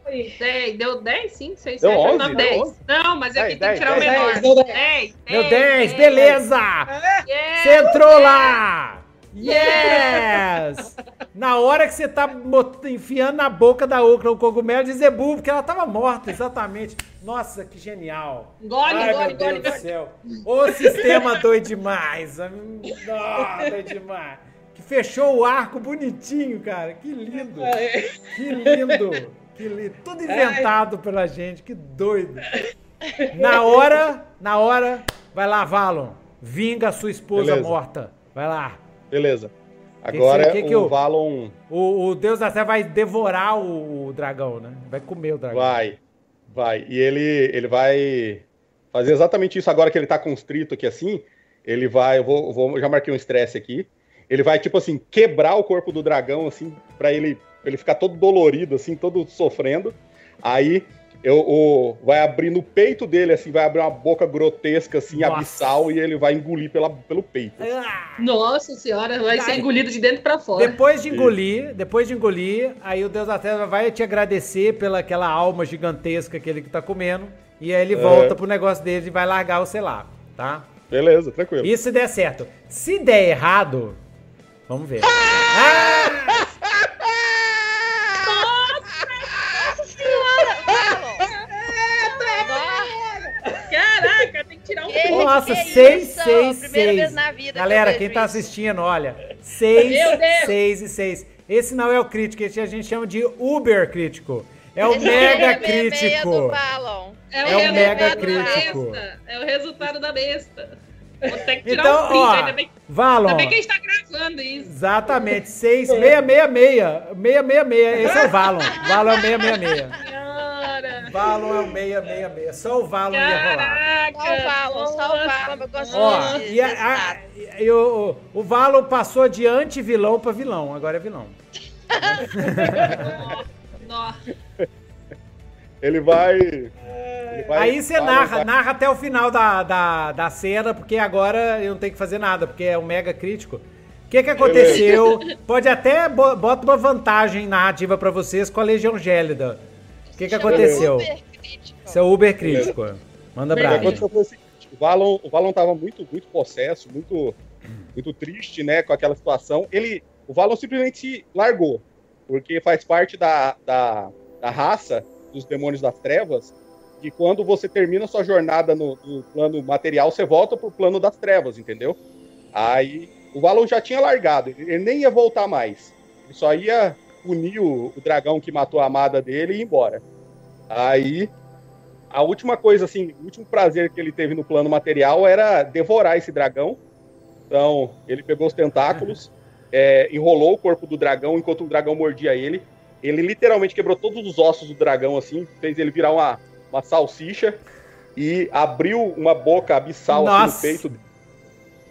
10, deu 10, sim, 6, 7, 8, 9, 10. Não, mas aqui tem que tirar o menor. 10, deu 10. Deu 10, beleza! Você entrou lá! Yes! Na hora que você tá enfiando na boca da Ocra o cogumelo de Zebu, porque ela tava morta, exatamente. Nossa, que genial. Gole, Ai, gole, meu Deus do céu. O sistema doido demais. Nossa, doido demais. Que fechou o arco bonitinho, cara. Que lindo. Que lindo. Tudo inventado pela gente. Que doido. Na hora, na hora, vai lá, Valon. Vinga a sua esposa Beleza. morta. Vai lá. Beleza. Agora que que o, o Valon. O, o, Deus da Terra vai devorar o, o, dragão, né? Vai comer o dragão. Vai. Vai. E ele, ele vai fazer exatamente isso agora que ele tá constrito aqui assim. Ele vai. Eu vou, vou já marquei um estresse aqui. Ele vai, tipo assim, quebrar o corpo do dragão, assim, para ele, ele ficar todo dolorido, assim, todo sofrendo. Aí eu, o, vai abrir no peito dele, assim, vai abrir uma boca grotesca, assim, Nossa. abissal, e ele vai engolir pela, pelo peito. Ah. Nossa senhora, vai ser engolido de dentro para fora. Depois de engolir, depois de engolir, aí o Deus da Terra vai te agradecer pela aquela alma gigantesca que ele que tá comendo, e aí ele é. volta pro negócio dele e vai largar o selar, tá? Beleza, tranquilo. Isso se der certo. Se der errado, vamos ver. ah! Um que, Nossa, 6, 6, 6. Galera, quem tá assistindo, olha. 6, 6 e 6. Esse não é o crítico, esse a gente chama de Uber crítico. É o mega é crítico. É o, é o mega crítico. É o resultado da besta. Vou ter que tirar então, um print, ó, ainda bem, Valon, ainda bem que a gente tá gravando isso. Exatamente, 6, 666. 666, esse é o Valon. Valon é o 666. Valon é o 666. Só o Valon ia rolar. Só o Valon, só o Valon. Eu gosto Ó, e, a, a, e o, o Valon passou de anti-vilão pra vilão. Agora é vilão. Ele vai. Aí você narra, vai... narra até o final da, da, da cena, porque agora eu não tenho que fazer nada, porque é um mega crítico. O que, que aconteceu? Pode até bota uma vantagem narrativa para vocês com a Legião Gélida. O que, que aconteceu? Seu Uber crítico. Manda brava. O Valon, o Valon tava muito, muito possesso, muito, muito triste, né, com aquela situação. Ele, o Valon simplesmente largou, porque faz parte da, da, da raça dos demônios das trevas, que quando você termina sua jornada no, no plano material, você volta pro plano das trevas, entendeu? Aí o Valon já tinha largado, ele nem ia voltar mais. Ele só ia punir o, o dragão que matou a amada dele e ir embora. Aí, a última coisa, assim, o último prazer que ele teve no plano material era devorar esse dragão. Então, ele pegou os tentáculos, é, enrolou o corpo do dragão enquanto o dragão mordia ele. Ele literalmente quebrou todos os ossos do dragão, assim, fez ele virar uma, uma salsicha e abriu uma boca abissal assim, no peito dele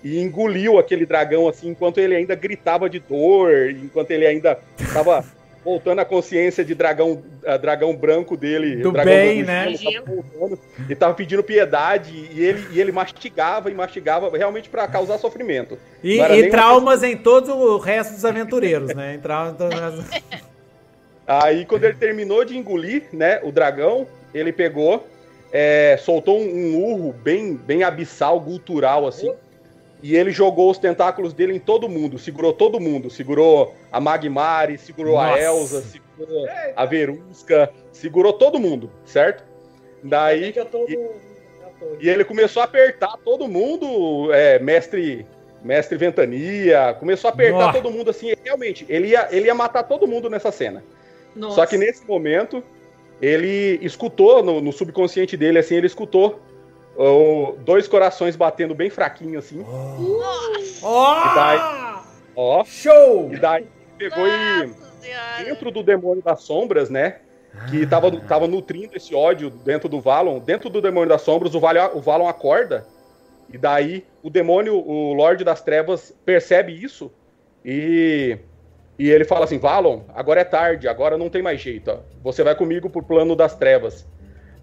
e engoliu aquele dragão assim, enquanto ele ainda gritava de dor, enquanto ele ainda estava voltando a consciência de dragão, uh, dragão branco dele, do dragão bem, do né? Voltando, e tava pedindo piedade e ele, e ele mastigava e mastigava realmente para causar sofrimento. E, e traumas em todo o resto dos aventureiros, né? Em traumas Aí quando ele terminou de engolir, né, o dragão, ele pegou, é, soltou um, um, urro bem, bem abissal, cultural assim. E ele jogou os tentáculos dele em todo mundo, segurou todo mundo. Segurou a Magmari, segurou Nossa. a Elsa, segurou a Verusca, segurou todo mundo, certo? Daí. E, e, ele começou a apertar todo mundo, é, mestre. Mestre Ventania, começou a apertar Nossa. todo mundo assim, realmente, ele ia, ele ia matar todo mundo nessa cena. Nossa. Só que nesse momento, ele escutou no, no subconsciente dele, assim, ele escutou o, dois corações batendo bem fraquinho assim. Oh. E daí, ó, Show! E daí pegou e dentro do demônio das sombras, né? Que tava, tava nutrindo esse ódio dentro do Valon. Dentro do demônio das sombras, o Valon, o Valon acorda E daí o demônio, o Lorde das Trevas, percebe isso e, e ele fala assim: Valon, agora é tarde, agora não tem mais jeito. Ó. Você vai comigo pro plano das trevas.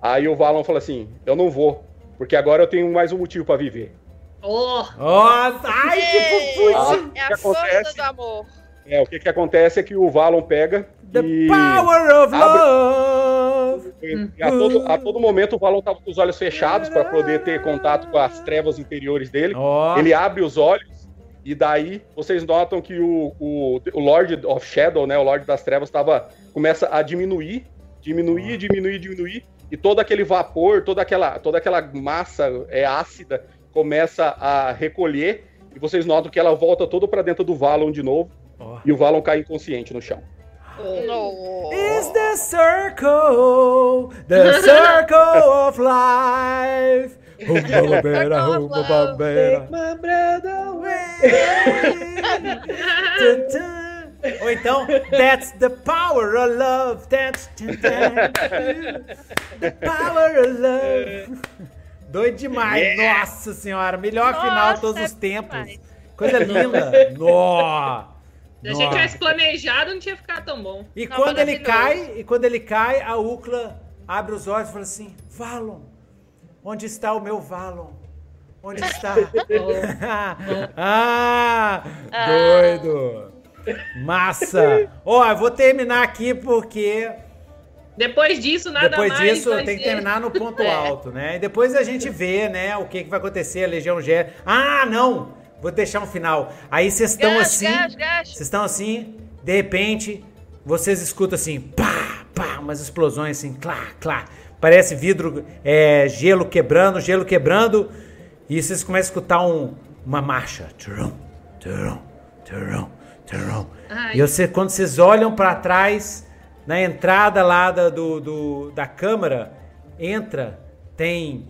Aí o Valon fala assim: Eu não vou, porque agora eu tenho mais um motivo para viver. Oh! Nossa! Ai, que fofuce! É a força do amor. É, o que que acontece é que o Valon pega The e power of abre- love! E a todo, a todo momento o Valon tava com os olhos fechados para poder ter contato com as trevas interiores dele. Ó, Ele abre os olhos e daí vocês notam que o, o, o Lord of Shadow, né, o Lord das Trevas, tava, começa a diminuir, diminuir, diminuir, diminuir, e todo aquele vapor, toda aquela, toda aquela massa é, ácida começa a recolher, e vocês notam que ela volta toda para dentro do Valon de novo, ó. e o Valon cai inconsciente no chão. No. Is the circle, the circle of life. Rumba rumba. Take my breath away. Ou então, that's the power of love. That's the power of love. Doido demais, nossa senhora. Melhor Nossa, final de todos é os tempos. demais. Coisa linda. Nó. Se a gente tivesse planejado, não tinha ficado tão bom. E Não, quando ele cai, e quando ele cai, a Ucla abre os olhos e fala assim: Valon, onde está o meu Valon? Onde está? ah, doido. Massa. Ó, eu vou terminar aqui porque Depois disso, nada depois mais. disso vai tem que terminar no ponto É. alto, né? E depois a gente vê, né, o que, que vai acontecer, a Legião Gé. Ah, não! Vou deixar um final. Aí vocês estão assim. Vocês estão assim, de repente, vocês escutam assim, pá, pá, umas explosões assim, clá, clá. Parece vidro, é, gelo quebrando, gelo quebrando. E vocês começam a escutar um, uma marcha. Turum, turum, turum. Ai. E você, quando vocês olham para trás, na entrada lá da, do, do- da câmara, entra, tem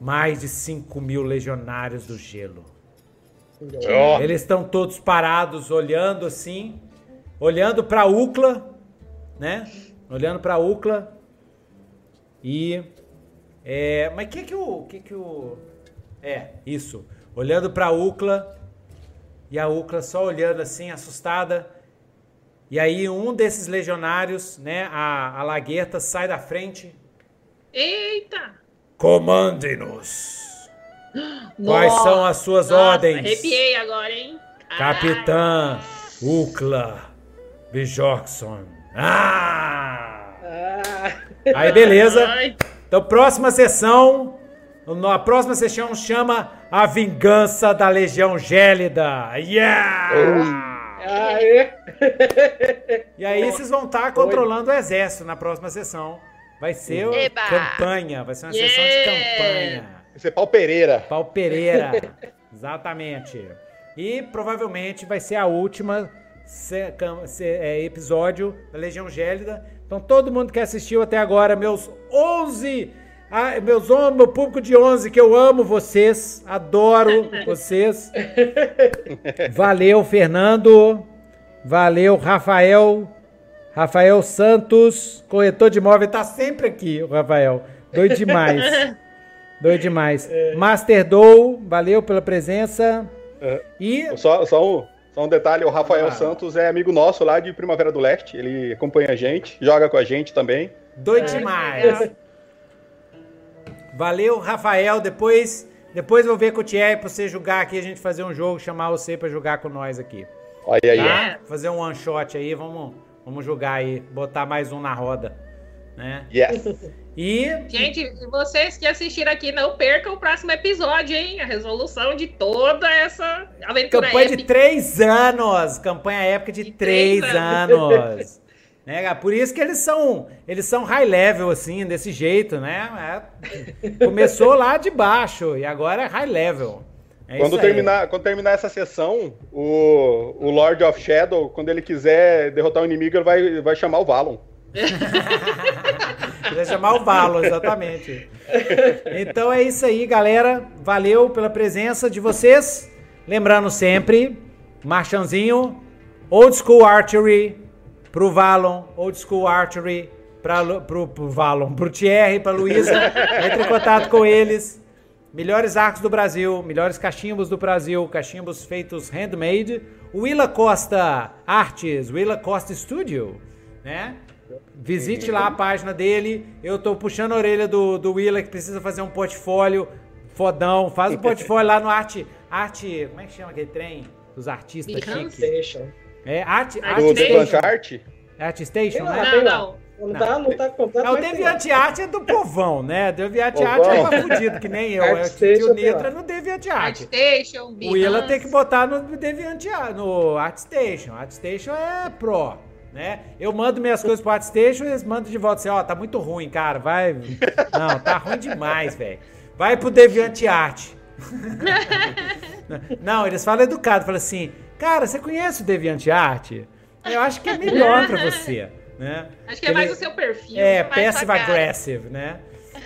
mais de 5 mil legionários do gelo. Ó, Eles estão todos parados, olhando assim, olhando para Ucla, né? Olhando para Ucla. E é, mas que que o que que o é, isso. Olhando para Ucla e a Ucla só olhando assim, assustada. E aí um desses legionários, né, a, a Lagueta sai da frente. Eita! Comande-nos. Quais são as suas nossa, ordens? Arrepiei agora, hein? Capitã Ucla Bjorkson. Ah! Ah, Aí, beleza. Então, próxima sessão. A próxima sessão chama A Vingança da Legião Gélida. Yeah! aê. E aí, vocês vão estar controlando o exército na próxima sessão. Vai ser Eba! campanha. Vai ser uma Yeah! sessão de campanha. esse é pau Pereira. Pau Pereira. Exatamente. E provavelmente vai ser a última se- se- é, episódio da Legião Gélida. Então todo mundo que assistiu até agora, meus 11, ah, meus meu público de 11, que eu amo vocês, adoro vocês. Valeu, Fernando. Valeu, Rafael. Rafael Santos, corretor de imóvel, tá sempre aqui, o Rafael. Doido demais. Doido demais. Master Dou, valeu pela presença. É. E Só, só, um, só um detalhe, o Rafael Ah. Santos é amigo nosso lá de Primavera do Leste. Ele acompanha a gente, joga com a gente também. doido demais. Valeu, Rafael. Depois, depois vou ver com o Thierry pra você jogar aqui, a gente fazer um jogo, chamar você pra jogar com nós aqui. Olha aí. Tá? Fazer um one shot aí, vamos, vamos jogar aí, botar mais um na roda, né? Yes. E Gente, vocês que assistiram aqui, não percam o próximo episódio, hein? A resolução de toda essa aventura campanha de épica. três anos, campanha épica de, De três, três anos. né? Por isso que eles são, eles são high level assim, desse jeito, né? É, começou lá de baixo e agora é high level. É Quando terminar, quando terminar essa sessão, o, o Lord of Shadow, quando ele quiser derrotar o inimigo, ele vai, vai chamar o Valon. Vai chamar o Valo, exatamente. Então é isso aí, galera. Valeu pela presença de vocês. Lembrando sempre, Marchanzinho, Old School Archery pro Valon, Old School Archery pra, pro, pro Valon, pro Thierry, pra Luísa. Entre em contato com eles. melhores arcos do Brasil, melhores cachimbos do Brasil, cachimbos feitos handmade. Willa Costa Artes, Willa Costa Studio, né? Visite lá a página dele. Eu tô puxando a orelha do, do Willa que precisa fazer um portfólio fodão. Faz um portfólio lá no Arte. Arte. Como é que chama aquele trem? Dos artistas chiques. É, Arte. Arte do DeviantArt? Art Station, né? Não, não. Não, não. Tá, não tá completo. É, o DeviantArt é do povão, né? DeviantArt é pra fudido, que nem eu. Eu o Nitra no DeviantArt. ArtStation, O Willa tem que botar no DeviantArt, no ArtStation. ArtStation é pro, né? Eu mando minhas coisas pro ArtStation e eles mandam de volta assim, ó, tá muito ruim, cara, vai... Não, tá ruim demais, velho. Vai pro DeviantArt. não, eles falam educado, falam assim, cara, você conhece o DeviantArt? Eu acho que é melhor para você, né? Acho que é mais o seu perfil. É, passive aggressive, né?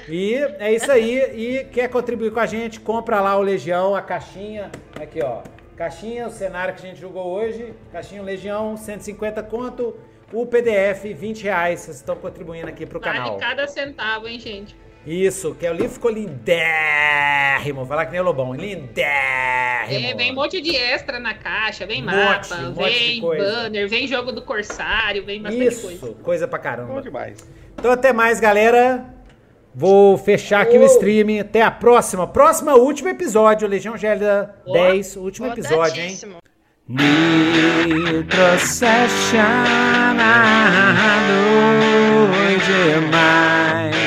E é isso aí. E quer contribuir com a gente, compra lá o Legião, a caixinha. Aqui, ó. Caixinha, o cenário que a gente jogou hoje. Caixinha Legião, 150 conto. O PDF, 20 reais. Vocês estão contribuindo aqui pro vale canal. cada centavo, hein, gente? Isso, que é o livro ficou lindérrimo. Falar que nem o Lobão, lindérrimo. É, vem um monte de extra na caixa, vem um mapa, monte, vem um monte banner, vem jogo do Corsário, vem bastante Isso, coisa. Isso, coisa pra caramba. Bom demais. Então até mais, galera. Vou fechar aqui oh. o stream. Até a próxima. Próxima, último episódio. Legião Gélida oh. 10, último episódio, hein? Me trouxeste demais